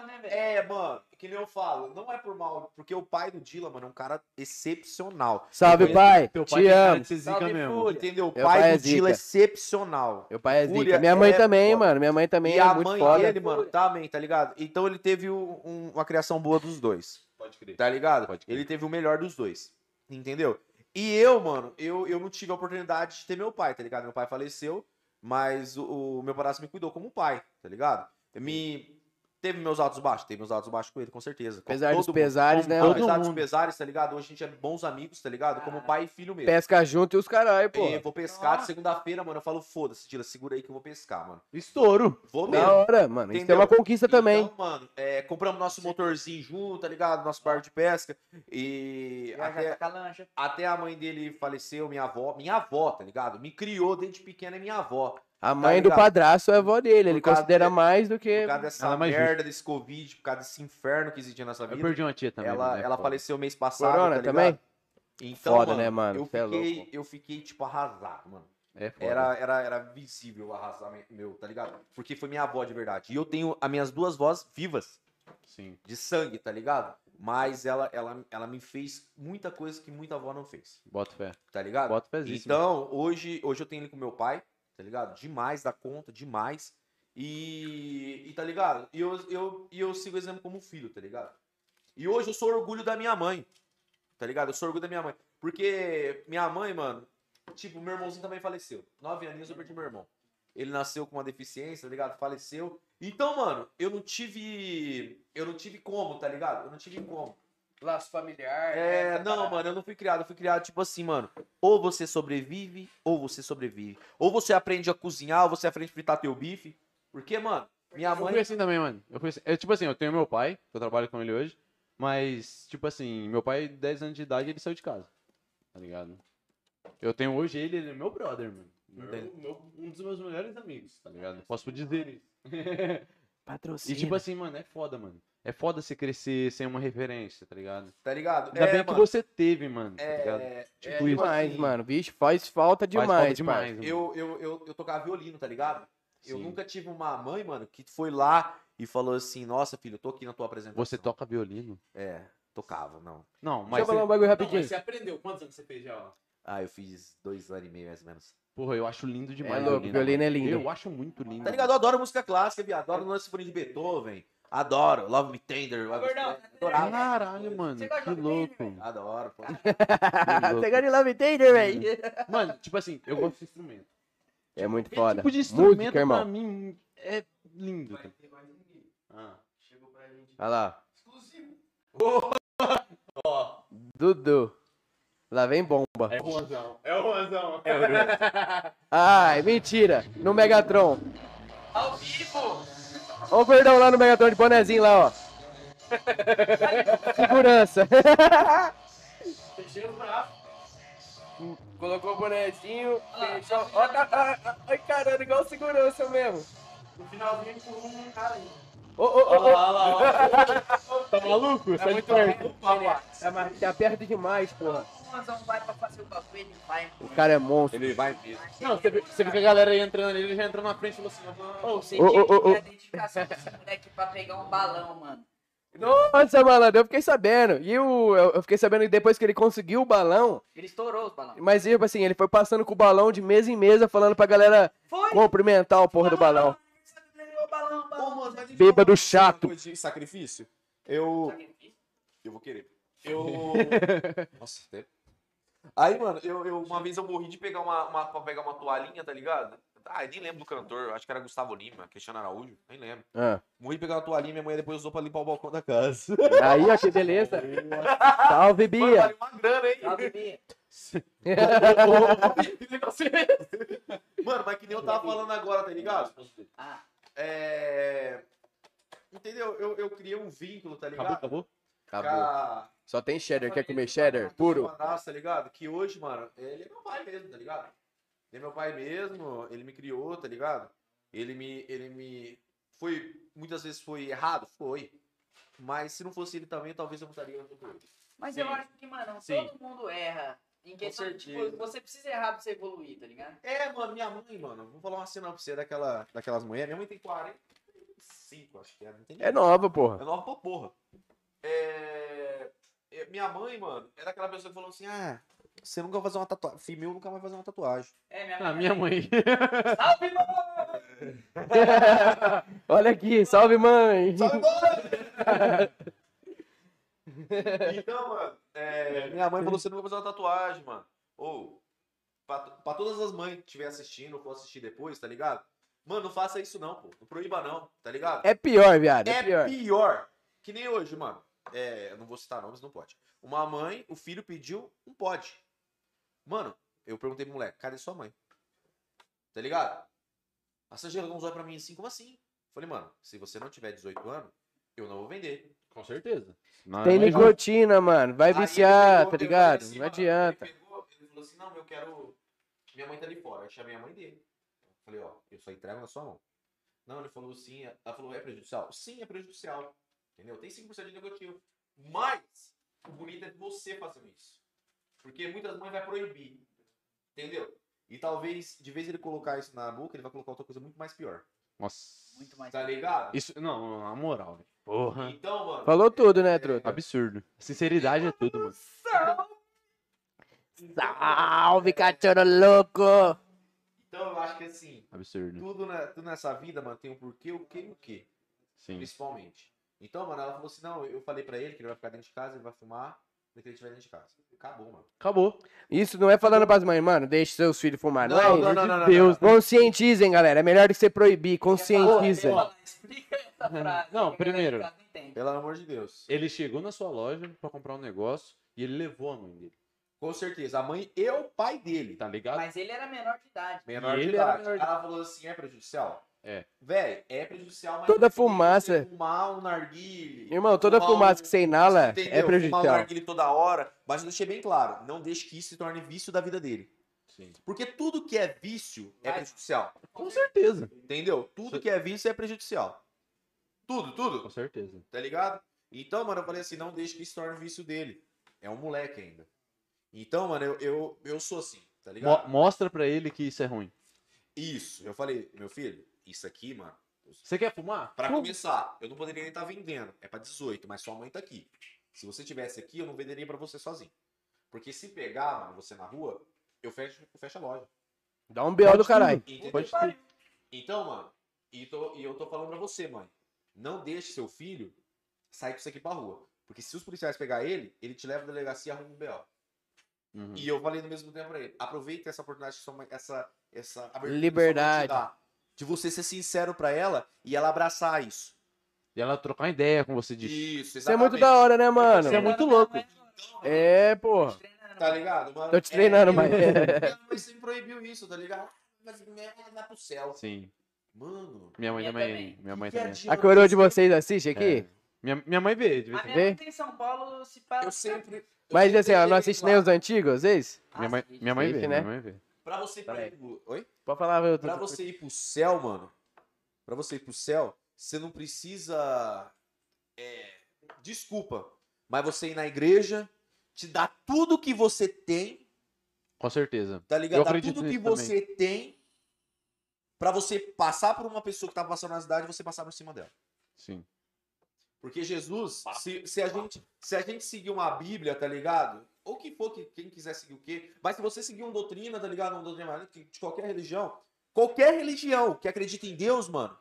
né? É, mano, que nem eu falo, não é por mal, porque o pai do Dylan, mano, é um cara excepcional. Salve, conheço- pai. Teu Te pai cara amo. zica Salve, mesmo. Fúria. Entendeu? O pai, pai é do Dylan é zica. excepcional. Meu pai é Fúria zica. Minha mãe é também, foda. mano. Minha mãe também E é a muito mãe foda. dele, mano, também, tá ligado? Então ele teve um- um- uma criação boa dos dois, Pode crer. tá ligado? Pode crer. Ele teve o melhor dos dois, entendeu? E eu, mano, eu, eu não tive a oportunidade de ter meu pai, tá ligado? Meu pai faleceu, mas o, o meu padrasto me cuidou como pai, tá ligado? Me... Teve meus altos baixos? Teve meus altos baixos com ele, com certeza. Com Apesar dos mundo. pesares, né? Todo mano? Apesar dos mundo. pesares, tá ligado? Hoje a gente é bons amigos, tá ligado? Como pai e filho mesmo. Pesca junto e os caralho, pô. E vou pescar de segunda-feira, mano. Eu falo, foda-se, tira, segura aí que eu vou pescar, mano. Estouro. Vou mesmo. Da hora, mano. Isso é Entendeu? uma conquista também. Então, mano, é, compramos nosso motorzinho junto, tá ligado? Nosso barco de pesca. E até, a lancha. até a mãe dele faleceu, minha avó. Minha avó, tá ligado? Me criou desde pequena, é minha avó. A mãe do ligado? padrasto é a avó dele. Ele Por considera de- mais do Por que. causa dessa Ela é mais merda desse Covid, por causa desse inferno que existia nessa Eu vida. perdi uma tia também. ela mano, é ela faleceu mês passado, Corona tá também? Então, Foda, né, mano? Eu é fiquei, louco. eu fiquei, tipo, arrasado, mano. É foda. Era, era, era visível o arrasamento meu, tá ligado? Porque foi minha avó de verdade. E eu tenho as minhas duas vozes vivas, Sim. de sangue, tá ligado? Mas ela, ela, ela me fez muita coisa que muita avó não fez, Bota fé. tá ligado? Bota fezíssimo. Então, hoje, hoje eu tenho ele com meu pai, tá ligado? Demais da conta, demais. E, e tá ligado? E eu, eu, e eu sigo o exemplo como filho, tá ligado? E hoje eu sou orgulho da minha mãe, tá ligado? Eu sou orgulho da minha mãe. Porque minha mãe, mano, tipo, meu irmãozinho também faleceu. Nove aninhos eu perdi meu irmão. Ele nasceu com uma deficiência, tá ligado? Faleceu. Então, mano, eu não tive. Eu não tive como, tá ligado? Eu não tive como. Laço familiar. É, né? não, mano, eu não fui criado. Eu fui criado tipo assim, mano. Ou você sobrevive, ou você sobrevive. Ou você aprende a cozinhar, ou você aprende a fritar teu bife. Porque, mano, minha Eu fui mãe. assim também, mano. Eu fui assim. É, tipo assim, eu tenho meu pai, que eu trabalho com ele hoje. Mas, tipo assim, meu pai, 10 anos de idade, ele saiu de casa. Tá ligado? Eu tenho hoje ele, ele é meu brother, mano. Meu- um dos meus melhores amigos, tá ligado? Posso dizer isso. Patrocínio. E tipo assim, mano, é foda, mano. É foda você crescer sem uma referência, tá ligado? Tá ligado? Ainda é, bem que mano, você teve, mano, tá ligado? É, É Tipo isso. demais, assim, mano. Vixe, faz falta demais. Faz falta demais, mano. eu, eu, eu, eu tocava violino, tá ligado? Eu Sim. nunca tive uma mãe, mano, que foi lá e falou assim: Nossa, filho, eu tô aqui na tua apresentação. Você toca violino? É, tocava, não. Não, Deixa mas eu falar um bagulho Não, rapidinho. mas você aprendeu. Quantos anos você fez já? ó? Ah, eu fiz dois anos e meio, mais ou menos. Porra, eu acho lindo demais. É louco, violino é lindo. Eu acho muito lindo. Tá ligado? Eu adoro música clássica, viado. Adoro Lance Sinfonia de Beethoven. Adoro. Love Me Tender. Love Me Gordão, Tender. Adorava. Caralho, mano, Você que louco. velho? Adoro, pô. Que. Você gosta de Love Tender, velho? Mano, tipo assim, eu gosto de instrumento. É muito Esse foda. tipo de instrumento Música, pra irmão. mim é lindo. tá? Ah. Olha lá. Dudu. Lá vem bomba. É o Rosão. É o Rosão. Ai, mentira. No Megatron. Ao vivo! Ó o verdão lá no Megatron de bonezinho lá, ó. Segurança. Fechei o braço. Colocou o bonezinho, fechou. Ó, tá, tá, tá, ai, caramba, igual segurança mesmo. No finalzinho empurrou um cara aí. Ô, ô, ô, ô. Tá maluco? Sai de perto. Tá, tá perto demais, porra. O Manzão vai pra fazer o bagulho, ele vai. O cara é monstro. Ele vai mesmo. Não, você vê, você vê que a galera aí entrando ali, ele já entrou na frente e falou assim, "Ah, Ô, você tinha que ter a identificação desse moleque pra pegar um balão, mano. Nossa, malandro, eu fiquei sabendo. E o, eu eu fiquei sabendo que depois que ele conseguiu o balão, Ele estourou os balões. mas tipo assim, ele foi passando com o balão de mesa em mesa, falando pra galera Foi! cumprimentar o porra do balão. Bêbado chato. de sacrifício. Eu. Eu vou querer. Eu. Nossa, até. Aí, mano, eu, eu- uma vez eu morri de pegar uma, uma, pra pegar uma toalhinha, tá ligado? Ah, eu nem lembro do cantor, acho que era Gustavo Lima, Cristiano Araújo, nem lembro. Ah. Morri de pegar uma toalhinha, minha mãe depois usou pra limpar o balcão da casa. Aí, ó, que beleza. Salve, Mano, Bia. vale uma grana, hein? Salve, Bia. Mano, mas que nem eu tava falando agora, tá ligado? Ah. É. Entendeu? Eu, eu criei um vínculo, tá ligado? Acabou, acabou? Acabou. Só tem cheddar. Quer comer cheddar? Puro. Madrasta, tá ligado? Que hoje, mano, ele é meu pai mesmo, tá ligado? Ele é meu pai mesmo, ele me criou, tá ligado? Ele me. Ele me. Foi. Muitas vezes foi errado? Foi. Mas se não fosse ele também, talvez eu não estaria onde eu tô hoje. Mas Sim. eu acho que, mano, Sim. todo mundo erra. Em questão, de, tipo, certeza. você precisa errar pra você evoluir, tá ligado? É, mano, minha mãe, mano, vou falar uma cena pra você daquela, daquelas mulheres. Minha mãe tem 45, acho que é. Não tem É nova, porra. É nova pra porra. É... é, Minha mãe, mano, era aquela pessoa que falou assim: ah, você nunca vai fazer uma tatuagem. Filho nunca vai fazer uma tatuagem. É, minha Ah, minha mãe. Salve, mano! Olha aqui, salve mãe. Então, mano, é, minha mãe falou: você não vai fazer uma tatuagem, mano. Ou, pra, pra todas as mães que estiver assistindo ou for assistir depois, tá ligado? Mano, não faça isso não, pô. Não proíba não, tá ligado? É pior, viado. É, É pior. pior. Que nem hoje, mano. É, eu não vou citar nomes, não pode. Uma mãe, o filho pediu, não pode. Mano, eu perguntei pro moleque, cadê sua mãe? Tá ligado? A Sangela não olha pra mim assim, como assim? Falei, mano, se você não tiver 18 anos, eu não vou vender. Com certeza. Não, Tem nicotina, mano. Vai viciar, pegou- tá ligado? assim, Não adianta. Ele, pegou, ele falou assim, não, eu quero... Minha mãe tá ali fora. Eu chamei a mãe dele. Falei, ó, eu só entrego na sua mão. Não, ele falou sim. Ela falou, é prejudicial? Sim, é prejudicial. Entendeu? Tem 5% de negativo. Mas, o bonito é você fazendo isso. Porque muitas mães vai proibir. Entendeu? E talvez, de vez ele colocar isso na boca, ele vai colocar outra coisa muito mais pior. Nossa. Muito mais. Tá ligado? Isso, não, na moral, velho. Porra. Então, mano. Falou tudo, né, truta? Absurdo. Sinceridade é tudo, mano. Salve, cachorro louco! Então eu acho que assim, Absurdo. tudo, na, tudo nessa vida, mano, tem um porquê, o que e o que. Sim. Principalmente. Então, mano, ela falou assim: não, eu falei pra ele que ele vai ficar dentro de casa, ele vai fumar, depois que ele estiver dentro de casa. Acabou, mano. Acabou. Isso não é falando pras mães, mano, deixe seus filhos fumar. Não, é isso. não, não, não, Deus, não. conscientizem, galera. É melhor do que você proibir. Conscientiza. Fala, Explica essa frase. Não, primeiro. não entende. Pelo amor de Deus. Ele chegou na sua loja pra comprar um negócio e ele levou a mãe dele. Com certeza. A mãe e o pai dele. Tá ligado? Mas ele era menor de idade. Menor de idade. menor de Ela falou assim: é prejudicial? É. Véi, é prejudicial, mas. Toda fumaça- você Fumar um narguile. Irmão, toda fumaça um- que você inala entendeu? é Fumar um prejudicial. narguile toda hora. Mas eu deixei bem claro: não deixe que isso se torne vício da vida dele. Sim. Porque tudo que é vício é prejudicial. Com certeza. Entendeu? Tudo que é vício é prejudicial. Tudo, tudo. Com certeza. Tá ligado? Então, mano, eu falei assim, não deixe que isso torne vício dele. É um moleque ainda. Então, mano, eu, eu, eu sou assim, tá Mo- ligado? mostra pra ele que isso é ruim. Isso. Eu falei, meu filho, isso aqui, mano, Você quer fumar? pra começar, eu não poderia nem estar vendendo. É pra 18, mas sua mãe tá aqui. Se você tivesse aqui, eu não venderia pra você sozinho. Porque se pegar, mano, você na rua, eu fecho, eu fecho a loja. Dá um B.O. do caralho. Então, mano, e, tô- e eu tô falando pra você, mãe. Não deixe seu filho sair com isso aqui pra rua. Porque se os policiais pegar ele, ele te leva à delegacia e arruma um B.O. Uhum. E eu falei no mesmo tempo pra ele, aproveita essa oportunidade, essa, essa mãe Liberdade. De você ser sincero pra ela e ela abraçar isso. E ela trocar ideia com você disso. Isso, Isso é muito da hora, né, mano? Você é muito louco. É, porra. Tá ligado? Mano? Tô te treinando, é, mas- Minha mãe sempre proibiu isso, tá ligado? Mas minha mãe vai pro céu. Sim. Mano, Minha mãe Minha também. também. Minha mãe que também. A coroa de você- vocês assiste aqui? É. Minha, minha mãe vê, de vez A em mãe tem em São Paulo, se para. Eu sempre. eu Mas sempre assim, ó, não assiste nem os antigos, às vezes? Minha mãe, minha mãe vê, né? minha mãe vê. Pra você ir pra Peraí. pro- Oi? Pode falar, eu tô... Pra você ir pro céu, mano. Pra você ir pro céu, você não precisa. É, desculpa. Mas você ir na igreja, te dá tudo que você tem, Com certeza. tá Eu ligado? Dá acredito tudo que nisso você tem pra você passar por uma pessoa que tá passando na cidade e você passar por cima dela. Sim. Porque Jesus, se, se, a gente, se a gente seguir uma Bíblia, tá ligado? Ou que for, que, quem quiser seguir o quê? Mas se você seguir uma doutrina, tá ligado? Uma doutrina de qualquer religião, qualquer religião que acredita em Deus, mano,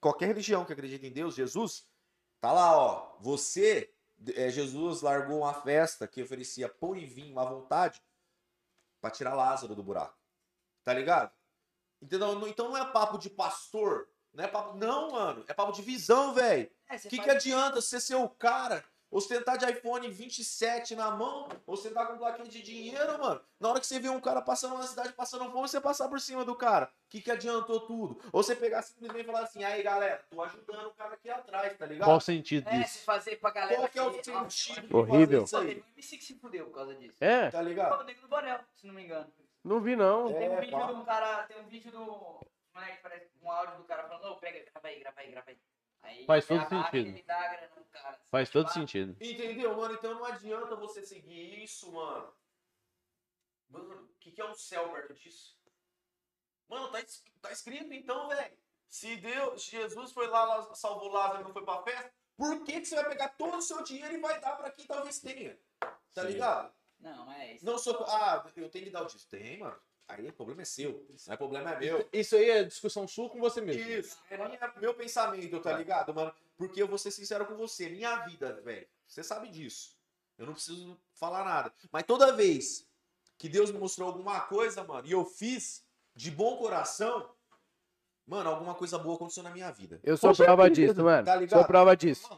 qualquer religião que acredita em Deus, Jesus, tá lá, ó. Você, é, Jesus largou uma festa que oferecia pão e vinho à vontade pra tirar Lázaro do buraco. Tá ligado? Entendeu? Então não é papo de pastor. Não é papo. Não, mano. É papo de visão, velho. É, O que, que faz- adianta você ser o cara Ostentar de iPhone 27 na mão, ostentar com plaquinha de dinheiro, mano. Na hora que você vê um cara passando na cidade, passando fome, você passar por cima do cara. O que, que adiantou tudo? Ou você pegar simplesmente e falar assim, aí galera, tô ajudando o cara aqui atrás, tá ligado? Qual o sentido É, disso? se fazer pra galera. Qual que é o que- sentido de Horrível. fazer Pô, isso teve aí? um MC que se fudeu por causa disso. É, Tá ligado? do Borel, se não me engano. não vi não. É, Tem um vídeo pá. de um cara, tem um vídeo do. Moleque, parece um áudio do cara falando, ô, pega, grava aí, grava aí, grava aí. Aí Faz todo sentido. Ele dá a grana no cara. Faz Tipo, todo sentido. Entendeu, mano? Então não adianta você seguir isso, mano. Mano, o que, que é um céu perto disso? Mano, tá, tá escrito então, velho. Se Deus, Jesus foi lá, lá, salvou Lázaro e não foi pra festa, por que, que você vai pegar todo o seu dinheiro e vai dar pra quem talvez tenha? Tá Sim. ligado? Não, é isso. Não sou. Ah, eu tenho que dar o dízimo. Tem, mano. Aí o problema é seu. Aí o problema é meu. Isso aí é discussão sua com você mesmo. Isso, é minha- meu pensamento, tá ligado, mano? Porque eu vou ser sincero com você, minha vida, velho, você sabe disso. Eu não preciso falar nada. Mas toda vez que Deus me mostrou alguma coisa, mano, e eu fiz de bom coração, mano, alguma coisa boa aconteceu na minha vida. Eu sou Com prova disso, mano. tá ligado? Sou prova disso.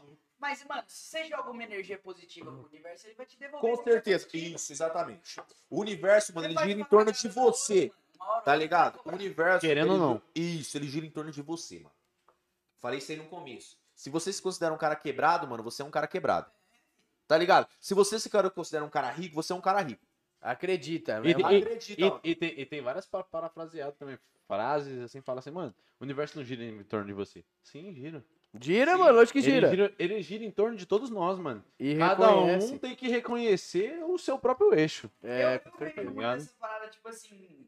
Mas, mano, se você joga uma energia positiva pro universo, ele vai te devolver. Com certeza. Isso, exatamente. O universo, mano, ele gira em torno de você. Tá ligado? O universo. Querendo ele ou não. gira- Isso, ele gira em torno de você, mano. Falei isso aí no começo. Se você se considera um cara quebrado, mano, você é um cara quebrado. Tá ligado? Se você se considera um cara rico, você é um cara rico. Acredita. E- mesmo. e- Acredita, E, mano. e tem, e tem várias pa- parafraseadas também. Frases assim, fala assim, mano, o universo não gira em torno de você. Sim, gira. Gira, mano, lógico que Ele gira. gira, ele gira em torno de todos nós, mano. E Cada reconhece. um tem que reconhecer o seu próprio eixo. É, eu, eu vejo muito essa parada, tipo assim,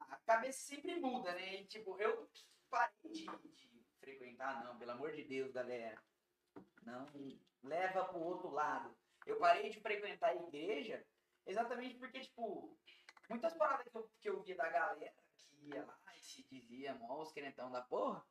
a cabeça sempre muda, né? E, tipo, eu parei de, de frequentar, não, pelo amor de Deus, galera. Não leva pro outro lado. Eu parei de frequentar a igreja exatamente porque, tipo, muitas paradas que eu, que eu via da galera que ia lá e se dizia, mó, os querentão da porra,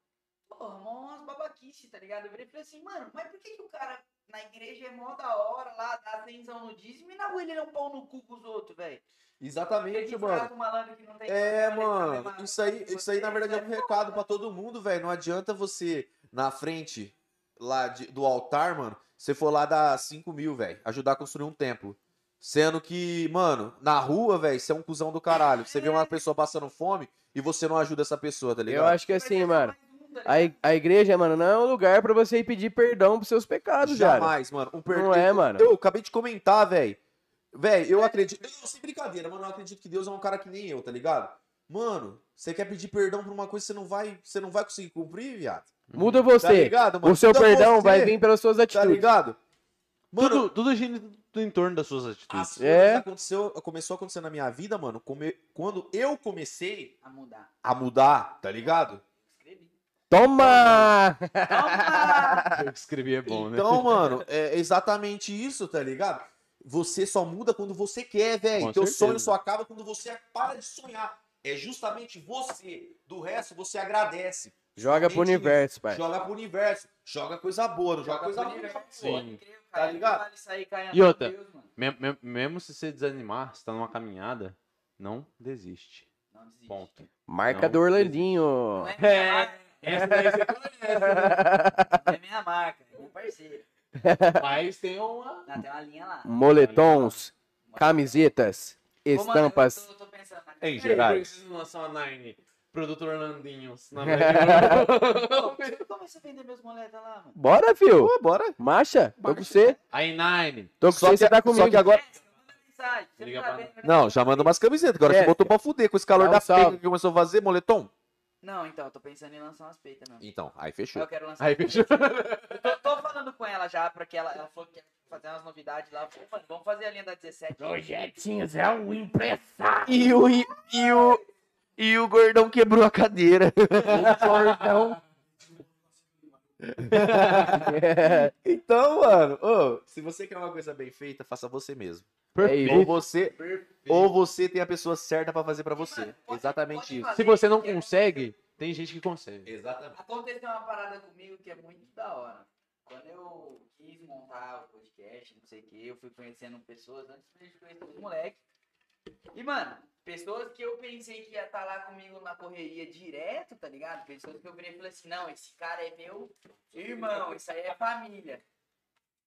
porra, mó umas babaquice, tá ligado? Eu virei e falei assim, mano, mas por que, que o cara na igreja é mó da hora lá, dá atenção no dízimo e na rua ele é um pau no cu com os outros, velho? Exatamente, mano. trata o malandro que não tem É, mano, trata isso aí, você, isso aí na verdade é um né? recado pra todo mundo, velho. Não adianta você, na frente lá de- do altar, mano, você for lá dar 5 mil, velho, ajudar a construir um templo. Sendo que, mano, na rua, velho, você é um cuzão do caralho. Você vê uma pessoa passando fome e você não ajuda essa pessoa, tá ligado? Eu acho que Vai assim, mano, a, ig- a igreja, mano, não é um lugar pra você ir pedir perdão pros seus pecados, cara. Jamais, mano. Um per- Não é, mano. Eu acabei de comentar, velho. Velho, eu acredito. Eu, sem brincadeira, mano. Eu acredito que Deus é um cara que nem eu, tá ligado? Mano, você quer pedir perdão por uma coisa que você não vai, você não vai conseguir cumprir, viado? Muda Tá você. ligado, mano? o seu Muda perdão você, vai vir pelas suas Tá atitudes. ligado? Mano, tudo, tudo gira em- torno das suas as atitudes. É. aconteceu, começou a acontecer na minha vida, mano, come- quando eu comecei A mudar. a mudar, tá ligado? Toma! Toma! Eu que escrevi é bom, né? Então, mano, é exatamente isso, tá ligado? Você só muda quando você quer, velho. Teu certeza. sonho só acaba quando você para de sonhar. É justamente você. Do resto, você agradece. Joga pro Somente universo, pai. Joga pro universo. Joga coisa boa, não joga, Joga coisa pro ruim. universo. Sim. Tá ligado? E outra? Deus, mano. Mem- mem- mesmo se você desanimar, se tá numa caminhada, não desiste. Não desiste. Ponto. Marca Não, do Orlandinho. Não é Essa daí você conhece, né? não é minha marca, é meu parceiro. Mas tem uma. Não, tem uma linha lá. Moletons, camisetas, Ô, mano, estampas. Eu tô, tô pensando na Em Ei, geral. preciso lançar uma Nine. Produto Orlandinhos. Na começa a vender meus moletas lá, mano. Bora, fio. Pô, bora. Marcha. Tô com você. Aí, Nine. Tô com Só você, que, você tá comigo. só que agora. Liga não tá né? Não, já manda umas camisetas. Agora É. você botou pra fuder com esse calor da pega que começou a fazer, moletom. Não, então, eu tô pensando em lançar umas peitas mesmo. Então, aí fechou. Eu quero lançar Aí, umas fechou. peitas. Eu tô, tô falando com ela já, porque ela, ela falou que quer fazer umas novidades lá. Eu falei, mano, vamos fazer a linha da 17. Projetinhos é um empresário. E o, e, e o, e o gordão quebrou a cadeira. Cordão. Então, mano, ô, se você quer uma coisa bem feita, faça você mesmo. É isso. Ou você, ou você tem a pessoa certa pra fazer pra você. Mano, pode- Exatamente pode isso. Se você não porque consegue, tem gente que consegue. Exatamente. Aconteceu uma parada comigo que é muito da hora. Quando eu quis montar o podcast, não sei o que, eu fui conhecendo pessoas antes de conhecer os moleques. E, mano, pessoas que eu pensei que ia estar lá comigo na correria direto, tá ligado? Pessoas que eu virei e falei assim, não, esse cara é meu irmão, isso aí é família.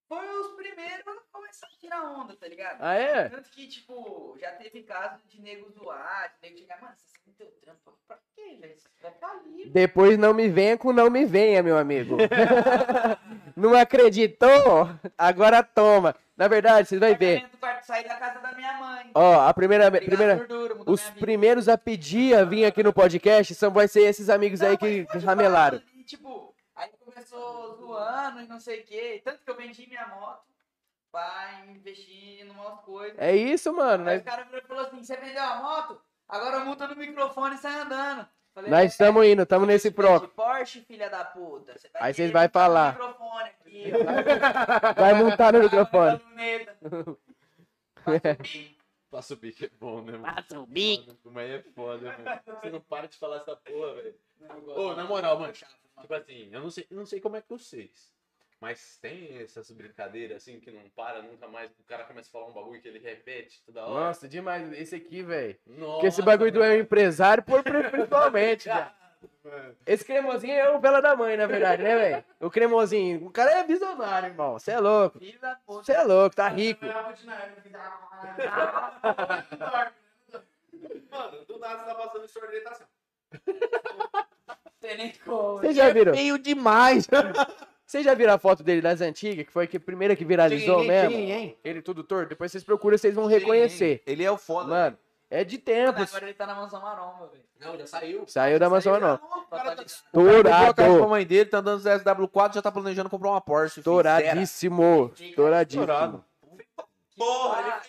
foi os primeiros a começar a tirar onda, tá ligado? Ah, é? Tanto que, tipo, já teve caso de nego zoar, de nego chegar, mano, você sabe teu trampo pra quê, velho? Você vai ficar livre. Depois não me venha com não me venha, meu amigo. não acreditou? Agora toma. Na verdade, vocês vão ver. Do quarto, sair da casa da minha mãe. Ó, a primeira, Obrigado, primeira, mudou os primeiros a pedir a vir aqui no podcast são vai ser esses amigos aí Não, que mas pode ramelaram. E, tipo, aí começou zoando e não sei o quê. Tanto que eu vendi minha moto pra investir em umas coisas. É isso, mano. Aí Nós, o cara virou e falou assim: você vendeu a moto? Agora multa no microfone e sai andando. Falei, nós "É, estamos indo, estamos nesse pro. Porsche, filha da puta. Você vai Aí vocês vai no falar. microfone aqui, ó. Vai montar no microfone. Passa o bico é bom, né, mano? Passa o bico. Mas é foda, mano. Você não para de falar essa porra, velho. Ô, na moral, mano. Tipo assim, eu não sei, eu não sei como é que vocês. Mas tem essas brincadeiras assim que não para nunca mais. O cara começa a falar um bagulho que ele repete toda hora. Nossa, demais esse aqui, velho. Nossa, Porque esse bagulho do eu empresário, por principalmente, velho. Esse cremosinho é o vela da mãe, na verdade, né, velho? O cremosinho. O cara é visionário, irmão. Você é louco. Você é louco, tá rico. Mano, do nada você tá passando ele tá assim. Tem nem como. Vocês já viram? Feio demais. Vocês já viram a foto dele das antigas, que foi a primeira que viralizou Sim, mesmo? sim, hein? Ele tudo torto. Depois vocês procuram, vocês vão reconhecer. Ele é o foda. Mano, é de tempos. Agora ele tá na mansão maromba, velho. Não, já saiu. Saiu da mansão. O cara tá Comprou a mãe dele, tá andando no SW4, já tá planejando comprar uma Porsche. Estouradíssimo. Estouradíssimo. Porra,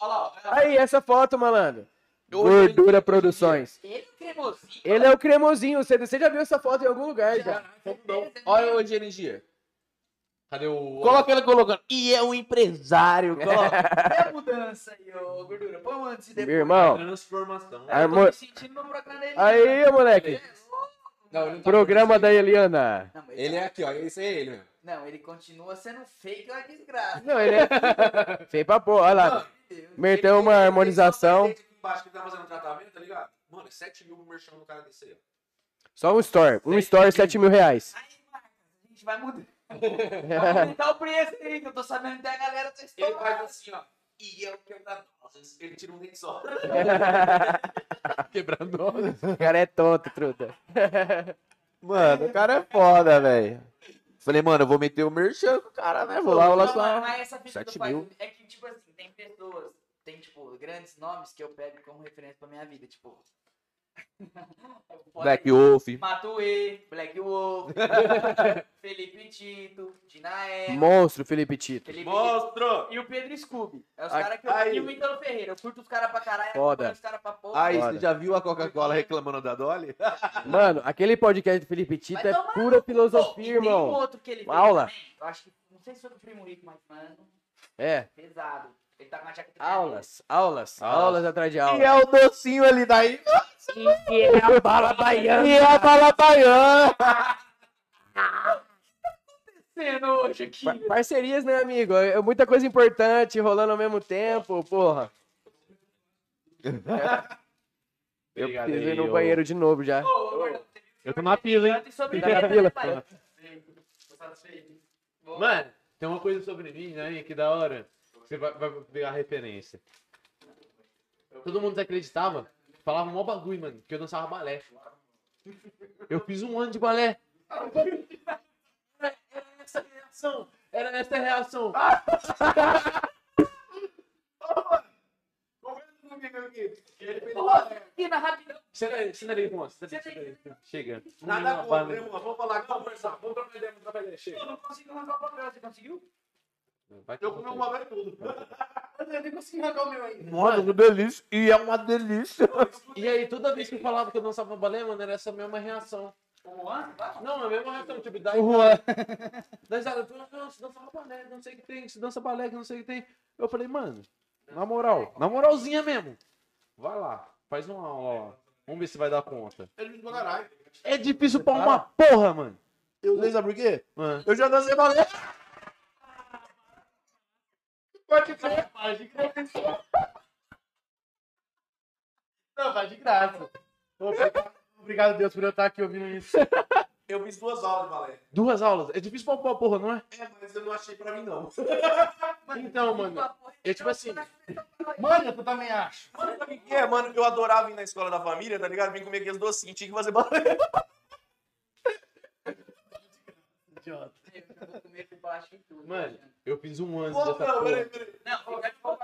Olha lá, Aí, essa foto, malandro. Gordura ele- Produções. Ele é cremosinho. Ele é o cremosinho. Você, você já viu essa foto em algum lugar já? Olha hoje energia. Cadê o. Coloca ele colocando. E é um empresário. Coloca. Cadê a mudança aí, ô gordura? Põe um antes e depois. Meu irmão. Transformação. Eu dele. Aí, moleque. Não, ele não tá Programa da Eliana. Não, mas Ele é aqui, ó. Esse é ele mesmo. Não, ele continua sendo fake, é uma desgraça. Não, ele é. Feio pra porra. Olha lá. Meteu uma harmonização. Embaixo que tá fazendo tratamento, tá ligado? Mano, é 7 mil pro merchan do cara desse aí, ó. Só um store. Um store, 7 mil reais. Aí, Marcos, a gente vai mudar. Vai aumentar o preço aí, que eu tô sabendo que a galera tá Ele faz estourando. assim, ó. E é o quebra-nozes. Ele tira um dente só. Quebrando. O cara é tonto, truta. Mano, o cara é foda, velho. Falei, mano, eu vou meter o merchan com o cara, né? Vou lá, vou lá só. mas- essa fita do 7 pai mil. é que, tipo assim, tem pessoas, tem, tipo, grandes nomes que eu pego como referência pra minha vida, tipo... Black Wolf. Matuê, Black Wolf, Felipe Tito, Dinaé, Monstro, Felipe Tito. Felipe Monstro! E o Pedro Scooby. É os caras que eu ai. e o Ítalo Ferreira. Eu curto os caras pra caralho. Foda. Os caras pra porra. Aí, Foda. você já viu a Coca-Cola reclamando da Dolly? Mano, aquele podcast do Felipe Tito Vai é pura Oh, filosofia, tem um irmão. outro que ele Aula. também. Eu acho que, não sei se foi do Primo Rico, mas, mano, É. pesado. Ele tá com uma jaqueta Aulas, aulas, aulas atrás de E aulas. é o docinho ali daí. E é a bala baiana. E é a bala baiana. Sendo hoje aqui. Pa- Parcerias, né, amigo? É muita coisa importante rolando ao mesmo tempo, porra. Eu Obrigado pisei no banheiro de novo já. Teve Eu tô na pila, hein? e na pila. Mano, tem uma coisa sobre mim, né? Que da hora. Você vai, vai pegar a referência. Todo mundo desacreditava. Falava mó bagulho, mano, que eu dançava balé. Eu fiz um ano de balé. Era essa a reação. Era essa a reação. Senta aí, aí. Chega. Nada contra, mano? Vamos falar vamos conversar. Vamos trocar ideia, vamos trocar ideia. Chega. Eu não consigo arrancar o papel. Você conseguiu? Vai Eu comi uma vez tudo. Eu nem consegui arrancar o meu ainda. Mano, que delícia. E é uma delícia. E aí, toda vez que eu falava que eu dançava balé, mano, era essa mesma reação. O Juan, vai. Não, a mesma reação, tipo, daí. O Juan. Daí ela falou, não, você dança balé, não sei o que tem, você dança balé, que não sei o que tem. Eu falei, mano, na moral, na moralzinha mesmo. Vai lá, faz uma aula, ó. Vamos ver se vai dar conta. É difícil pra uma porra, mano. Eu sei, sabe por quê? Mano. Eu já dancei balé. Pode crer, faz de graça. Não, faz de graça. Obrigado, obrigado, Deus, por eu estar aqui ouvindo isso. Eu fiz duas aulas de balé. Duas aulas. É difícil pra uma porra, não é? É, mas eu não achei pra mim, não. Então, mano. É tipo assim. Mano, tu também acha. Mano, sabe o que é, mano? Eu adorava ir na escola da família, tá ligado? Vim comer aqueles docinhos, tinha que fazer balé. Idiota. Eu vou comer com baixo e tudo. Mano, eu fiz um ano Pô, dessa não, peraí, porra. peraí. Não, fica de boa.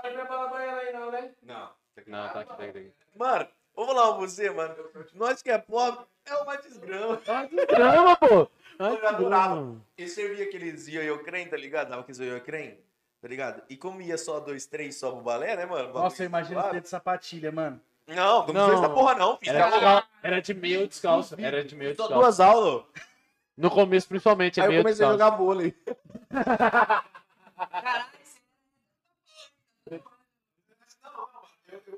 Não. Não, tá aqui, tá aqui. Tá aqui. Mano, vou falar pra você, mano. Nós que é pobre, é uma desgrama. Ah, desgrama, pô. Ah, Eu adorava. Eu servia aqueles ioiô crem, tá ligado? Dava aqueles ioiô crem, tá ligado? E como ia só dois, três só pro balé, né, mano? Nossa, eu imagino você de sapatilha, mano. Não, não, Não. precisa essa porra não, filho. Era, Era de meio descalço. Era de meio descalço. duas aulas. No começo, principalmente, é Aí eu meio comecei a jogar vôlei. Caralho, eu-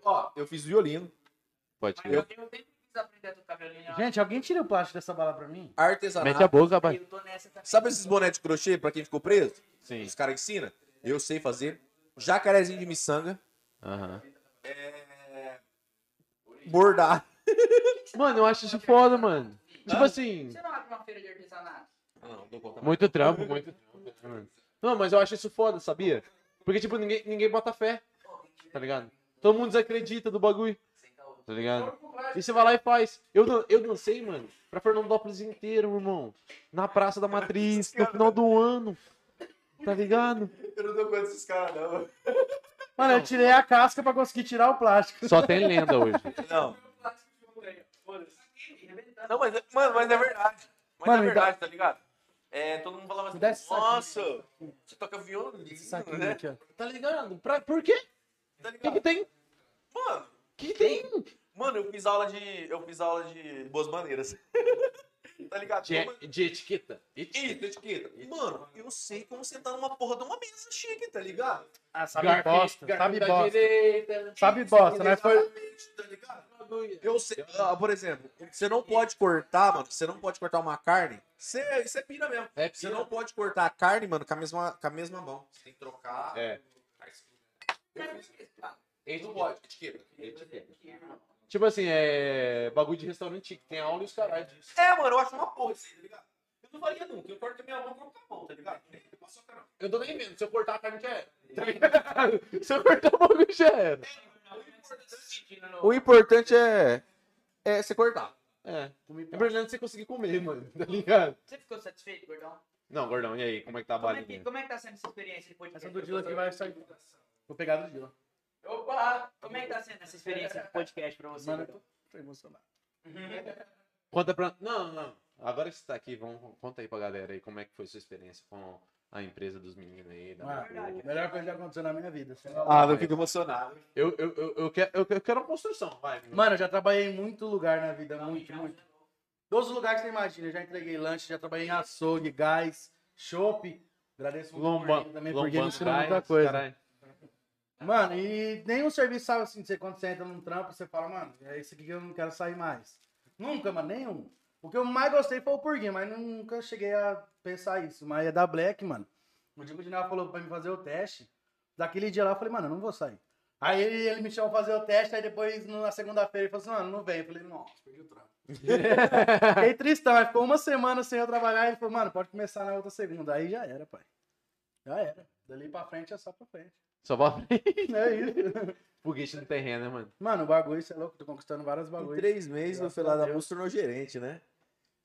Ó, eu fiz violino, Pode mas ir. eu, eu sempre quis aprender a tocar violino. Gente, alguém tira o plástico dessa bala pra mim? Mete a artesanato. boca, rapaz. Eu tô nessa também. Sabe esses bonés de crochê pra quem ficou preso? Sim. Os caras ensinam? Eu sei fazer. Jacarezinho de miçanga. Aham. Bordar. Mano, eu acho isso foda, mano. Tipo assim, Você não abre uma feira de artesanato? Não, dou conta. muito trampo, muito trampo. Não, mas eu acho isso foda, sabia? Porque, tipo, ninguém, ninguém bota fé, tá ligado? Todo mundo desacredita do bagulho, tá ligado? E você vai lá e faz. Eu, eu dancei, mano, pra Fernandópolis inteiro, meu irmão. Na Praça da Matriz, no final do ano. Tá ligado? Eu não dou conta desses caras, não. Mano, eu tirei a casca pra conseguir tirar o plástico. Só tem lenda hoje. Não. Não, mas, é- mano, mas é verdade. Mas Mano, é dá- verdade, tá ligado? É, todo mundo falava assim, nossa, você toca violino, né? aqui. Tá ligado? Pra, por quê? Tá O que, que tem? O Mano, que, que tem? mano, eu fiz aula de. Eu fiz aula de boas maneiras. tá ligado? De, de etiqueta. Isso, etiqueta. Mano, eu sei como sentar numa porra de uma mesa chique, tá ligado? Ah, sabe Garfo- bosta, sabe bosta. direita. Sabe bosta, né? Foi... Tá ligado? Eu sei, ah, por exemplo, você não pode cortar, mano, você não pode cortar uma carne. Você, isso é pira mesmo. É Você pira. não pode cortar a carne, mano, com a mesma, com a mesma mão. Você tem que trocar. É. Eu fiz- Não pode, etiqueta. Tipo assim, é bagulho de restaurante que tem aula e os caralho. É, mano, eu acho uma porra isso aí, tá ligado? Eu não faria nunca. Eu corto a minha mão, eu corto com a mão, tá ligado? Nem passou a cara. Eu tô nem vendo. Se eu cortar a carne já era. Tá ligado? Se eu cortar o bagulho já era. O importante é, é você cortar. É. É importante você conseguir comer, mano. Tá ligado? Você ficou satisfeito, gordão? Não, gordão, e aí? Como é que tá a Como é, que, balinha? como é que tá sendo essa experiência de podcast? Essa do Dila aqui vai sair. Vou pegar do Dila. Opa! Como é que tá sendo essa experiência de podcast pra você? Mano, eu tô, tô emocionado. Conta pra. Não, não. Agora que você tá aqui, vamos, conta aí pra galera aí como é que foi sua experiência com a empresa dos meninos aí. Da Mano, melhor coisa que já aconteceu na minha vida. Ah, eu fico emocionado. eu, eu, eu, eu, quero, eu, eu quero uma construção, vai. Mano, eu já trabalhei em muito lugar na vida, muito, muito. Todos os lugares que você imagina. Eu já entreguei lanche, já trabalhei em açougue, gás, chopp. Agradeço muito Lomba, por também, porque ele lombando ensinou muita coisa. caralho. Mano, e nenhum serviço sabe assim, você quando você entra num trampo, você fala, mano, é isso aqui que eu não quero sair mais. Nunca, mano, nenhum. O que eu mais gostei foi o Purguinho, mas nunca cheguei a pensar isso. Mas é da Black, mano. O dia que o Dinal falou pra me fazer o teste, daquele dia lá eu falei, mano, eu não vou sair. Aí ele, ele me chamou pra fazer o teste, aí depois na segunda-feira ele falou assim, mano, não vem. Eu falei, nossa, perdi o trampo. Fiquei tristão, aí ficou uma semana sem eu trabalhar, ele falou, mano, pode começar na outra segunda. Aí já era, pai. Já era. Dali pra frente é só pra frente. Só pra frente. É isso. Foguete no terreno, né, mano? Mano, o bagulho, você é louco, tô conquistando vários Em bagulhos. três meses, o Graças Felado a da. Música tornou gerente, né?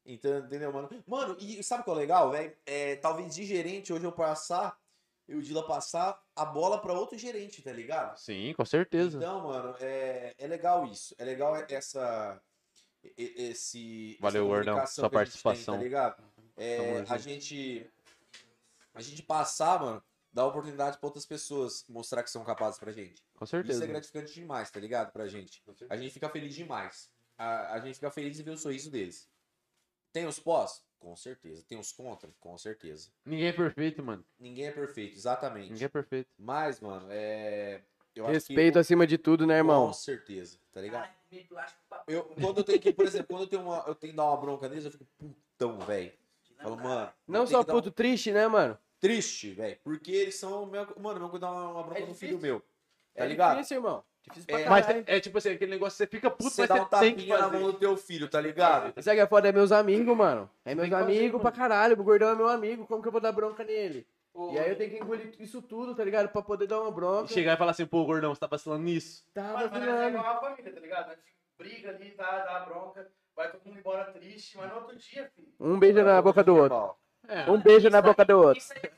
Então, entendeu, mano? Mano, e sabe o que é o legal, velho? É, talvez de gerente hoje eu passar, eu e o Dila passar a bola pra outro gerente, tá ligado? Sim, com certeza. Então, mano, é, é legal isso. É legal essa. Esse. Valeu, Gordão, sua gente tem, participação. tá ligado? É, a gente. A gente passar, mano, dá oportunidade pra outras pessoas mostrar que são capazes pra gente. Com Isso certeza. é gratificante demais, tá ligado? Pra gente. A gente fica feliz demais. A, a gente fica feliz em ver o sorriso deles. Tem os pós? Com certeza. Tem os contra? Com certeza. Ninguém é perfeito, mano. Ninguém é perfeito, exatamente. Ninguém é perfeito. Mas, mano, é. Eu acho Respeito que, acima de tudo, né, Com irmão? certeza, tá ligado? Eu, quando eu tenho que, por exemplo, quando eu tenho, uma, eu tenho que dar uma bronca neles, eu fico putão, velho. Falo, mano. Não só dar um- puto triste, né, mano? Triste, velho. Porque eles são. Meu, mano, eu vou dar uma, uma bronca É no filho meu. Tá É ligado? difícil, irmão. Difícil pra É, Mas é, é tipo assim, aquele negócio, você fica puto, Você mas dá você um tem que tapinha na fazer. mão do teu filho, tá ligado? Sabe que é foda? É meus amigos, mano. É meus fazer, amigos pra caralho. O gordão é meu amigo. Como que eu vou dar bronca nele? Ô, E aí eu tenho que engolir isso tudo, tá ligado? Pra poder dar uma bronca. E chegar e falar assim, pô, gordão, você tá vacilando nisso. Tá Mano, mas nós é vacilando. igual a família, tá ligado? Nós briga ali, tá, dá bronca, vai todo mundo embora triste, mas no outro dia, filho. Um beijo na boca do outro. É, Um beijo na boca do outro. Isso aí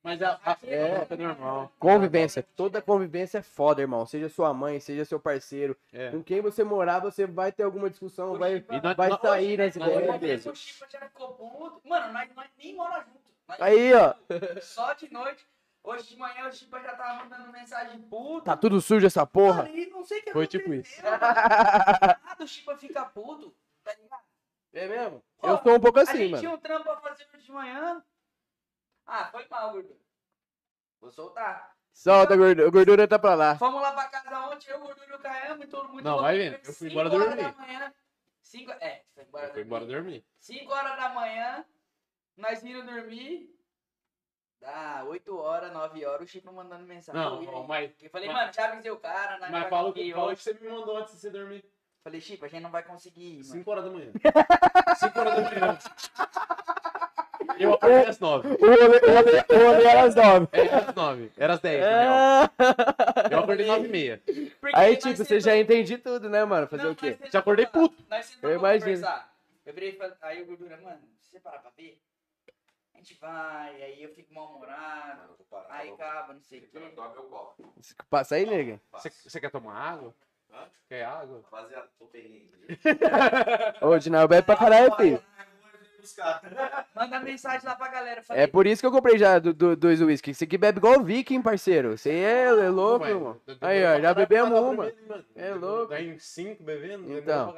mas a, a, É. é normal. Convivência. Toda convivência é foda, irmão. Seja sua mãe, seja seu parceiro. É. Com quem você morar, você vai ter alguma discussão, vai, nós- vai nós- sair nas nós- ideias. vez o Chipa já ficou puto. Mano, nós, nós nem mora junto. Nós Aí, ó. Só de noite. Hoje de manhã o Chipa já tava mandando mensagem puta. Tá tudo sujo essa porra. Mano, e não sei o que Foi tipo. Nada, o Chipa fica puto. Tá ligado? É mesmo? Pô, Eu sou um pouco a assim, gente mano. tinha um trampo pra fazer hoje de manhã. Ah, foi mal, gordura. Vou soltar. Solta, gordura. Gordura tá pra lá. Fomos lá pra casa ontem, eu, gordura e o Caio, todo mundo. Não, louco. vai vendo, eu fui Cinco embora horas dormir. Da manhã, cinco, é, foi embora Foi dormir. embora dormir. 5 horas da manhã, nós indo dormir. Dá 8 horas, 9 horas, o Chico mandando mensagem. Não, não, mas, Eu falei, mas- mano, já avisei o cara, nós mas vai fala o que, que você me mandou antes de você dormir. Falei, Chico, a gente não vai conseguir ir, mano. 5 horas da manhã. 5 horas da manhã. Eu acordei às 9. O rolê, o rolê, o rolê era às nove. Era às 9. Era às 10, na real. Ah. Eu acordei 9 e meia. Aí, tipo, você já entendi tudo, né, mano? Fazer Não, o quê? Já acordei puto. Nós sentamos Eu imagino. Eu virei e falei, aí o Gordura, mano, se você parar pra ver, a gente vai, aí eu fico mal-humorado, aí tá acaba, não sei o quê. Passa aí, nega. Você quer tomar água? Hã? Quer água? Rapaziada, tô bem. Ô, Dinal, bebe pra caralho, filho. Manda mensagem lá pra galera. Falei, É por isso que eu comprei já do- do- dois whisky. Você que bebe igual o Viking, parceiro. Você é, é louco, irmão. Aí, ó, já bebemos uma. primeiro. É louco. Daí em 5 bebendo, Então.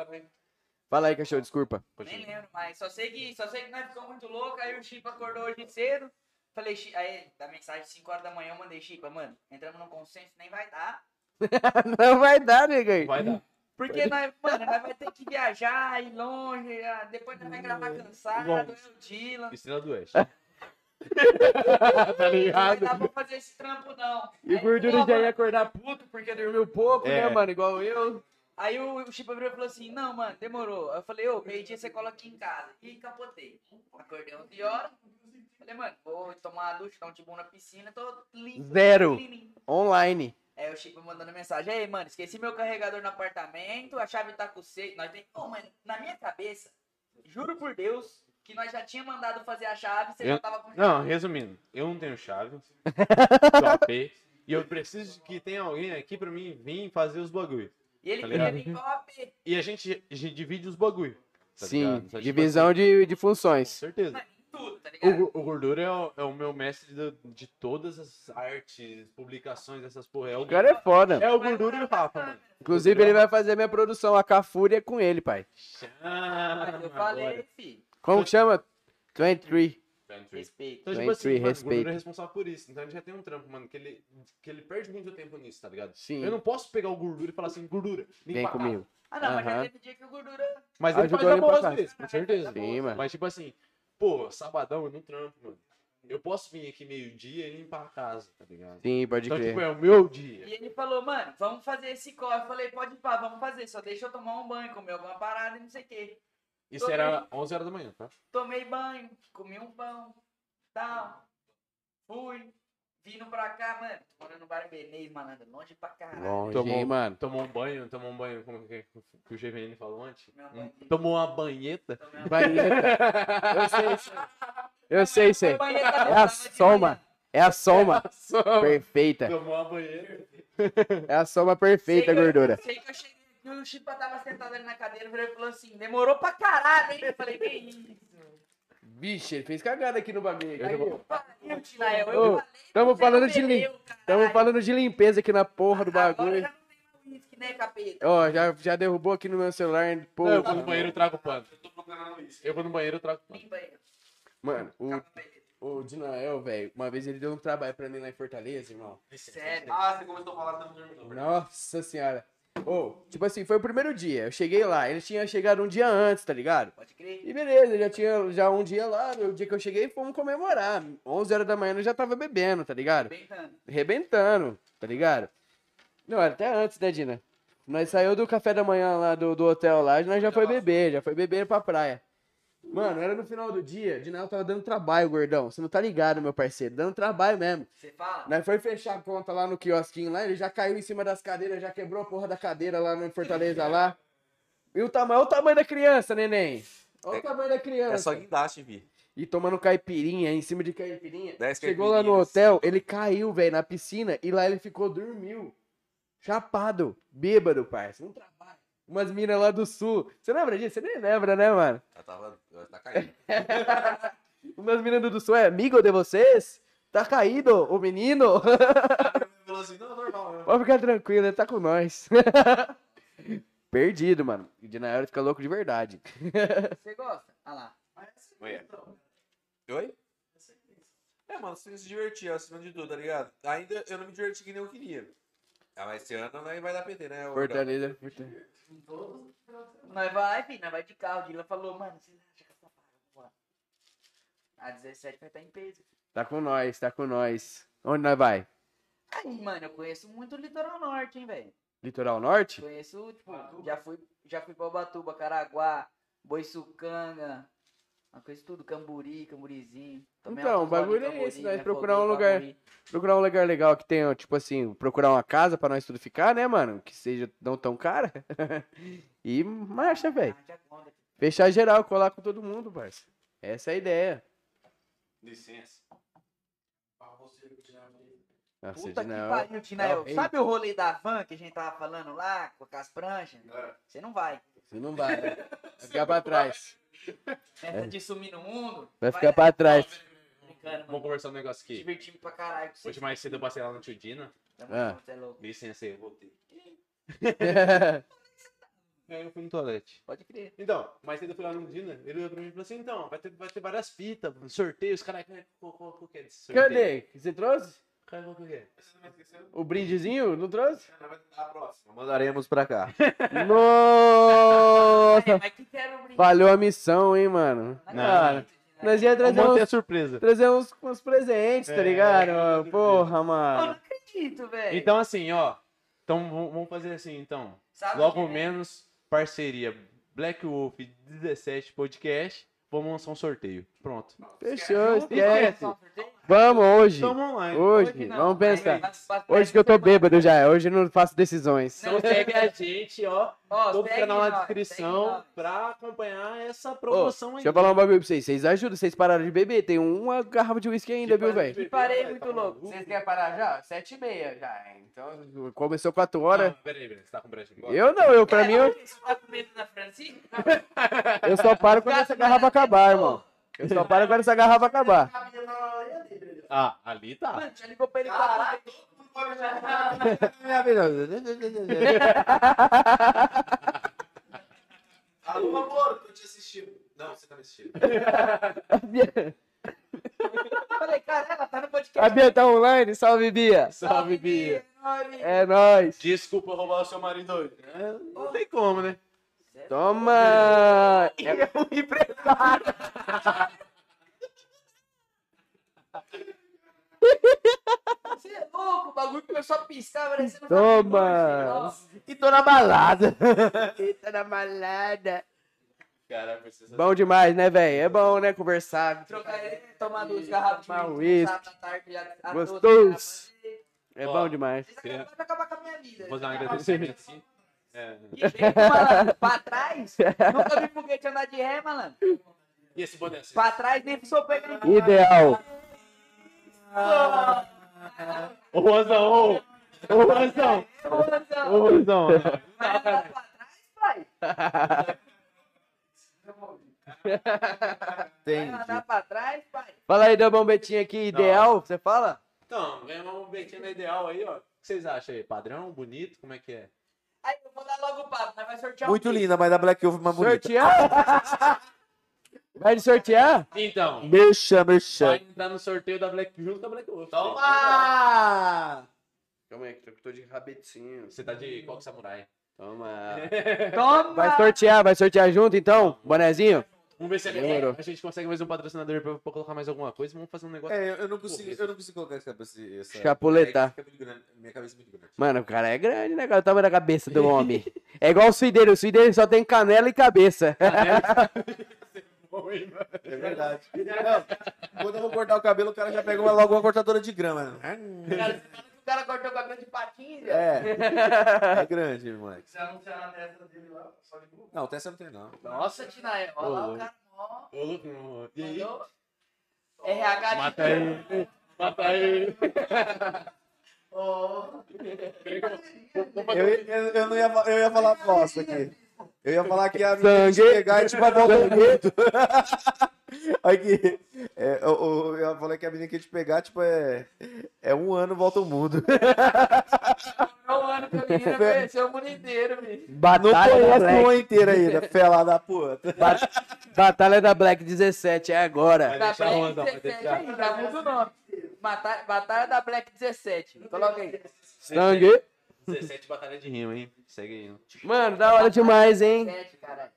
Fala aí, cachorro, desculpa. Nem lembro mais. Só sei que, só sei que nós ficamos muito loucos. Aí o Chico acordou hoje cedo. Falei, aí, da mensagem 5 horas da manhã, eu mandei, Chico, mano, entramos num consenso, nem vai dar. Não vai dar, nega. Vai dar. Porque nós, mano, nós vai ter que viajar, ir longe, ah, depois nós vai gravar cansado, eu Dylan. Estrela do Oeste. Tá Não vai ligado? dar pra fazer esse trampo, não. E o gordura já mano, ia acordar puto porque dormiu pouco, É. né, mano? Igual eu. Aí o, o Chico virou e falou assim, não, mano, demorou. Aí eu falei, ô, meio-dia você cola aqui em casa. E capotei. Acordei 11 horas. Falei, mano, vou tomar uma ducha, dar um tibum na piscina, tô limpo. Zero. Online. Aí o Chico mandando mensagem, aí, mano, esqueci meu carregador no apartamento, a chave tá com você. Nós tem. Ô, mano, na minha cabeça, juro por Deus, que nós já tinha mandado fazer a chave, você Eu- já tava com Não, resumindo, eu não tenho chave do AP e eu preciso que tenha alguém aqui pra mim vir fazer os bagulho. E ele tá queria vir com o AP. E a gente, a gente divide os bagulho. tá Sim, ligado? Divisão de, de Com funções. certeza. Mano, em tudo, tá O, ligado? gu- o Gordura é o, é o meu mestre de, de todas as artes, publicações, essas porra. É o, O cara é foda. é o Gordura e o Rafa, mano. Inclusive, ele vai fazer minha produção, a Cafúria, com ele, pai. Mas eu falei, filho, Como que chama? 23. respeito. Então, tipo 23, assim, mano, o respeito. Gordura é responsável por isso. Então a gente já tem um trampo, mano, que ele, que ele perde muito tempo nisso, tá ligado? Sim. Eu não posso pegar o Gordura e falar assim, Gordura, vem, comigo. Ah, não, mas já teve dia que o gordura. Mas ele Ajudou faz amor pra às vezes, com certeza. Sim, mano. Mas tipo assim, pô, sabadão eu não trampo, mano. Eu posso vir aqui meio-dia e limpar a casa, tá ligado? Sim, pode Então, crer. tipo, é o meu dia. E ele falou, mano, vamos fazer esse corre. Eu falei, pode ir pá, vamos fazer. Só deixa eu tomar um banho, comer alguma parada e não sei o quê. Isso era 11 horas da manhã, tá? Tomei banho, comi um pão, tal. Fui, vindo pra cá, mano. Tô morando no bar Benês, malandro, longe pra caralho. Longe, Tomou- hein, mano. Tomou um banho, tomou um banho, como que, que o GVN falou antes? Um- tomou uma banheta. Tomei uma Banheta. Eu sei, sei. Eu sei, sei. É a tava de soma. manhã. É a soma Tomou perfeita. uma banheta. É a soma Sei perfeita, que eu- gordura. Sei que eu cheguei, que o Chipa tava sentado ali na cadeira, e falou assim, demorou pra caralho, hein? Eu falei, que isso? Vixe, ele fez cagada aqui no bagulho. Eu vou- Pariu, Tinael, eu Ô, falei, tamo você falando não de lim- bebeu, caralho. Tamo falando de limpeza aqui na porra do Agora bagulho. já não tem mais uísque, né, capeta? Ó, já, já derrubou aqui no meu celular. Pô, Não, eu vou no banheiro e trago pano. Eu tô procurando isso. Eu vou no banheiro e trago pano. Limpa aí. Mano, o, aí. o Dinael, velho, uma vez ele deu um trabalho pra mim lá em Fortaleza, irmão. Sério. Ah, você começou a falar do dormidor. Nossa senhora. Ô, tipo assim, foi o primeiro dia. Eu cheguei lá, ele tinha chegado um dia antes, tá ligado? Pode crer. E beleza, já tinha já um dia lá, o dia que eu cheguei, fomos comemorar. 11 horas da manhã eu já tava bebendo, tá ligado? Bem, mano. Rebentando, tá ligado? Não, até antes, né, Dina? Nós saiu do café da manhã lá do, do hotel lá, nós já foi beber, já foi beber pra praia. Mano, era no final do dia, Dinal tava dando trabalho, gordão. Você não tá ligado, meu parceiro, dando trabalho mesmo. Você fala? Nós foi fechar a conta lá no quiosquinho lá, ele já caiu em cima das cadeiras, já quebrou a porra da cadeira lá no Fortaleza lá. E o tamanho, olha o tamanho da criança, neném. Olha o tamanho da criança. É só guindaste, Vi. E tomando caipirinha, em cima de caipirinha. Dez Chegou lá no hotel, ele caiu, velho, na piscina e lá ele ficou, dormiu. Chapado, bêbado, parça. Não trabalha. Umas minas lá do sul. Você lembra disso? Você nem lembra, né, mano? Eu tava. eu- Tá caindo. Umas minas do sul é amigo de vocês? Tá caído o menino? Ele falou assim, não, normal. né? Pode ficar tranquilo, ele tá com nós. Perdido, mano. E de Nayara fica louco de verdade. Você gosta? Ah lá. Oi? Oi? É, mano, você se divertir acima de tudo, tá ligado? Ainda eu não me diverti que nem eu queria. Ah, mas esse ano aí vai dar PT, né? Gordão? Fortaleza. Fortaleza. Nós vai, filho, nós vai de carro. O Dila falou, mano, vocês acham que essa paga? A 17 vai estar em peso. Tá com nós, tá com nós. Onde nós vai? Aí, mano, eu conheço muito o litoral norte, hein, velho. Litoral Norte? Conheço, tipo, já fui, já fui pra Ubatuba, Caraguá, Boiçucanga. Uma coisa tudo, Camburi, Camburizinho. Tomei Então, o bagulho é esse, nós me procurar um lugar. Camburi. Procurar um lugar legal que tenha, tipo assim, procurar uma casa pra nós tudo ficar, né, mano? Que seja não tão cara. e marcha, velho. Ah, já conta. Fechar geral, colar com todo mundo, parça. Essa é a ideia. Licença. Nossa, Puta que pariu, Tinael. Sabe o rolê da van que a gente tava falando lá, com as pranchas? Você não vai. Você não vai, né? Ficar pra trás. Nessa de sumir no mundo. Vai ficar pra trás. Brincando, Vamos mano. conversar um negócio aqui. Divertindo pra caralho. com Hoje mais cedo eu passei lá no Tio Dina. Ah. é louco. Licença aí, voltei. Aí eu fui no toalete. Pode crer. Então, mais cedo eu fui lá no Dina, ele olhou pra mim e falou assim, então, vai ter, vai ter várias fitas, sorteios, caralho, qual, qual, qual que é desse sorteio? Cadê? Você trouxe? Cara, qual que é? O brindezinho? Não trouxe? A próxima. Mandaremos pra cá. Nossa! Mas que. Valeu a missão, hein, mano? Não Cara, né? nós ia trazer uns, surpresa. trazer uns, uns presentes, tá É, ligado? Porra, Eu não mano. acredito, velho. Então, assim, ó, então vamos vamos fazer assim, então. Sabe Logo que, né? menos, parceria Black Wolf 17 Podcast, vamos lançar um sorteio. Pronto. Fechou, Junto, esquece. Vamos hoje. Estamos online. Hoje, não. vamos pensar. Hoje que eu tô bêbado já, hoje eu não faço decisões. Não, Então segue a gente, ó. Ó, Todo canal na descrição segue pra acompanhar essa promoção aí. deixa eu falar um bagulho pra vocês. Vocês ajudam, vocês pararam de beber. Tem uma garrafa de uísque ainda, viu, velho? Que parei muito louco. Vocês querem parar já? Sete e meia já. Então, começou quatro horas. Não, peraí, peraí, você tá com brecha agora? Eu não, eu, pra mim, eu, Você tá com medo da Francisca? eu só paro quando essa garrafa acabar, irmão. Eu só paro quando essa garrafa acabar. Ah, ali tá. Mano, já ligou pra ele vezes. Alô, amor, tô te assistindo. Não, você tá me assistindo. Falei, cara, ela tá no A podcast. Bia tá online? Salve, Bia. Salve, Bia. É nóis. Desculpa roubar o seu marido. É, não tem como, né? Toma. É, Você é louco, o bagulho começou a piscar, parecendo Toma. E tô na balada. Eita na malada. Cara. Bom demais, né, velho? É bom, né, conversar. Trocar ideia, tomar duas garrafas de uísque. à Gostoso. É bom demais. De acabar com a minha vida. Vou dar um agradecimento assim. É. E vem malandro, pra trás, nunca vi foguete andar de ré, malandro. E esse boné? assim? Pra trás nem sou pegar Ideal. Ô, Rosão, ô! Ô, Rosão! Ô, Rosão! Vai andar pra trás, pai? Vai andar pra trás, pai? Fala aí da bombetinha aqui, ideal, você fala? Então, ganhar uma bombetinha na ideal aí, ó. O que vocês acham aí? Padrão, bonito? Como é que é? Aí eu vou dar logo o papo, nós vai sortear um Muito kit. linda, mas da Black Wolf mais bonita. Sortear? Vai de sortear? Então, Merchan, merchan. vai dar no sorteio da Black junto com a Black Wolf. Toma! Calma aí, que eu tô de rabetinho. Você tá de coque samurai. Toma. Toma! Vai sortear, vai sortear junto então? Bonezinho? Vamos ver se Demorou. a gente consegue mais um patrocinador pra, pra colocar mais alguma coisa. Vamos fazer um negócio. É, eu, eu não consigo, eu não consigo colocar essa cabeça. Essa... Chapuletar. É, minha cabeça é muito grande. Mano, o cara é grande, né, cara? O tamanho da cabeça do homem. É igual o suideiro. O suideiro só tem canela e cabeça. É verdade. Não, quando eu vou cortar o cabelo, o cara já pega uma- logo uma cortadora de grama. Cara, o cara cortou o cabelo de patinho, já. É. É grande, moleque. Se anunciar na testa dele lá, só de boa. Não, Tessa não tem, não. Nossa, Tinaé, olha lá Ô, o cara, ó. Ô, louco, meu. E aí? RH de Mata aí. Mata aí. Eu, eu, eu não ia, eu ia falar bosta aqui. Eu ia falar que a menina Sangue. te pegar e tipo a volta do mundo. Aqui. É, eu, eu, falei que a menina que ia te pegar, tipo, é. É um ano volta o mundo. É o ano que a menina conheceu o mundo inteiro, bicho. Não Batalha da conhece o ano inteiro ainda, fela da puta. Batalha da Black 17 é agora. Da Black onda, vai 17 deixar. aí, já muda o nome. Batalha, Batalha da Black 17. Coloca aí. Sangue. 17 batalha de rima, hein? Segue aí. Mano, da hora demais, hein? 17, caralho.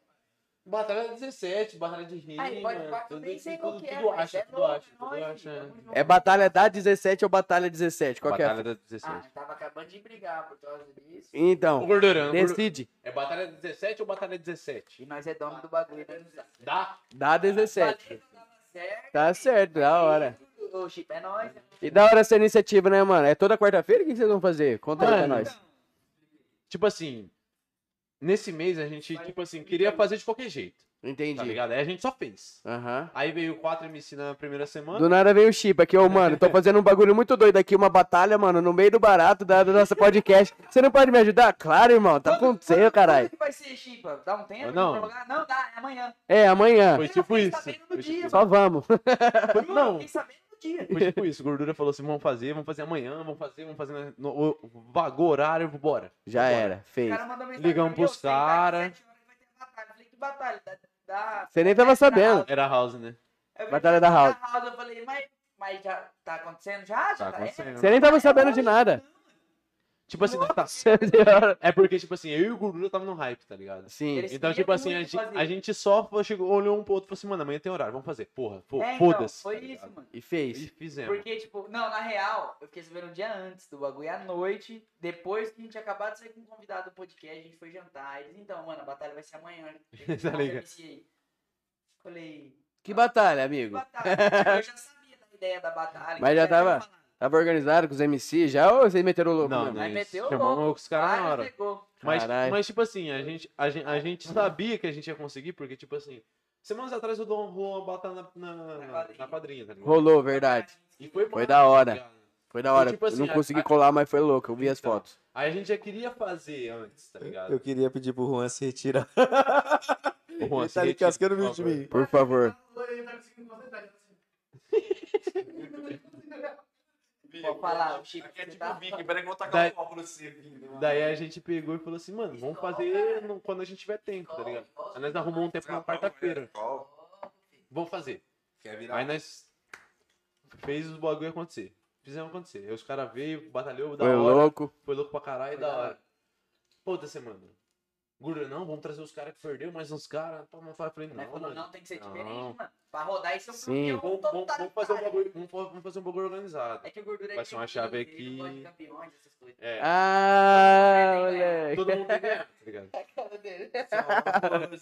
Batalha 17, batalha de rima. Aí, pode mano. falar que eu Tudo, nem sei qual que é, tudo acha, é tudo acha, é tudo acha. É Batalha da 17 ou Batalha 17? Qual que é? Batalha da 17. Ah, tava acabando de brigar por causa disso. Então, Gordura, decide. é batalha 17 ou batalha 17? E nós é dono do bagulho, né? Dá? Dá 17. Falei que tava certo. Tá certo, da hora. O chip é nóis. né? E da hora essa iniciativa, né, mano? É toda quarta-feira? O que vocês vão fazer? Conta aí pra Mano, nós. Tipo assim, nesse mês a gente, tipo assim, queria fazer de qualquer jeito, tá Entendi. ligado? Aí a gente só fez. Aham. Aí veio 4 MC na primeira semana. Do nada veio o Chip aqui, ô, mano. Tô fazendo um bagulho muito doido aqui, uma batalha, mano, no meio do barato da, do nosso podcast. Você não pode me ajudar? Claro, irmão. Tá acontecendo, caralho. Quando que vai ser, Chipa? Dá um tempo? Não. Não, dá, é amanhã. É, amanhã. Foi tipo isso. Foi dia, tipo, Só vamos. Não. Fiquei sabendo dia. foi tipo isso. Gordura falou assim: vamos fazer, vamos fazer amanhã, vamos fazer, vamos fazer. No, no- vagou horário, bora. Já Vambora. era, O fez. cara mandou mensagem Ligamos pros eu sei, tá, cara. às sete horas vai ter batalha. Eu falei, que batalha? Da, da- Você nem tava sabendo. Era house, né? Batalha da House. Eu falei, mas, mas já tá acontecendo já? Já Tá acontecendo. Você nem tava sabendo de nada. Tipo assim, tá. É porque, tipo assim, eu e o Gordura tava no hype, tá ligado? Sim. Eles Então, tipo assim, a gente, a gente só chegou, olhou um pro outro e falou assim, mano, amanhã tem horário, vamos fazer. Porra, fo- É, então, foda-se. foi tá isso, mano. E E fez. fizemos. Porque, tipo, não, na real, eu fiquei sabendo um dia antes do bagulho, à noite, depois que a gente acabou de sair com um convidado do podcast, a gente foi jantar. Eles, então, mano, a batalha vai ser amanhã. Tem que Tá ligado? Falei, Que batalha, que amigo? batalha? Eu já sabia da ideia da batalha. Mas que já tava-. Tava organizado com os MC já ou vocês meteram o louco? Não, mesmo? Mas meteu chamamos louco. os caras na hora. pegou. Mas, Caralho. mas, tipo assim, a gente, a, gente, a gente sabia que a gente ia conseguir, porque, tipo assim, semanas atrás o Dom rolou uma batalha na, na, na, quadrinha. na quadrinha, tá ligado? Rolou, verdade. E foi, Foi da hora. tá ligado? Foi da hora. tipo assim, eu não a- consegui a- colar, mas foi louco. Eu vi as Então. fotos. Aí a gente já queria fazer antes, tá ligado? Eu queria pedir pro Juan se retirar. O Juan, Ele se tá ali retira, cascando o por vídeo de favor. mim. Por favor. Ele tá assim. Falar, o Chico, Aqui é tipo tá... o Vicky, peraí que eu vou tacar Daí- um copo nesse aqui. Daí a gente pegou e falou assim, mano, vamos fazer no- quando a gente tiver tempo, tá ligado? Aí nós arrumamos um tempo na quarta-feira. Vamos fazer. Quer virar? Aí nós fez os bagulho acontecer. Fizemos acontecer. Aí os caras veio, batalhou, da Foi hora. louco. Foi louco pra caralho, da hora. Pô, outra semana. Gordura, não, vamos trazer os caras que perdeu, mais uns caras. Pô, mas eu falei, não, Falou, mano. não, tem que ser Não. diferente, mano. Pra rodar isso é um Sim. Vamos, vamos- vamos fazer um bagulho, vamos, vamos fazer um bagulho organizado. É que o gordura é Vai ser uma chave não aqui. campeões, essas coisas. É, Ah, moleque. todo mundo tem que ganhar, tá ligado? Cara dele.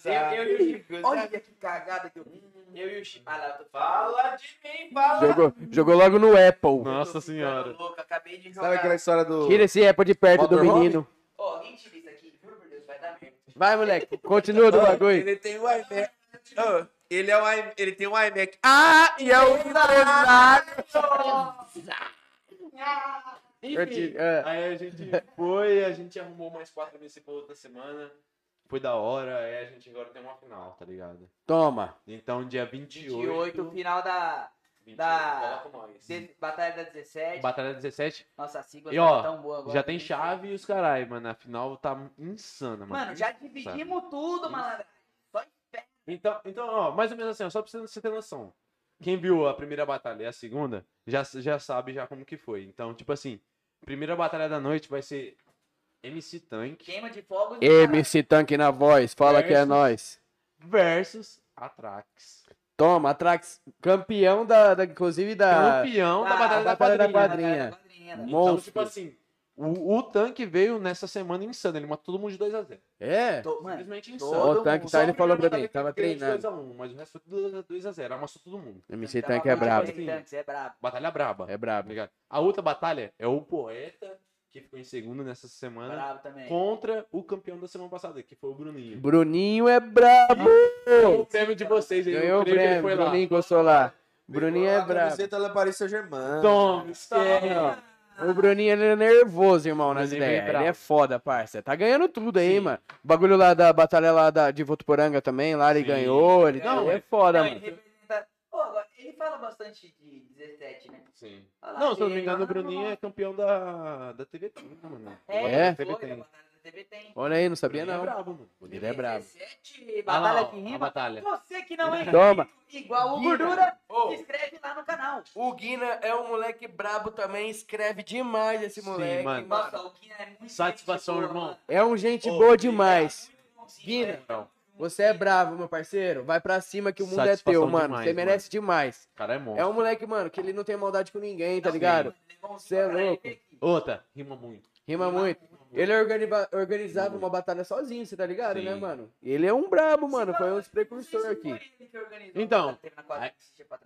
Eu, eu e o Chico. Olha que cagada que eu. Eu e o Chico. Fala de mim, fala. Jogou, jogou logo no Apple. Nossa senhora. Louco, acabei de Sabe jogar. aquela história do. Tira esse Apple de perto do menino. Ó, alguém tira isso aqui. Juro por Deus, vai dar merda. Vai, moleque. Continua do bagulho. Ele tem o iMac. Ô, ele, é o i- ele tem um iMac. Ah, e é o Eu te- é. Aí a gente foi, a gente arrumou mais quatro pra outra semana. Foi da hora, aí a gente agora tem uma final, tá ligado? Toma. Então, dia 28. 28, final da 28, da- de- Batalha da 17. Batalha 17. Nossa, a sigla E, tá ó, tão boa agora. Já tem chave e os caralho, mano. A final tá insana, mano. Mano, já dividimos tudo, malandro. Só em pé. Então, então, ó, mais ou menos assim, ó, só pra você ter noção. Quem viu a primeira batalha e a segunda, já, já sabe já como que foi. Então, tipo assim, primeira batalha da noite vai ser MC Tank Queima de fogos. e MC Tanque na voz. Fala que é Versus. nós. versus Atrax. Toma, Atrax, campeão da, da- inclusive da... Campeão da Ah, Batalha da Batalha da Quadrinha. Quadrinha. Quadrinha? Então, tipo assim, o, o tanque veio nessa semana insano. Ele matou todo mundo de 2x0. É? Tô- mano, Simplesmente todo insano. O tanque tá, ele falou o pra mim, tava treinando. 2x1, mas o resto foi 2x0. Amassou todo mundo. MC Tava Tanque é muito brabo. bem, Tanques, é brabo. Batalha braba. É brabo. Ligado? A outra batalha é o Poeta, que ficou em segundo nessa semana, Brabo também. contra o campeão da semana passada, que foi o Bruninho. Bruninho é brabo! O prêmio de vocês aí, Ganhou o prêmio, foi lá. Bruninho encostou lá. Bruninho é A brabo. camiseta ela Paris Saint-Germain. Toma, O Bruninho ele é nervoso, irmão, nas é ideias. bravo. Ele é foda, parça. Tá ganhando tudo aí, Sim. mano. O bagulho lá da batalha lá da, de Votuporanga também, lá ele Sim. ganhou. Ele, Não, ele é foda, Não, mano. ele ele fala bastante de 17, né? Sim. Fala Não, se eu não me engano, o Bruninho é campeão da, da TV Tem, né, mano? É, É? ele foi, TV Tem. batalha da TV tem. Olha aí, não sabia Bruninho não. É brabo, mano. Ele é brabo. 17, Olha batalha lá, que rima. batalha. Você que não é Toma. igual o Guina. Gordura, Ô. se inscreve lá no canal. O Guina é um moleque brabo também, escreve demais esse Sim, moleque. mano. Nossa, o Guina é muito Satisfação, gente boa, irmão. mano. É um gente Ô, boa demais. Sim, Guina, velho. Você é bravo, meu parceiro. Vai pra cima que o mundo é teu, mano. demais, Você merece demais. O cara é monstro. É um moleque, mano, que ele não tem maldade com ninguém, tá Não, ligado? mano, levou um Cê é ele louco. Outra, rima muito. Rima muito. Ele organiva- organizava uma batalha sozinho, você tá ligado, Sim. né, mano? Ele é um brabo, mano. Foi um dos precursores aqui. ele Então,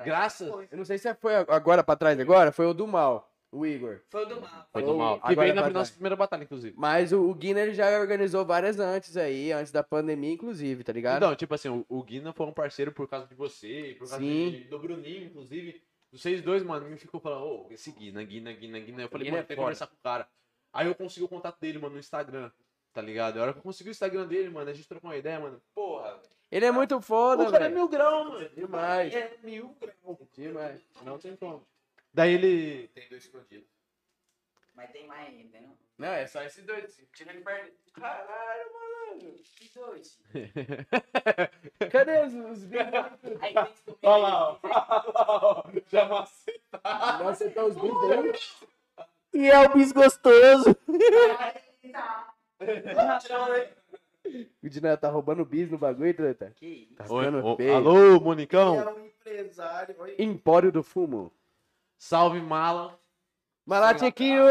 graças-. Eu não sei se foi agora pra trás agora, foi o do mal, o Igor. Foi o do mal. Foi do mal. Que agora veio na pra nossa primeira batalha, inclusive. Mas o, o Guina ele já organizou várias antes aí, antes da pandemia, inclusive, tá ligado? Então, tipo assim, o, o Guina foi um parceiro por causa de você, por causa Sim. de- do Bruninho, inclusive. Vocês dois, mano, me ficou falando, ô, esse Guina, Guina, Guina, Guina. Eu falei, Guina mano, é tem que conversar com o cara. Aí eu consegui o contato dele, mano, no Instagram, tá ligado? A hora que eu consegui o Instagram dele, mano, a gente trocou uma ideia, mano. Porra, Ele é muito foda, o cara é velho. mil grau, mano. Demais. É mil grau. Demais. Não tem como. Daí ele. Tem dois escondidos. Mas tem mais ainda, não? Não, é só esses dois. Tira ele perto. Caralho, mano. Que dois. Cadê os, os vídeos? Aí tem esse do Olha lá, ó. Já macei. Nossa, tá os aí. E é o bis gostoso. O Dina tá roubando bis no bagulho, treta. Que isso? Tá Oi, ficando feio. alô, Monicão. É um empresário. Oi. Empório do Fumo. Salve, mala. Malatiquinho!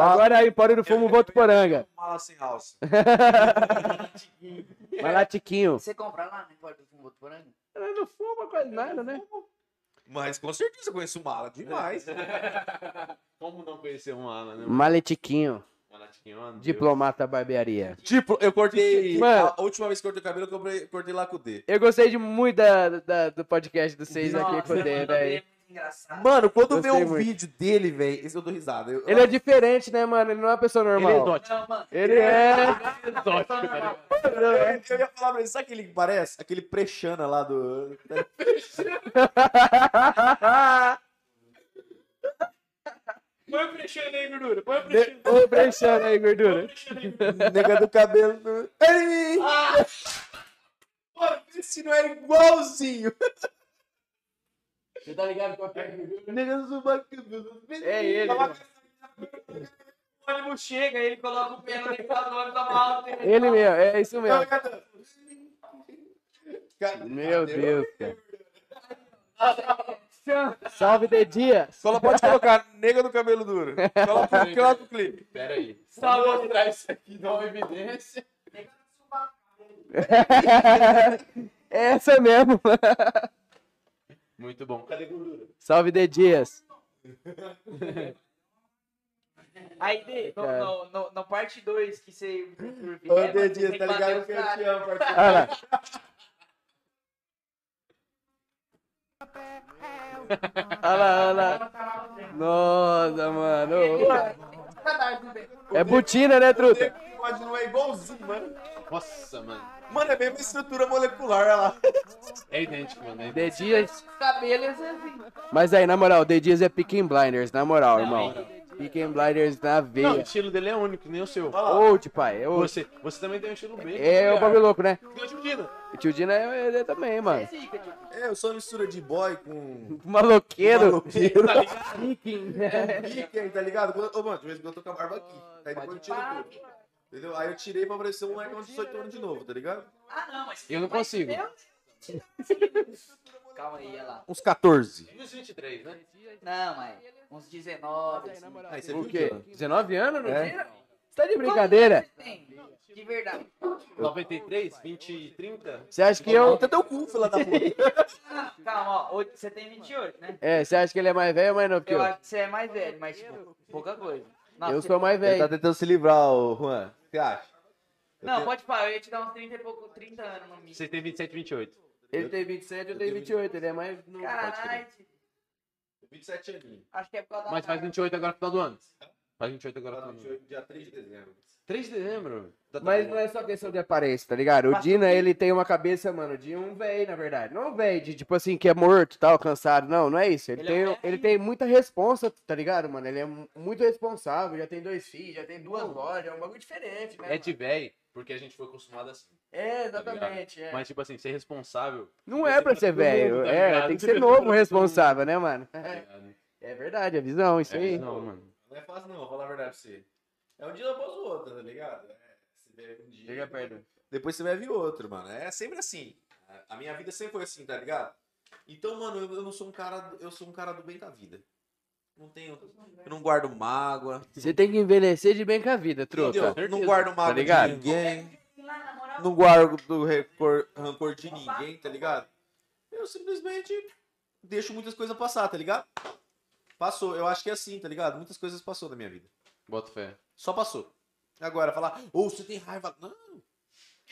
Agora é Empório do Fumo, Votuporanga. Mala sem alça. Malatiquinho. Você compra lá no Porto do Fumo Botuporanga? Ela não fuma quase nada, né? Mas com certeza eu conheço mala demais. Como não conhecer uma ala, né? Maletiquinho. Malatiquinho, mano. Diplomata barbearia. Tipo, eu cortei. Mano. A última vez que eu cortei o cabelo, eu cortei, cortei lá com o D. Eu gostei de muito da, da- do podcast dos seis aqui com o D, velho. Ele é engraçado. Mano, quando vê um muito. vídeo dele, velho, esse eu dou risada. Eu- Ele é diferente, né, mano? Ele não é uma pessoa Ele é normal. exótico. Não, mano. Ele é. Exótico, tá ligado? Eu ia falar pra ele, sabe aquele que parece? Aquele prechana lá do. Põe o preenchendo aí, gordura. Põe o De- Ô, brechando aí, gordura. Nega do cabelo. Do... Ele... Ah! Mano, esse não é igualzinho. Você tá ligado com a gordura? Nega do cabelo. É ele. O ônibus chega, ele coloca o pé no liquidificador da mala. Ele mesmo, é isso mesmo. Meu Deus, cara. Salve de Dias. Só pode colocar nega do cabelo duro. Coloca, coloca o clipe. Pera aí. Salve. Vou mostrar isso aqui, dá uma evidência. Essa mesmo. Muito bom. Cadê gordura? Salve de Dias. Aí, Dê, no, no, no, no parte 2 que você. Ô, É, mano, tem tá ligado que eu te amo, parceiro. Olha lá. Olha lá, olha lá. É botina, né, truta? Mas não é igualzinho, mano. Nossa, mano. Mano, é a mesma estrutura molecular, olha lá. É idêntico, mano. É De idêntico. Dias. Cabelo é assim. Mas aí, na moral, The Dias é Picking Blinders, na moral, irmão. Picking Blinders na Não, o veia. estilo dele é único, nem o seu. Old, pai. É, old. Você, você também tem um estilo bem. é o bagulho louco, né? O tio Dina é, ele é também, mano. É, eu sou uma mistura de boy com. Maloqueiro. Maloqueiro. Picking. Pique, tá ligado? Quando- Ô, mano, de vez em quando eu tô com a barba aqui. Aí depois eu tiro tudo. Entendeu? Aí eu tirei pra parecer um moleque de 18 anos de novo, tá ligado? Ah, não, mas. Eu não consigo. Calma aí, olha lá. Uns 14. Uns 23, né? Não, mas uns 19. Assim. Aí você O viu quê? que- 19 anos, não É. tinha? Você tá de brincadeira? De verdade. 93, 20 e 30? Você acha que eu. Até teu cu, filha da puta. Calma, ó, hoje você tem 28, né? É, você acha que ele é mais velho ou mais novo que Eu eu? acho que você é mais velho, mas tipo, pouca coisa. Não, Eu você- sou mais Ele tá velho. tentando se livrar, ô Juan. O que você acha? Eu Não, tenho- pode falar, eu ia te dar uns 30 e pouco, 30 anos no mínimo. Você tem 27, 28. Ele tem 27, eu tenho 28. Ele é mais novo. Caralho, 27 aninhos. acho que é por causa da Mas faz cara. 28 agora no final do ano. Faz 28 agora ano. 28, dia 3 de dezembro. 3 de dezembro. Tá- tá Mas bom. não é só questão de aparência, tá ligado? O Dina, ele tem uma cabeça, mano, de um velho, na verdade. Não um velho, de tipo assim, que é morto, tal, cansado. Não, não é isso. Ele, Ele tem, é um ele tem muita responsa, tá ligado, mano? Ele é mu- muito responsável, já tem dois filhos, já tem duas lojas, é um bagulho diferente, né? É de velho, porque a gente foi acostumado assim. É, exatamente. é. Mas, tipo assim, ser responsável. Não é pra ser mundo, velho, tá é, tem que ser novo responsável, né, mano? tá ligado? É verdade, é visão, isso É, aí. não, mano. Não é fácil não, vou falar a verdade pra você. É um dia após o outro, tá ligado? É, você bebe um dia. Chega perto. Depois você bebe outro, mano. É sempre assim. A- minha vida sempre foi assim, tá ligado? Então, mano, eu, eu não sou um cara. Eu sou um cara do bem da vida. Não tenho. Eu não guardo mágoa. Você tem que envelhecer de bem com a vida, truta. Entendeu? Não guardo mágoa ligado? de ninguém. Na moral, Não guardo do rancor, rancor de ninguém, tá ligado? Eu simplesmente deixo muitas coisas passar, tá ligado? Passou. Eu acho que é assim, tá ligado? Muitas coisas passou da minha vida. Bota fé. Só passou. Agora, falar, ou você tem raiva. Não.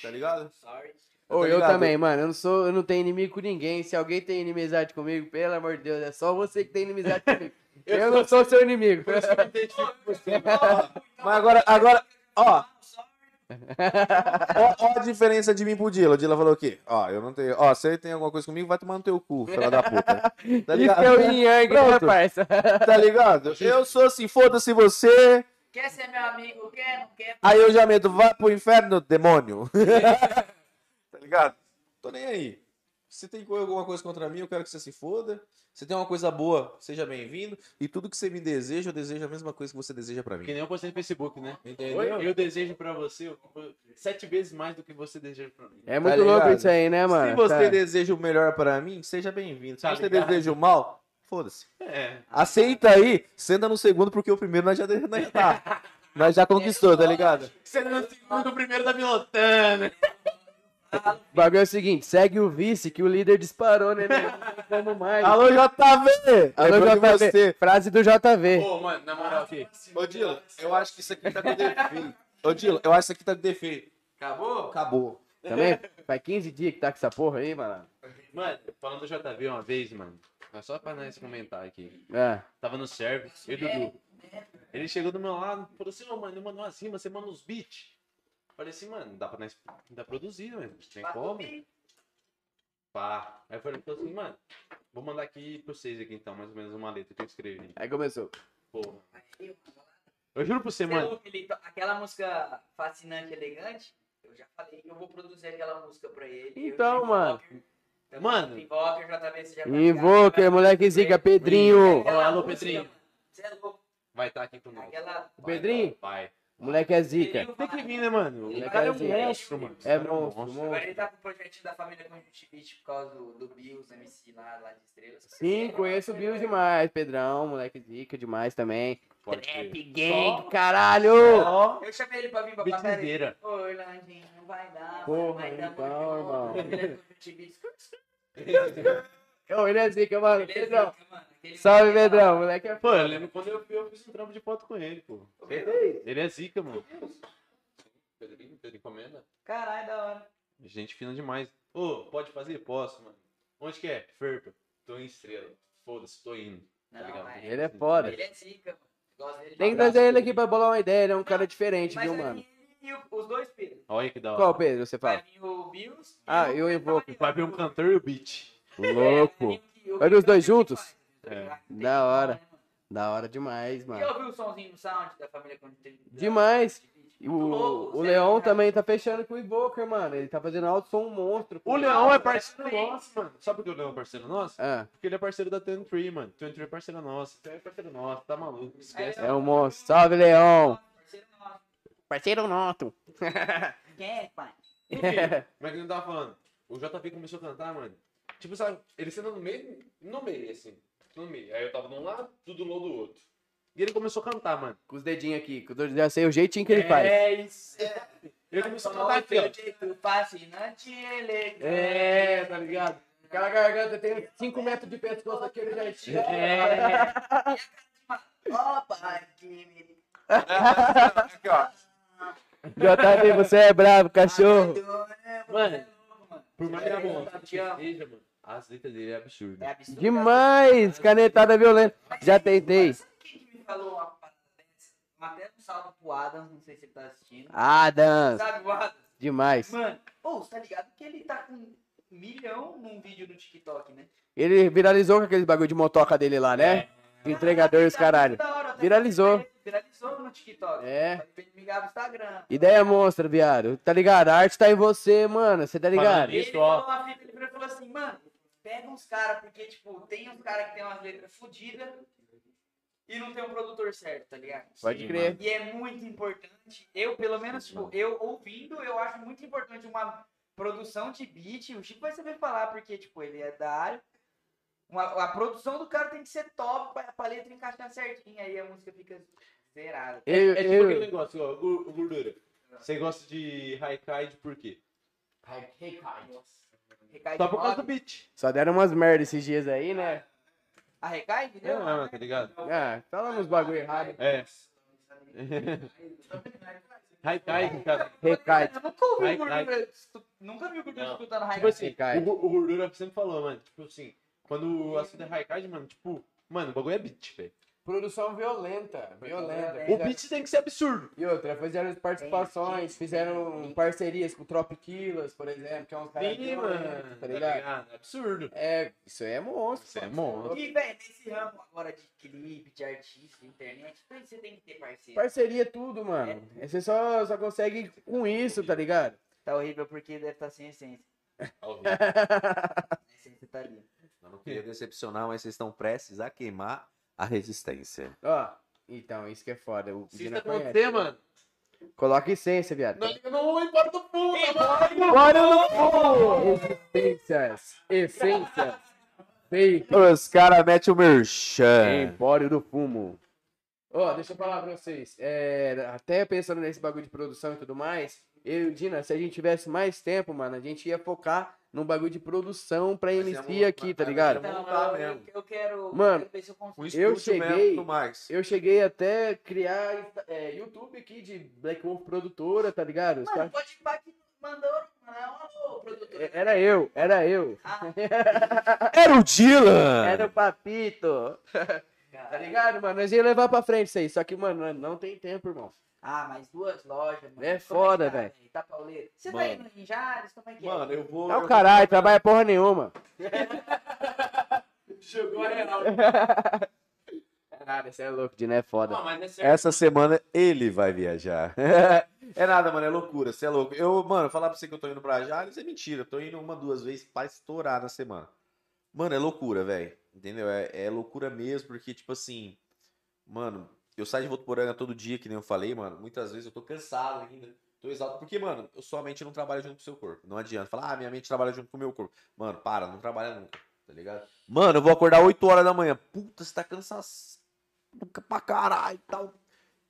Tá ligado? sorry. Ô, Tá eu ligado? também, mano. Eu não sou, eu não tenho inimigo com ninguém. Se alguém tem inimizade comigo, pelo amor de Deus, é só você que tem inimizade comigo. eu não sou seu inimigo. Mas agora, agora, ó. Ó, ó a diferença de mim pro Dila. O Dila falou o quê? Ó, eu não tenho. Ó, você tem alguma coisa comigo, vai tomar no teu cu, filha da puta. Tá Isso ligado? é o yin yang, né, parça? Tá ligado? Eu sou assim, foda-se você. Quer ser meu amigo? Quer? Não quer? Aí eu já meto, vai pro inferno, demônio. tá ligado? Tô nem aí. Se tem alguma coisa contra mim, eu quero que você se foda. Se tem uma coisa boa, seja bem-vindo. E tudo que você me deseja, eu desejo a mesma coisa que você deseja pra Que mim. nem eu postei no Facebook, né? Entendeu? Eu desejo pra você que- sete vezes mais do que você deseja pra mim. É muito Tá louco isso aí, né, mano? Se você Tá. deseja o melhor pra mim, seja bem-vindo. Se Tá você ligado? deseja o mal, foda-se. É. Aceita aí, senta no segundo, porque o primeiro nós já, nós já tá. Nós já conquistou, tá ligado? Você não segundo, o primeiro tá pilotando. O bagulho é o seguinte, segue o vice que o líder disparou, né? Não tem como mais. Alô, JV! Alô, JV. você. Frase do JV. Ô, mano, na moral aqui. Ô, Dila, eu acho que isso aqui tá com defeito. Ô, Dila, eu acho que isso aqui tá com defeito. Acabou? Acabou. Também? Faz 15 dias que tá com essa porra aí, mano. Mano, falando do JV uma vez, mano. Mas Só pra nós comentar aqui. É. Tava no serve, eu e Dudu. Ele chegou do meu lado falou assim, ô mano, eu mando uma rima, você manda uns beats. Falei assim, mano, dá pra nós pra produzir, mano. Tem como? Pá. Aí eu falei assim, mano, vou mandar aqui pra vocês aqui então, mais ou menos uma letra que eu escrevi. Aí começou. Porra. Eu juro pra você, Você é mano. to- aquela música fascinante, elegante, eu já falei que eu vou produzir aquela música pra ele. Então, mano. Mano. JV, você já tá Invoker, moleque zica, Pedrinho. Aquela Alô, Pedrinho. Você é louco. Vai estar aqui com nós. Aquela. O Pedrinho? Vai. Moleque é zica. Tem que vir, né, mano? O cara é um vai vir. monstro, mano. É monstro, monstro. Agora ele tá com o projetinho da família Conjuntivite por causa do, do Bills, MC lá, lá de Estrelas. Sim, conheço o Bill demais, Pedrão, moleque zica demais também. Pode. Trap gang caralho! Eu chamei ele pra vir pra Beatzeira. Ô, Orlandinho, não vai dar. Porra, vai dar então, irmão. Ô, ele é zica, mano. Beleza, Pedrão. mano? Aquele Salve, moleque é Pedrão, moleque é Pô, eu lembro quando eu, eu fiz um trampo de foto com ele, pô. Ele é zica, mano. Pedrinho, Pedro encomenda. Caralho, da hora. Gente fina demais. Ô, pode fazer? Posso, mano. Onde que é? Ferpa. Tô em estrela. Foda-se, tô indo. Tá Não, ligado? mas- Ele é foda. Ele é zica, mano. Tem que trazer ele aqui pra bolar uma ideia, ele é um cara diferente, Mas viu, vai mano? ele e o- os dois Pedro. Olha que da hora. Qual, Pedro, você Vai fala? vir o Bills. Ah, o- eu invoco. Vai vir um cantor e o beat. Louco. O- o- Vai vir os dois juntos? É. Da hora. Da hora demais, E mano. ouviu o somzinho no sound da família Conjuntivite? Demais. E louco, o, o é um também tá fechando com o Invoker, mano. Ele tá fazendo alto som monstro. pô. O Leão é parceiro nosso, mano. Sabe por que o Leão é parceiro nosso? Ah, Porque ele é parceiro da 23, mano. 23 é parceiro nosso. Então é parceiro nosso, tá maluco. Esquece. é um monstro. Salve, Leon. Parceiro nosso. Parceiro nosso. Quem é, pai? Enfim, Como é que ele tava falando? o JP começou a cantar, mano. Tipo, sabe, ele sendo no meio, no meio, assim. No meio. Aí eu tava de um lado, tudo do lado do outro. E ele começou a cantar, mano. Com os dedinhos aqui, com os dedinhos, sei o jeitinho que ele faz. É isso. Ele começou a cantar aqui, ó. o jeito fascinante e elegante. É, tá ligado? Aquela garganta tem 5 metros de pescoço aqui, ele já. É. Que me... Aqui, ó. JP, você é bravo, cachorro. Mano, Por mais que É, a te amo. seja, mano, as letras dele é absurdo. É absurdo. Demais, canetada violenta. Já tentei. Sabe quem que me falou uma parada dessa? Até um salve pro Adams, não sei se ele tá assistindo. Adams, Sabe o Adams? demais. Mano, ô, você tá ligado que ele tá com um milhão num vídeo no TikTok, né? Ele viralizou com aquele bagulho de motoca dele lá, né? De entregador e os caralho. Hora, até Viralizou. Viralizou no TikTok. É. Ligar no Instagram. Ideia monstra, viado. Tá ligado? A arte tá em você, mano. Você tá ligado? Ele Isso, ó. falou uma fita, ele falou assim, mano, pega uns caras, porque, tipo, tem uns caras que tem umas letras fodidas e não tem um produtor certo, tá ligado? Pode crer. E é muito importante, eu, pelo menos, tipo, eu ouvindo, eu acho muito importante uma produção de beat, o Chico vai saber falar, porque, tipo, ele é da área. Uma, a produção do cara tem que ser top pra, pra letra encaixar certinho, aí a música fica zerada. Eu, É tipo aquele eu, negócio, ó, gordura. Você gosta de Haikai por quê? Recai Só por causa do beat. só deram umas merda esses dias aí, né? A Recai, É, entendeu? não, tá ligado? Ah, fala uns bagulho errado. É. Haikai, cara. Recai. Eu nunca ouvi o Recai. Gordura, nunca vi o Gordura Não. escutando Tipo Recai. assim, Haikai. o, o gordura sempre falou, mano. Tipo assim, quando o assunto é Haikai, mano, tipo, mano, o bagulho é beat, velho. Produção violenta, violenta. O beat tem que ser absurdo. E outra, fizeram participações, fizeram parcerias com o Tropiquilas, por exemplo, que é um cara Sim, mano. tá ligado? Absurdo. É, isso aí é monstro. Isso é monstro. E, velho, nesse ramo agora de clipe, de artista, de internet, tudo você tem que ter parceiro. Parceria é tudo, mano. Você só, só consegue com isso, tá ligado? Tá horrível porque deve estar sem essência. Horrível. A essência tá ali. Eu não queria decepcionar, mas vocês estão prestes a queimar a resistência. Ó, então, isso que é foda. O Dina isso conhece. acontecer, mano, Coloca essência, viado. não liga não, vou embora do fundo, mano. Bora no Essências, essências, fake, Os caras metem o merchan. empório do fumo. Ó, deixa eu falar pra vocês. é, até pensando nesse bagulho de produção e tudo mais, eu e o Dina, se a gente tivesse mais tempo, mano, a gente ia focar num bagulho de produção pra Mas é MC uma- aqui, tá mas- ligado? mas é Então, eu, quero, Mano, quero ver se eu consigo. Um Eu cheguei-. Eu cheguei até criar é, YouTube aqui de Black Wolf produtora, tá ligado? Mano, pode ir pra que mandou, mano, é. É, Era eu, era eu. Era o Dylan! Era o Papito. Tá ligado, mano? Nós ia levar pra frente isso aí. Só que, mano, não tem tempo, irmão. Ah, mas duas lojas, mano. É Como foda, tá, velho. Tá pauleiro. Você tá Mano. indo em Jales? Como é que Mano, é? eu vou. É eu o caralho, vou- trabalha porra nenhuma. Jogou real. Caralho, você é louco, Dina é foda. Não, mas é. Essa semana ele vai viajar. é nada, mano, é loucura, você é louco. Eu, mano, falar pra você que eu tô indo pra Jales é mentira. Eu tô indo uma, duas vezes pra estourar na semana. Mano, é loucura, velho. Entendeu? É, é loucura mesmo, porque, tipo assim, mano, eu saio de Votuporanga todo dia, que nem eu falei, mano. Muitas vezes eu tô cansado ainda. Tô exausto. Porque, mano, eu sua mente não trabalha junto com o seu corpo. Não adianta falar, ah, minha mente trabalha junto com o meu corpo. Mano, para, não trabalha nunca, tá ligado? Mano, eu vou acordar 8 horas da manhã. Puta, você tá cansado pra caralho e tal.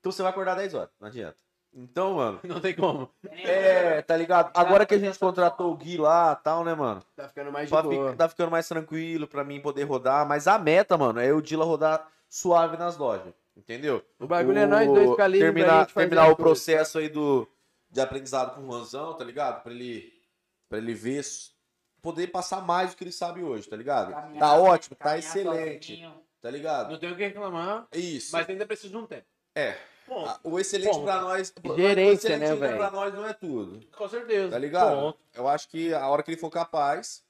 Então você vai acordar 10 horas, não adianta. Então, mano, Não tem como. é, tá ligado? Agora que a gente contratou o Gui lá tal, né, mano? Tá ficando mais de boa. tá ficando mais tranquilo pra mim poder rodar. Mas a meta, mano, é o Dila rodar suave nas lojas. Entendeu? O bagulho é nós dois ficar livre pra terminar, gente fazer terminar o processo aí do, de aprendizado com o Juanzão, tá ligado? Pra ele, pra ele ver, poder passar mais do que ele sabe hoje, tá ligado? Caminhar- tá ótimo, tá excelente, sozinho. tá ligado? Não tenho o que reclamar, Isso. mas ainda preciso de um tempo. É. Ponto. Ah, O excelente Ponto. pra nós. o Gerência, excelente né, velho? Pra nós não é tudo. Com certeza. Tá ligado? Ponto. Eu acho que a hora que ele for capaz,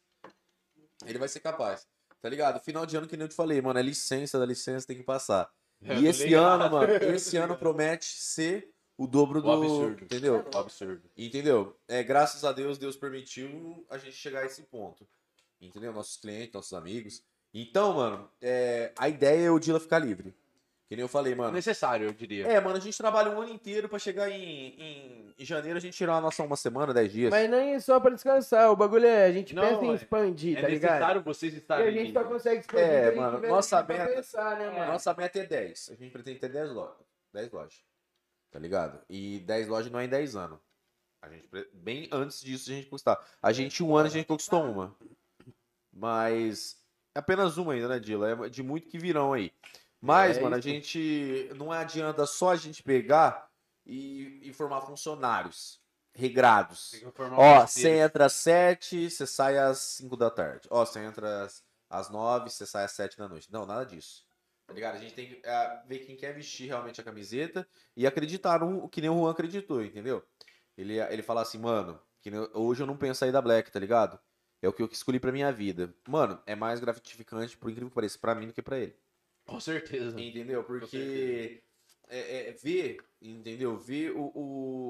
ele vai ser capaz. Tá ligado? Final de ano, que nem eu te falei, mano, é licença da licença, tem que passar. É, e esse ano, mano, esse ano promete ser o dobro do. O absurdo. Entendeu? O absurdo. Entendeu? É, graças a Deus, Deus permitiu a gente chegar a esse ponto. Entendeu? Nossos clientes, nossos amigos. Então, mano, é, a ideia é o Dila ficar livre. Que nem eu falei, mano. Necessário, eu diria. É, mano, a gente trabalha um ano inteiro pra chegar em, em, em janeiro a gente tirar a nossa uma semana, dez dias. Mas nem só pra descansar. O bagulho é. A gente Não, pensa em é- expandir, É tá ligado? necessário vocês E estarem. a gente só consegue expandir. É, mano, nossa meta- pensar, né, mano? Nossa meta é 10. A gente pretende ter 10 lojas. 10 lojas. Tá ligado? E 10 lojas não é em 10 anos. A gente, bem antes disso a gente conquistar. A gente, um ano, a gente conquistou uma. Mas é apenas uma ainda, né, Dila? É de muito que virão aí. Mas, É mano, a isso. gente. Não adianta só a gente pegar e, e formar funcionários regrados. Ó, você entra às 7, você sai às 5 da tarde. Ó, você entra às, às 9, você sai às 7 da noite. Não, nada disso. Tá ligado? A gente tem que é, ver quem quer vestir realmente a camiseta e acreditar no que nem o Juan acreditou, entendeu? Ele, ele fala assim, mano, que nem- hoje eu não penso sair da Black, tá ligado? É o que eu escolhi pra minha vida. Mano, é mais gratificante, por incrível que pareça, pra mim do que pra ele. Com certeza. Entendeu? Porque é, é, ver, entendeu? Ver o,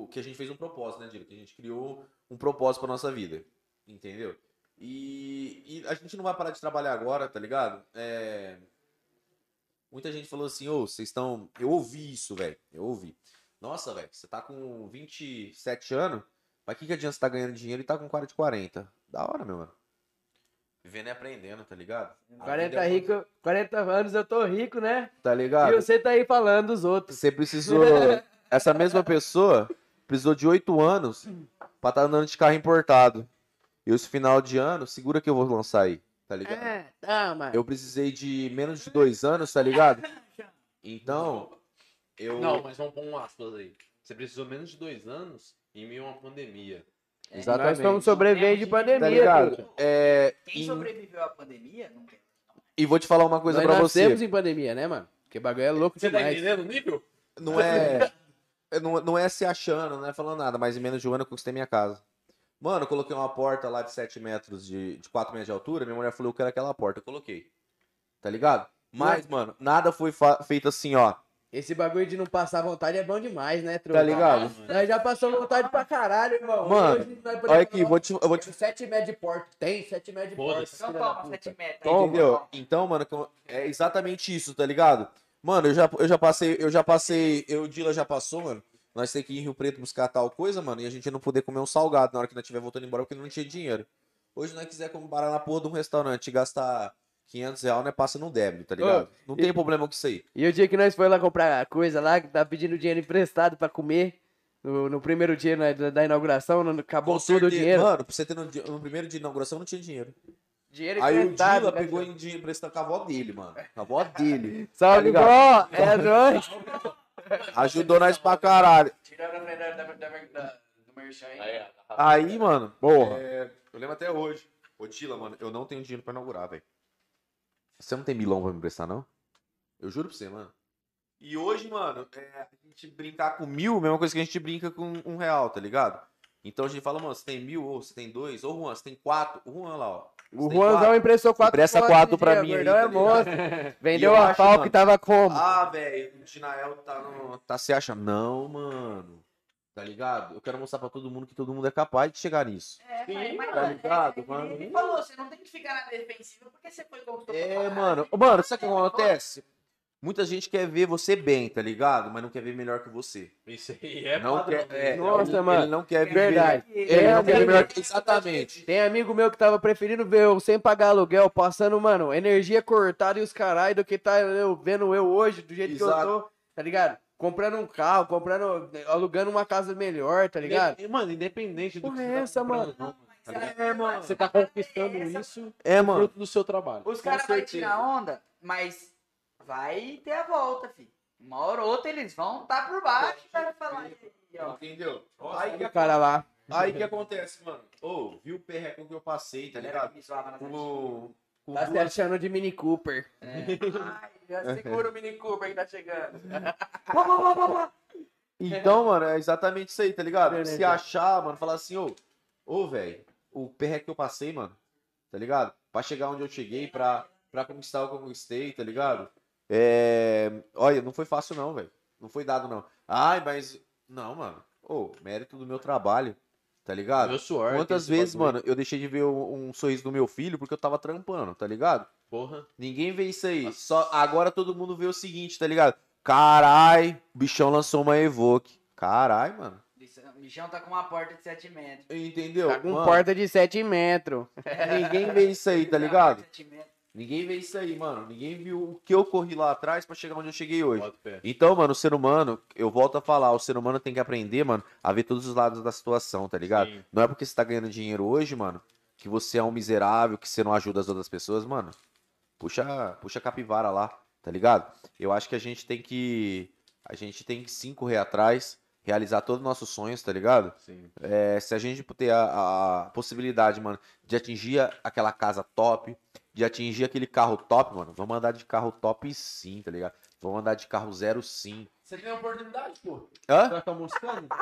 o que a gente fez um propósito, né, Dilo? Que a gente criou um propósito pra nossa vida. Entendeu? E, e a gente não vai parar de trabalhar agora, tá ligado? É, Muita gente falou assim, ô, vocês estão. Eu ouvi isso, velho. Eu ouvi. Nossa, velho, você tá com 27 anos. Pra que, que adianta você tá ganhando dinheiro e tá com cara de 40? Da hora, meu mano. Vivendo e aprendendo, tá ligado? A 40 vida é uma- rico, 40 anos eu tô rico, né? Tá E ligado? você tá aí falando dos outros. Você precisou. Essa mesma pessoa precisou de oito anos pra estar andando de carro importado. E esse final de ano, segura que eu vou lançar aí, tá ligado? É, tá, mano. Eu precisei de menos de dois anos, tá ligado? Então, eu. Não, mas vamos pôr um aspas aí. Você precisou menos de dois anos em meio a uma pandemia. Nós Exatamente. estamos sobrevivendo de Tá pandemia, ligado? filho. É, Quem em- sobreviveu à pandemia, não. E vou te falar uma coisa Nós pra você. nascemos em pandemia, né, mano? Porque bagulho é louco Você tá demais. entendendo o nível? Não é, é- não, não é se achando, não é falando nada, mas em menos de um ano eu conquistei minha casa. Mano, eu coloquei uma porta lá de 7 metros, de, de 4 metros de altura. Minha mulher falou, eu quero aquela porta. Eu coloquei. Tá ligado? Mas, mano, nada foi feito assim, ó. Esse bagulho de não passar vontade é bom demais, né, truta? Tá ligado? Nós já passamos vontade pra caralho, irmão. Mano, Hoje nós podemos Olha aqui, vou te, eu vou te 7 metros de porta. Tem 7 metros de porta. Então toma, puta. 7 metros. Toma. Entendeu? Então, mano, é exatamente isso, tá ligado? Mano, eu já, eu já passei, eu já passei, eu o Dila já passou, mano. Nós tem que ir em Rio Preto buscar tal coisa, mano, e a gente não poder comer um salgado na hora que nós estiver voltando embora porque não tinha dinheiro. Hoje nós quiser comprar na porra de um restaurante e gastar 500 reais, nós passa no débito, tá ligado? não tem problema com isso aí. E o dia que nós foi lá comprar coisa lá, que tá pedindo dinheiro emprestado pra comer, no, no primeiro dia né, da, da inauguração, no- acabou Com tudo o certeza. dinheiro. Mano, pra você ter no, no primeiro dia de inauguração não tinha dinheiro. Dinheiro Aí o. Dila né, pegou em dinheiro emprestado com a avó dele, mano. Com a avó dele. Salve, ligado? vó! É nóis! Ajudou nós pra caralho. Tiraram a melhor da, da, da, do merchan aí. Aí, mano, Porra. É, eu lembro até hoje. Ô, Tila, mano, eu não tenho dinheiro pra inaugurar, velho. Você não tem milão pra me emprestar, não? Eu juro pra você, mano. E hoje, mano, é, a gente brincar com mil, mesma coisa que a gente brinca com um real, tá ligado? Então a gente fala, mano, você tem mil, ou você tem dois, ou Juan, você tem quatro. O Juan lá, ó. O Juanzão emprestou quatro Empresta quatro pra dia, mim aí, gordão tá é monstro. E Vendeu eu a acho, pau mano, que tava como? Ah, velho, o Dinael tá, no, tá se achando. Não, mano. Tá ligado? Eu quero mostrar pra todo mundo que todo mundo é capaz de chegar nisso. É, Sim, mas, tá ligado, é, é mano? Ele falou, você não tem que ficar na defensiva porque você foi conquistou pra É, mano. Mano, sabe o que acontece? Muita gente quer ver você bem, tá ligado? Mas não quer ver melhor que você. Isso aí é não padrão. quer, é, Nossa, ele, mano. Ele não quer ver. Verdade. Ele É, não quer ver melhor que... Exatamente. Tem amigo meu que tava preferindo ver eu sem pagar aluguel, passando, mano, energia cortada e os caralho, do que tá eu, vendo eu hoje, do jeito que eu Exato. tô, tá ligado? Comprando um carro, comprando, alugando uma casa melhor, tá ligado? Inde- Mano, independente do Porra que é você tá essa, comprando, mano? não, tá? É, mano. Você tá conquistando isso É, mano. fruto do seu trabalho. Os caras vão tirar onda, mas vai ter a volta, filho. Uma hora ou outra eles vão estar por baixo vai falar aí, ó. Entendeu? Aí que, O cara lá. aí que acontece, mano. Ô, viu o perreco que eu passei, tá ligado? que Tá se achando de Mini Cooper. Ai, já segura o Mini Cooper que tá chegando. Então, mano, é exatamente isso aí, tá ligado? Beleza. Se achar, mano, falar assim, ô, ô, velho, o perreco que eu passei, mano, tá ligado? Pra chegar onde eu cheguei, pra, pra conquistar o que eu conquistei, tá ligado? É... Olha, não foi fácil não, velho. Não foi dado não. Ai, mas... Não, mano. Ô, mérito do meu trabalho, tá ligado? Meu suor. Quantas vezes, bagulho. mano, eu deixei de ver um, um sorriso do meu filho porque eu tava trampando, tá ligado? Porra. Ninguém vê isso aí. Só agora todo mundo vê o seguinte, tá ligado? Carai, o bichão lançou uma Evoque. Carai, mano. O bichão tá com uma porta de 7 metros. Entendeu? Tá com Mano, porta de 7 metros. Ninguém vê isso aí, tá ligado? 7 metros. Ninguém vê isso aí, mano. Ninguém viu o que eu corri lá atrás pra chegar onde eu cheguei hoje. Então, mano, o ser humano, eu volto a falar, o ser humano tem que aprender, mano, a ver todos os lados da situação, tá ligado? Sim. Não é porque você tá ganhando dinheiro hoje, mano, que você é um miserável, que você não ajuda as outras pessoas, mano. Puxa, puxa a capivara lá, tá ligado? Eu acho que a gente tem que. A gente tem que sim correr atrás, realizar todos os nossos sonhos, tá ligado? Sim. É, se a gente ter a, a possibilidade, mano, de atingir aquela casa top, de atingir aquele carro top, mano, vamos andar de carro top sim, tá ligado? Vamos andar de carro zero sim. Você tem a oportunidade, pô. Hã? Você tá moscando?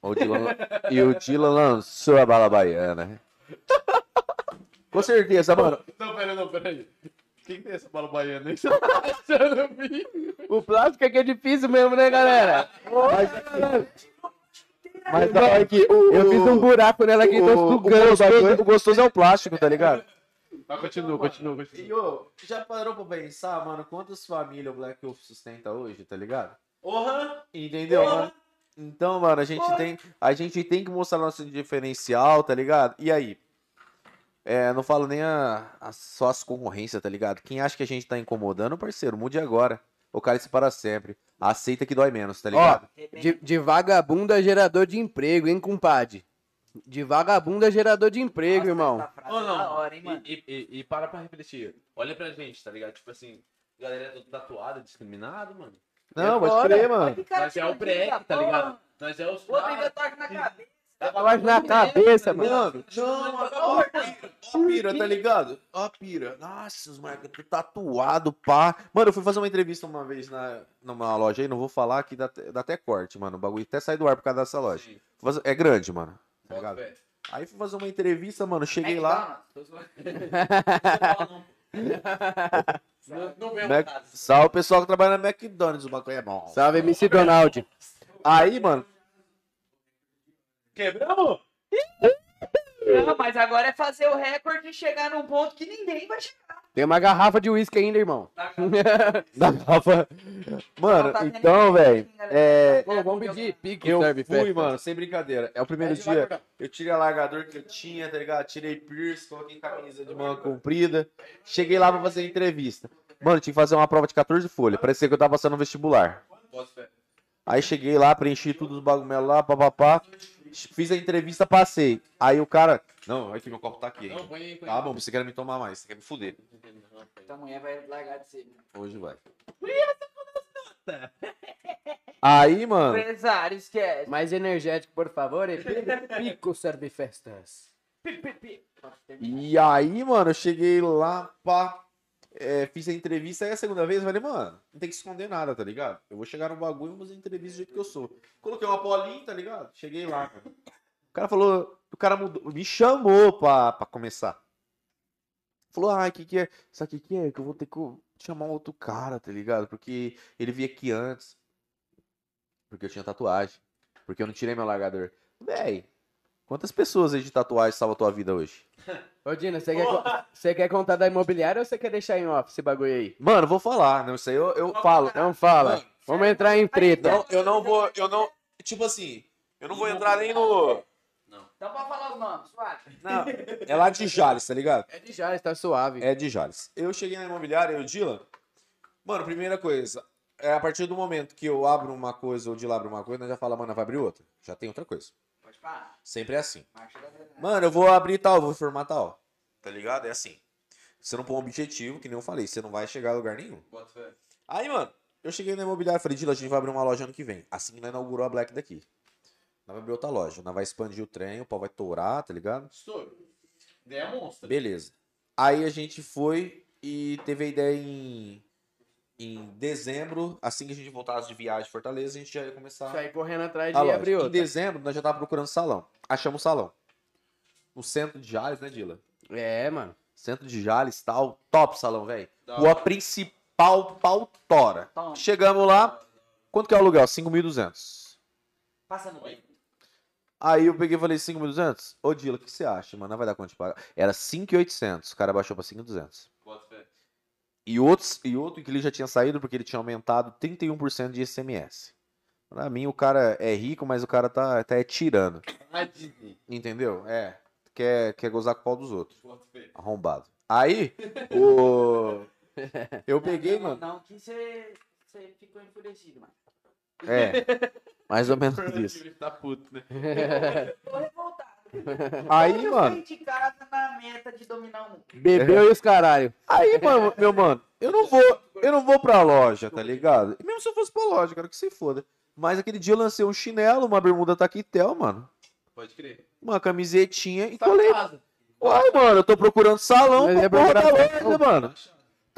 O Dylan- e o Dylan lançou a bala baiana. Com certeza, mano. Não, pera, não, pera aí. Quem tem essa bala baiana aí? Você tá achando a mim? O plástico é que é difícil mesmo, né, galera? Mas não, é que o, Eu fiz um buraco nela aqui, tô sugando o gostoso, o gostoso é o plástico, tá ligado? Mas continua, continua, continua. E ô, já parou pra pensar, mano, quantas famílias o Black Wolf sustenta hoje, tá ligado? Porra! Entendeu, mano? Então, mano, a gente tem, a gente tem que mostrar nosso diferencial, tá ligado? E aí? É, não falo nem a, a- só as concorrências, tá ligado? Quem acha que a gente tá incomodando, parceiro, mude agora. O cara se para sempre. Aceita que dói menos, tá ligado? De, de vagabundo a gerador de emprego, hein, compadre? De vagabundo a gerador de emprego, Nossa, irmão. é não. hora, hein, mano? E, e- e para pra refletir. Olha pra gente, tá ligado? Tipo assim, galera é tudo tatuado, discriminado, mano. Não, pode foda. crer, mano. Nós é o da tá porra. ligado? Nós é os caras. ainda toca na cabeça. Tatuagem na cabeça, mano. Mano, não, mano, ó, pira, ó, pira, tá ligado? Ó, pira. Nossa, os moleques tudo tatuado, pá. Mano, eu fui fazer uma entrevista uma vez na, numa loja aí, não vou falar que dá, até- dá até corte, mano. O bagulho até sai do ar por causa dessa loja. Sim. É grande, mano. Tá ligado? Aí fui fazer uma entrevista, mano. Cheguei lá. Tô zoando. Não, Mac... caso. Salve o pessoal que trabalha na McDonald's, o bagulho é bom. Salve, MC Donald. Aí, mano, Quebramos? Não, mas agora é fazer o recorde e chegar num ponto que ninguém vai chegar. Tem uma garrafa de uísque ainda, irmão. da Rafa. Mano, tá então, velho, galera. é. Pô, vamos pedir pique, Eu serve fui, festa. mano, sem brincadeira. É o primeiro dia. Eu tirei a largador que eu tinha, tá ligado? Tirei piercing, coloquei camisa de manga comprida. Cheguei lá pra fazer a entrevista. Mano, tinha que fazer uma prova de 14 folhas. Parecia que eu tava passando no vestibular. Aí cheguei lá, preenchi tudo os bagulho lá, papapá. Fiz a entrevista, passei. Aí o cara. Não, aqui meu copo tá aqui. Não, põe aí, põe Tá bom, você quer me tomar mais, você quer me fuder. Tua mulher vai largar de ser. Hoje vai. Aí, mano. Empresário, esquece. Mais energético, por favor. E pico serve festas. E aí, mano, eu cheguei lá, pá, é, fiz a entrevista, aí a segunda vez eu falei, mano, não tem que esconder nada, tá ligado? Eu vou chegar no bagulho e vou fazer entrevista do jeito que eu sou. Coloquei uma polinha, tá ligado? Cheguei lá. O cara falou, o cara mudou, me chamou pra, pra começar. Falou, ah, o que que é? Sabe o que que é? Que eu vou ter que chamar um outro cara, tá ligado? Porque ele veio aqui antes. Porque eu tinha tatuagem. Porque eu não tirei meu largador. Véi, quantas pessoas aí de tatuagem salvam a tua vida hoje? Ô, Dina, você quer, você quer contar da imobiliária ou você quer deixar em off esse bagulho aí? Mano, vou falar, não, isso aí eu, eu falo. Não fala. Mano, Vamos entrar em treta. Não, eu não vou, eu não, tipo assim, eu não vou entrar nem no... Então pode falar os nomes, suave. Não, é lá de Jales, tá ligado? É de Jales, tá suave. É de Jales. Eu cheguei na imobiliária, eu, Dylan, mano, primeira coisa, é a partir do momento que eu abro uma coisa ou o Dylan abre uma coisa, nós já fala, mano, vai abrir outra. Já tem outra coisa. Sempre é assim. Mano, eu vou abrir tal, vou formar tal. Tá ligado? É assim. Você não põe um objetivo, que nem eu falei, você não vai chegar a lugar nenhum. Aí, mano, eu cheguei na imobiliária e falei, Dila, a gente vai abrir uma loja ano que vem. Assim que nós inaugurou a Black daqui. Nós vai abrir outra loja. Nós vai expandir o trem, o pau vai tourar, tá ligado? Estouro. Ideia monstra. Beleza. Aí a gente foi e teve a ideia em, em dezembro, assim que a gente voltasse de viagem de Fortaleza, a gente já ia começar Sair correndo atrás de abrir Em outra. dezembro, nós já tava procurando salão. Achamos salão. No centro de Jales, né, Dila? É, mano. Centro de Jales, tal. Top salão, velho. Rua principal, pautora. Toma. Chegamos lá. Quanto que é o aluguel? 5.200. Passa no meio. Aí eu peguei e falei 5.200. Ô, Dila, o que você acha, mano? Não vai dar conta de pagar. Era 5.800. O cara baixou pra 5.200. E, outros, e outro que ele já tinha saído porque ele tinha aumentado 31% de ICMS. Pra mim, o cara é rico, mas o cara tá, tá é tirando. Entendeu? É. Quer, quer gozar com o pau dos outros. Arrombado. Aí, o. Eu peguei, não, mano. Não, que você ficou enfurecido, mano. É. Mais ou menos isso. Tá puto, né? Aí, eu mano. de casa na meta de dominar o mundo. Bebeu e os caralho. Aí, mano, meu mano, eu não vou, eu não vou pra loja, tá ligado? E mesmo se eu fosse pra loja, quero que se foda. Mas aquele dia eu lancei um chinelo, uma bermuda taquetel, mano. Pode crer. Uma camisetinha e Tá colei. em casa. Uai, mano, eu tô procurando salão Mas pra é porra da loja, mano.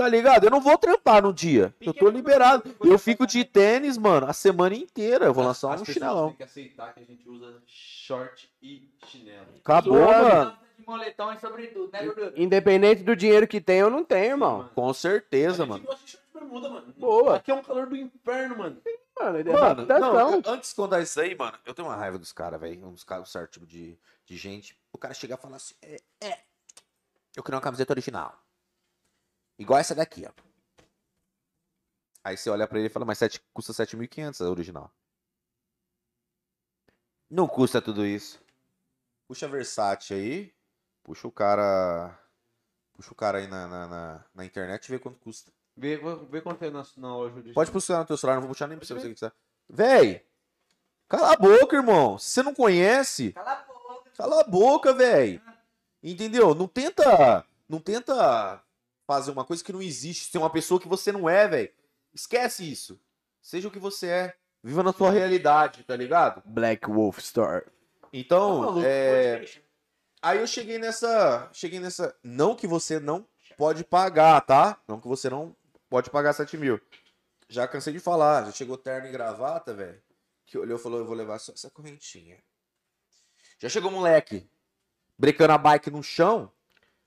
Tá ligado? Eu não vou trampar no dia. Eu tô liberado. Eu fico de tênis, mano, a semana inteira. Eu vou lançar um chinelão. têm que aceitar que a gente usa short e chinelo. Acabou, mano. moletom e sobretudo, né, Dudu? Independente do dinheiro que tem, eu não tenho, irmão. Com certeza, mano. bermuda. Boa. Aqui é um calor do inferno, mano. Mano, é Mano, não, antes de contar isso aí, mano, eu tenho uma raiva dos caras, velho. Uns caras, um certo tipo de, de gente. O cara chega e fala assim: é, é, eu queria uma camiseta original. Igual essa daqui, ó. Aí você olha pra ele e fala: mas sete, custa 7.500 a original. Não custa tudo isso. Puxa a Versace aí. Puxa o cara. Puxa o cara aí na, na, na, na internet e vê quanto custa. Vê, vê quanto é na, na loja de Pode puxar no teu celular, não vou puxar nem pra você, você quiser. Véi! Cala a boca, irmão. Se você não conhece, Cala a boca. cala a boca, véi. Entendeu? Não tenta. Não tenta fazer uma coisa que não existe. Ser uma pessoa que você não é, véi. Esquece isso. Seja o que você é. Viva na sua realidade, tá ligado? Black Wolf Store. Então, é. Aí eu cheguei nessa. Cheguei nessa. Não que você não pode pagar, tá? Não que você não pode pagar 7 mil. Já cansei de falar, já chegou terno e gravata, velho. Que olhou e falou: eu vou levar só essa correntinha. Já chegou moleque, brecando a bike no chão,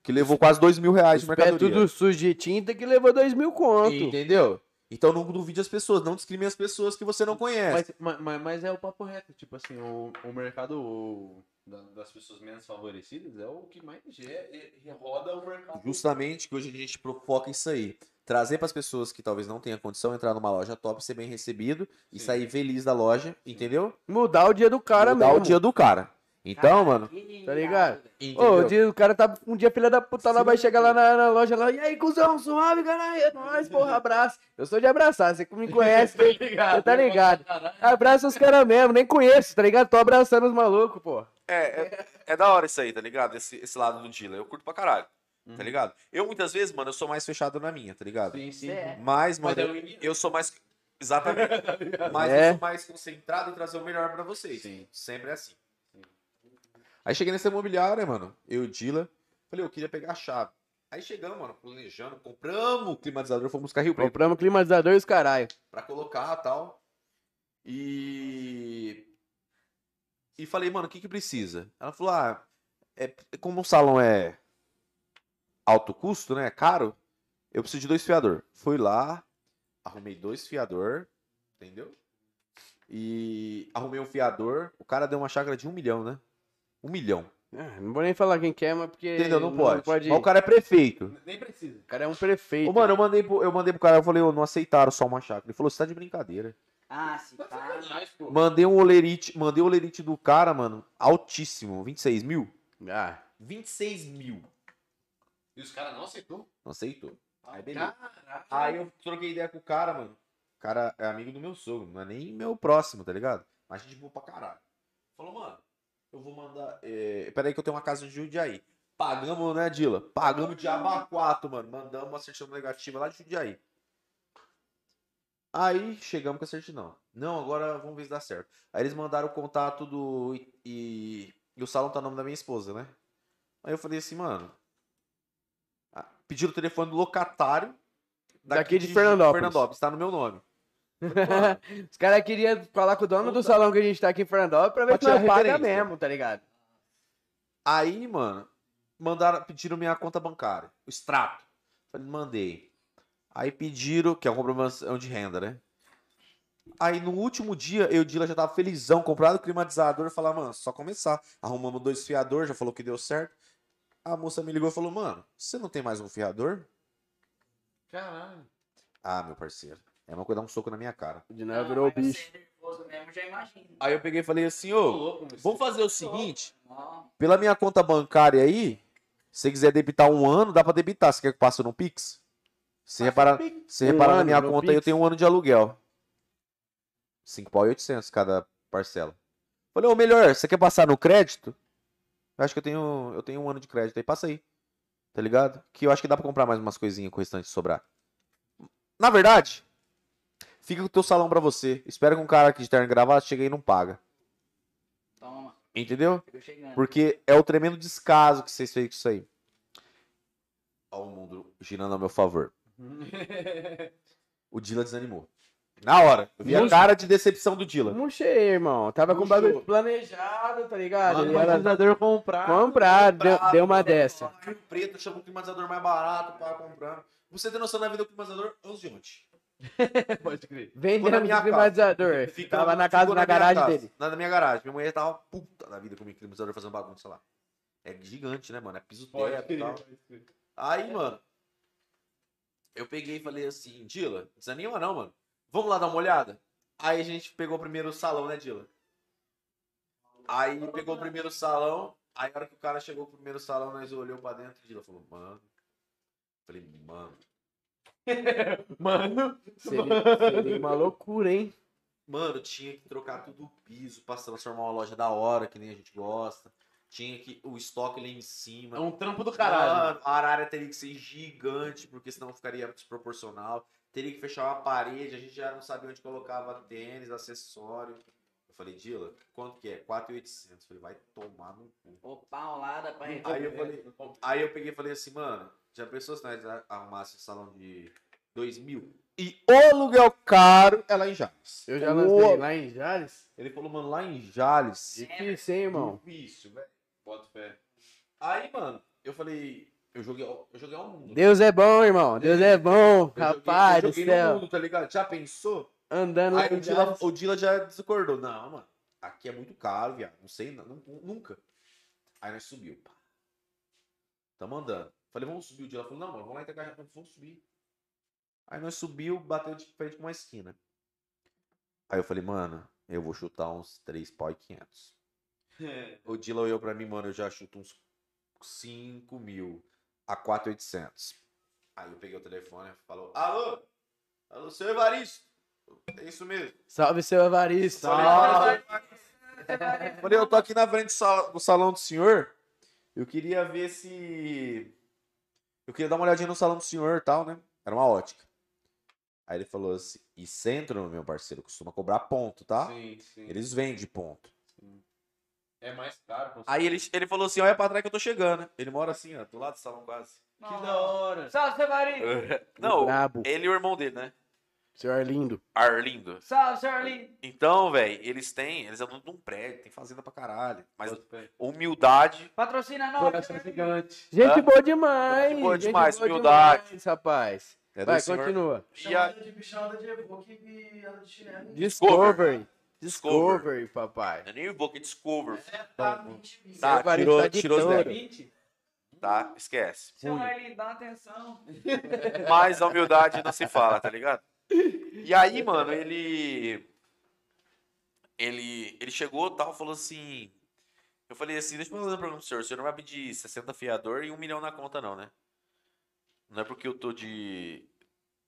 que levou quase 2 mil reais de Os pés mercadoria. tudo sujo de tinta que levou dois mil conto. Entendeu? Então não duvide as pessoas, não discrimine as pessoas que você não conhece. Mas, mas, mas é o papo reto, tipo assim, o, o mercado o- da- das pessoas menos favorecidas é o que mais ge- e- roda o mercado. Justamente que hoje a gente foca isso aí. Trazer para as pessoas que talvez não tenham condição entrar numa loja top, ser bem recebido e Sim. sair feliz da loja, entendeu? Mudar o dia do cara Mudar mesmo. o dia do cara. Então, mano, Tá ligado? Ô, o, dia, o cara tá um dia filha da puta lá, vai chegar lá na, na loja lá, e aí, cuzão, suave, caralho, é nóis, porra, abraço. Eu sou de abraçar, você que me conhece, você tá ligado. Abraça os caras mesmo, nem conheço, tá ligado? Tô abraçando os malucos, pô. É, é, é da hora isso aí, tá ligado? Esse, esse lado do dealer. Eu curto pra caralho, tá ligado? Eu muitas vezes, mano, eu sou mais fechado na minha, tá ligado? Sim, sim. É. Mas, mano, Mas é eu, eu sou mais. Exatamente. Mas É. eu sou mais concentrado em trazer o melhor pra vocês. Sim. Sempre é assim. Aí cheguei nessa imobiliária, mano. Eu e o Dila. Falei, eu queria pegar a chave. Aí chegamos, mano, planejando, compramos o climatizador, fomos buscar Rio Preto Compramos climatizador e os caralho. pra colocar e tal. E. E falei, mano, o que que precisa? Ela falou, ah, é, como um salão é alto custo, né? É caro, eu preciso de dois fiador. Fui lá, arrumei dois fiador, entendeu? E arrumei um fiador. O cara deu uma chácara de um milhão, né? Um milhão. Ah, não vou nem falar quem quer, mas porque. Entendeu? Não, pode. pode Mas o cara é prefeito. Nem precisa. O cara é um prefeito. Ô, mano, eu mandei, pro, eu mandei pro cara, eu falei, ô, não aceitaram só uma chácara. Ele falou, você tá de brincadeira. Ah, se tá. Sacanagem, pô. Mandei um olerite, mandei o olerite do cara, mano, altíssimo, 26 mil. Ah, 26 mil. E os caras não aceitou? Não aceitou. Aí beleza. Caraca. Aí eu troquei ideia com o cara, mano. O cara é amigo do meu sogro, não é nem meu próximo, tá ligado? Mas a gente boa pra caralho. Falou, mano, eu vou mandar. É... Peraí que eu tenho uma casa de Jundiaí. Pagamos, né, Dila? Pagamos de abacuato, mano. Mandamos uma certidão negativa lá de Jundiaí. Aí chegamos com a certidão. Não, agora vamos ver se dá certo. Aí eles mandaram o contato do. E, e, o salão tá no nome da minha esposa, né? Aí eu falei assim, mano. ah, Pediram o telefone do locatário. Daqui de Fernandópolis. Fernandópolis, tá no meu nome. os caras queriam falar com o dono do salão que a gente tá aqui em Fernandópolis pra ver se nós paga mesmo, tá ligado? Aí, mano, mandaram, pediram minha conta bancária, o extrato. Falei, mandei. Aí pediram, que é uma comprovação de renda, né? Aí no último dia, eu e o Dila já tava felizão, comprado o climatizador, falar, mano, só começar. Arrumamos dois fiadores, já falou que deu certo. A moça me ligou e falou, mano, você não tem mais um fiador? Caralho. Ah, meu parceiro. É uma coisa dar um soco na minha cara. O Dinamo virou mas bicho. Mesmo. Aí eu peguei e falei assim, Ô, louco, vamos fazer o seguinte, pela minha conta bancária aí, se você quiser debitar um ano, dá pra debitar. Você quer que eu passe no Pix? Se reparar, se Um reparar na minha conta aí, eu tenho um ano de aluguel. 5 pau e 800 cada parcela. Falei, ô, melhor, você quer passar no crédito? Eu acho que eu tenho, eu tenho um ano de crédito aí, passa aí. Tá ligado? Que eu acho que dá pra comprar mais umas coisinhas com o restante sobrar. Na verdade, fica com o teu salão pra você. Espera que um cara aqui de terno e gravata chegue aí e não paga. toma. Entendeu? Porque é o tremendo descaso que vocês fez com isso aí. Olha o mundo girando ao meu favor. O Dila desanimou. Na hora. Eu vi a cara de decepção do Dila. Murchei, irmão. Tava com o bagulho planejado, tá ligado? Mano, Ele era organizador comprar. comprar, deu, deu uma dessa. Rio Preto chama o climatizador mais barato para comprar. Pra Você tem noção na vida do climatizador? 11 de ontem. Pode crer. Ficou na Vendendo minha climatizador. Fica- Tava na casa, na minha garagem casa, dele. Na, na minha garagem. Minha mulher tava puta da vida com o climatizador fazendo bagunça lá. É gigante, né, mano? É piso teto e tal. Aí, mano, eu peguei e falei assim, Dila, desanima não, mano. Vamos lá dar uma olhada? Aí a gente pegou o primeiro salão, né, Dila? Aí pegou o primeiro salão, aí a hora que o cara chegou pro primeiro salão, nós olhou pra dentro e Dila falou, mano. Falei, mano. Mano. Seria, seria uma loucura, hein? Mano, tinha que trocar tudo o piso pra transformar uma loja da hora, que nem a gente gosta. Tinha que o estoque lá em cima. É um trampo do caralho. Mano, a área teria que ser gigante, porque senão ficaria desproporcional. Teria que fechar uma parede, a gente já não sabia onde colocava tênis, acessório. Eu falei, Dila, quanto que é? 4,800. Falei, vai tomar no cu. Ô, paulada pra Aí eu falei, aí eu peguei e falei assim, mano, já pensou se nós arrumássemos esse salão de 2 mil? E o aluguel caro é lá em Jales. Eu já O- lancei lá em Jales. Ele falou, mano, lá em Jales. Difícil, hein, irmão? Difícil, velho. Bota fé. Aí, mano, eu falei, eu joguei, eu joguei ao mundo. Deus é bom, irmão. Deus é bom. Eu joguei- Rapaz eu do joguei no céu. mundo, tá ligado? Já pensou? Andando Aí o em Dila, Jales. o Dila já discordou. Não, mano, aqui é muito caro, viado. Não sei, não- nu- nunca. Aí nós subiu. pá. Tamo andando. Falei, vamos subir. O Dila falou, não, mano, vamos lá em Itacaré. Vamos subir. Aí nós subiu, bateu de frente com uma esquina. Aí eu falei, mano, eu vou chutar uns 3 pau e 500. O Dila olhou pra mim, mano, eu já chuto uns 5 mil a 4,800. Aí eu peguei o telefone e falou, alô? Alô, seu Evaristo? É isso mesmo. Salve, seu Evaristo. Salve. Falei, eu tô aqui na frente do salão do senhor. Eu queria ver se. Eu queria dar uma olhadinha no salão do senhor e tal, né? Era uma ótica. Aí ele falou assim: e centro, meu parceiro, costuma cobrar ponto, tá? Sim, sim. Eles vendem ponto. É mais caro. Aí ele, ele falou assim: olha pra trás que eu tô chegando. Ele mora assim, ó, do lado do salão quase. Que da hora. Salve, seu Marinho. Não, ele e o irmão dele, né? Seu Arlindo. Arlindo. Salve, seu Arlindo. Então, velho, eles têm. Eles andam num prédio, tem fazenda pra caralho. Mas humildade. Patrocina nós. Coração gigante. Gente boa demais. Gente boa gente demais, boa humildade. demais, rapaz. É Vai, senhor. continua. E a- Chamada de bichada de Evoque e anda de chinelo. Discovery. Discovery. Discovery, papai. Eu nem vou que Discover. Tá 20 mil. Tá, Seu Evaristo tirou, tá tirou os touro. 10. Tá, esquece. Seu Arlindo, dá atenção. Mas a humildade não se fala, tá ligado? E aí, mano, ele. Ele, ele chegou e tal, falou assim. Eu falei assim: deixa eu fazer uma pergunta pro senhor. O senhor não vai pedir 60 fiador e um milhão na conta, não, né? Não é porque eu tô de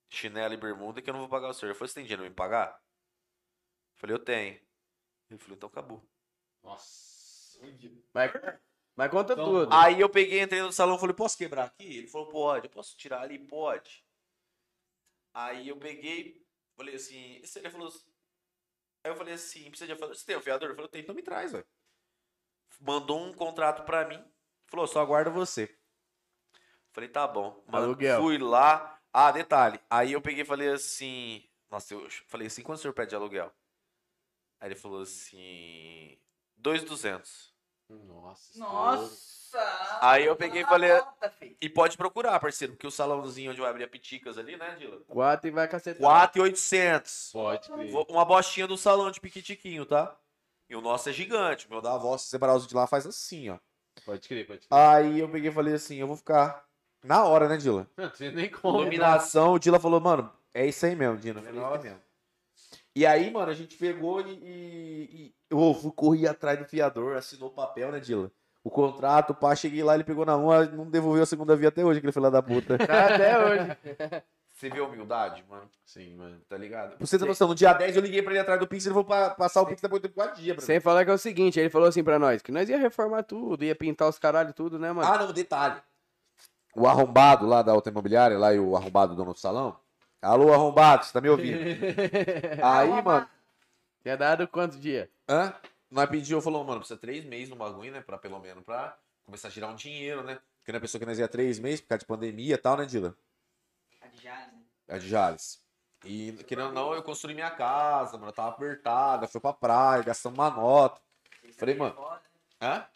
chinelo e bermuda que eu não vou pagar o senhor. Eu falei: você tem dinheiro pra me pagar? Eu falei: eu tenho. Ele falou: então acabou. Nossa. Mas, mas conta Então, tudo. Aí eu peguei, entrei no salão e falei, posso quebrar aqui? Ele falou, pode. Eu posso tirar ali? Pode. Aí eu peguei, falei assim, ele falou assim- Aí eu falei assim, precisa de afiador? Você tem afiador? Ele falou, tem, então me traz, velho. Mandou um contrato pra mim, falou, só aguarda você. Falei, tá bom. Mano, Aluguel. Fui lá. Ah, detalhe. Aí eu peguei e falei assim, nossa, eu falei assim, quanto o senhor pede de aluguel? Aí ele falou assim, 2,200. Nossa. Nossa. Aí eu peguei e falei-. E pode procurar, parceiro, porque o salãozinho onde vai abrir a Piticas ali, né, Dila? Quatro e vai cacetar. 4,800. Pode crer. Vou- Uma bostinha do salão de piquitiquinho, tá? E o nosso é gigante. O meu da avó, se separar os de lá, faz assim, ó. Pode crer, pode crer. Aí eu peguei e falei assim, eu vou ficar Na hora, né, Dila? Não tinha nem como. Iluminação, o Dila falou, mano, é isso aí mesmo, Dino. É isso mesmo. E aí, mano, a gente pegou e, e, e eu correr atrás do fiador, assinou o papel, né, Dila? O contrato, pá, cheguei lá, ele pegou na mão, não devolveu a segunda via até hoje, aquele filho da puta. Até hoje. Você vê a humildade, mano, Sim, mano. tá ligado? Pra você ter noção, no dia 10 eu liguei pra ele atrás do Pix, ele falou pra passar o Pix depois de 4 dias. Sem falar que é o seguinte, ele falou assim pra nós, que nós ia reformar tudo, ia pintar os caralho tudo, né, mano? Ah, não, detalhe. O arrombado lá da outra imobiliária, lá e o arrombado dono do salão. Alô, arrombado, você tá me ouvindo? aí, mano, Tinha dado quantos dias? Hã? Nós pedimos, falou, mano, precisa três meses no bagulho, né? Pra pelo menos pra começar a girar um dinheiro, né? Porque na pessoa que nós ia três meses, por causa de pandemia e tal, né, Dila? A de Jales, né? A de Jales. E querendo ou não, eu construí minha casa, mano. Eu tava apertada, fui pra praia, gastamos uma nota. Falei, mano. Foda, Hã?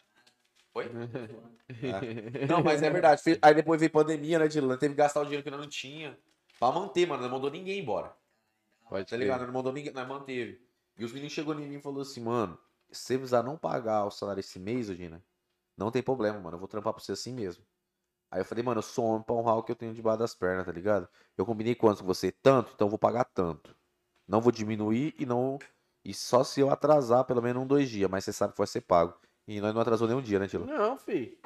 Oi? É. Não, mas é verdade. Aí depois veio pandemia, né, Dila? Nós Teve que gastar o dinheiro que nós não tinha. Pra manter, mano. Não mandou ninguém embora. Pode Tá ligado? Não mandou ninguém, nós manteve. E os meninos chegou em mim e falou assim, mano, se você precisar não pagar o salário esse mês, ô, Gina, não tem problema, mano. Eu vou trampar pra você assim mesmo. Aí eu falei, mano, eu sou homem pra honrar o que eu tenho debaixo das pernas, tá ligado? Eu combinei quanto com você? Tanto, então eu vou pagar tanto. Não vou diminuir e não. E só se eu atrasar pelo menos um, dois dias, mas você sabe que vai ser pago. E nós não atrasou nem um dia, né, Tilo? Não, fi.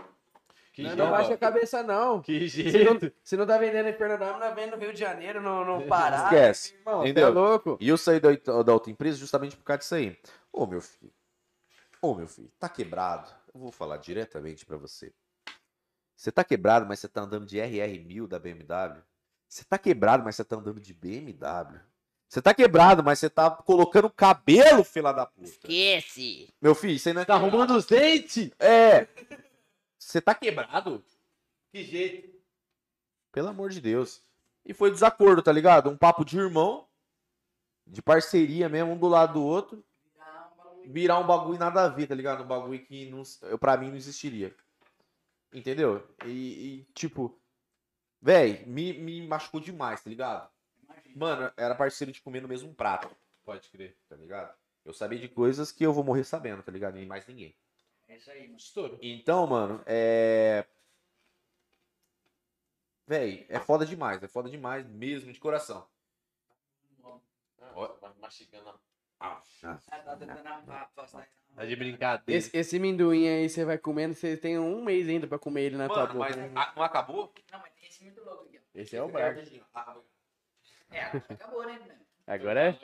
Que Não, jeito. não baixa a cabeça, não. Que Se não, jeito. se não tá vendendo em Pernambuco, não vende no Rio de Janeiro, no, no Pará. Esquece. Irmão, você é Entendeu? louco. E eu saí da, da outra empresa justamente por causa disso aí. Ô, meu filho. Ô, meu filho, tá quebrado. Eu vou falar diretamente pra você. Você tá quebrado, mas você tá andando de RR1000 da BMW. Você tá quebrado, mas você tá andando de BMW. Você tá quebrado, mas você tá colocando cabelo, fila da puta. Esquece! Meu filho, aí não é... Tá arrumando os dentes? É. Você tá quebrado? Que jeito. Pelo amor de Deus. E foi desacordo, tá ligado? Um papo de irmão, de parceria mesmo, um do lado do outro. Virar um bagulho nada a ver, tá ligado? Um bagulho que não, eu, pra mim não existiria. Entendeu? E, e, tipo, véi, me, me machucou demais, tá ligado? Mano, era parceiro de comer no mesmo prato, Pode crer. tá ligado? Eu sabia de coisas que eu vou morrer sabendo, tá ligado? E mais ninguém. É isso aí, mano. Estouro. Então, mano, é. Véi, é foda demais, é foda demais mesmo, de coração. Ó, mastigando. Ah, tá afastar. Tá de brincadeira. Esse, esse minduim aí você vai comendo, você tem um mês ainda pra comer ele na tua boca. mas a- não acabou? Não, mas tem esse muito louco aqui, ó. Esse é o brabo. É, acabou, né? Agora é.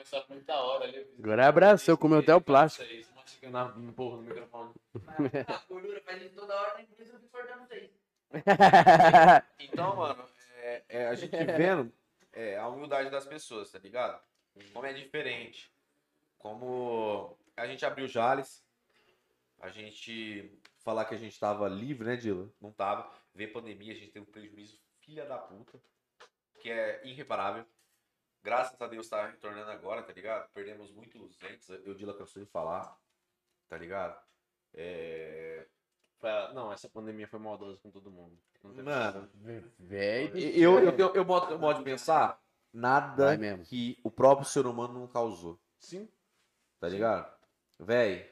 Agora abraçou, comeu até o plástico. Isso aí, mastigando a- no porra no microfone. Mas A gordura faz isso toda hora, nem por isso eu fico cortando vocês. Então, mano, é, é a gente vendo é, a humildade das pessoas, tá ligado? Como é diferente. Como a gente abriu Jales, a gente falar que a gente tava livre, né, Dila? Não tava. Ver pandemia, a gente teve um prejuízo filha da puta, que é irreparável. Graças a Deus tá retornando agora, tá ligado? Perdemos muitos entes, eu Dila cansou de falar, tá ligado? É... Não, essa pandemia foi maldosa com todo mundo. Mano, Velho. Eu, eu, eu, eu, modo, eu modo de pensar, nada mesmo. que o próprio ser humano não causou, Sim. Tá ligado? Véi,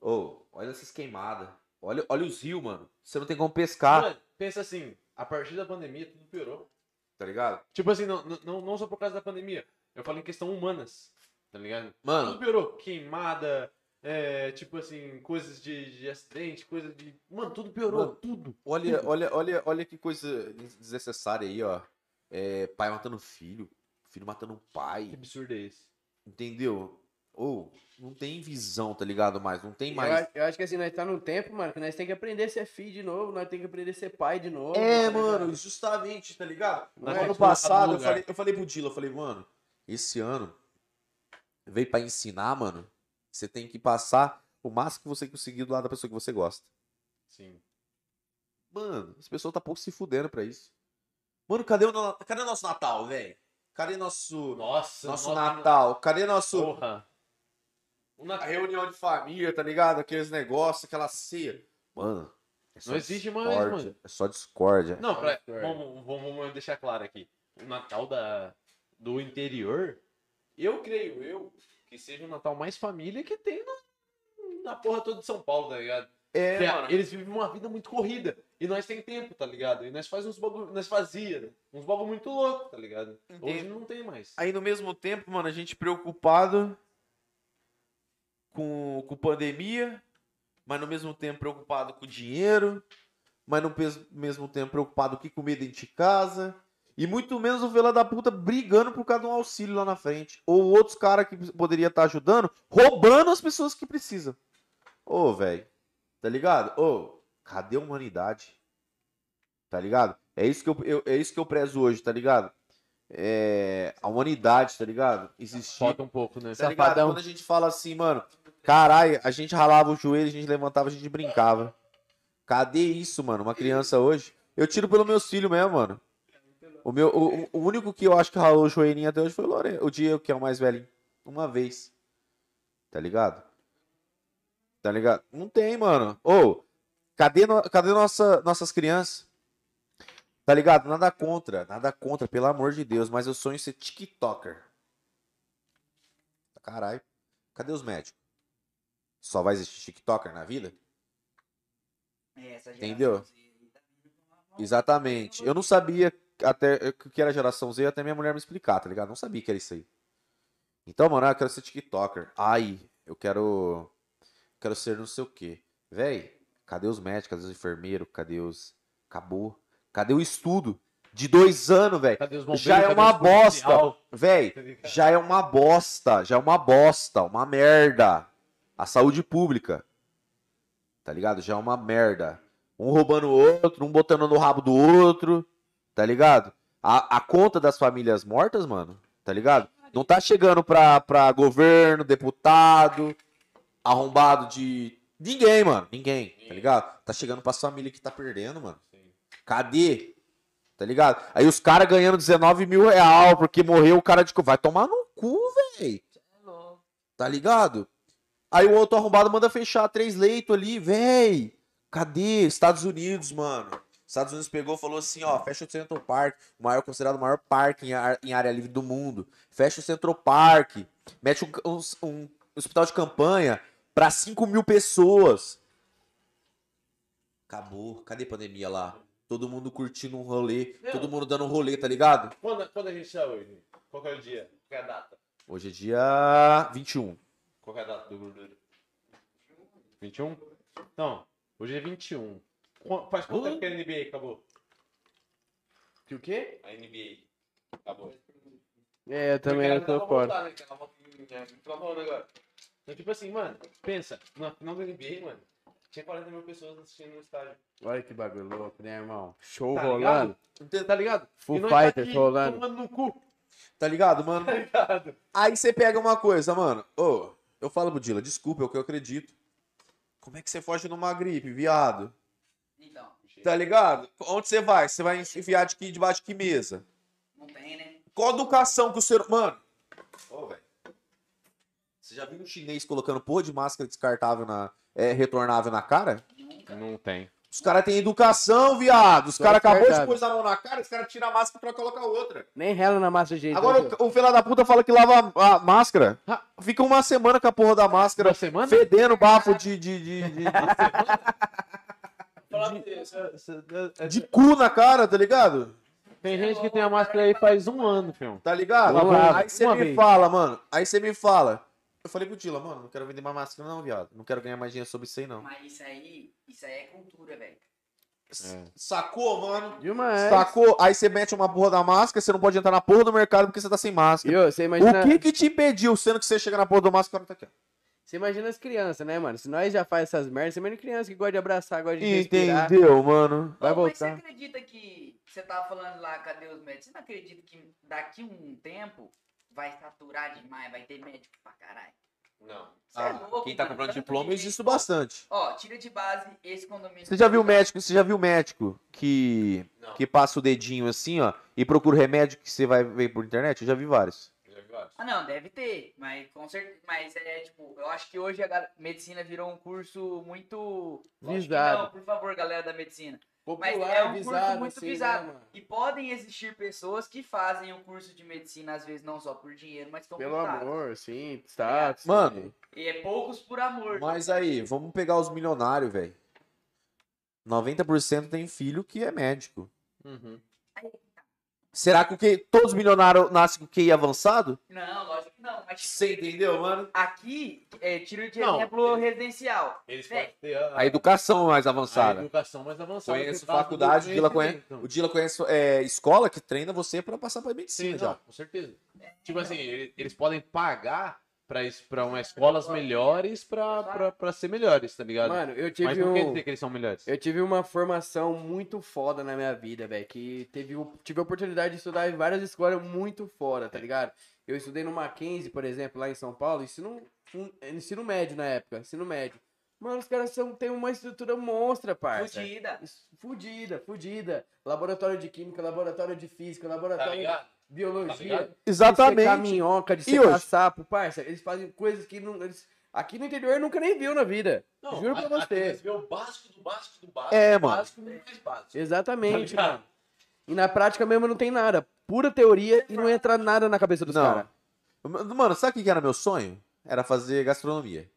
ô, olha essas queimadas, olha, olha os rios, mano, você não tem como pescar, Mano, pensa assim, a partir da pandemia tudo piorou. tá ligado? Tipo assim, não, não, não só por causa da pandemia. Eu falo em questão humanas, tá ligado? Tudo Mano, piorou. Queimada, é, tipo assim, coisas de, de acidente, coisa de. Mano, tudo piorou, Mano, tudo. olha, olha, olha, olha que coisa desnecessária aí, ó, é, pai matando filho, filho matando Que pai, absurdo é esse? entendeu? Ou, não tem visão, tá ligado, mais, não tem Eu, mais... acho- eu acho que assim, nós tá num tempo, mano, que nós tem que aprender a ser filho de novo, nós tem que aprender a ser pai de novo. É, tá mano, justamente, tá ligado? No ano passado, eu falei, eu falei pro Dila, eu falei, mano, esse ano veio pra ensinar, mano. Você tem que passar o máximo que você conseguir do lado da pessoa que você gosta. Sim. Mano, as pessoas tá pouco se fudendo pra isso. Mano, cadê o, cadê nosso Natal, velho? Cadê nosso, Nossa, nosso Natal? Cadê nosso Porra. O a Natal. reunião de família, tá ligado? Aqueles negócios, aquela ceia. Mano, é Não existe mais, mano. É só discórdia. Não, pra, vamos, vamos, vamos deixar claro aqui. O Natal da, do interior, eu creio eu que seja o Natal mais família que tem na, na porra toda de São Paulo, tá ligado? É, Que é- mano. eles vivem uma vida muito corrida. E nós tem tempo, tá ligado? E nós faz uns bagulho, nós fazia, né? uns bagulho muito louco, tá ligado? Hoje não tem mais. Aí no mesmo tempo, mano, a gente preocupado com, com pandemia, mas no mesmo tempo preocupado com dinheiro, mas no mesmo tempo preocupado com comer dentro de casa. E muito menos o Vela da puta brigando por causa de um auxílio lá na frente. Ou outros caras que poderia estar ajudando, roubando as pessoas que precisam. Ô, velho. Tá ligado? Ô, cadê a humanidade? Tá ligado? É isso que eu, eu- é isso que eu prezo hoje, tá ligado? É, a humanidade, tá ligado? Existir. Falta um pouco, né? Tá ligado? Quando a gente fala assim, mano, caralho, a gente ralava o joelho, a gente levantava, a gente brincava. Cadê isso, mano? Uma criança hoje. Eu tiro pelos meus filhos mesmo, mano. O, meu, o, o único que eu acho que ralou o joelhinho até hoje foi o o Diego, que é o mais velho. Uma vez. Tá ligado? Tá ligado? Não tem, mano. Ô, cadê, no- cadê nossa, nossas crianças? Tá ligado? Nada contra, nada contra, pelo amor de Deus, mas eu sonho ser TikToker. Caralho. Cadê os médicos? Só vai existir TikToker na vida? É, essa Entendeu? Z tá Exatamente. Eu não sabia até o que era geração Z até minha mulher me explicar, tá ligado? Não sabia que era isso aí. Então, mano, eu quero ser TikToker. Ai, eu quero. Quero ser não sei o quê. Véi, cadê os médicos? Cadê os enfermeiros? Cadê os. Acabou. Cadê o estudo? De dois anos, velho. Cadê os bombeiros? Já é uma bosta. Véi, Tá já é uma bosta, já é uma bosta, uma merda. A saúde pública. Tá ligado? Já é uma merda. Um roubando o outro, um botando no rabo do outro. Tá ligado? A, a conta das famílias mortas, mano, tá ligado? Não tá chegando pra, pra governo, deputado, arrombado de. Ninguém, mano. Ninguém, tá ligado? Tá chegando pras famílias que tá perdendo, mano. Cadê? Tá ligado? Aí os caras ganhando 19 mil real porque morreu o cara de. Vai tomar no cu, véi. Tá ligado? Aí o outro arrombado manda fechar três leitos ali, véi. Cadê? Estados Unidos, mano. Estados Unidos pegou e falou assim, ó, fecha o Central Park, o maior considerado o maior parque em, em área livre do mundo. Fecha o Central Park, mete um, um- um hospital de campanha pra 5 mil pessoas. Acabou. Cadê a pandemia lá? Todo mundo curtindo um rolê, Não. todo mundo dando um rolê, tá ligado? Quando, quando a gente tá hoje? Qual é o dia? Qual é a data? Hoje é dia 21. Qual é a data do gordura? 21? Não, hoje é 21. Qu- Faz quanto tempo que a NBA acabou? Que o quê? A NBA acabou. É, eu também não tô fora. né, é, tá agora. Então, tipo assim, mano, pensa, na final da NBA, mano, tinha 40 mil pessoas assistindo no estádio. Olha que bagulho louco, né, irmão? Show Tá rolando. Tá ligado? Full E nós tá Fighters aqui rolando. Tomando no cu, Tá ligado, mano? tá ligado? Aí você pega uma coisa, mano. Ô, eu falo pro Dila, desculpa, é o que eu acredito. Como é que você foge numa gripe, viado? Então, Tá ligado? Onde você vai? Você vai enfiar de que debaixo de que mesa? não tem, né? Qual a educação que o ser. Mano. Ô, velho. Você já viu um chinês colocando porra de máscara descartável na. É, retornável na cara? Nunca. Não tem. Os caras têm educação, viado. Os Só caras acabou de pôr a mão na cara, os caras tiram a máscara pra colocar outra. Nem rela na massa de jeito. Agora né, o, o filho da puta fala que lava a, a máscara. Fica uma semana com a porra da máscara. Uma semana? Fedendo bafo de, de, de, de, é, de cu na cara, tá ligado? Tem gente que tem a máscara aí faz um ano, filho. Tá ligado? Aí você me vez. fala, mano. Aí você me fala. Eu falei pro Dila, mano, não quero vender mais máscara, não, viado. Não quero ganhar mais dinheiro sobre isso aí, não. Mas isso aí, isso aí é cultura, velho. Sacou, mano? Demais. Sacou? Aí você mete uma porra da máscara, você não pode entrar na porra do mercado porque você tá sem máscara. E ô, você imagina, O que que te impediu, sendo que você chega na porra do máscara, cara tá aqui. ó. você imagina as crianças, né, mano? Se nós já faz essas merdas, você imagina criança que gosta de abraçar, gosta de respirar. Entendeu, mano? Vai Ô, Mas você voltar. acredita que. Você tava falando lá, cadê os médicos? Você não acredita que daqui um tempo vai saturar demais, vai ter médico pra caralho? Não. Você é louco, Ah, quem tá comprando diploma, de eu existo gente- bastante. Ó, tira de base esse condomínio. Você já viu médico, você já viu médico que, Não. que passa o dedinho assim, ó, e procura o remédio que você vai ver por internet? Eu já vi vários. Já vi vários. Ah, não, deve ter, mas com certeza. Mas é tipo, eu acho que hoje a medicina virou um curso muito. Visado. Não, por favor, galera da medicina. Mas Popular, é um curso visado, muito visado. né, mano? E podem existir pessoas que fazem o curso de medicina, às vezes, não só por dinheiro, mas estão Pelo amor, sim, status. Mano, E é poucos por amor. Mas aí, vamos pegar os milionários, velho. 90% tem filho que é médico. Uhum. Será que o que todos os milionários nascem com QI avançado? Não, lógico que não. Mas Você entendeu, mano? aqui, é, tiro de Não, exemplo eles- residencial. Eles podem ter a, A educação mais a avançada. educação mais avançada. Conheço faculdade, o Dila conhece, conhecimento. o Dila conhece é, escola que treina você pra passar pra medicina Sim, já. não, com certeza. Tipo assim, ele- eles podem pagar pra, pra umas escolas melhores pra, pra, pra ser melhores, tá ligado? Mano, eu Mas tive não quer um. dizer que eles são melhores. Eu tive uma formação muito foda na minha vida, velho. Que teve, tive a oportunidade de estudar em várias escolas muito foda, tá ligado? Eu estudei no Mackenzie, por exemplo, lá em São Paulo, ensino, um- ensino médio na época, ensino médio. Mano, os caras são, têm uma estrutura monstra, parça. Fudida. Isso, Fudida, fudida. Laboratório de química, laboratório de física, Tá laboratório de ligado? Tá biologia. ligado? de secar Exatamente. minhoca, de E secar sapo, parça. Eles fazem coisas que não, eles, aqui no interior nunca nem viu na vida. Juro pra a- aqui você. eles vê o básico do básico do básico. É, mano. básico básico. Exatamente, Tá mano. E na prática mesmo não tem nada. Pura teoria e não entra nada na cabeça dos Não. caras. Mano, sabe o que era meu sonho? Era fazer gastronomia.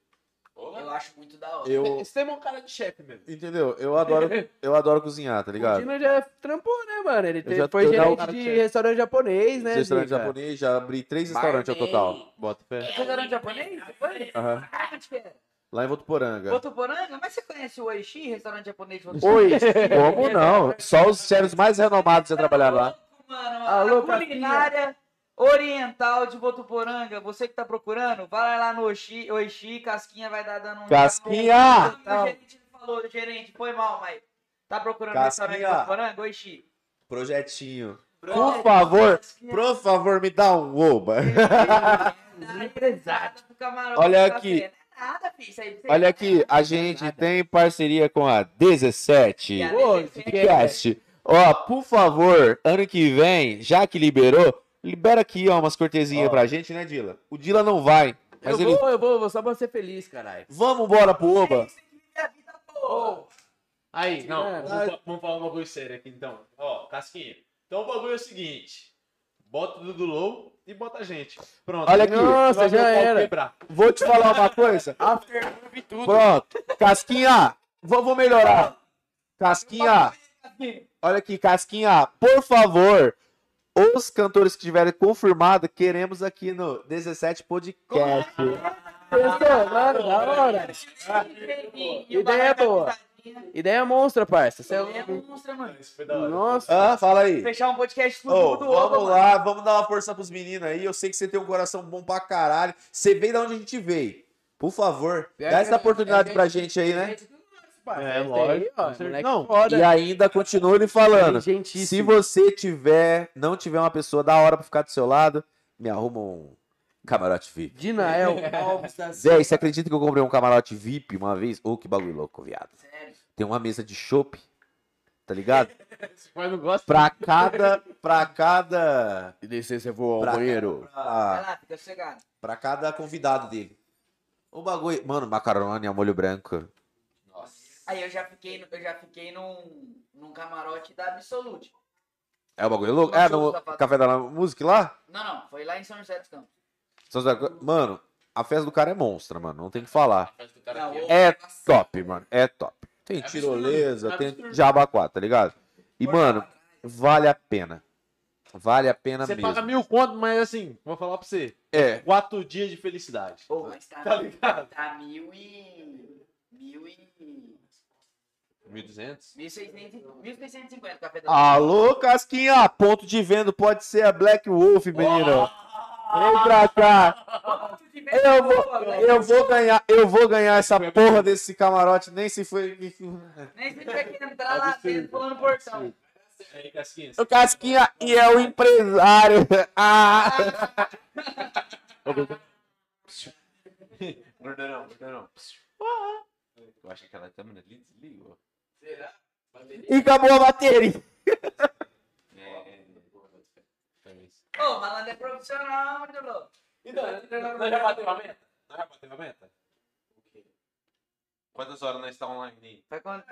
Eu acho muito da hora. Eu, Esse tema é um cara de chefe mesmo. entendeu? Eu adoro, eu adoro cozinhar, tá O ligado? Dino já trampou, né, mano? Ele teve- já- foi gerente de que- restaurante japonês, né, Restaurante Zica? japonês, já abri três restaurantes ao total. Bota fé. Restaurante japonês? Foi? Aham. Lá em Votuporanga. Votuporanga? Mas você conhece o Oishi, restaurante japonês de Votuporanga? Oi, como não? Só os chefes mais renomados já trabalharam lá. Mano, Alô, a culinária oriental de Votuporanga, você que tá procurando, vai lá no Oishi, Oishi Casquinha vai dar dando um... Casquinha! O gerente falou, gerente, foi mal, mas tá procurando Casquinha. restaurante de Votuporanga? Oishi. Projetinho. Por favor, por favor, me dá um oba. Exato. Olha aqui. Nada, filho, você- Olha aqui, a gente tem parceria com a 17 Pô, Cast. Ó, por favor, ano que vem, já que liberou, libera aqui, ó, umas cortesinhas pra gente, né, Dila? O Dila não vai, mas eu ele... vou, eu vou, vou só pra ser feliz, caralho. Vamos embora pro Oba? Aí, não, É. vamos, vamos falar um bagulho sério aqui então. Ó, Casquinha. Então o bagulho é o seguinte: bota o Dudu Low e bota a gente. Pronto. Olha aqui. Nossa, já era. quebrar. Vou te falar uma coisa. Aftermove tudo. Pronto. Casquinha, vamos melhorar. Casquinha, olha aqui, Casquinha, por favor, os cantores que tiverem confirmado, queremos aqui no 17 Podcast. Pensou, mano, da hora. Ideia é boa. Ideia monstra, parça. Cê é Ideia louco. monstra, mano. Isso foi da hora. Nossa. Ah, fala aí. Fechar um podcast tudo Ô, do vamos lá, vamos dar uma força pros meninos aí. Eu sei que você tem um coração bom pra caralho. Você veio da onde a gente veio. Por favor, dá essa oportunidade pra gente aí, né? É, lógico, aí, ó, Não, foda. E ainda continua lhe falando. Se você tiver, não tiver uma pessoa da hora pra ficar do seu lado, me arruma um camarote VIP. Dinael Alves da Zé, você acredita que eu comprei um camarote VIP uma vez? Ô, que bagulho louco, viado. Sério. Tem uma mesa de chopp, tá ligado? mas não gosta. Pra cada, pra cada, Licença, eu vou ao Pra- banheiro. Vai pra, lá, fica sossegado. pra cada convidado dele. O bagulho, mano, macarone a molho branco. Aí eu já fiquei, eu já fiquei num, num camarote da Absolute. É o bagulho louco? É no. Café da Música lá? Não, não, foi lá em São José dos Campos. São José- Mano, a festa do cara é monstra, mano. Não tem que falar. Não, o- É top, mano. É top. Tem absurdo, tirolesa, é tem jabaquá, tá ligado? E, mano, vale a pena. Vale a pena Você mesmo. paga mil conto, mas assim, vou falar pra você. É. Quatro dias de felicidade. Pô, mas tá, Tá ligado? tá mil e... Mil e... 1.200? 1.600 1.650 café da Alô, Casquinha, ponto de venda pode ser a Black Wolf, menino. Vem pra cá. Eu vou, eu vou ganhar, eu vou ganhar essa porra desse camarote, nem se foi. Nem se tiver que entrar lá dentro pulando portão. Aí, Casquinha. O Casquinha e é o empresário. Ah. Gordurão, gordurão. Eu acho que aquela câmera ali desligou. E acabou a bateria. É. Ô, malandro é profissional, muito louco. Então, nós já bateu a meta? Nós já bateu a meta? Quantas horas nós estamos online aí? Vai quanto?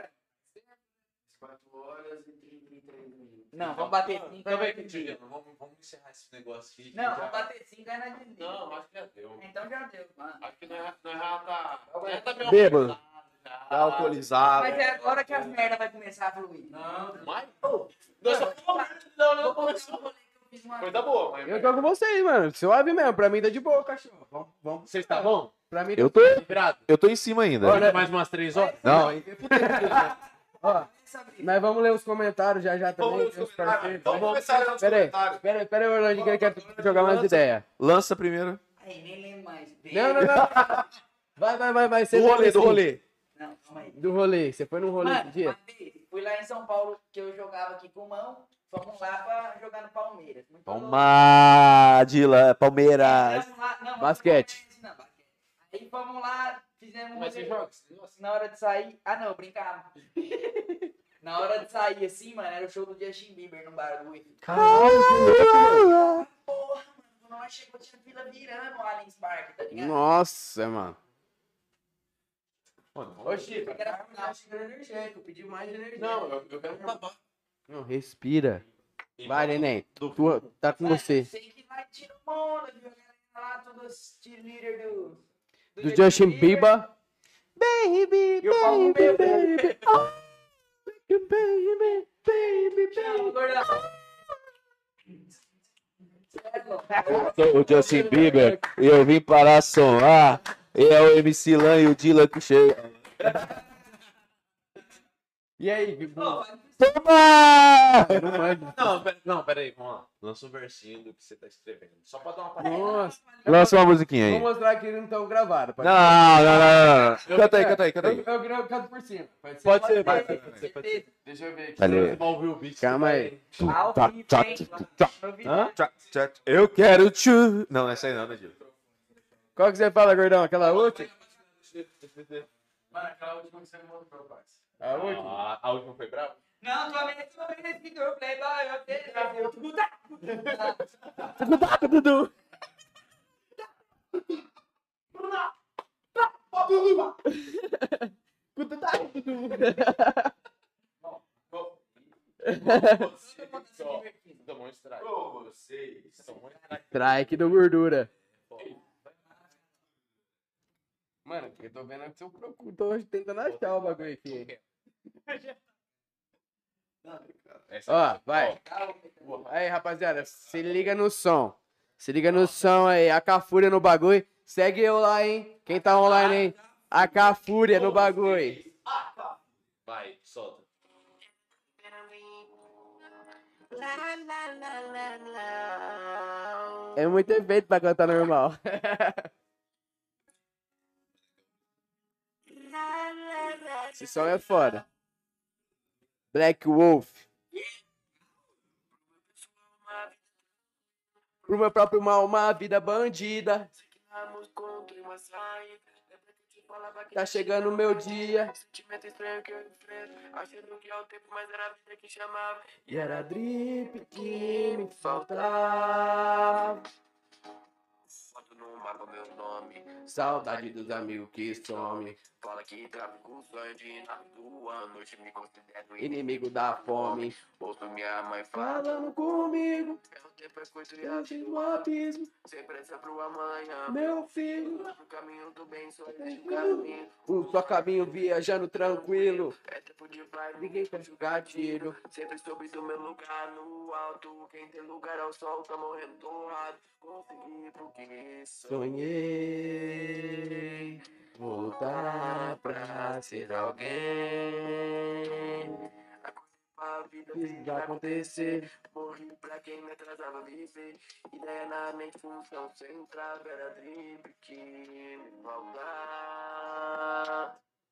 4 horas e 33 minutos. Não, vamos bater 5 Então vem aqui, Juliano. Vamos, vamos encerrar esse negócio aqui. que Não, já- vamos bater 5 aí na desliga. Não, acho que já deu. Então já deu, mano. Acho que nós, nós já tá. Já tá Bêbado. Já alcoolizado. Mas é agora que as merdas vai começar a fluir. Não, Mas, eu só não, não, vou não, Coisa boa, mas. Eu tô com vocês, mano. Suave mesmo. Pra mim tá de boa, cachorro. Vamos, vamos. Vocês tá bom? Pra mim Eu tô, Virado. eu tô em cima ainda. Olha, Mais umas três horas? Não, Ó, Essa brisa. nós vamos ler os comentários já já também. Vamos comentários. Vamos começar a ler os Pera comentários. pera aí, pera aí, Orlando, que ele quer jogar mais ideia. Lança primeiro. Aí, nem lembro mais. Não, não, não. Vai, vai, vai, vai. Do rolê, do rolê. Não, calma aí. Do rolê. Você foi num rolê Mano, esse dia? fui lá em São Paulo, que eu jogava aqui com o mão. Fomos lá pra jogar no Palmeiras. Muito louco. Palmadila, Palmeiras. Fomos lá- não, Basquete. Não, basquete. Aí fomos lá, fizemos Mas você joga esse negócio? Na hora de sair. Ah, não, eu brincava. Na hora de sair, assim, mano, era o show do Justin Bieber no bagulho. Porra, mano, quando nós chegou, tinha fila virando o Allianz Parque, tá ligado? Nossa, mano. Mano, Ô, Chico, Porque era final. energético. Pedi mais energia. Não, eu, eu quero um tabaco. Não, respira. Vai, neném. do- Tua, tá com você. Sei que tiramos uma onda, viu? Lá, todos cheerleader do... Do Justin Bieber. E o Paulo Baby, Bieber. baby. Oh, baby, baby, baby. gordão. Sou o Justin Bieber e eu vim para sonar. E é o MC Lan e o Dylan que chega. E aí, Bibu? Toma! Eu não pera, não, pera aí, vamos lá. Lança um versinho do que você tá escrevendo. Só pra dar uma palhinha. Nossa. Lança uma musiquinha Vou aí. mostrar que eles não estão gravados. Não, não, não, não, não. Canta aí, canta aí, canta Eu, aí. eu, eu canto por cima. Pode ser? Pode ser, vai. Certeza, Pode ser, pode certeza. Deixa eu ver aqui. Valeu. Vai ouvir o beat. Calma aí. Eu quero tchu. Não, essa aí não, né, Gil? Qual que você fala, gordão? Aquela última? Mano, aquela última que você me mostrou, parça. A última? A última foi brava? Não, tua tua vez, fica playboy, eu tenho, eu escuta. Dudu. Tomou um strike. vocês. Tomou um. Strike do gordura. Mano, eu tô vendo que eu procuro. Tô tentando achar o bagulho aqui. Ó, vai. Aí, rapaziada, se liga no som. Se liga no som aí. A Cafúria no bagulho. Segue eu lá, hein? Quem tá online, hein? A Cafúria no bagulho. Vai, solta. É muito efeito pra cantar normal. Esse som é foda. Black Wolf. Pro meu próprio mal, uma vida bandida. Tá chegando o meu dia. Sentimento estranho que eu enfrento, achando que é o tempo, mas era a vida que chamava. E era drip que me faltava. No mapa meu nome, Saudade dos amigos que some. fala que trago com o sonho de ir na rua, noite me considero Inimigo da fome. Ouço minha mãe Falando comigo. é o tempo é e tive rápido, um abismo. sem pressa pro amanhã. Meu filho. No caminho do bem, só existe um caminho. Um só caminho viajando tranquilo. É tempo de paz, Ninguém quer jogar tiro. Sempre soube do meu lugar no alto. Quem tem lugar ao sol tá morrendo torrado. Consegui porque Sonhei voltar pra ser alguém. a vida Isso fez acontecer. Morri pra quem me atrasava viver. Ideia na mente, função central. Era drip que me faltava.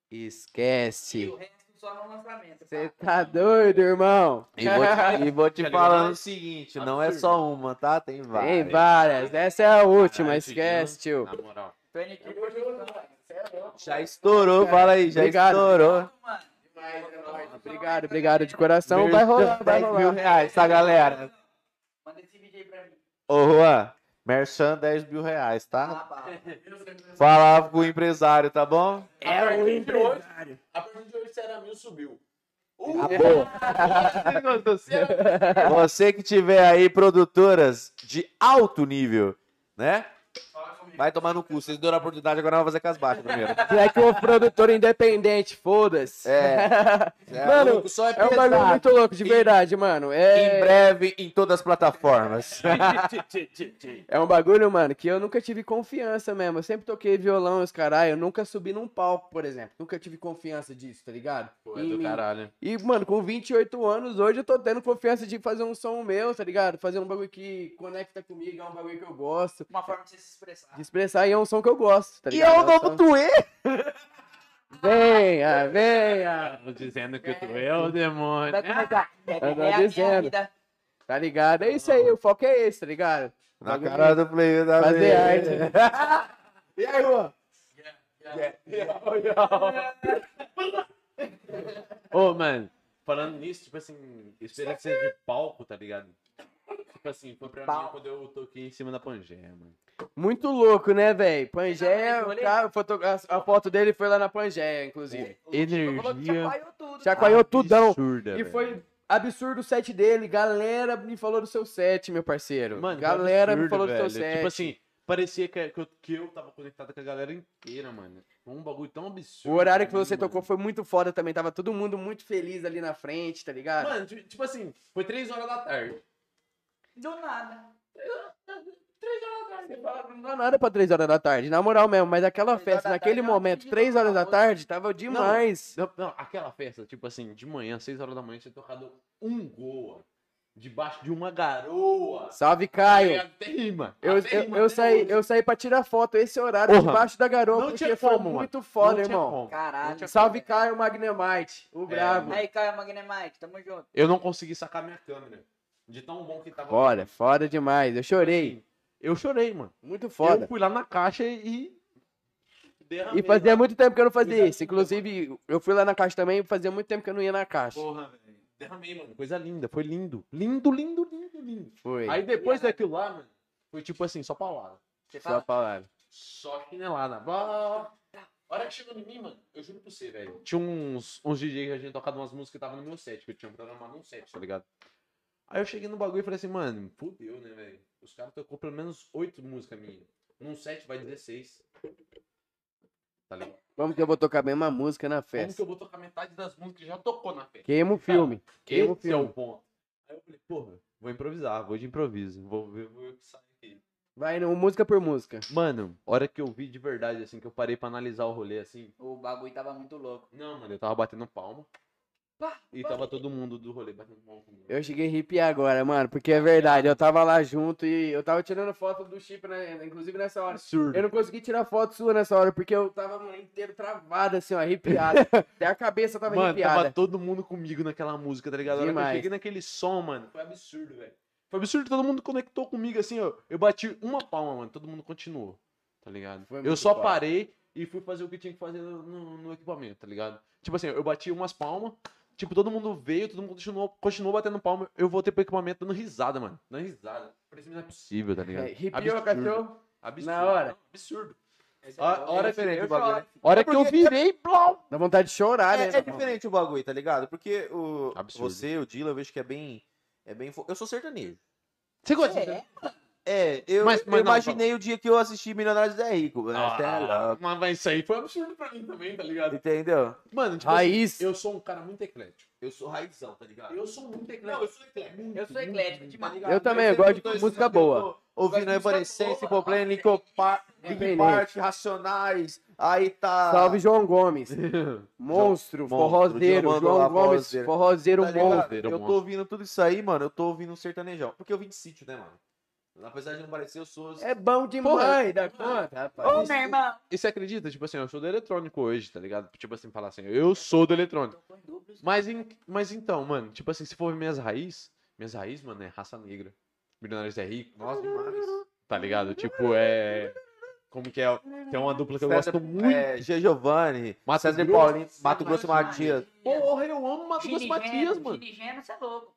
Esquece. Só no lançamento. Você tá doido, irmão? E vou te, e vou te Tá falando o seguinte, não é só uma, tá? Tem Tem várias. várias. Essa é a última. Caralho, Esquece, tio. Na moral. Já estourou, fala aí, já Obrigado. estourou. Obrigado, obrigado de coração. Vai rolar, vai 10 mil rolar. reais, tá, galera? manda esse vídeo aí pra mim. Ô, Juan, Merchan 10 mil reais, tá? Ah, pá. Fala com o empresário, tá bom? É o empresário. A partir de hoje, se era mil, subiu. Acabou. Você que tiver aí produtoras de alto nível, né? Vai tomar no cu. Vocês deram a oportunidade, agora nós vamos fazer com as baixas primeiro. É que o produtor independente, foda-se. É. É, Mano, louco, só é, É um bagulho muito louco, de verdade, mano. É... Em breve, em todas as plataformas. É um bagulho, mano, que eu nunca tive confiança mesmo. Eu sempre toquei violão e os caralho. Eu nunca subi num palco, por exemplo. Nunca tive confiança disso, tá ligado? Pô, é do mim. caralho. E, mano, com 28 anos, hoje eu tô tendo confiança de fazer um som meu, tá ligado? Fazer um bagulho que conecta comigo, é um bagulho que eu gosto. Uma forma de você se expressar. De expressar e é um som que eu gosto, tá E é o um novo som- Tuê. Venha, venha! Tô dizendo que tu é o demônio. Vai começar. É, é a minha dizendo. vida. Tá ligado? É isso aí, o foco é esse, tá ligado? Na cara do player da Fazer vez. arte. E aí, Juan? Ô, mano, falando nisso, tipo assim, experiência de palco, tá ligado? Tipo assim, foi pra mim Palco. quando eu toquei em cima da Pangeia, mano. Muito louco, né, velho? Pangeia, Não, o cara, foto- a, a foto dele foi lá na Pangeia, inclusive. Energia Chacoalhou tudo. Chacoalhou tudão. absurda, E velho. foi absurdo o set dele. Galera me falou do seu set, meu parceiro. Mano, galera me absurdo, falou do seu velho. set. Tipo assim, parecia que, que, eu, que eu tava conectado com a galera inteira, mano. Foi um bagulho tão absurdo. o horário que você mano. tocou foi muito foda também. Tava todo mundo muito feliz ali na frente, tá ligado? Mano, ti- tipo assim, foi 3 horas da tarde. Do nada. Não dá nada pra 3 horas da tarde, na moral mesmo. Mas aquela Três horas festa, da naquele tarde, não, momento, 3 horas da tarde, tava demais. Não, não, aquela festa, tipo assim, de manhã, 6 horas da manhã, tinha tocado um goa. Debaixo de uma garoa. Salve, Caio. Rima. Eu, eu, eu saí, eu saí pra tirar foto esse horário Porra. debaixo da garoa, Não porque foi como, mano. muito foda, Não irmão. como. Caralho. Salve, Caio Magnemite, o É, brabo. Aí, Caio Magnemite, tamo junto. Eu não consegui sacar minha câmera. De tão bom que tava. Foda, foda demais. Eu chorei. Eu chorei, mano. Muito Eu foda. fui lá na caixa e. derramei E fazia lá. muito tempo que eu não fazia Coisa isso. Inclusive, eu fui lá na caixa também e fazia muito tempo que eu não ia na caixa. Porra, velho. Derramei, mano. Coisa linda. Foi lindo. Lindo, lindo, lindo, lindo. Foi. Aí depois daquilo lá, mano, foi tipo assim, só paulada. Você Só fala? palavra. Só chinelada. Bah. A hora que chegou em mim, mano, eu juro pra você, velho. Tinha uns, uns DJ que a gente tocado umas músicas que tava no meu set, que eu tinha programado um set, tá ligado? Aí eu cheguei no bagulho e falei assim, mano, fudeu, né, velho? Os caras tocou pelo menos oito músicas minhas. Num set vai 16. Tá ligado? Como que eu vou tocar a mesma música na Como que festa? eu vou tocar metade das músicas que já tocou na festa? Queima o filme. Queima o Esse é o filme. ponto. Aí eu falei, porra, vou improvisar, vou de improviso. Vou ver vou ver o que sai aqui. Vai, não, música por música. Mano, hora que eu vi de verdade, assim, que eu parei pra analisar o rolê, assim. O bagulho tava muito louco. Não, mano, eu tava batendo palma. Pá, E tava todo mundo do rolê batendo palma comigo. Eu cheguei a arrepiar agora, mano, porque é verdade. Eu tava lá junto e eu tava tirando foto do chip, né, inclusive nessa hora. Absurdo. Eu não consegui tirar foto sua nessa hora, porque eu tava mano, inteiro travado, assim, ó, arrepiado. Até a cabeça tava Mano, arrepiada. tava todo mundo comigo naquela música, tá ligado? A hora que eu cheguei naquele som, mano, foi absurdo, velho. Foi absurdo, todo mundo conectou comigo, assim, ó. Eu bati uma palma, mano, todo mundo continuou, tá ligado? Foi Eu só foda. parei e fui fazer o que tinha que fazer no, no- no equipamento, tá ligado? Tipo assim, eu bati umas palmas, tipo, todo mundo veio, todo mundo continuou, continuou batendo palma, eu voltei pro equipamento dando risada, mano. Dando risada. Parecia que não é possível, tá ligado? É, Arrepiou, Absurdo. cachorro? Absurdo. Na hora. Não, Absurdo. Esse A é hora que- diferente eu o bagulho. A hora É que eu virei, blau! Dá vontade de chorar, né? É, é diferente o bagulho, tá ligado? Porque o, Absurdo. você, o Dila, eu vejo que é bem. É bem. fo- Eu sou sertanejo. Você gosta É, de É, eu, Mas- mas eu não, imaginei o dia que eu assisti Milionários é Rico. Ah, louco. mas, mas isso aí foi absurdo pra mim também, tá ligado? Entendeu? Mano, tipo Raiz. assim, eu sou um cara muito eclético. Eu sou raizão, tá ligado? Eu sou muito eclético. Não, eu sou eclético. eu sou eclético demais. Eu também, eu gosto de música boa. Ouvindo música Evanescence, boa. Problem, Linkin Park, Racionais, aí tá... Salve João Gomes. Monstro, Monstro, forrozeiro. João Gomes, forrozeiro. Tá monstro. Eu tô ouvindo tudo isso aí, mano, eu tô ouvindo um sertanejão. Porque eu vim de sítio, né, mano? Apesar de não parecer, eu sou... É bom demais da conta, Ô, rapaz. meu irmão. E você acredita? Tipo assim, eu sou do eletrônico hoje, tá ligado? Tipo assim, falar assim, eu sou do eletrônico. Mas, em- mas então, mano, tipo assim, se for ver minhas raízes, minhas raízes, mano, é raça negra. Milionários é rico, Nossa, demais. tá ligado? Tipo, é. Como que é? Tem uma dupla que eu César- gosto muito. É, G. Giovanni, Mato César Grosso, Paulinho, Mato Grosso Matias. Matias. Porra, eu amo Mato Grosso Matias, mano. Gini você é louco.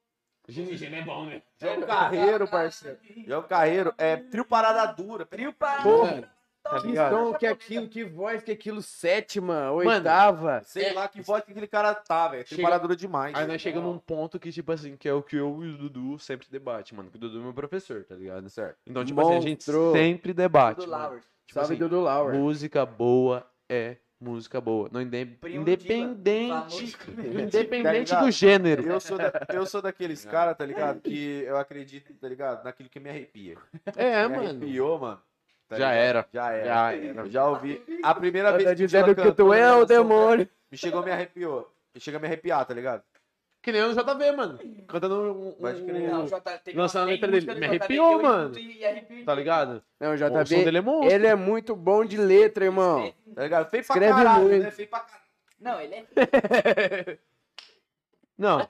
Gene é bom, né? João Carreiro, parceiro. João Carreiro, é trio parada dura. Trio parada Porra, tá que ligado? som, que aquilo, que voz, que aquilo, sétima, oitava. Sei lá que voz que aquele cara tá, velho. Trio Chega- parada dura demais. Aí nós chegamos num ponto que, tipo assim, que é o que eu e o Dudu sempre debate, mano. Que o Dudu é meu professor, tá ligado? Certo. Então, tipo assim, a gente sempre debate. Mano. Lowers. Tipo Salve assim, Dudu Lauer. música boa é música boa. Não inde- independente, independente Tá do gênero. Eu sou, da- eu sou daqueles caras, tá ligado? Que eu acredito, tá ligado? Naquilo que me arrepia. É, me mano. arrepiou, mano. tá Já era. Já era. Já era. Eu já ouvi. A primeira vez Tá que o dizendo Dila que tu é o demônio. Me chegou, me arrepiou. Me chega a me arrepiar, tá ligado? Que nem o JV, mano. Cantando um. um- Pode crer. Não, o J, teve Lançando a letra dele. música do Me JB que arrepiou, eu mano. escuto e arrepio Tá ligado? Não, o O som JB, dele é monstro. ele é muito bom de letra, irmão. Tá ligado? Feio pra Escreve caralho, muito. né? Feio pra caralho. Não, ele é. Não.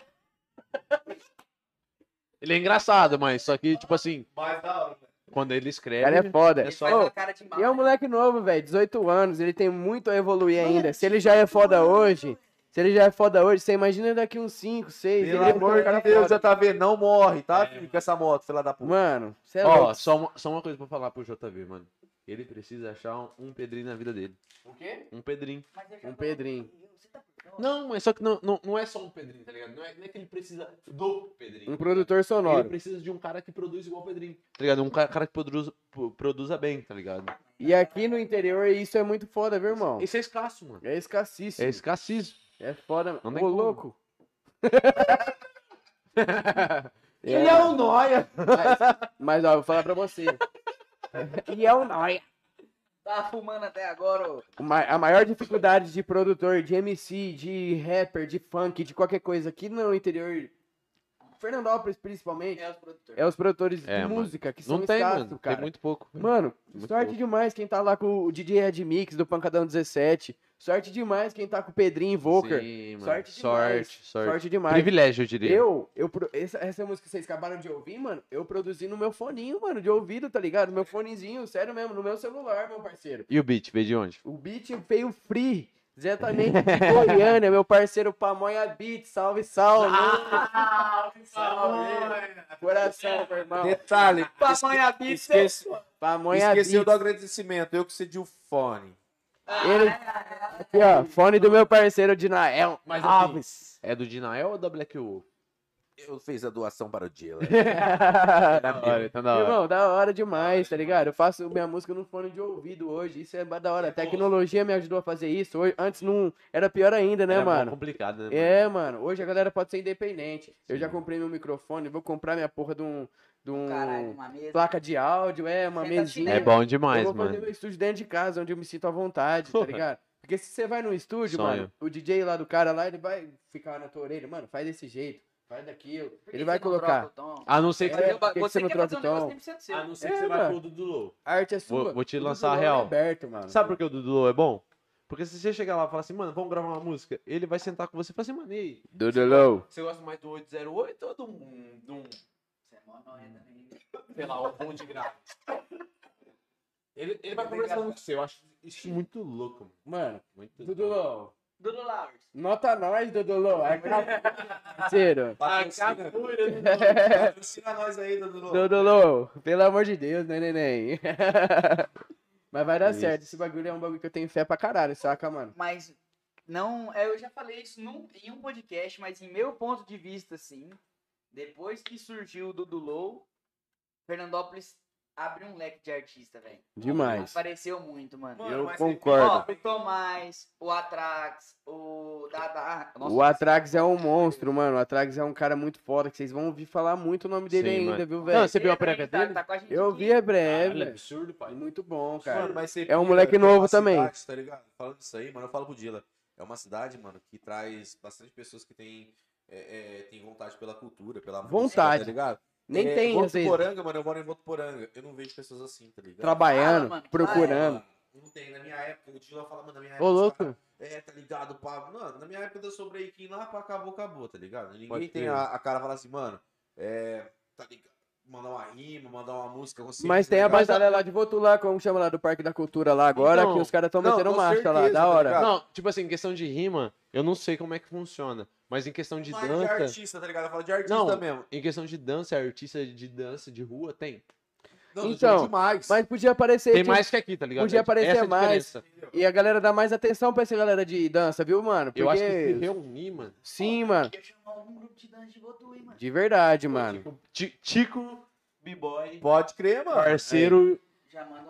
Ele é engraçado, mas só que, tipo assim, Mais da hora, né? quando ele O escreve. cara é foda. É Ele só- faz Ô, uma cara de mal. E é um moleque novo, velho, 18 anos, ele tem muito a evoluir ainda. Se ele já é foda hoje, se ele já é foda hoje, você imagina daqui uns 5, 6, Pelo ele é amor cara de Deus, foda. já tá vendo? Não morre, tá, filho? Com essa moto, filha da puta. Mano, você é Ó, louco. só uma, só uma coisa pra falar pro JV, mano. Ele precisa achar um, um Pedrinho na vida dele. O quê? Um Pedrinho. Um tô- Pedrinho. Você tá. Não, mas só que não, não, não é só um Pedrinho, tá ligado? Não é, não é que ele precisa do Pedrinho. Um produtor Ele sonoro. precisa de um cara que produz igual o Pedrinho. Tá ligado? Um ca- cara que produz, pro- produza bem, tá ligado? E aqui no interior isso é muito foda, viu, irmão? Isso é escasso, mano. É escassíssimo. É escassismo. É foda. Não Ô, louco. E é o Noia. Mas, mas, ó, vou falar pra você. E é o nóia. Tá fumando até agora, ô. Ma- A maior dificuldade de produtor, de MC, de rapper, de funk, de qualquer coisa aqui no interior, Fernandópolis principalmente, É os produtores. é os produtores É, de mano. música, que são Não tem, escassos, mano. cara. Tem muito pouco. Mano, Muito sorte pouco. demais quem tá lá com o DJ Redmix do Pancadão 17. Sorte demais quem tá com o Pedrinho Invoker. Sim, mano. Sorte Sorte, demais. sorte. Sorte demais. Privilégio, eu diria. Eu, eu, essa, essa música que vocês acabaram de ouvir, mano, eu produzi no meu foninho, mano, de ouvido, tá ligado? Meu fonezinho, sério mesmo, no meu celular, meu parceiro. E o beat, veio de onde? O beat veio free, diretamente de Goiânia, meu parceiro Pamonha Beat, salve, salve. salve. Coração, meu irmão. Detalhe, Pamonha Beats, esquece, Pamonha esqueceu Beat. do agradecimento. Eu que cedi o fone. Ele... Aqui, ó, fone do meu parceiro Dinael Mas Alves. É do Dinael ou da Black Wolf? Eu fiz a doação para o Dila. Da hora, então da hora. Irmão, da hora demais, tá ligado? Eu faço minha música no fone de ouvido hoje, isso é da hora. A tecnologia me ajudou a fazer isso. Hoje, antes não era pior ainda, né, Era mano? complicado, né? mano? É, mano. Hoje a galera pode ser independente. Eu já Sim. comprei meu microfone, vou comprar minha porra de um, de um Caralho, uma mesa. placa de áudio, é, uma Senta mesinha. É bom demais, eu vou fazer meu estúdio dentro de casa, onde eu me sinto à vontade, tá ligado? Porque se você vai no estúdio, Sonho. mano, o DJ lá do cara lá, ele vai ficar na tua orelha, mano, faz desse jeito, Por que Ele vai colocar. o? A não ser que É, você, o que você não quer fazer troca um o negócio tom? seu. a não ser É, que você vai mano. pro Dudu Low. A arte é sua. Vou- vou te lançar a do real. é aberto, mano. Sabe por que o Dudu Low é bom? Porque se você chegar lá e falar assim, mano, vamos gravar uma música, ele vai sentar com você e falar assim, mano, e aí? Dudu Low. Você gosta mais do 808 ou do, de um, Você é sei lá, um bom de grave? Ele, ele vai conversando com você, eu acho isso muito louco, mano. Muito Dudu Low. Dudu Lowers. Nota nós, Dudu Low. É parceiro. Patrocina, patrocina nós aí, Dudu. Dudu Low, pelo amor de Deus, né, neném? Mas vai dar Isso. certo. Esse bagulho é um bagulho que eu tenho fé pra caralho, saca, mano? Mas não, é, eu já falei isso num, em um podcast, mas em meu ponto de vista, assim, depois que surgiu o Dudu Low, Fernandópolis abriu um leque de artista, velho. Demais. Apareceu muito, mano. Mano, Eu concordo. Ó, o Tomás, o Atrax, o Dada. Nossa, O Atrax é um monstro, mano. O Atrax é um cara muito foda, que vocês vão ouvir falar muito o nome dele Sim, ainda, mano. viu, Não, velho? você viu a ele prévia tá- dele? tá a gente Eu aqui. vi a breve. é absurdo, pai. Muito bom, cara. Mano, mas você É um moleque é novo uma também. cidade, tá ligado? Falando isso aí, mano, eu falo pro Dila. É uma cidade, mano, que traz bastante pessoas que têm, é, é, têm vontade pela cultura, pela música, Vontade. tá ligado? Nem é, tem, às vezes. Votuporanga, mano, eu moro em Votuporanga. Eu não vejo pessoas assim, tá ligado? Trabalhando, Fala, mano, procurando. Mano, não tem. Na minha época, o Dila fala, mano, na minha época. Ô, louco. É, tá ligado, pá. Mano, na minha época eu sobrei aqui lá, pá, acabou, acabou, tá ligado? Ninguém Pode tem a, a cara falar assim, mano, é. Tá ligado? Mandar uma rima, mandar uma música. consciente, Mas tá tem a batalha lá de Votular, como chama lá do Parque da Cultura lá agora, Então, que os caras estão metendo marcha lá, da tá hora. ligado? Não, tipo assim, em questão de rima, eu não sei como é que funciona. Mas em questão de Mas de dança. artista, tá ligado? Eu falo de artista Não. mesmo. Em questão de dança, artista de dança de rua, tem. Não, Então, demais. Mas podia aparecer. Tem tipo, mais que aqui, tá ligado? podia aparecer Essa é a mais. E a galera dá mais atenção pra essa galera de dança, viu, mano? Porque... Eu acho que se reunir, mano. Sim, mano. Podia chamar grupo de dança de Votu, hein, mano. De verdade, mano. Tipo, Ti- Tico, B-Boy, Pode crer, mano. parceiro.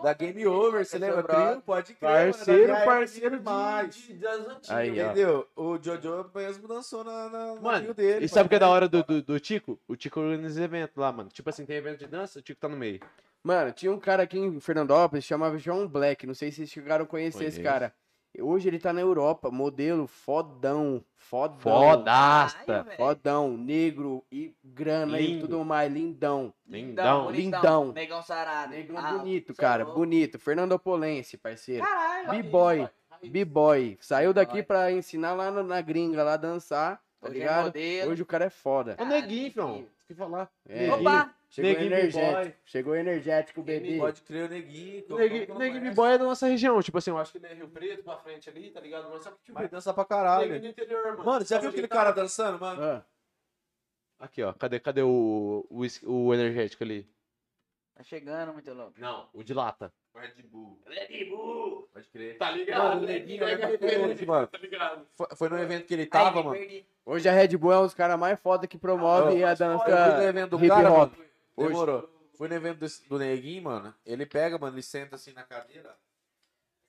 Da Game Over, você é lembra? Trio? Pode crer. Parceiro, mano, parceiro demais. de, de. Aí, ó. Entendeu? O Jojo mesmo dançou na, na, no Mano, trio dele. E sabe o que é da hora do, do, do Tico? O Tico organiza evento lá, mano. Tipo assim, tem evento de dança, o Tico tá no meio. Mano, tinha um cara aqui em Fernandópolis, chamava João Black. Não sei se vocês chegaram a conhecer esse Conheço. cara. Hoje ele tá na Europa, modelo fodão. Fodão. Fodasta. Velho. Fodão, negro e grana e Lindo. tudo mais, lindão. Lindão. lindão. Negão sarado. Negro Ah, bonito, é cara, louco. bonito. Fernandopolense, parceiro. Caralho. B-boy, B-boy. Saiu daqui pra ensinar lá na, na gringa, lá dançar, tá Hoje é ligado? modelo. Hoje o cara é foda. É o Neguinho, filhão. De falar. É. Opa! Chegou Neguinho energético. Chegou energético, bebê. Pode crer o neguinho. que Neguinho que. B-Boy é da nossa região. Tipo assim, eu acho que ele é Rio Preto pra frente ali, tá ligado? Mas só que, tipo, Vai dançar pra caralho. Neguinho do interior, mano. Mano, já viu aquele cara dançando, mano? Ah, Aqui, ó. Cadê, cadê o, o, o energético ali? Tá chegando, muito louco. Não, o de lata. Red Bull. Red Bull. Pode crer. Tá Mano, o neguinho é referente, mano. Tá ligado? Foi, foi no evento que ele tava, Aí, mano. perdi. Hoje a Red Bull é um dos caras mais foda que promove Ah, a Eu fui no dança evento do hip cara, hop. mano. Demorou. Fui no evento desse- do neguinho, mano. Ele pega, mano, ele senta assim na cadeira.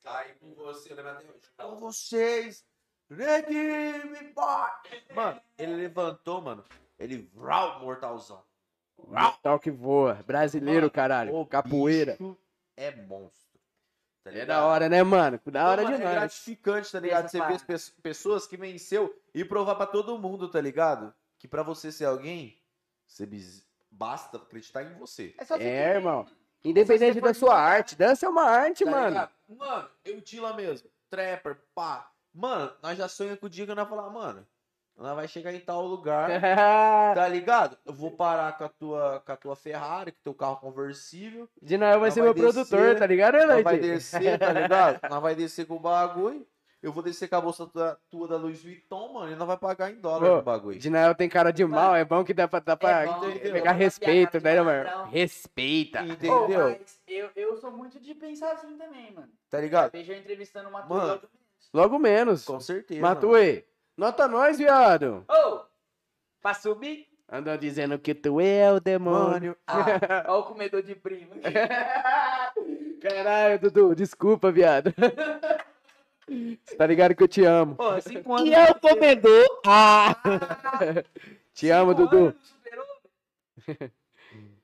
Tá aí com você, até hoje. Com vocês, neguinho, boy. Mano, ele levantou, mano. Ele, vrau, mortalzão. Tal que voa. Brasileiro, Mano, caralho. O Capoeira. bicho É monstro. Tá É da hora, né, mano? Da hora Não, mano, É demais. gratificante, tá ligado? Você ver parada. as pe- pessoas que venceu e provar pra todo mundo, tá ligado? Que pra você ser alguém, você basta acreditar em você. É É, querer. irmão. Independente da sua arte. Dança é uma arte, Tá mano. ligado? Mano, eu Dila mesmo. Trapper, pá. Mano, nós já sonhamos com o dia que nós falar, mano, nós vai chegar em tal lugar, tá ligado? Eu vou parar com a tua, com a tua Ferrari, com o teu carro conversível. De Noel vai ser vai meu produtor, descer, tá ligado, Nós Leite? vai descer, tá ligado? Nós vai descer com o bagulho. Eu vou descer com a bolsa tua, tua da Louis Vuitton, mano, e nós vai pagar em dólar o bagulho. De Noel tem cara de mal, é bom que dá pra, dá pra É bom, pegar respeito, né, mano? Respeita. Entendeu? mas eu, eu sou muito de pensar assim também, mano. Tá ligado? Eu entrevistando uma Mano. turma. Logo menos. Com certeza. mano. Nota nós, viado. Ô! Pra subir? Andam dizendo que tu é o demônio. Ah, ó o comedor de primo. Caralho, Dudu, desculpa, viado. Você tá ligado que eu te amo. Pô, cinco anos. é o comedor? Ah! Te amo, Dudu.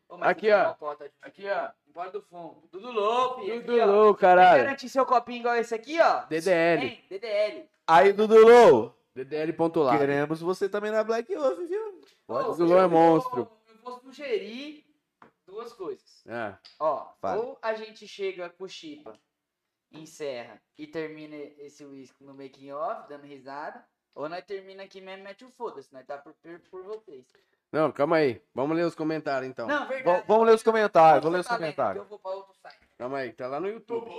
Ô, Aqui, ó. cota Aqui, ó. Embora do fundo. Dudu Loupe. Dudu aqui, ó. Lou, Quer caralho. garantir seu copinho igual esse aqui, ó? DDL. Hein? DDL. Aí, Dudulô, DDL ponto lá. queremos você também na Black Wolf, viu? Ô, Dudu Lou é monstro. vou- Eu vou sugerir duas coisas. Ah, Ó, Fala. ou a gente chega com o Chipa, encerra e termina esse uísque no making off, dando risada. Ou nós termina aqui mesmo e mete o foda-se, nós tá por, por, por vocês. Não, calma aí. Vamos ler os comentários, então. Não, V- verdade. vamos ler os comentários, vamos ler os Tá comentários. que Eu vou pra outro site. Calma aí, tá lá no YouTube.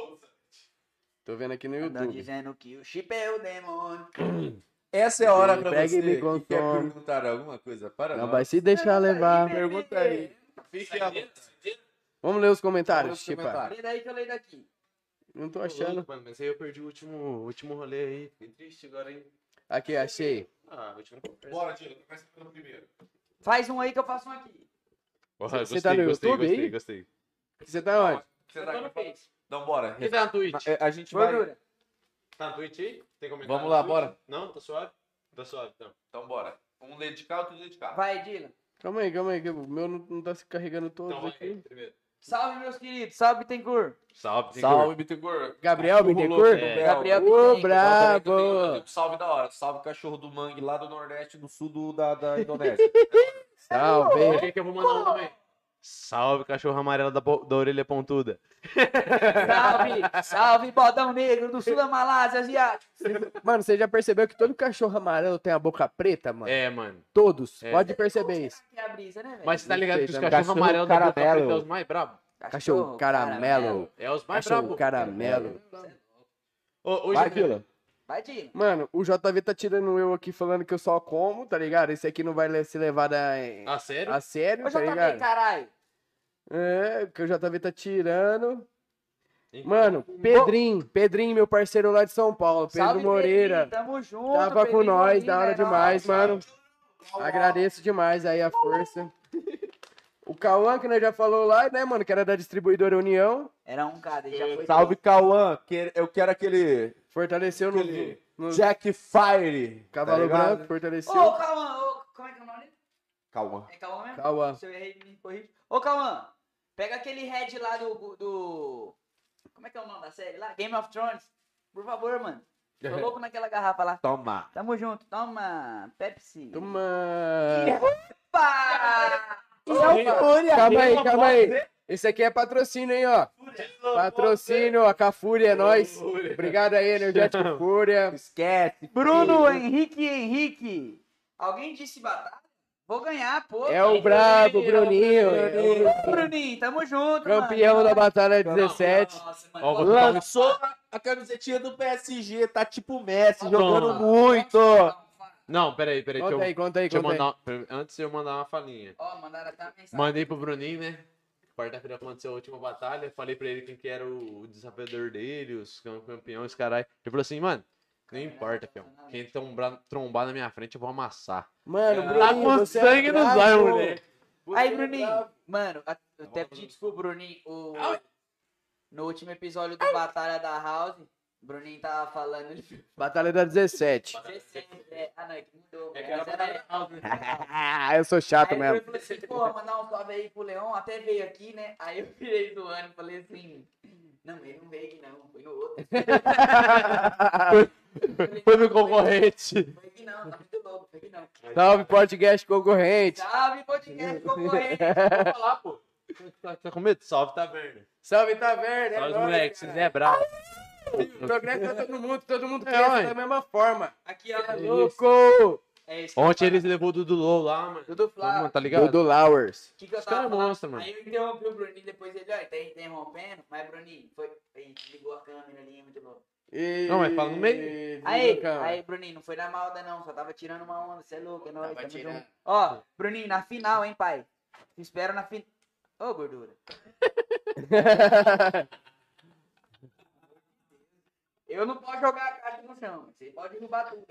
Tô vendo aqui no YouTube. dizendo que o Chip é o demônio. Essa é a hora e você me que quer perguntar alguma coisa para Não nós. vai se deixar levar. Pergunta aí. Fique à vontade. Vamos ler os comentários, Vamos ler os Chipa. comentários. Lê daí que eu leio daqui. Não tô achando. louco, mano, mas aí eu perdi o último, o último rolê aí. Fiquei triste agora, hein? Aqui, achei. Ah, último conversa. Bora, Tilo, começa pelo primeiro. Faz um aí que eu faço um aqui. Porra, Você tá no gostei, YouTube gostei, aí? gostei. Você tá onde? Você Eu tá no? Face. Então, bora. Quem tá na Twitch? É, A gente vai... Tá na Twitch aí? Tem comentário? Vamos lá, bora. Não? Tá suave? Tá suave, então. Então, bora. Um lê de cá, outro lê de cá. Vai, Dylan. Calma aí, calma aí. que O meu não, não tá se carregando todos Então aí, aqui. primeiro. Salve, meus queridos. Salve, Bittencourt. Salve, Salve, Bittencourt. Gabriel Bittencourt? É. Gabriel Ô, Bittencourt. brabo! Eu tenho um Salve da hora. Salve cachorro do mangue lá do Nordeste, do Sul do, da, da Indonésia. Salve. Quem que eu vou mandar um também? Salve, cachorro amarelo da, da orelha pontuda. Salve, salve, bodão negro do sul da Malásia asiático. Mano, você já percebeu que todo cachorro amarelo tem a boca preta, mano? É, mano. Todos. É. Pode perceber isso. Que é a brisa, né, velho? Mas você tá ligado que os Cachorro cachorros amarelos da boca caramelo. preta é os mais brabos? Cachorro caramelo. É os mais Cachorro brabos. caramelo. Ô, hoje, Vai, Tila. Mano, o JV tá tirando eu aqui falando que eu só como, tá ligado? Esse aqui não vai ser levado a, Ah, sério? a sério, Ô, tá JB, ligado? caralho. É, que o JV tá tirando. Mano, Pedrinho, Pedrinho, meu parceiro lá de São Paulo, Pedro Salve, Moreira. Pedrinho, Tamo junto. Tava com nós, da hora é demais, nóis. mano. Agradeço demais aí a força. O Cauã, que nós já falou lá, né, mano, que era da distribuidora União, Era um cada, ele já foi. Salve, Cauã. que- Eu quero aquele fortaleceu no, Aquele no Jack Fire. Cavalo tá ligado? Branco, fortaleceu. Ô, Cauã, ô, como é que é o nome dele? Cauã. É Cauã mesmo? Cauã. Se eu errei, me corrige. Ô, Cauã, pega aquele head lá do, do. Como é que é o nome da série lá? Game of Thrones. Por favor, mano. Tô louco naquela garrafa lá. Toma. Tamo junto. Toma, Pepsi. Toma. Opa! Calma aí, calma aí. Esse aqui é patrocínio, hein, ó. Patrocínio, a Cafúria é nóis. Obrigado aí, Energético Fúria. Esquece. Bruno Henrique Henrique. Alguém disse batalha? Vou ganhar, pô. É o brabo, Bruninho. é Bruninho, tamo junto, Campeão mano. da Batalha 17. Nossa, mano. Ó, Lançou a camisetinha do PSG, tá tipo Messi, Toma. jogando muito. Não, peraí, peraí. Conta eu- aí, conta aí, conta aí. mandar, antes de eu mandar uma falinha. Ó, mandaram até uma mensagem. Mandei pro Bruninho, né? Quarta-feira aconteceu a última batalha. Falei pra ele quem que era o desafiador dele, os cam- campeões, caralho. Ele falou assim, mano, não importa, fião. Quem trombar, trombar na minha frente, eu vou amassar. Mano, Tá Bruninho, com você é sangue nos brabo. olhos, moleque. Aí, é Bruninho, mano, até pedi desculpa, Bruninho. O, no último episódio do Batalha da House, o Bruninho tava falando. Batalha da 17. 17, é, ah, não, é que mudou. É que era Batalha Ah, eu sou chato Aí mesmo. eu falei assim, pô, mandar um salve aí pro Leão, até veio aqui, né? Aí eu virei do ano e falei assim, não, ele não veio aqui não, foi no outro. Foi meu concorrente. Foi aqui não, tá muito louco, foi aqui não. Salve, podcast concorrente. Salve, podcast concorrente. Vou falar, pô. Tá, tá com medo? Salve, taverna. Salve, Taverna. é Salve, nóis, moleque. Vocês é bravo. Progresso pra todo mundo, todo mundo É, cresce ué. da mesma forma. Aqui, ó. Louco! É que eu Ontem eles levou o Dudu Low lá, mano. Dudu. Mano, tá ligado? Dudu Lowers. O que, que eu Os tava caras falando? monstros, mano. Aí eu interrompi o Bruninho, depois ele, ó, tá interrompendo, mas Bruninho, foi, aí ligou a câmera ali, é muito louco. E... Não, mas fala no meio. Aí, aí, Bruninho, não foi na malda não, só tava tirando uma onda, você é louco, é nóis, Tava tamo. Ó, Bruninho, na final, hein, pai? Te espero na final. Ô, gordura. Eu não posso jogar a caixa no chão, você pode derrubar tudo.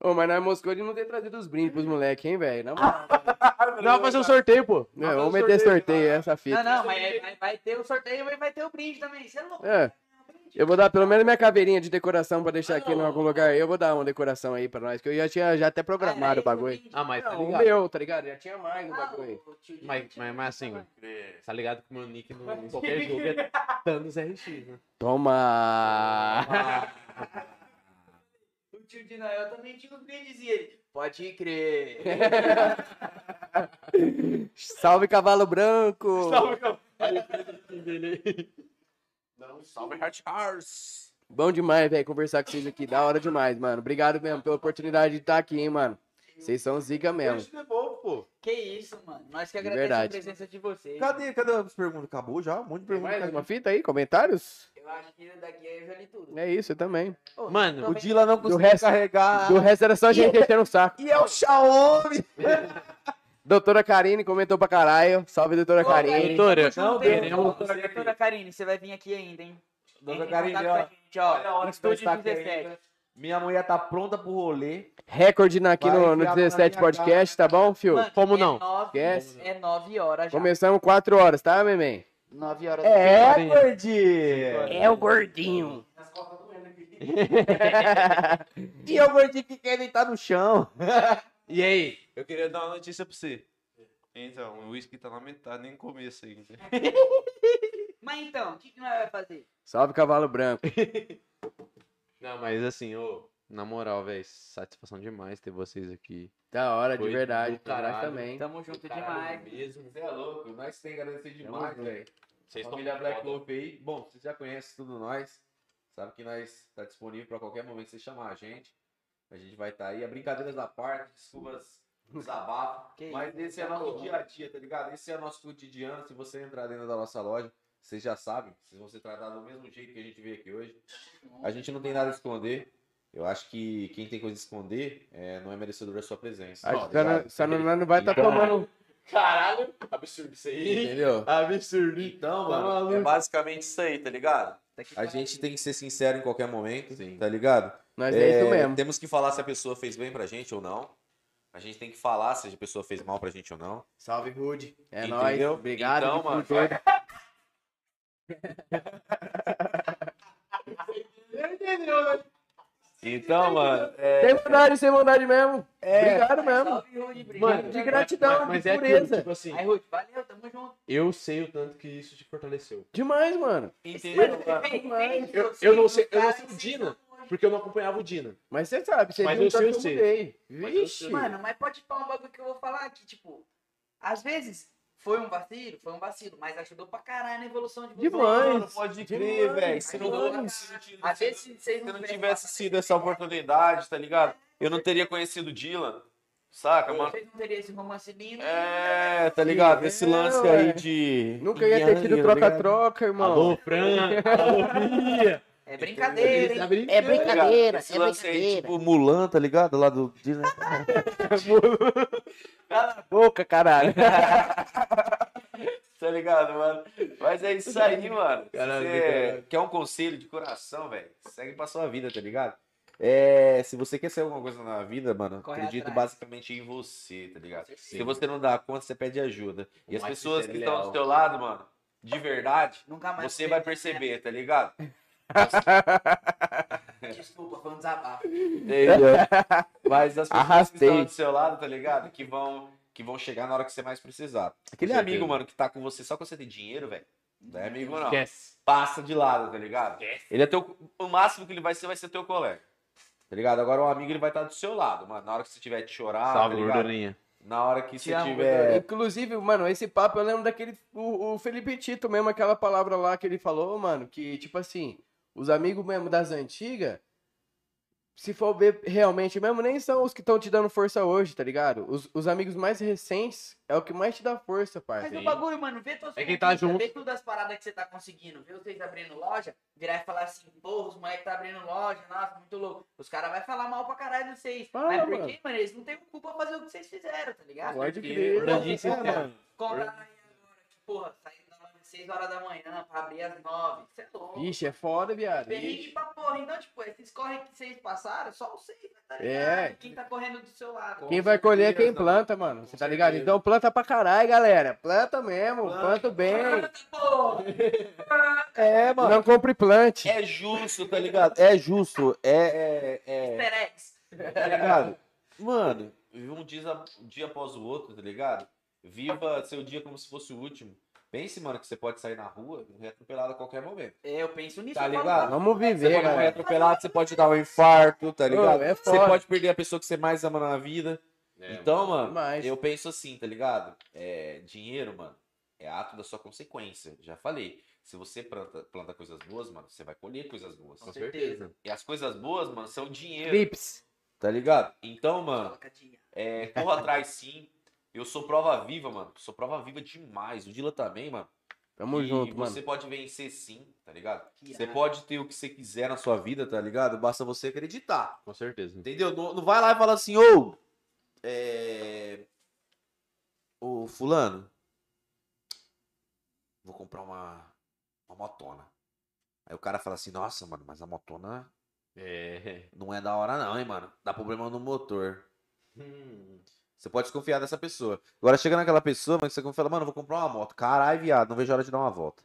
Ô, mas nós moscou de não ter trazido os brindes pros moleques, hein, velho? Moral. Não, vai fazer um sorteio, pô. É, vamos meter sorteio, essa fita. Não, não, mas vai, vai ter o sorteio e vai ter o brinde também, você é louco. É. Eu vou dar pelo menos minha caveirinha de decoração pra deixar aqui em algum lugar. Eu vou dar uma decoração aí pra nós, que eu já tinha já até programado o bagulho. Ah, mas tá Não, o ligado. meu, tá ligado? Já tinha mais Ah, o bagulho aí. Mas, mas, mas assim, tá ligado que o meu nick no, em qualquer jogo é Thanos RX, né? Toma! O tio de Noel também tinha brindes e ele. Pode crer. Salve, cavalo branco! Salve, Hard Hearts. Bom demais, velho, conversar com vocês aqui. Da hora demais, mano. Obrigado mesmo pela oportunidade de estar aqui, hein, mano. Vocês são zica mesmo. pô. Que isso, mano. Nós que De agradecemos verdade. a presença de vocês. Cadê, cadê as perguntas? Acabou já? Um monte de Tem perguntas. mais uma fita aí? Comentários? Eu acho que daqui eu já li tudo. É isso, eu também. Ô, Mano, O Dila não conseguiu resto- carregar. Do resto era só gente enchendo o saco. E é o Xiaomi. Doutora Karine comentou pra caralho. Salve, doutora Ô, Karine. Karine, Doutora, não, queremos- Doutora, doutora Karine, você vai vir aqui ainda, hein? Doutora Karine, ó. gente, ó. Olha a hora que tá aqui 17. ainda. Minha mulher tá pronta pro rolê. Recorde aqui Vai no, no enfiar na 17 minha podcast, tá bom, fio? Mano, Como é não? Nove, Esquece. é 9 horas já. Começamos 4 horas, tá, memem? 9 horas. É, gordinho. É o gordinho. E é o gordinho que quer deitar no chão. E aí? Eu queria dar uma notícia pra você. Então, o uísque tá na metade, nem no começo ainda. Mas então, o que, que nós vamos fazer? Salve, cavalo branco. Não, mas assim, ô, na moral, velho, satisfação demais ter vocês aqui. Da hora, de Foi verdade. do nós caralho. também. Tamo junto Caralho demais. mesmo. Você é louco. Nós tem que agradecer demais, velho. Vocês estão Família Black. Loaf aí. Bom, vocês já conhecem tudo nós. Sabe que nós tá disponível pra qualquer momento que você chamar a gente. A gente vai estar aí. A brincadeiras da parte, desculpas, desabafo. Que Mas isso, esse é tá nosso dia a dia, tá ligado? Esse é o nosso cotidiano. Se você entrar dentro da nossa loja, vocês já sabem. Vocês vão ser tratados do mesmo jeito que a gente veio aqui hoje. A gente não tem nada a esconder. Eu acho que quem tem coisa a esconder é, não é merecedor da sua presença. Acho tá que só não- vai estar Então- tomando. Caralho, absurdo isso aí. Entendeu? Absurdo. Então, Tá mano, é basicamente isso aí, tá ligado? A gente tem que ser sincero em qualquer momento, tá ligado? Nós é, isso mesmo. Temos que falar se a pessoa fez bem pra gente ou não. A gente tem que falar se a pessoa fez mal pra gente ou não. Salve, Rude. É Entendeu? nóis. Obrigado. Então, mano. Então, mano, é, Sem maldade, sem maldade mesmo. Obrigado mesmo. Salve, Rude, obrigado. Mano, de gratidão, Mas de é aquilo, pureza. tipo assim, Aí, Rude, valeu, tamo junto. eu sei o tanto que isso te fortaleceu. Demais, mano. entendeu? Eu, eu não sei, eu não sei o Dina, porque eu não acompanhava o Dina. Mas você sabe, você Mas viu eu tanto sei, que eu mudei. Vixe. Mano, mas pode falar um bagulho que eu vou falar aqui, tipo, às vezes foi um vacilo, foi um vacilo, mas ajudou pra caralho na evolução de vocês. Demais. Não pode crer, velho. Se não, se Às vezes vocês se não tivesse sido essa oportunidade, tá ligado? Eu não teria conhecido o Dylan. Saca, mano? Vocês não teriam esse romance lindo. É, tá ligado? Esse É, lance ué. aí de. Nunca ia ter tido Yang, tá troca-troca, irmão. Alô, Fran! Alô, Bia! É brincadeira, hein? Tá brincando? É Tá ligado? brincadeira, Esse é lance aí, brincadeira. tipo Mulan, tá ligado? Lá do Disney. Boca, caralho. Tá ligado, mano? Mas é isso aí, mano. Caralho, Você caralho. quer um conselho de coração, velho? Segue pra sua vida, tá ligado? É, se você quer ser alguma coisa na vida, mano, Corre acredito atrás. basicamente em você, tá ligado? Se você não dá conta, você pede ajuda. E as pessoas que estão do teu lado, mano, de verdade, Nunca mais você vai perceber, tá ligado? Desculpa, foi um desabafo. Mas as pessoas que estão do seu lado, tá ligado? Que vão, que vão chegar na hora que você mais precisar. Aquele amigo, mano, que tá com você só que você tem dinheiro, velho. Não é amigo, não. Esquece. Passa de lado, tá ligado? Ele é teu. O máximo que ele vai ser vai ser teu colega. Tá ligado? Agora o amigo ele vai estar do seu lado, mano. Na hora que você tiver de chorar, Salve, tá ligado? gordurinha. Na hora que você amo, tiver. Inclusive, mano, esse papo eu lembro daquele. O, o Felipe Tito mesmo, aquela palavra lá que ele falou, mano, que, tipo assim, os amigos mesmo das antigas, se for ver realmente mesmo, nem são os que estão te dando força hoje, tá ligado? Os, os amigos mais recentes é o que mais te dá força, Mas parça. o bagulho, mano, vê tuas É quem tá junto. Vê todas as paradas que você tá conseguindo. Vê vocês abrindo loja, virar e falar assim, pô, os moleques tá abrindo loja, nossa, muito louco. Os caras vão falar mal pra caralho de vocês. Fala, Mas por quê, mano? Eles não têm culpa pra fazer o que vocês fizeram, tá ligado? Pode crer. Aí agora porra, às 6 horas da manhã pra abrir às 9. Você é louco. Ixi, é foda, viado. Perrengue pra porra. Então, tipo, esses corre que vocês passaram, só vocês, tá ligado? É. Quem tá correndo do seu lado. Quem vai colher é quem planta, mano. Você tá ligado? Então planta pra caralho, galera. Planta mesmo, planta bem. Porra. É, mano. Não compre plante. É justo, tá ligado? É justo. É. é, é... Easter eggs. Tá ligado? Mano, um dia, um dia após o outro, tá ligado? Viva seu dia como se fosse o último. Pense, mano, que você pode sair na rua e morrer atropelado a qualquer momento. É, eu penso nisso. Tá ligado? Vamos Você viver, pode morrer galera. atropelado, você pode dar um infarto, tá ligado? é você pode perder a pessoa que você mais ama na vida. então, mano, demais. eu penso assim, tá ligado? É, dinheiro, mano, é ato da sua consequência. Já falei. Se você planta, planta coisas boas, mano, você vai colher coisas boas. Com certeza. E as coisas boas, mano, são dinheiro. Clips. Tá ligado? Então, mano, é, corra atrás sim. Eu sou prova viva, mano. Sou prova viva demais. O Dila também, mano. Tamo e junto, você mano. pode vencer sim, tá ligado? Que Você pode ter o que você quiser na sua vida, tá ligado? Basta você acreditar. Com certeza. Entendeu? Não, não vai lá e fala assim, ô. É. Ô, Fulano. Vou comprar uma. Uma motona. Aí o cara fala assim, nossa, mano, mas a motona É. não é da hora, não, hein, mano. Dá problema no motor. Hum. Você pode desconfiar dessa pessoa. Agora chega naquela pessoa, mas você confia, mano, vou comprar uma moto. Caralho, viado, não vejo a hora de dar uma volta.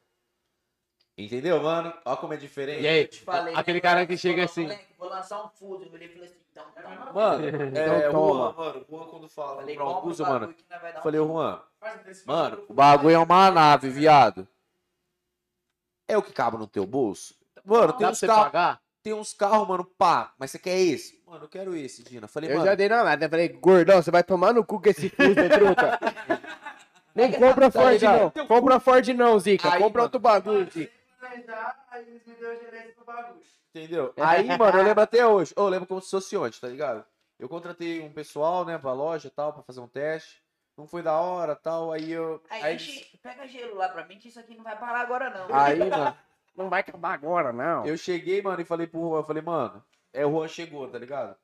Entendeu, mano? Olha como é diferente. E aí, Te falei, aquele né, cara que chega assim. moleque, Vou lançar um fuso. Ele falou assim, então toma. Mano, é, Então toma. Juan, mano, Juan quando fala Falei, comprar um mano. um falei. Juan, mano, o bagulho é uma nave, viado. É o que cabe no teu bolso? Mano, tem uns carros, tem uns carros, mano, pá, mas você quer esse? Mano, eu quero esse, Dina. Falei, Eu mano, já dei na lata. Falei, gordão, você vai tomar no cu com esse fuso, truta. Nem compra Tá Ford, ligado? não. Compra Ford, não, Zica. Aí, Compra mano. outro bagulho, Zica. Aí eles me deu gerência pro bagulho. Entendeu? Aí, mano, eu lembro até hoje. Eu lembro como se fosse ontem, tá ligado? Eu contratei um pessoal, né, pra loja e tal, pra fazer um teste. Não foi da hora tal. Aí eu. Aí, Aí, enche- pega gelo lá pra mim, que isso aqui não vai parar agora, não. aí mano, Não vai acabar agora, não. eu cheguei, mano, e falei pro Juan, eu falei, mano, é o Juan chegou, tá ligado?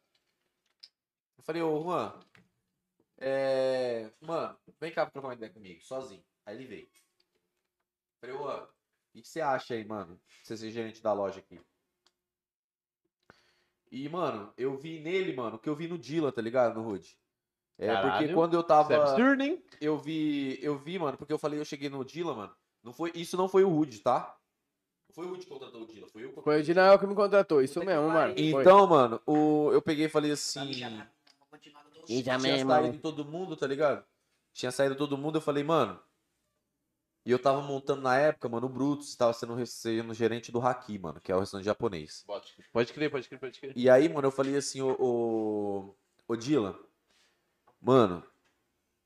Eu falei, ô Juan, é. Mano, vem cá pra trocar uma ideia comigo, sozinho. Aí ele veio. Falei, Juan, o que você acha aí, mano? Você ser gerente da loja aqui. E, mano, eu vi nele, mano, o que eu vi no Dila, tá ligado? No Rude. É, porque Caralho. quando eu é tava. absurdo, hein? Eu vi, eu vi, mano, porque eu falei, eu cheguei no Dila, mano. Não foi, isso não foi o Rude, tá? Foi o que contratou o Dila, foi eu que Foi o Dinael que me contratou, isso mesmo, mano. Foi. Então, mano, o, eu peguei e falei assim. E já tinha mesmo, saído mano. todo mundo, tá ligado? Tinha saído todo mundo, eu falei, mano. E eu tava montando na época, mano, o Brutus tava sendo, sendo gerente do Haki, mano, que é o restaurante japonês. Pode crer, pode crer, pode crer. E aí, mano, eu falei assim, ô, ô, ô Dila, mano,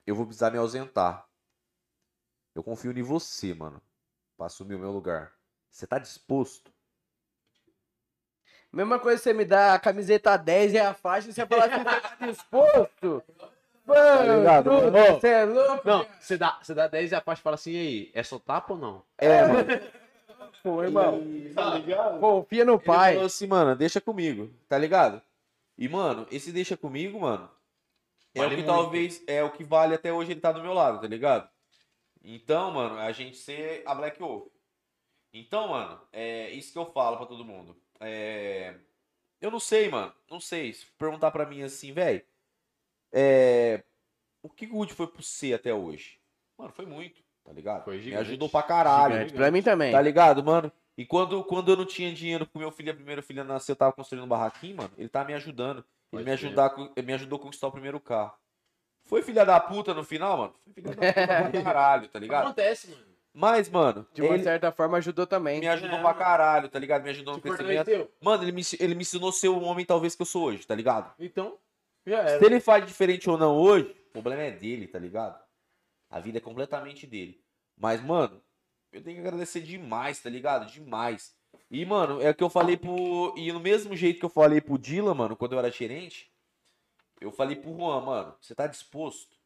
eu vou precisar me ausentar. Eu confio em você, mano, pra assumir o meu lugar. Você tá disposto? Mesma coisa você me dá a camiseta 10 e a faixa e você fala assim, você tá disposto? Mano, ligado, Bruno, mano? você é louco? Não, você dá, você dá 10 e a parte fala assim, e aí, é só tapa ou não? É, mano. Pô, irmão, Tá ligado? confia no Ele pai. falou assim, mano, deixa comigo, tá ligado? E, mano, esse deixa comigo, mano, é Vale o que muito. talvez é o que vale até hoje ele tá do meu lado, tá ligado? Então, mano, a gente ser a Black Wolf. Então, mano, é isso que eu falo pra todo mundo. É... Eu não sei, mano, não sei. Se perguntar pra mim assim, velho, é... o que o Wood foi pro C até hoje? Mano, foi muito, tá ligado? Foi Me gigante. ajudou pra caralho. Gigante, Pra mim também. Tá ligado, mano? E quando, quando eu não tinha dinheiro pro meu filho, a primeira filha nascer, eu tava construindo um barraquinho, mano, ele tava me ajudando. Ele Pode me, ajudar, ele me ajudou a conquistar o primeiro carro. Foi filha da puta no final, mano? Foi filha da puta pra caralho, tá ligado? Acontece, mano. Mas, mano, De uma ele certa forma ajudou também. me ajudou É, pra caralho, tá ligado? Me ajudou no crescimento. Mano, ele me, ele me ensinou a ser o homem talvez que eu sou hoje, tá ligado? Então, já era. Se ele faz diferente ou não hoje, o problema é dele, tá ligado? A vida é completamente dele. Mas, mano, eu tenho que agradecer demais, tá ligado? Demais. E, mano, é o que eu falei pro. E no mesmo jeito que eu falei pro Dila, mano, quando eu era gerente, eu falei pro Juan, mano, você tá disposto?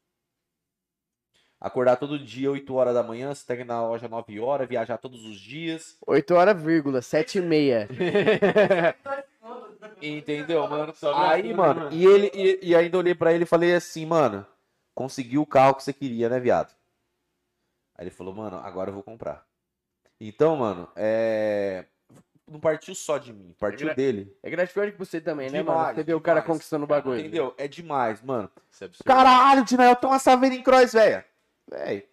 Acordar todo dia, 8 horas da manhã, você tá aqui na loja 9 horas, viajar todos os dias. 8 horas, vírgula, 7 e meia. Entendeu, mano? Só Aí, mano, e ele e, e ainda olhei pra ele e falei assim, mano, conseguiu o carro que você queria, né, viado? Aí ele falou, mano, agora eu vou comprar. Então, mano, é. Não partiu só de mim, partiu gra- dele. É gratificante pra você também, né, mano? Demais, Você vê o cara demais. conquistando o bagulho. Entendeu? É demais, mano. É. Caralho, Dinael, tem uma Saveira em Cross, velho. Véi.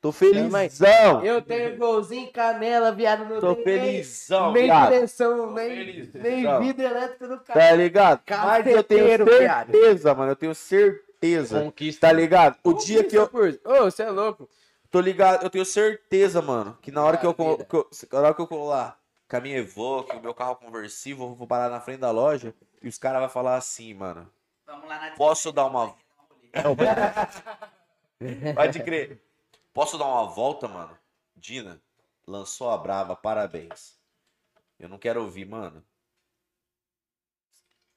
Tô felizão. Eu tenho golzinho, canela, viado, não Tô felizão, nem, nem viado. direção, nem, felizão. nem vida elétrica do cara. Tá ligado? Mas eu tenho Caceteiro, viado. certeza, mano. Eu tenho certeza. Conquista. Tá ligado? O dia que eu. Ô, você é louco. Tô ligado, eu tenho certeza, mano, que na hora que eu, colo- Maravilha. que eu, na hora que eu colar com a minha Evoque, o meu carro conversível, eu vou parar na frente da loja e os caras vão falar assim, mano. Vamos lá na Posso dar uma. Pode crer. Posso dar uma volta, mano? Dina, lançou a brava, parabéns. Eu não quero ouvir, mano.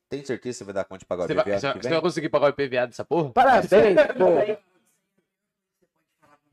Tem certeza que você vai dar conta de pagar o IPVA você vai- você vai conseguir pagar o IPVA dessa porra? Parabéns, pô.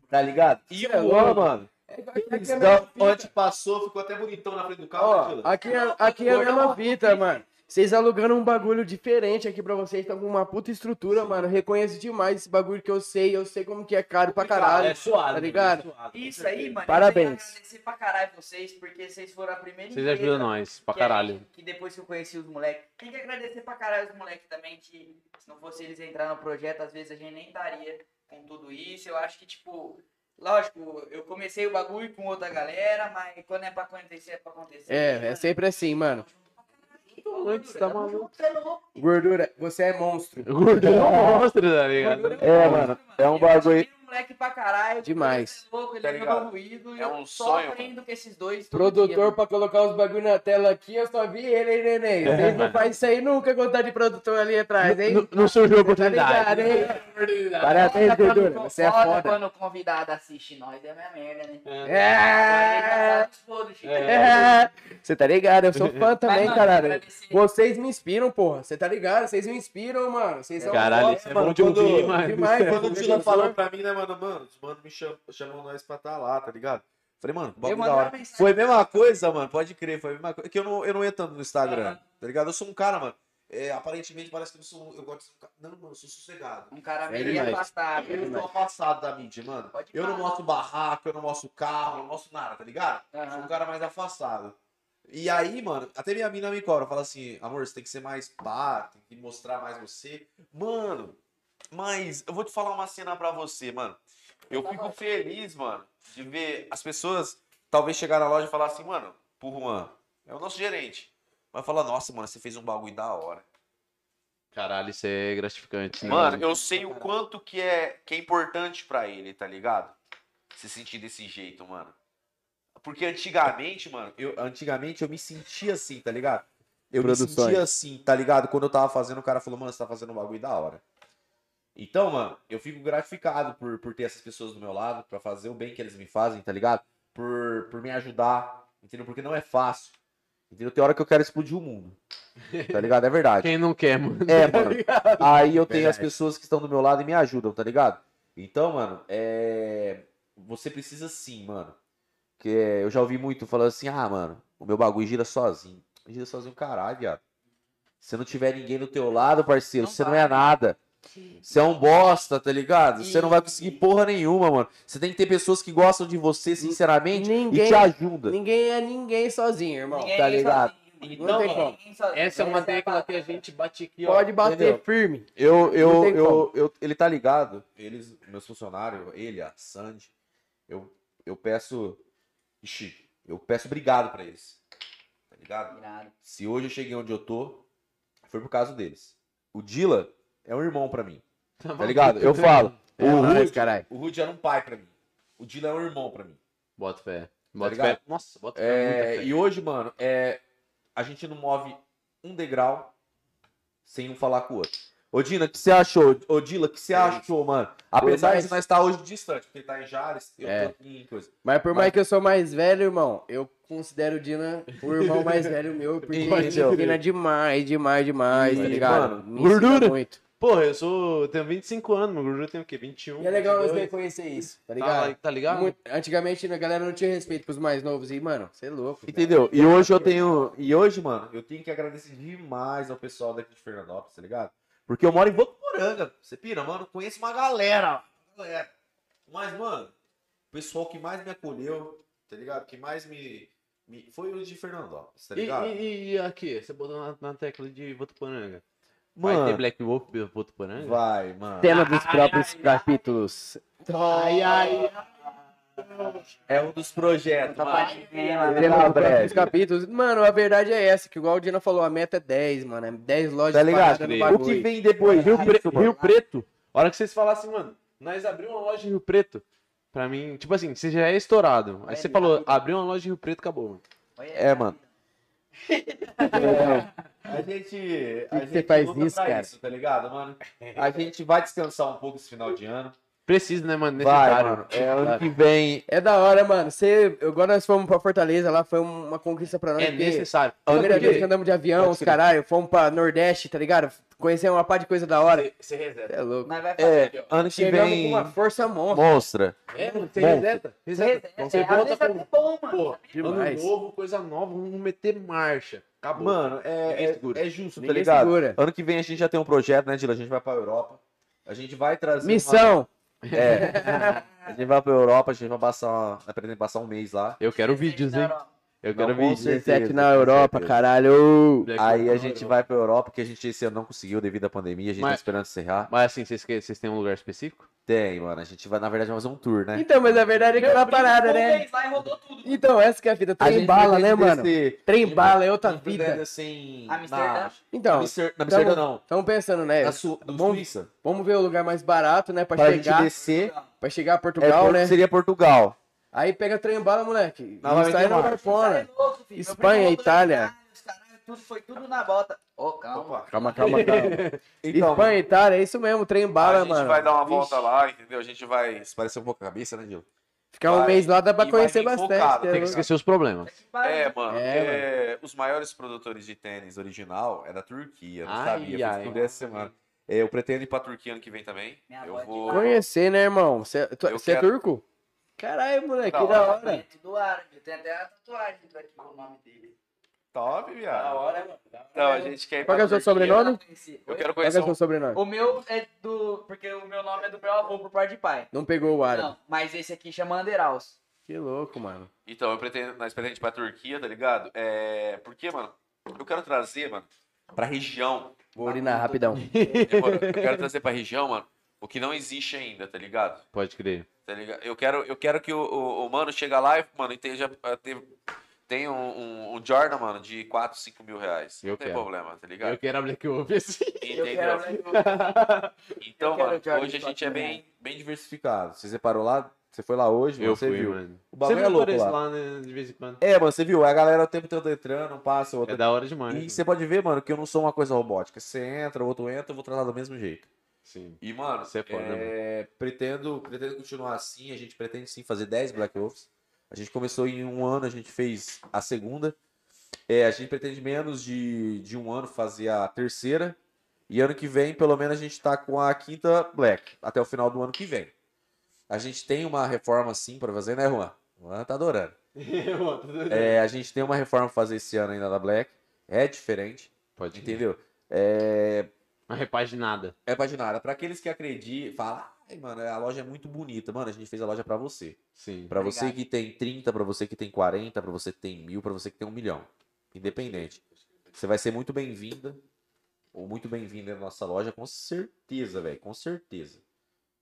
Tá ligado? E é o Juan, louco. mano. Então, onde passou, ficou até bonitão na frente do carro. Ó, aqui é, aqui é a mesma fita, mano. Vocês alugando um bagulho diferente aqui pra vocês, estão com uma puta estrutura, mano. Reconheço demais esse bagulho que eu sei, eu sei como que é caro pra caralho. É suave. Tá ligado? Isso aí, mano. Parabéns. Eu agradecer pra caralho vocês, porque vocês foram a primeira Vocês ajudam nós pra que caralho. a- Que depois que eu conheci os moleques. Tem que agradecer pra caralho os moleques também, que se não fosse eles entrar no projeto, às vezes a gente nem estaria com tudo isso. Eu acho que, tipo, lógico, eu comecei o bagulho com outra galera, mas quando é pra acontecer, é pra acontecer. É, é sempre assim, mano. Antes tá maluco. Você é. Gordura, você é monstro. Gordura é um monstro, tá ligado? É, mano. É um bagulho. Moleque pra caralho. Demais. Ele é louco, ele Tá é meu ligado? e É eu um só sonho, aprendo com esses dois. Produtor dia, mano. pra colocar os bagulho na tela aqui, eu só vi ele, hein, neném. Vocês não fazem isso aí nunca quando tá de produtor ali atrás, hein? Não, não surgiu a Tá ligado, oportunidade. hein? Parabéns, Foda gordura. quando- Você é foda. quando o convidado assiste nós, é minha merda, né? É. Foda, Chico. É. Você tá ligado? Eu sou fã também, mano, caralho. Vocês me inspiram, porra. Você tá ligado? Vocês me inspiram, mano. Vocês são Caralho, isso é mano. bom de quando- ouvir, mano. demais, Quando o falou pra mim, né, mano, mano, os mano me cham- chamam nós pra estar lá, tá ligado? Falei, mano, bagulho da hora. Foi a mesma coisa, mano, pode crer, foi a mesma coisa. É que eu não, eu não entro no Instagram, tá ligado? Eu sou um cara, mano, é, aparentemente parece que eu sou, eu gosto de ser um cara, não, mano, eu sou sossegado. Um cara meio afastado. Eu tô afastado da mídia, mano. Pode Eu não falar. mostro barraco, eu não mostro carro, eu não mostro nada, tá ligado? Aham. Sou um cara mais afastado. E aí, mano, até minha mina me cobra, fala assim, amor, você tem que ser mais pá, tem que mostrar mais você. Mano, mas eu vou te falar uma cena pra você, mano. Eu fico feliz, mano, de ver as pessoas talvez chegar na loja e falar assim, mano, pro Juan, é o nosso gerente. Vai falar, nossa, mano, você fez um bagulho da hora. Caralho, isso é gratificante. né? Mano, eu sei o quanto que é, que é importante pra ele, tá ligado? Se sentir desse jeito, mano. Porque antigamente, mano, eu, antigamente eu me sentia assim, tá ligado? Eu me Produções. sentia assim, tá ligado? Quando eu tava fazendo, o cara falou, mano, você tá fazendo um bagulho da hora. Então, mano, eu fico gratificado por, por ter essas pessoas do meu lado, pra fazer o bem que eles me fazem, tá ligado? Por, por me ajudar, entendeu? Porque não é fácil. Entendeu? Tem hora que eu quero explodir o mundo. Tá ligado? É verdade. Quem não quer, mano? É, mano. Aí eu tenho as pessoas que estão do meu lado e me ajudam, tá ligado? Então, mano, é. Você precisa sim, mano. Que é, eu já ouvi muito falando assim, ah, mano, o meu bagulho gira sozinho. Gira sozinho, caralho, viado. Se não tiver ninguém do teu lado, parceiro, Não você não vai. é nada. Você é um bosta, tá ligado? Você não vai conseguir porra nenhuma, mano. Você tem que ter pessoas que gostam de você, sinceramente, e Ninguém- te ajudam. Ninguém é ninguém sozinho, irmão. Ninguém tá é ligado? sozinho, mano. Ninguém sozinho. Essa é uma a tecla que a gente bate aqui, ó. Pode bater Entendeu? firme. Eu, eu, eu, eu, ele tá ligado, eles, meus funcionários, ele, a Sandy, eu, eu peço, ixi, eu peço obrigado pra eles, tá ligado? Irado. Se hoje eu cheguei onde eu tô, foi por causa deles. O Dila é um irmão pra mim, tá ligado? Eu falo, o É nóis, Rude, o Rude era um pai pra mim, o Dila é um irmão pra mim. Bota fé. Bota ligado? fé. Nossa, bota É, fé. e hoje, mano, é, a gente não move um degrau sem um falar com o outro. Ô, Dina, o que você achou? Ô, Dila, o que você achou, mano? Apesar mais- de nós estar hoje distante, porque ele tá em Jales, eu É. tô aqui em coisa. Mas por mais que eu sou mais velho, irmão, eu considero o Dina o irmão mais velho meu, porque ele Entendeu? ensina demais, demais, demais, E, tá ligado? mano, Me gordura. muito. Porra, eu sou. Eu tenho 25 anos, meu gordura tem o quê? 21. E é legal nós 22. reconhecer isso, tá Tá, ligado? tá ligado? Muito- antigamente a galera não tinha respeito pros mais novos e, mano, você é louco. Entendeu? E hoje eu tenho. E hoje, mano, eu tenho que agradecer demais ao pessoal daqui de Fernandópolis, tá ligado? Porque eu moro em Votuporanga. Você pira, mano, conheço uma galera. galera. Mas, mano, o pessoal que mais me acolheu, tá ligado? Que mais me. me- foi o de Fernandópolis, tá E, ligado? e, e aqui, você botou na, na tecla de Votuporanga. Vai ter Mano, Black Wolf Votuporanga? vai, mano. Cena dos próprios capítulos. Ai, ai. É um dos projetos, mano. Tá dos próprios breve. capítulos. Mano, a verdade é essa, que igual o Dina falou, a meta é 10, mano. É 10 lojas Tá ligado? O que vem depois Rio, Pre- mano? Rio Preto. A hora que vocês falassem, mano, nós abrimos uma loja em Rio Preto. Pra mim, tipo assim, você já é estourado. Aí você falou, abriu uma loja em Rio Preto, acabou, mano. É, mano. Vida. A gente. A que gente você faz isso, cara? isso, tá ligado, mano? A gente vai descansar um pouco esse final de ano. Precisa, né, mano? Vai, mano. É ano que vem. É da hora, mano. Você, agora nós fomos pra Fortaleza, lá foi uma conquista pra nós. É necessário. Primeira vez que andamos de avião, os caralho, fomos pra Nordeste, tá ligado? Conhecer uma pá de coisa da hora. Você reseta. É louco. Nós vai fazer. É, ano que Chegamos vem. com uma força monstra. Monstra. É, mano, você reseta. Você- Reseta. é, Você volta bom, mano. Pô, Demais. ano novo, coisa nova, vamos meter marcha. Acabou. Mano, é, é, segura. é justo, tá Ninguém ligado? segura. Ano que vem a gente já tem um projeto, né, Dila? A gente vai pra Europa. A gente vai trazer. uma- Missão. É. A gente vai pra Europa, a gente vai passar. Uma... vai pretender passar um mês lá. Eu quero vídeos, hein? Eu quero Não, certeza. 17 na Europa, caralho. Aí a gente vai pra Europa, que a gente esse ano não conseguiu devido à pandemia. A gente Mas- tá esperando encerrar. Mas assim, vocês, têm um lugar específico? Tem, mano. A gente vai, na verdade, fazer um tour, né? Então, mas a verdade é que é uma parada, né? vez lá rodou tudo. Então, essa que é a vida. A Trem gente bala, né, mano? Trem a gente bala é outra a gente vida. Amsterdã? Na, Então, Amster- na Amsterdã, não. estamos pensando, né? Na Su, Vamos- Suíça. Vamos ver o lugar mais barato, né? Pra, Pra gente chegar, descer. pra chegar a É, Portugal, Porto- né? Seria Portugal. Aí pega trem bala, moleque. Meter não vai é fora. Meu Espanha, Itália. Tudo, foi tudo na bota. Ô, calma. Calma, calma, calma. Então, Espanha, Itália, é isso mesmo, trem bala, a gente mano. vai dar uma Vixe. volta lá, entendeu? A gente vai se parecer um pouco a cabeça, né, Dil? Ficar um vai- mês lá dá pra e conhecer bastante. focado, né? Tem que esquecer os problemas. É, mano, É, porque os maiores produtores de tênis original é da Turquia, não Ai, sabia, ai. fiz essa semana. É, eu pretendo ir pra Turquia ano que vem também. Minha Eu é vou... Conhecer, né, irmão? Você é quero- turco? Caralho, moleque, Da que da hora, hora. É tudo árabe. Tem até a tatuagem aqui com o nome dele. Top, Da viado. hora, mano. Da hora. Então, a gente quer ir Qual que é o seu sobrenome? Eu quero Qual que conhecer é o seu sobrenome? O meu é do. Porque o meu nome é do meu avô por parte de pai. Não pegou o árabe. Não, mas esse aqui chama Anderaus. Que louco, mano. Então, eu pretendo, nós pretendemos ir pra Turquia, tá ligado? É, porque, mano, eu quero trazer, mano, pra região. Vou urinar rapidão. Eu quero trazer pra região, mano, o que não existe ainda, tá ligado? Pode crer. Tá ligado? Eu quero, eu quero que o, o, o mano chega lá e, mano, e tenha, tenha, tenha um, um, um Jordan, mano, de 4, 5 mil reais. Eu não tem quero. problema, tá ligado? Eu quero a Black Wolf assim. Eu Entendeu? Então, mano, hoje a gente é 4 mil bem, bem diversificado. Você separou lá? Você foi lá hoje? Eu você fui, viu? mano. O bagulho Você é louco lá. lá, né, de vez em quando. É, mano, você viu? A galera o tempo todo entrando, um passa, o outro. É da hora demais. E mano. você pode ver, mano, que eu não sou uma coisa robótica. Você entra, o outro entra, eu vou tratar do mesmo jeito. Sim. E, mano, Você é foda, mano. É, pretendo, pretendo continuar assim. A gente pretende sim fazer 10 Black Wolves. A gente começou em um ano, a gente fez a segunda. É, a gente pretende menos de, de um ano fazer a terceira. E ano que vem, pelo menos, a gente tá com a quinta Black. Até o final do ano que vem. A gente tem uma reforma sim pra fazer, né, Juan? O Juan tá adorando. É, a gente tem uma reforma pra fazer esse ano ainda da Black. É diferente, Pode entendeu? É, Uma repaginada. é paginada. Pra aqueles que acreditam, falam, ai, mano, a loja é muito bonita. Mano, a gente fez a loja pra você. Sim. Pra você que tem 30, pra você que tem 40, pra você que tem mil, pra você que tem um milhão. Independente. Você vai ser muito bem-vinda. Ou muito bem-vinda na nossa loja, com certeza, velho. Com certeza.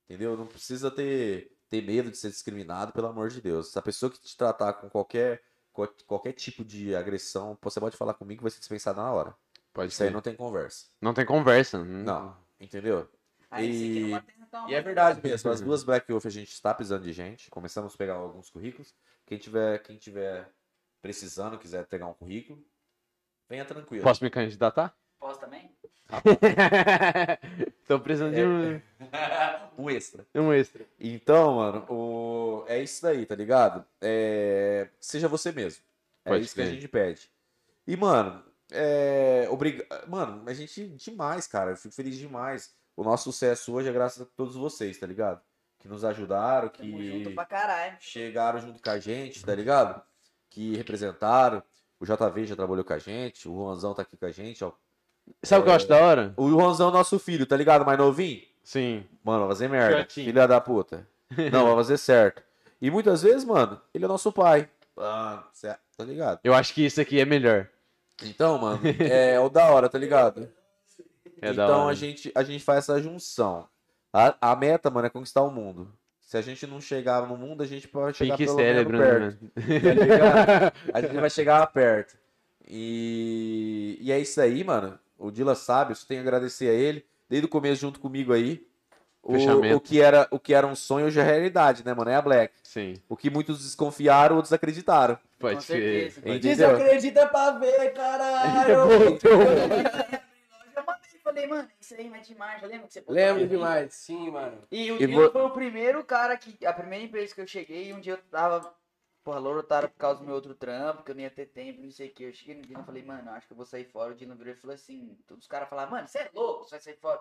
Entendeu? Não precisa ter, ter medo de ser discriminado, pelo amor de Deus. Se a pessoa que te tratar com qualquer, qual- qualquer tipo de agressão, você pode falar comigo vai ser dispensado na hora. Pode Isso aí ser. não tem conversa. Não tem conversa. Não. Entendeu? Aí E- então, E é verdade mesmo, as duas Black Wolf a gente está precisando de gente. Começamos a pegar alguns currículos. Quem tiver, quem tiver precisando, quiser pegar um currículo, venha tranquilo. Posso me candidatar? Posso também? Tô precisando de um, Um extra. um extra. Então, mano, o... é isso daí, tá ligado? É... Seja você mesmo. É Pode isso que a gente pede. E, mano, é... Obriga... Mano, a gente demais, cara. Eu fico feliz demais. O nosso sucesso hoje é graças a todos vocês, tá ligado? Que nos ajudaram, que Tamo junto pra caralho. chegaram junto com a gente, tá ligado? Que representaram. O JV já trabalhou com a gente, o Juanzão tá aqui com a gente, ó. Sabe o que eu acho da hora? O Juanzão é nosso filho, tá ligado? Mais novinho? Sim. Mano, vai fazer merda. Fiotinho. Filha da puta. Não, vai fazer certo. E muitas vezes, mano, ele é nosso pai. Ah, cê- tá ligado? Eu acho que isso aqui é melhor. Então, mano, é o da hora, tá ligado? É então a gente, a gente faz essa junção. A, a meta, mano, é conquistar o mundo. Se a gente não chegar no mundo, a gente pode chegar Pink pelo cérebro, perto. né? Tá ligado? A gente vai chegar perto. E, e é isso aí, mano. O Dila sabe, eu só tenho a agradecer a ele, desde o começo junto comigo aí. O, o, que era, o que era um sonho hoje é realidade, né, mano? É a Black. Sim. O que muitos desconfiaram, outros acreditaram. Pode Com ser. Desacredita pra ver, caralho. Eu mandei, falei, mano, isso aí mete marcha, lembra que você postou Lembro demais, sim, mano. E o E Dino vo- foi o primeiro cara que. A primeira empresa que eu cheguei, um dia eu tava. Porra, lorotaram por causa do meu outro trampo, que eu não ia ter tempo, não sei o que. Eu cheguei no Dino e falei, mano, eu acho que eu vou sair fora. O Dino virou e falou assim: todos os caras falavam, mano, você é louco, você vai sair fora.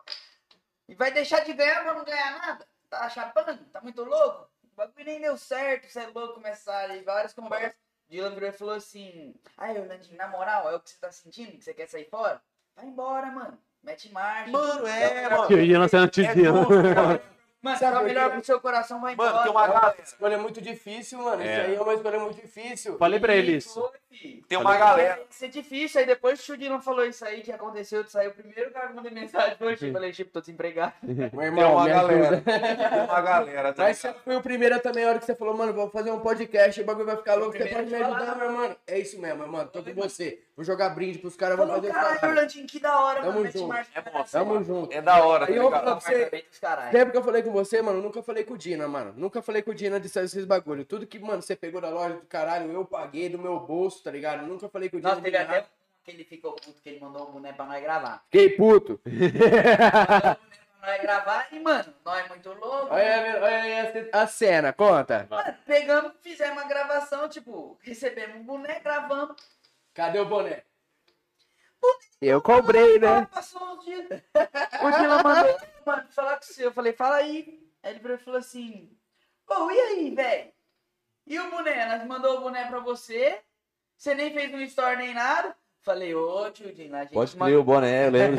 E vai deixar de ganhar pra não ganhar nada? Tá chapando? Tá muito louco? O bagulho nem deu certo, você é louco, começaram aí várias conversas. Dylan virou e falou assim: Ai, Orlandinho, na moral, é o que você tá sentindo? Que você quer sair fora? Vai embora, mano. Mete marcha. Mano, é, mano. Eu ia lançar tio Dylan. Mano, Sabe tá melhor pro seu coração, vai Mano, embora. tem uma É uma galera. escolha muito difícil, mano. É. Isso aí é uma escolha muito difícil. Falei pra ele isso. Foi, filho. Tem uma galera. Ia ser difícil, aí depois que o Dylan falou isso aí, que aconteceu, de sair o primeiro cara que mandei mensagem foi, eu falei, tipo, tô desempregado. Meu Tem irmão, uma me galera. Tem uma galera, tá Mas você foi o primeiro também, a hora que você falou, mano, vou fazer um podcast, o bagulho vai ficar louco, você pode me a falar. ajudar, meu mano? É isso mesmo, mano, tô com você. Vou jogar brinde pros caras, vou fazer caralho. Orlandinho, que da hora, Tamo mano, junto. marcha. É bom, Tamo junto. É da hora, tá Aí eu vou ligado? falar pra você. Sempre que eu falei com você, mano, nunca falei com o Dina, mano. Nunca falei com o Dina de esses bagulho. Tudo que, mano, você pegou da loja do caralho, eu paguei do meu bolso, tá ligado? Nunca falei com o Dina. Nossa, teve até que ele ficou puto, que ele mandou um boné pra nós gravar. Fiquei puto. Pra nós gravar e, mano, nós é muito louco. Olha, aí, olha aí a- a cena, conta. Mano, pegamos, fizemos uma gravação, tipo, recebemos um boné, gravamos. Cadê o boné? Eu cobrei, né? Passou. O Dylan mandou, mano, falar com você. Eu falei, fala aí. Aí ele virou e falou assim: Ô, e aí, velho? E o boné? Nós mandou o boné pra você. Você nem fez um story nem nada. Falei, ô, tio Dylan, a gente. Pode mandou- crer o boné, eu lembro.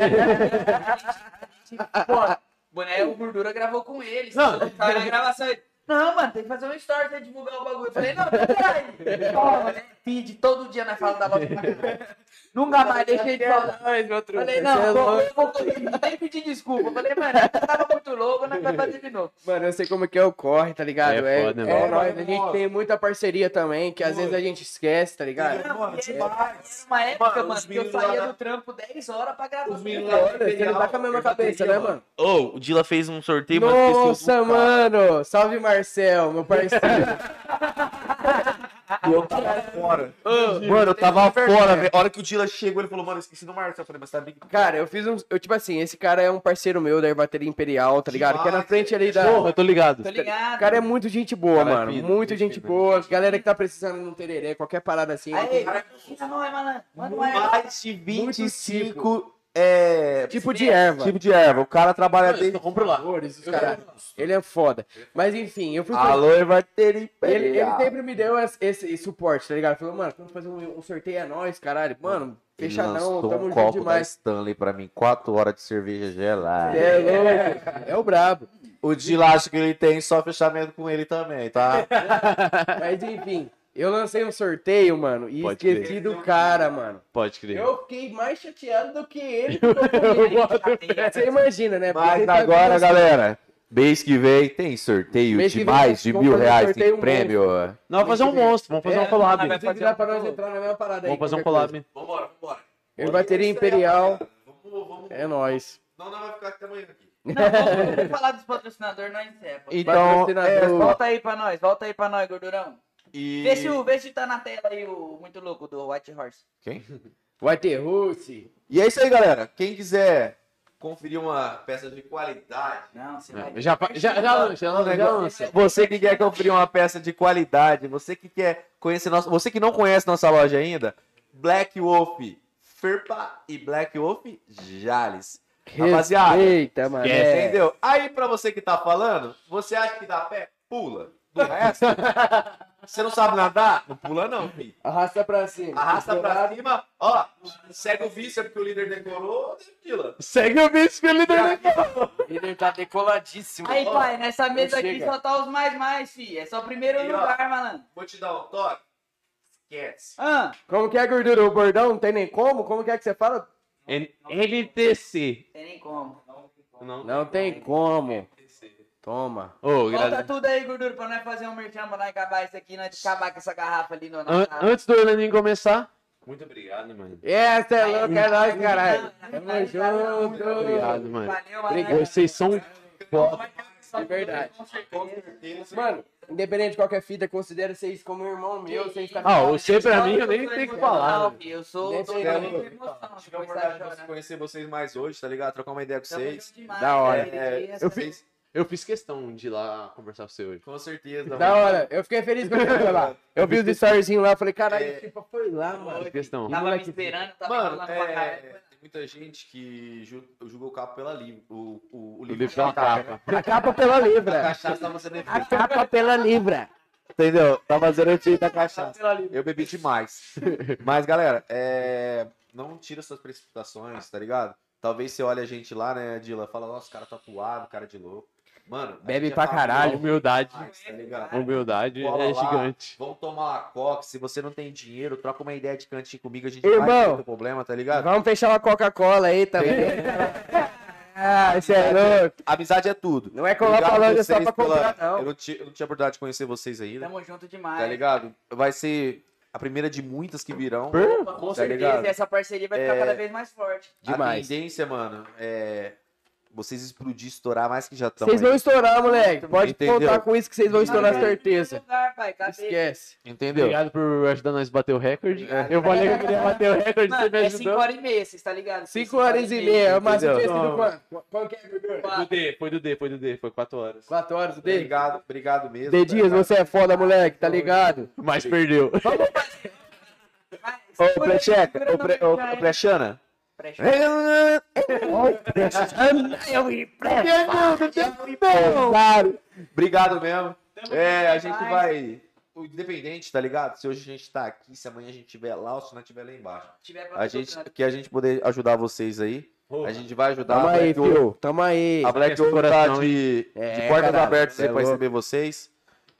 Pô, boné, o Gordura gravou com ele. Não. Tava na gravação. ele, Não, mano, tem que fazer um story pra divulgar o bagulho. Eu falei, não, peraí. Toma, né? Feed, todo dia nós falamos da caralho. Nunca mais deixei de falar. Falei, não, vou, eu vou nem pedir desculpa. Falei, mano, eu tava muito louco, nós vai fazer de novo. Mano, eu sei como é que é o corre, tá ligado? É É, foda, é, mano. nóis, a gente tem muita parceria também, que às vezes a gente esquece, tá ligado? Não, Mano, uma época, Mano, que eu saía lá- do trampo 10 horas pra gravar. Os Foda, Você não tá com a mesma cabeça, né, mano? Ô, o Dila fez um sorteio, Nossa, mano! Salve, Marcel, meu parceiro. E eu tava fora. Mano, eu tava fora, velho. A hora que o Dila chegou, ele falou, mano, eu esqueci do Marcelo. Eu falei, mas tá bem. Cara, eu fiz um. Eu, tipo assim, esse cara é um parceiro meu da Bateria Imperial, tá ligado? Que é na frente ali da. Porra, eu tô ligado. Tô ligado. O cara é muito gente boa, Cara, é mano. fino, muito gente gente fina, boa. Galera que tá precisando de um tererê, qualquer parada assim. Aí, malandro. Manda um aí. Mais de Muito 25 é, Tipo de erva. tipo de erva. O cara trabalha dentro. Flores, os caras. Ele é foda. Mas enfim, eu fui. Alô, Bateria Ele, ele Imperial. sempre me deu esse, esse suporte, tá ligado? Falou, mano, vamos fazer um, um sorteio, é nóis, caralho. Mano, fechadão, tamo junto demais. Stanley pra mim, 4 horas de cerveja gelada. É louco. É o brabo. O acho que ele tem só fechamento com ele também, tá? Mas enfim, eu lancei um sorteio, mano, e Pode esqueci do cara, mano. Pode crer. Eu fiquei mais chateado do que ele. Você imagina, né? Porque Mas sabe agora, que- galera, mês que vem tem sorteio Mês de vem mais de vamos mil fazer um reais sorteio em prêmio. Não, vamos fazer um monstro, vamos fazer É, um collab. Se quiser pra nós entrar na mesma parada aí. Vamos fazer um qualquer collab. coisa. Vambora, vambora. Eu bateria Imperial, Vamos, vamos. é nóis. Não, não vai ficar até amanhã aqui. Não, vamos, falar dos patrocinadores, nós encerra. Então, Patrocinador. Volta aí pra nós, volta aí pra nós, gordurão. E... Vê se, o, vê se tá na tela aí o muito louco do White Horse. Quem? Vai ter Russi. E é isso aí, galera. Quem quiser conferir uma peça de qualidade, Não, você vai. Já, já, já lança, já já lança. Você que quer conferir uma peça de qualidade, você que quer conhecer nosso, você que não conhece nossa loja ainda, Black Wolf Ferpa e Black Wolf Jales. Rapaziada, Eita, mano. entendeu? Aí pra você que tá falando, você acha que dá pé? Pula. Do resto, você não sabe nadar? Não pula não, filho. Arrasta pra cima. Arrasta pra cima, ó, segue o vice, é porque o líder decorou, Dila. Segue o bicho que ele Ele tá decoladíssimo. Aí, pai, nessa mesa aqui chega. só tá os mais mais, fi. É só o primeiro E, ó. lugar, malandro. Vou te dar um toque. Esquece. Ah, Como que é, gordura? O bordão não tem nem como? Como que é que você fala? NTC. tem nem como. Não. Não tem como. Toma. Ô, Volta gra- tudo aí, gordura, pra nós fazer um merchan, pra nós acabar isso aqui, nós acabar com essa garrafa ali no An- antes do Orlandinho começar. Muito obrigado, mano. Essa é louca, é nóis, caralho. Tamo Muito junto. Obrigado, mano. Valeu, mano. Vocês são foda. É verdade. Mano, independente de qualquer fita, considero vocês como irmão meu. Vocês tá Ah, você pra mim eu nem tenho que falar. Não, Eu sou. Tive a oportunidade de conhecer vocês mais hoje, tá ligado? Trocar uma ideia com Tamo vocês. Da hora. É, Eu fiz, eu fiz questão de ir lá conversar com você hoje. Com certeza. Da hora. Eu fiquei feliz quando você foi lá. Eu vi os storyzinhos lá, falei, caralho, É. tipo foi lá, mano. Fiz questão. Tava me esperando, tava Mano, falando pra é, caralho. tem muita gente que ju- julga o capo pela livre. O, o, o O livro pela capa. A capa pela A libra. cachaça tá fazendo A capa pela libra. Entendeu? Tá fazendo efeito a cachaça. Eu bebi demais. Mas, galera, é... não tira suas precipitações, tá ligado? Talvez você olhe a gente lá, né, Dila? Fala, nossa, cara tatuado, cara de louco. Mano, Bebe é pra caralho. Humildade. demais, tá ligado? Humildade Cola é lá. gigante. Vamos tomar uma coca. Se você não tem dinheiro, troca uma ideia de cantinho comigo. A gente Irmão. vai o problema, tá ligado? Vamos fechar uma Coca-Cola aí também. ah, isso é louco. Amizade é tudo. Não é colar pra loja só pra comprar, pela- não. Eu não, ti- eu não tinha oportunidade de conhecer vocês ainda, Tamo junto demais. tá ligado? Vai ser a primeira de muitas que virão. Com Tá certeza, ligado? e essa parceria vai ficar É. cada vez mais forte. Demais. A tendência, mano, é vocês explodir, estourar mais que já estão. Vocês vão estourar, moleque. Pode Entendeu? contar com isso que vocês vão estourar, Tá certeza. Lugar, pai, cabeça. Esquece. Entendeu? Obrigado por ajudar nós a bater o recorde. Eu falei que eu queria bater o recorde, você Mano, me é 5 ajudou. horas e meia, vocês tá ligado? 5 horas e meia. Mas preço do Não. quanto? Qual que é? Do D, foi do D, foi do D, foi 4 horas. 4 horas o dele? Obrigado, obrigado mesmo. D tá Dias, ligado? você é foda, moleque, tá ligado? Mas perdeu. Ô, Precheca, ô, Pre- ô, Prechana. Claro. Obrigado mesmo. É, a gente vai. O independente, tá ligado? Se hoje a gente tá aqui, se amanhã a gente estiver lá ou se não estiver lá embaixo. A gente, que a gente poder ajudar vocês aí. A gente vai ajudar. Tamo a aí, fio. Tamo aí. A Black Aquece o Wolf tá coração, de, É, de portas abertas aí é pra receber vocês.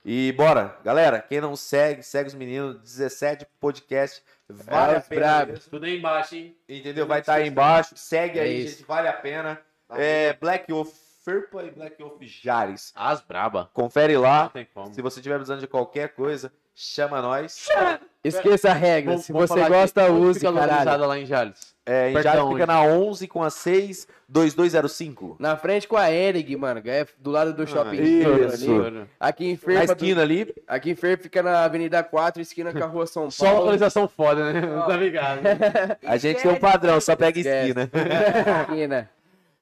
E bora, galera, quem não segue, segue os meninos, 17 podcast, vale É, a pena. Tudo aí embaixo, hein? Entendeu? Vai estar aí embaixo, segue É aí, isso. gente, vale a pena. É, Black Wolf Ferpa e Black Wolf Jares. As braba. Confere lá. Não tem como. Se você tiver precisando de qualquer coisa, chama nós. Esqueça a regra. Vamos- Se vamos você gosta. Onde use, caralho. localizada lá em Jales. É, em Jales fica na 11 com a 6, 2205. Na frente com a Erig, mano. É do lado do shopping. isso. Center ali. Aqui em Na Ferpa, esquina ali. aqui em Ferpa fica na Avenida 4, esquina com a Rua São Só Paulo. localização foda, né? Tá ligado? A gente tem um padrão, só pega Esquece. esquina. esquina.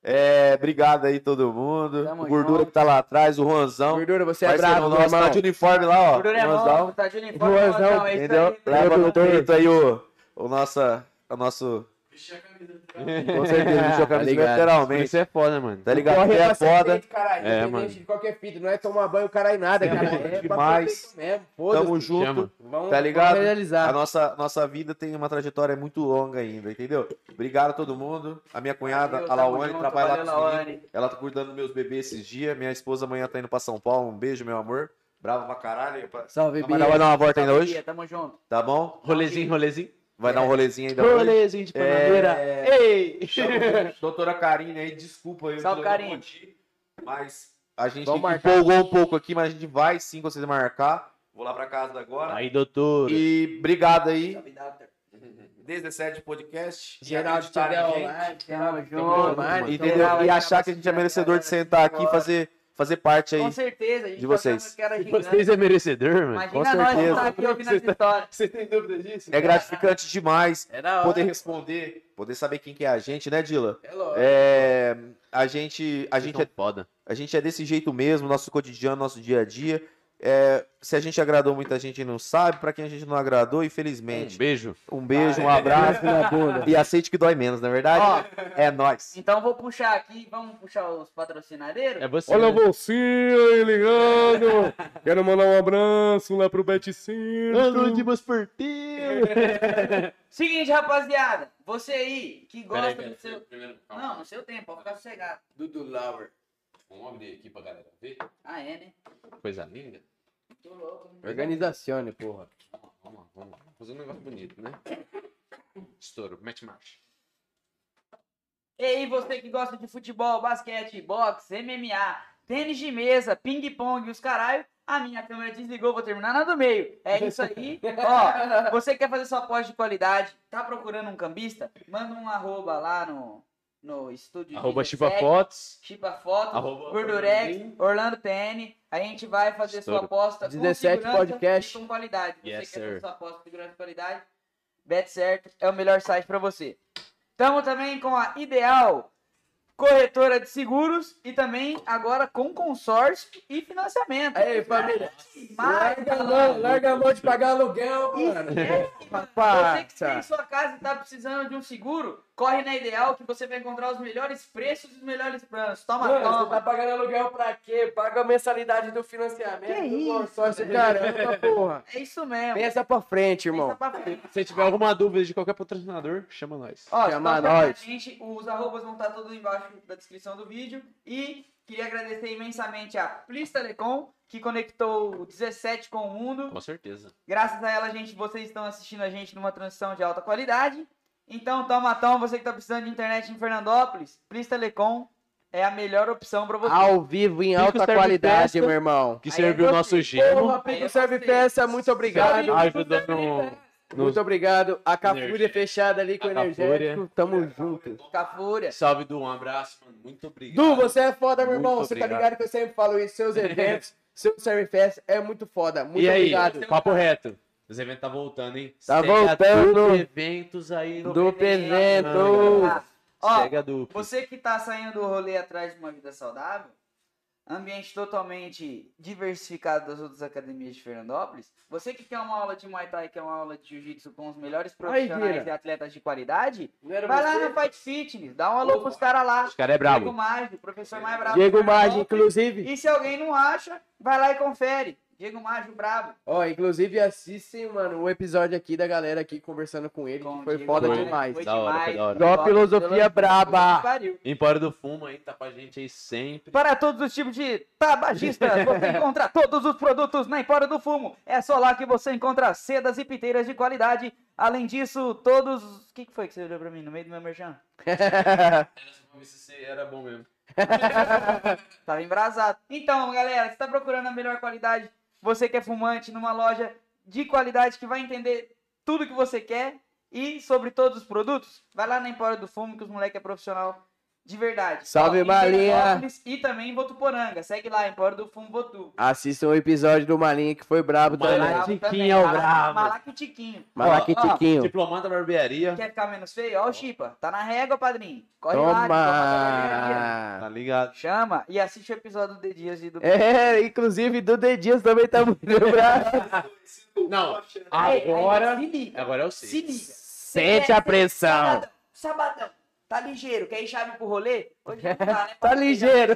É, obrigado aí todo mundo. Tamo o Gordura junto. que tá lá atrás, o Juanzão. Gordura, você é bravo, nosso, tá irmão. de uniforme lá, ó. Gordura é Juanzão, bom, tá de uniforme, Ruazão, Ruazão, é isso entendeu? Leva no Produtor. peito aí o, o nossa, o nosso... Com certeza, a Tá camisa ligado. literalmente. Isso é foda, mano. Tá ligado? Corre é pra ser foda. feito, caralho. É, Independente mano. de qualquer fita. Não é tomar banho, caralho, nada, cara. É pra demais. mesmo. Tamo junto. Chama. Vamos, Tá ligado? Vamos realizar. A nossa, nossa vida tem uma trajetória muito longa ainda, entendeu? Obrigado a todo mundo. A minha cunhada, Valeu, a junto, trabalha lá. Ela tá cuidando dos meus bebês esses dias. Minha esposa amanhã tá indo pra São Paulo. Um beijo, meu amor. Brava pra caralho. Salve, ela vai Bia. dar uma volta ainda hoje, Bia, Tamo junto. tá bom? Rolezinho, rolezinho. Vai dar um rolezinho ainda hoje. Rolezinho de panadeira. É... Ei! Doutora Karine aí, desculpa aí. Salve, eu Karine. Mas a gente Vamos marcar. empolgou um pouco aqui, mas a gente vai sim, vocês marcar. Vou lá pra casa agora. Aí, doutor. E obrigado aí. 17 podcast. Geral de gente. online. Junto. Entendeu? Geral aí E achar que a gente é merecedor de sentar aqui e fazer, fazer parte aí. Com certeza, a gente de tá vocês. era Vocês gigante. é merecedor, mano. Imagina com certeza. tá aqui ouvindo essa história. Você tem dúvida disso? É gratificante demais É poder responder, poder saber quem que é a gente, né, Dila? É lógico. É, a gente, a gente é foda. A gente é desse jeito mesmo, nosso cotidiano, nosso dia a dia. É, se a gente agradou muita gente não sabe, pra quem a gente não agradou, Um infelizmente. beijo. Um beijo, um abraço e aceite que dói menos, na verdade? Ó, É nóis. então vou puxar aqui, vamos puxar os patrocinadeiros? É você. Olha né? você aí ligando. Quero mandar um abraço lá pro Beticino. Alô, Dimas Porteiro. Seguinte, rapaziada, você aí que gosta Peraí, do seu... Primeiro, Não, no seu tempo, pode ficar sossegado. Dudu Lauer. Vamos abrir aqui pra galera ver. Ah, é, né? Coisa linda. Tô louco. né? Organizacione, porra. Vamos lá, vamos lá. Fazer um negócio bonito, né? Estouro, mete marcha. E aí, você que gosta de futebol, basquete, boxe, MMA, tênis de mesa, ping-pong, os caralho, a minha câmera desligou, vou terminar na do meio. É isso aí. Ó, você quer fazer sua pós de qualidade, tá procurando um cambista? Manda um arroba lá no, no estúdio Arroba 17, Chipa Fotos. Chipa Foto, Arroba Gordurex, Orlando Orlando TN. A gente vai fazer sua Estouro. aposta com 17 segurança podcast. e com qualidade. Você Yes, quer fazer sir. sua aposta com segurança e qualidade? Bet certo é o melhor site para você. Estamos também com a Ideal Corretora de Seguros e também agora com consórcio e financiamento. Aí, família. Larga a mão, larga a mão de pagar aluguel, mano. Você Rapaz. que tem sua casa e está precisando de um seguro, corre na Ideal que você vai encontrar os melhores preços e os melhores planos. Toma, Mano, toma. você tá pagando aluguel pra quê? Paga a mensalidade do financiamento. Que do isso? consórcio, caramba, porra. É isso mesmo. Pensa pra frente, Pensa irmão. pra frente. Se tiver alguma dúvida de qualquer patrocinador, chama nós. Ó, Chama nós. gente, os arrobas vão estar todos embaixo da descrição do vídeo. E queria agradecer imensamente a Plis Telecom, que conectou o 17 com o mundo. Com certeza. Graças a ela, gente, vocês estão assistindo a gente numa transição de alta qualidade. Então, toma, toma, você que está precisando de internet em Fernandópolis, Plis Telecom é a melhor opção para você. Ao vivo, em Pico alta serve qualidade, festa. meu irmão. Que Aí serviu é o nosso Aí Pico é Serve. Peça, muito obrigado. Ajuda no. Muito obrigado. A Cafúria fechada ali com A o energético. Tamo junto. Cafúria. Salve do um abraço, mano. Muito obrigado. Du, você é foda, meu Muito irmão. Você tá ligado que eu sempre falo isso. Seus eventos, seu Serve Fest é muito foda. Muito e aí, obrigado. papo reto. Os eventos tá voltando, hein? Tá Segue a voltando. Eventos aí no Do evento. Ah, Ó. Você que tá saindo do rolê atrás de uma vida saudável, ambiente totalmente diversificado das outras academias de Fernandópolis, você que quer uma aula de Muay Thai, quer uma aula de Jiu-Jitsu com os melhores profissionais Vira. e atletas de qualidade, vai lá no Fight Fitness, dá um alô pros caras lá. Os caras é Diego brabo. Maggi, o professor mais bravo. Diego Maggi, inclusive. E se alguém não acha, vai lá e confere. Diego Mágio brabo. Ó, inclusive assistem, mano, o episódio aqui da galera aqui conversando com ele, Com que foi Diego foda Mágio. demais. Foi Da hora, foi da hora. Top. filosofia braba. Empório do Fumo aí, tá com a gente aí sempre. Para todos os tipos de tabagistas, você encontra todos os produtos na Empório do Fumo. É só lá que você encontra sedas e piteiras de qualidade. Além disso, todos... O que que foi que você olhou pra mim no meio do meu merchan? Era só pra ver se era bom mesmo. Tava embrasado. Então, galera, você tá procurando a melhor qualidade, você que é fumante numa loja de qualidade que vai entender tudo que você quer e sobre todos os produtos, vai lá na Empório do Fumo que os moleques é profissional de verdade. Salve, Malinha. E também em Votuporanga. Segue lá, Empório do Fumo Votu. Assistam o episódio do Malinha que foi brabo também. Malaque- Bravo Tiquinho é o também. Brabo. Malaque e Tiquinho. Ó, Tiquinho. Diplomata barbearia. Quer ficar menos feio? Ó o Chipa. Tá na régua, padrinho. Corre lá. diplomata barbearia. Tá Toma! ligado? Chama e assiste o episódio do The Dias e do... É, inclusive do Dedias também tá muito brabo. Não, agora. se. Agora eu Se sei. liga. Sente a pressão. Sabadão, sabadão. Tá ligeiro, quer ir chave pro rolê? Hoje não dá, né? Tá ligeiro.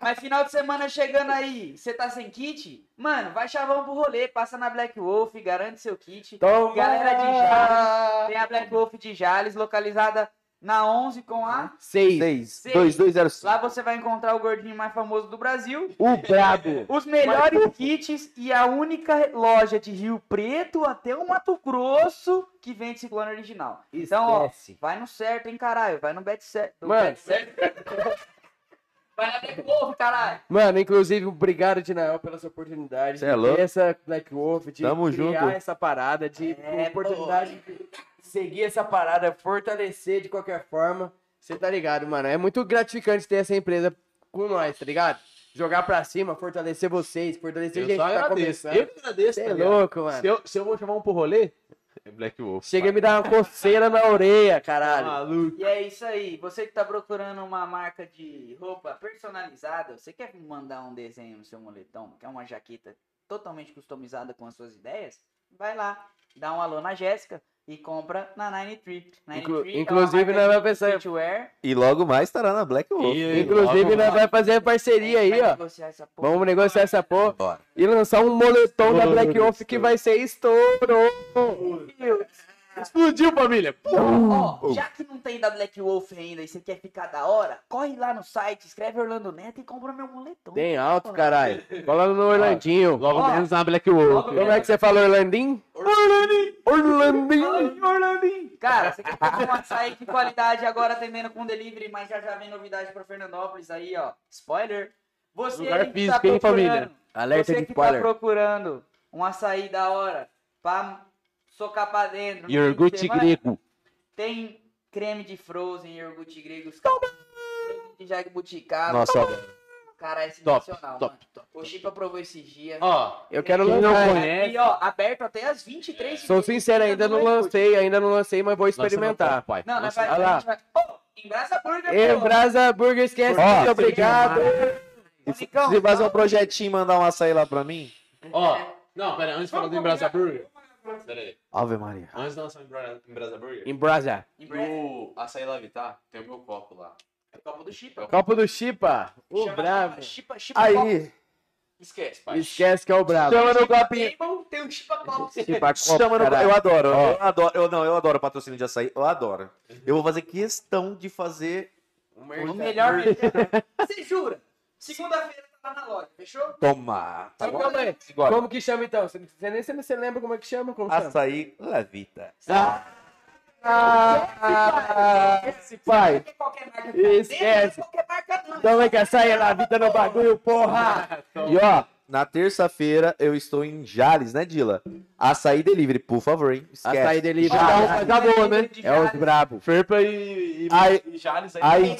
Mas final de semana chegando aí, você tá sem kit? Mano, vai chavão pro rolê, passa na Black Wolf, garante seu kit. Toma! Galera de Jales, tem a Black Wolf de Jales, localizada na 11 com a... Seis. 6, Seis. 2205. Lá você vai encontrar o gordinho mais famoso do Brasil, O brabo. os melhores kits e a única loja de Rio Preto até o Mato Grosso que vende ciclone original. Então, ó, vai no certo, hein, caralho. Vai no bet certo. no Mano. bet certo. vai na Black Wolf, caralho. Mano, inclusive, obrigado, Dinael, pela sua oportunidade. Cê é de louco. ter essa Black Wolf, de Tamo criar junto. essa parada, de É, oportunidade de seguir essa parada, fortalecer de qualquer forma. Você tá ligado, mano? É muito gratificante ter essa empresa com nós, tá ligado? Jogar pra cima, fortalecer vocês, fortalecer Eu gente só que tá agradeço. começando. Eu que agradeço, Você tá é ligado? louco, mano. Se eu, se eu vou chamar um pro rolê, é Black Wolf. Chega a me dar uma coceira na orelha, caralho. Maluco. E é isso aí. Você que tá procurando uma marca de roupa personalizada, você quer mandar um desenho no seu moletom, quer uma jaqueta totalmente customizada com as suas ideias? Vai lá, dá um alô na Jéssica e compra na 93. 93 Inclu- é inclusive, nós vai pensar- streetwear. E logo mais estará na Black Wolf. Inclusive, nós vai fazer parceria aí, ó. negociar. Vamos negociar essa porra Bora. e lançar um moletom da Black Wolf que vai ser estouro. Explodiu, família. Ó, já que não tem da Black Wolf ainda e você quer ficar da hora, corre lá no site, escreve Orlando Neto e compra meu moletom. Tem alto, caralho. Cola no Orlandinho. Logo Ó, menos na Black Wolf. Como é que você fala Orlandinho? Orlandinho. Orlandinho. Orlandinho. Cara, você quer comprar um açaí de qualidade agora atendendo com delivery, mas já já vem novidade pra Fernandópolis aí, ó. Spoiler. Você Lugar aí que físico, tá hein, família? Alerta você de que tá spoiler. procurando um açaí da hora pra socar pra dentro. Iogurte grego. Tem creme de frozen, iogurte grego, os caras- de. Nossa, Cara, é Top, sensacional, top, mano. top. O Chipa provou esses dias. Ó, Eu quero Quem não lançar. conhece- E ó, aberto até as 23 Sou sincero, ainda não lancei, ainda não lancei, mas vou experimentar. pai. Não, nós Lança- vai, Olha lá. a gente vai. Burger, E. Brasa Burger, esquece. Muito obrigado. Se fazer um projetinho e mandar um açaí lá pra mim. Ó, não, pera, antes de falar do Embrasa Burger. Pera aí. Ave Maria. Antes de lançar o Embra- Embrasa Burger. Em Brasa. em. No Açaí La Vittar, tem o meu copo lá. É o copo do Chipa. Copo do Chipa. O Chama brabo. Chipa, Chipa Copo. Aí, Esquece, pai. Esquece que é o brabo. chama no copinho. Tem um Chipa Copo. Chipa Chama no... Eu adoro, eu adoro. Eu, não, eu adoro patrocínio de açaí, eu adoro. Eu vou fazer questão de fazer. O melhor. Você jura? Segunda-feira lá na loja, fechou? Tomar. Tá bom? calma aí. Agora, Como que chama então? Você, nem você, você lembra como é que chama? Como chama? açaí Levita. Ah, esse pai. É qualquer marca. Esquece. É. Então é que açaí na vida no bagulho, porra. E ó, na terça-feira eu estou em Jales, né, Dila? Açaí Delivery, por favor, hein? Esquece. Açaí delivery. Já- Tá bom, né? É os brabo. Ferpa e, e, Aí- e Jales aí. aí-.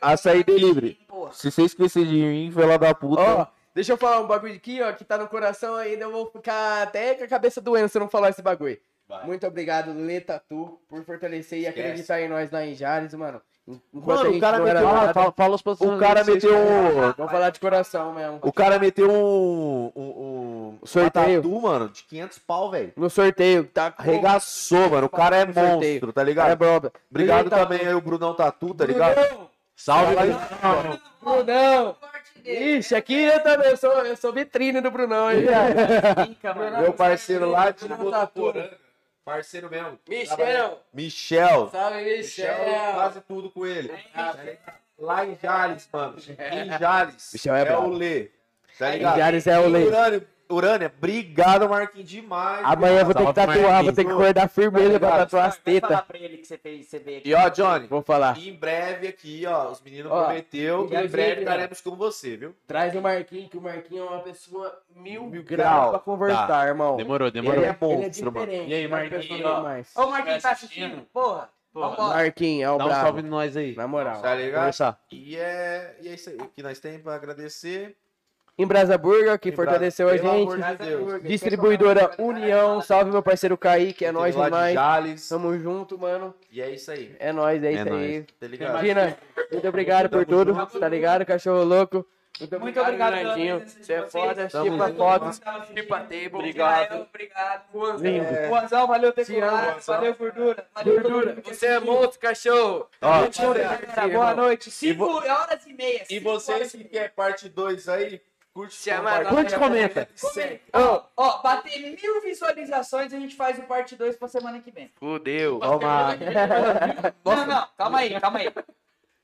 Açaí Delivery. Porra. Se você esquecer de mim, fela da puta. Ó, deixa eu falar um bagulho aqui, ó, que tá no coração ainda. Eu vou ficar até com a cabeça doendo se eu não falar esse bagulho. Vai. Muito obrigado, Lê Tatu, por fortalecer e acreditar em nós lá em Jales, mano. Enquanto Mano, o cara meteu- nada, Fala, fala os o cara meteu um. Vamos falar de coração mesmo. O cara meteu um. um, um Sorteio. tatu, mano, de 500 pau, velho. No sorteio, tá? Arregaçou, mano. O cara é sorteio. monstro, tá ligado? brother. Obrigado também aí, o Brunão Tatu, tá ligado? Brunão! Salve, Brunão! Corte Ixi, aqui eu também eu sou, eu sou vitrine do Brunão, hein? Meu parceiro lá de Botuporanga. Parceiro mesmo. Michel! Michel. Salve, Michel, Michel! quase tudo com ele. Lá em Jales, mano. Em Jales. Michel é é o Lê. Tá Em? Jales é o Lê. Urânia, Urânia, obrigado, Marquinhos, demais. Amanhã eu vou ter que tatuar, vou Marquinhos. ter que acordar firmeza pra Tá tatuar as tetas. pra ele que você fez, você veio aqui. E ó, Johnny, Vou falar. em breve aqui, ó, os meninos Ó, prometeu que em breve estaremos com você, viu? Traz o Marquinhos, que o Marquinhos é uma pessoa mil, Mil graus grau. pra conversar, irmão. Demorou, demorou. Ele é Ele é mano. diferente. E aí, é Marquinhos. Ô, Marquinhos, tá assistindo? Porra. Vambora. Marquinhos, é o Dá um salve nós aí. Na moral. Tá ligado? E é, e é isso aí que nós temos pra agradecer. Em Brasa Burger, que Em Bra- fortaleceu a gente. de Deus. Distribuidora União, salve meu parceiro Kaique, é nóis de demais. Jales. Tamo junto, mano. E é isso aí. É nóis, é É isso nóis. aí. Tá ligado? Gina, muito obrigado por tudo, junto. tá ligado, cachorro louco? Muito Muito obrigado Nandinho. Você é foda, chipa fotos. Chipa Table. Obrigado. Obrigado. Lindo. É. Juanzão, valeu ter colado. Juanzão. Valeu, gordura. Valeu, Gordura, você é monstro, cachorro. Boa noite. 5 horas e meia. E vocês que querem parte 2 aí, curte, Chama compartilha, Curte e comenta. segue. Ó, ó, bater mil visualizações, a gente faz o parte 2 pra semana que vem. Fudeu. Toma. Não, não, calma aí, calma aí.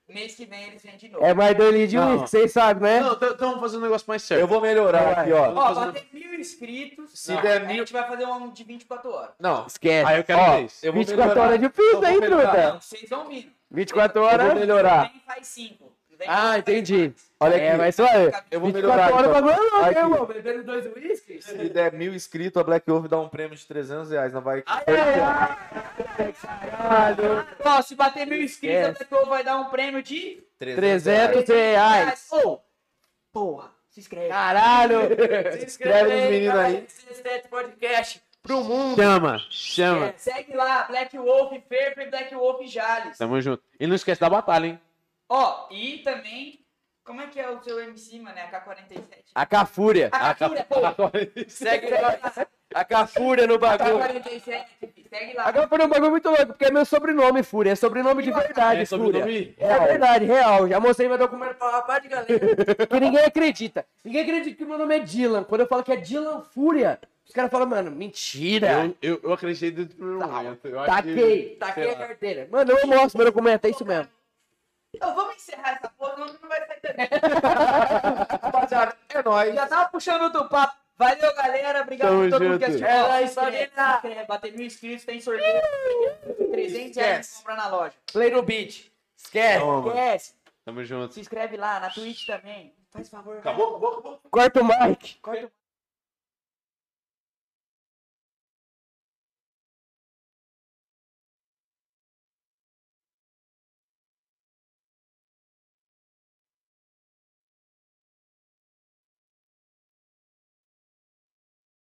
Mês que vem eles vêm de novo. É mais dois litros de Não. uísque, vocês sabem, né? Não, então vamos fazer um negócio mais certo. Eu vou melhorar aqui, ó. Ó, bater mil inscritos. Se a der a mil- gente vai fazer um de 24 horas. Não, Esquece. Aí eu quero Ó, isso. eu vou 24 melhorar. horas é Eu vou hein, truta? Não, vocês vão vindo. 24 eu vou horas. melhorar. Vem faz 5. Ah, entendi. Olha É, aqui. mas só eu. Eu vou 24 melhorar. horas o então. bagulho é louco, Aqui. irmão? Bebendo dois uísques? Se der mil inscritos, a Black Wolf dá um prêmio de 300 reais. Não vai. Ó, se bater mil inscritos, a Esquece. pessoa vai dar um prêmio de 300 reais. Ô, porra, se inscreve. Caralho. Se inscreve nos meninos aí. 17 Podcast. Pro mundo. Chama, chama. É, segue lá, Black Wolf, Ferper, Black Wolf Jales. Tamo junto. E não esquece da batalha, hein? Ó, e também, como é que é o seu MC, mano? É AK-47? A Cafúria. A Cafúria, pô. Segue nós. A Cafúria no bagulho. AK-47, segue lá. A Cafúria é um bagulho muito louco, porque é meu sobrenome, Fúria. É sobrenome de verdade, É Fúria. É verdade, real. Já mostrei meu documento pra uma parte de galera. que ninguém acredita. Ninguém acredita que meu nome é Dylan. Quando eu falo que é Dylan Fúria, os caras falam, mano, mentira. Eu, eu, eu acreditei desde o primeiro momento. Eu acho Taquei, que- taquei a lá. carteira. Mano, eu mostro meu documento, é isso mesmo. Então vamos encerrar essa porra, senão não vai sair também. Rapaziada, é nóis. Já tava puxando outro papo. Valeu, galera. Obrigado Tamo por todo mundo que junto. assistiu. É nóis, se inscreve, inscreve. Bater mil inscritos, tem sorteio. 300 reais de compra na loja. Play no beat. Esquece. Esquece. Tamo junto. Se inscreve lá, na Twitch também. Faz favor. Acabou, acabou, acabou. Corta o mic. Corta o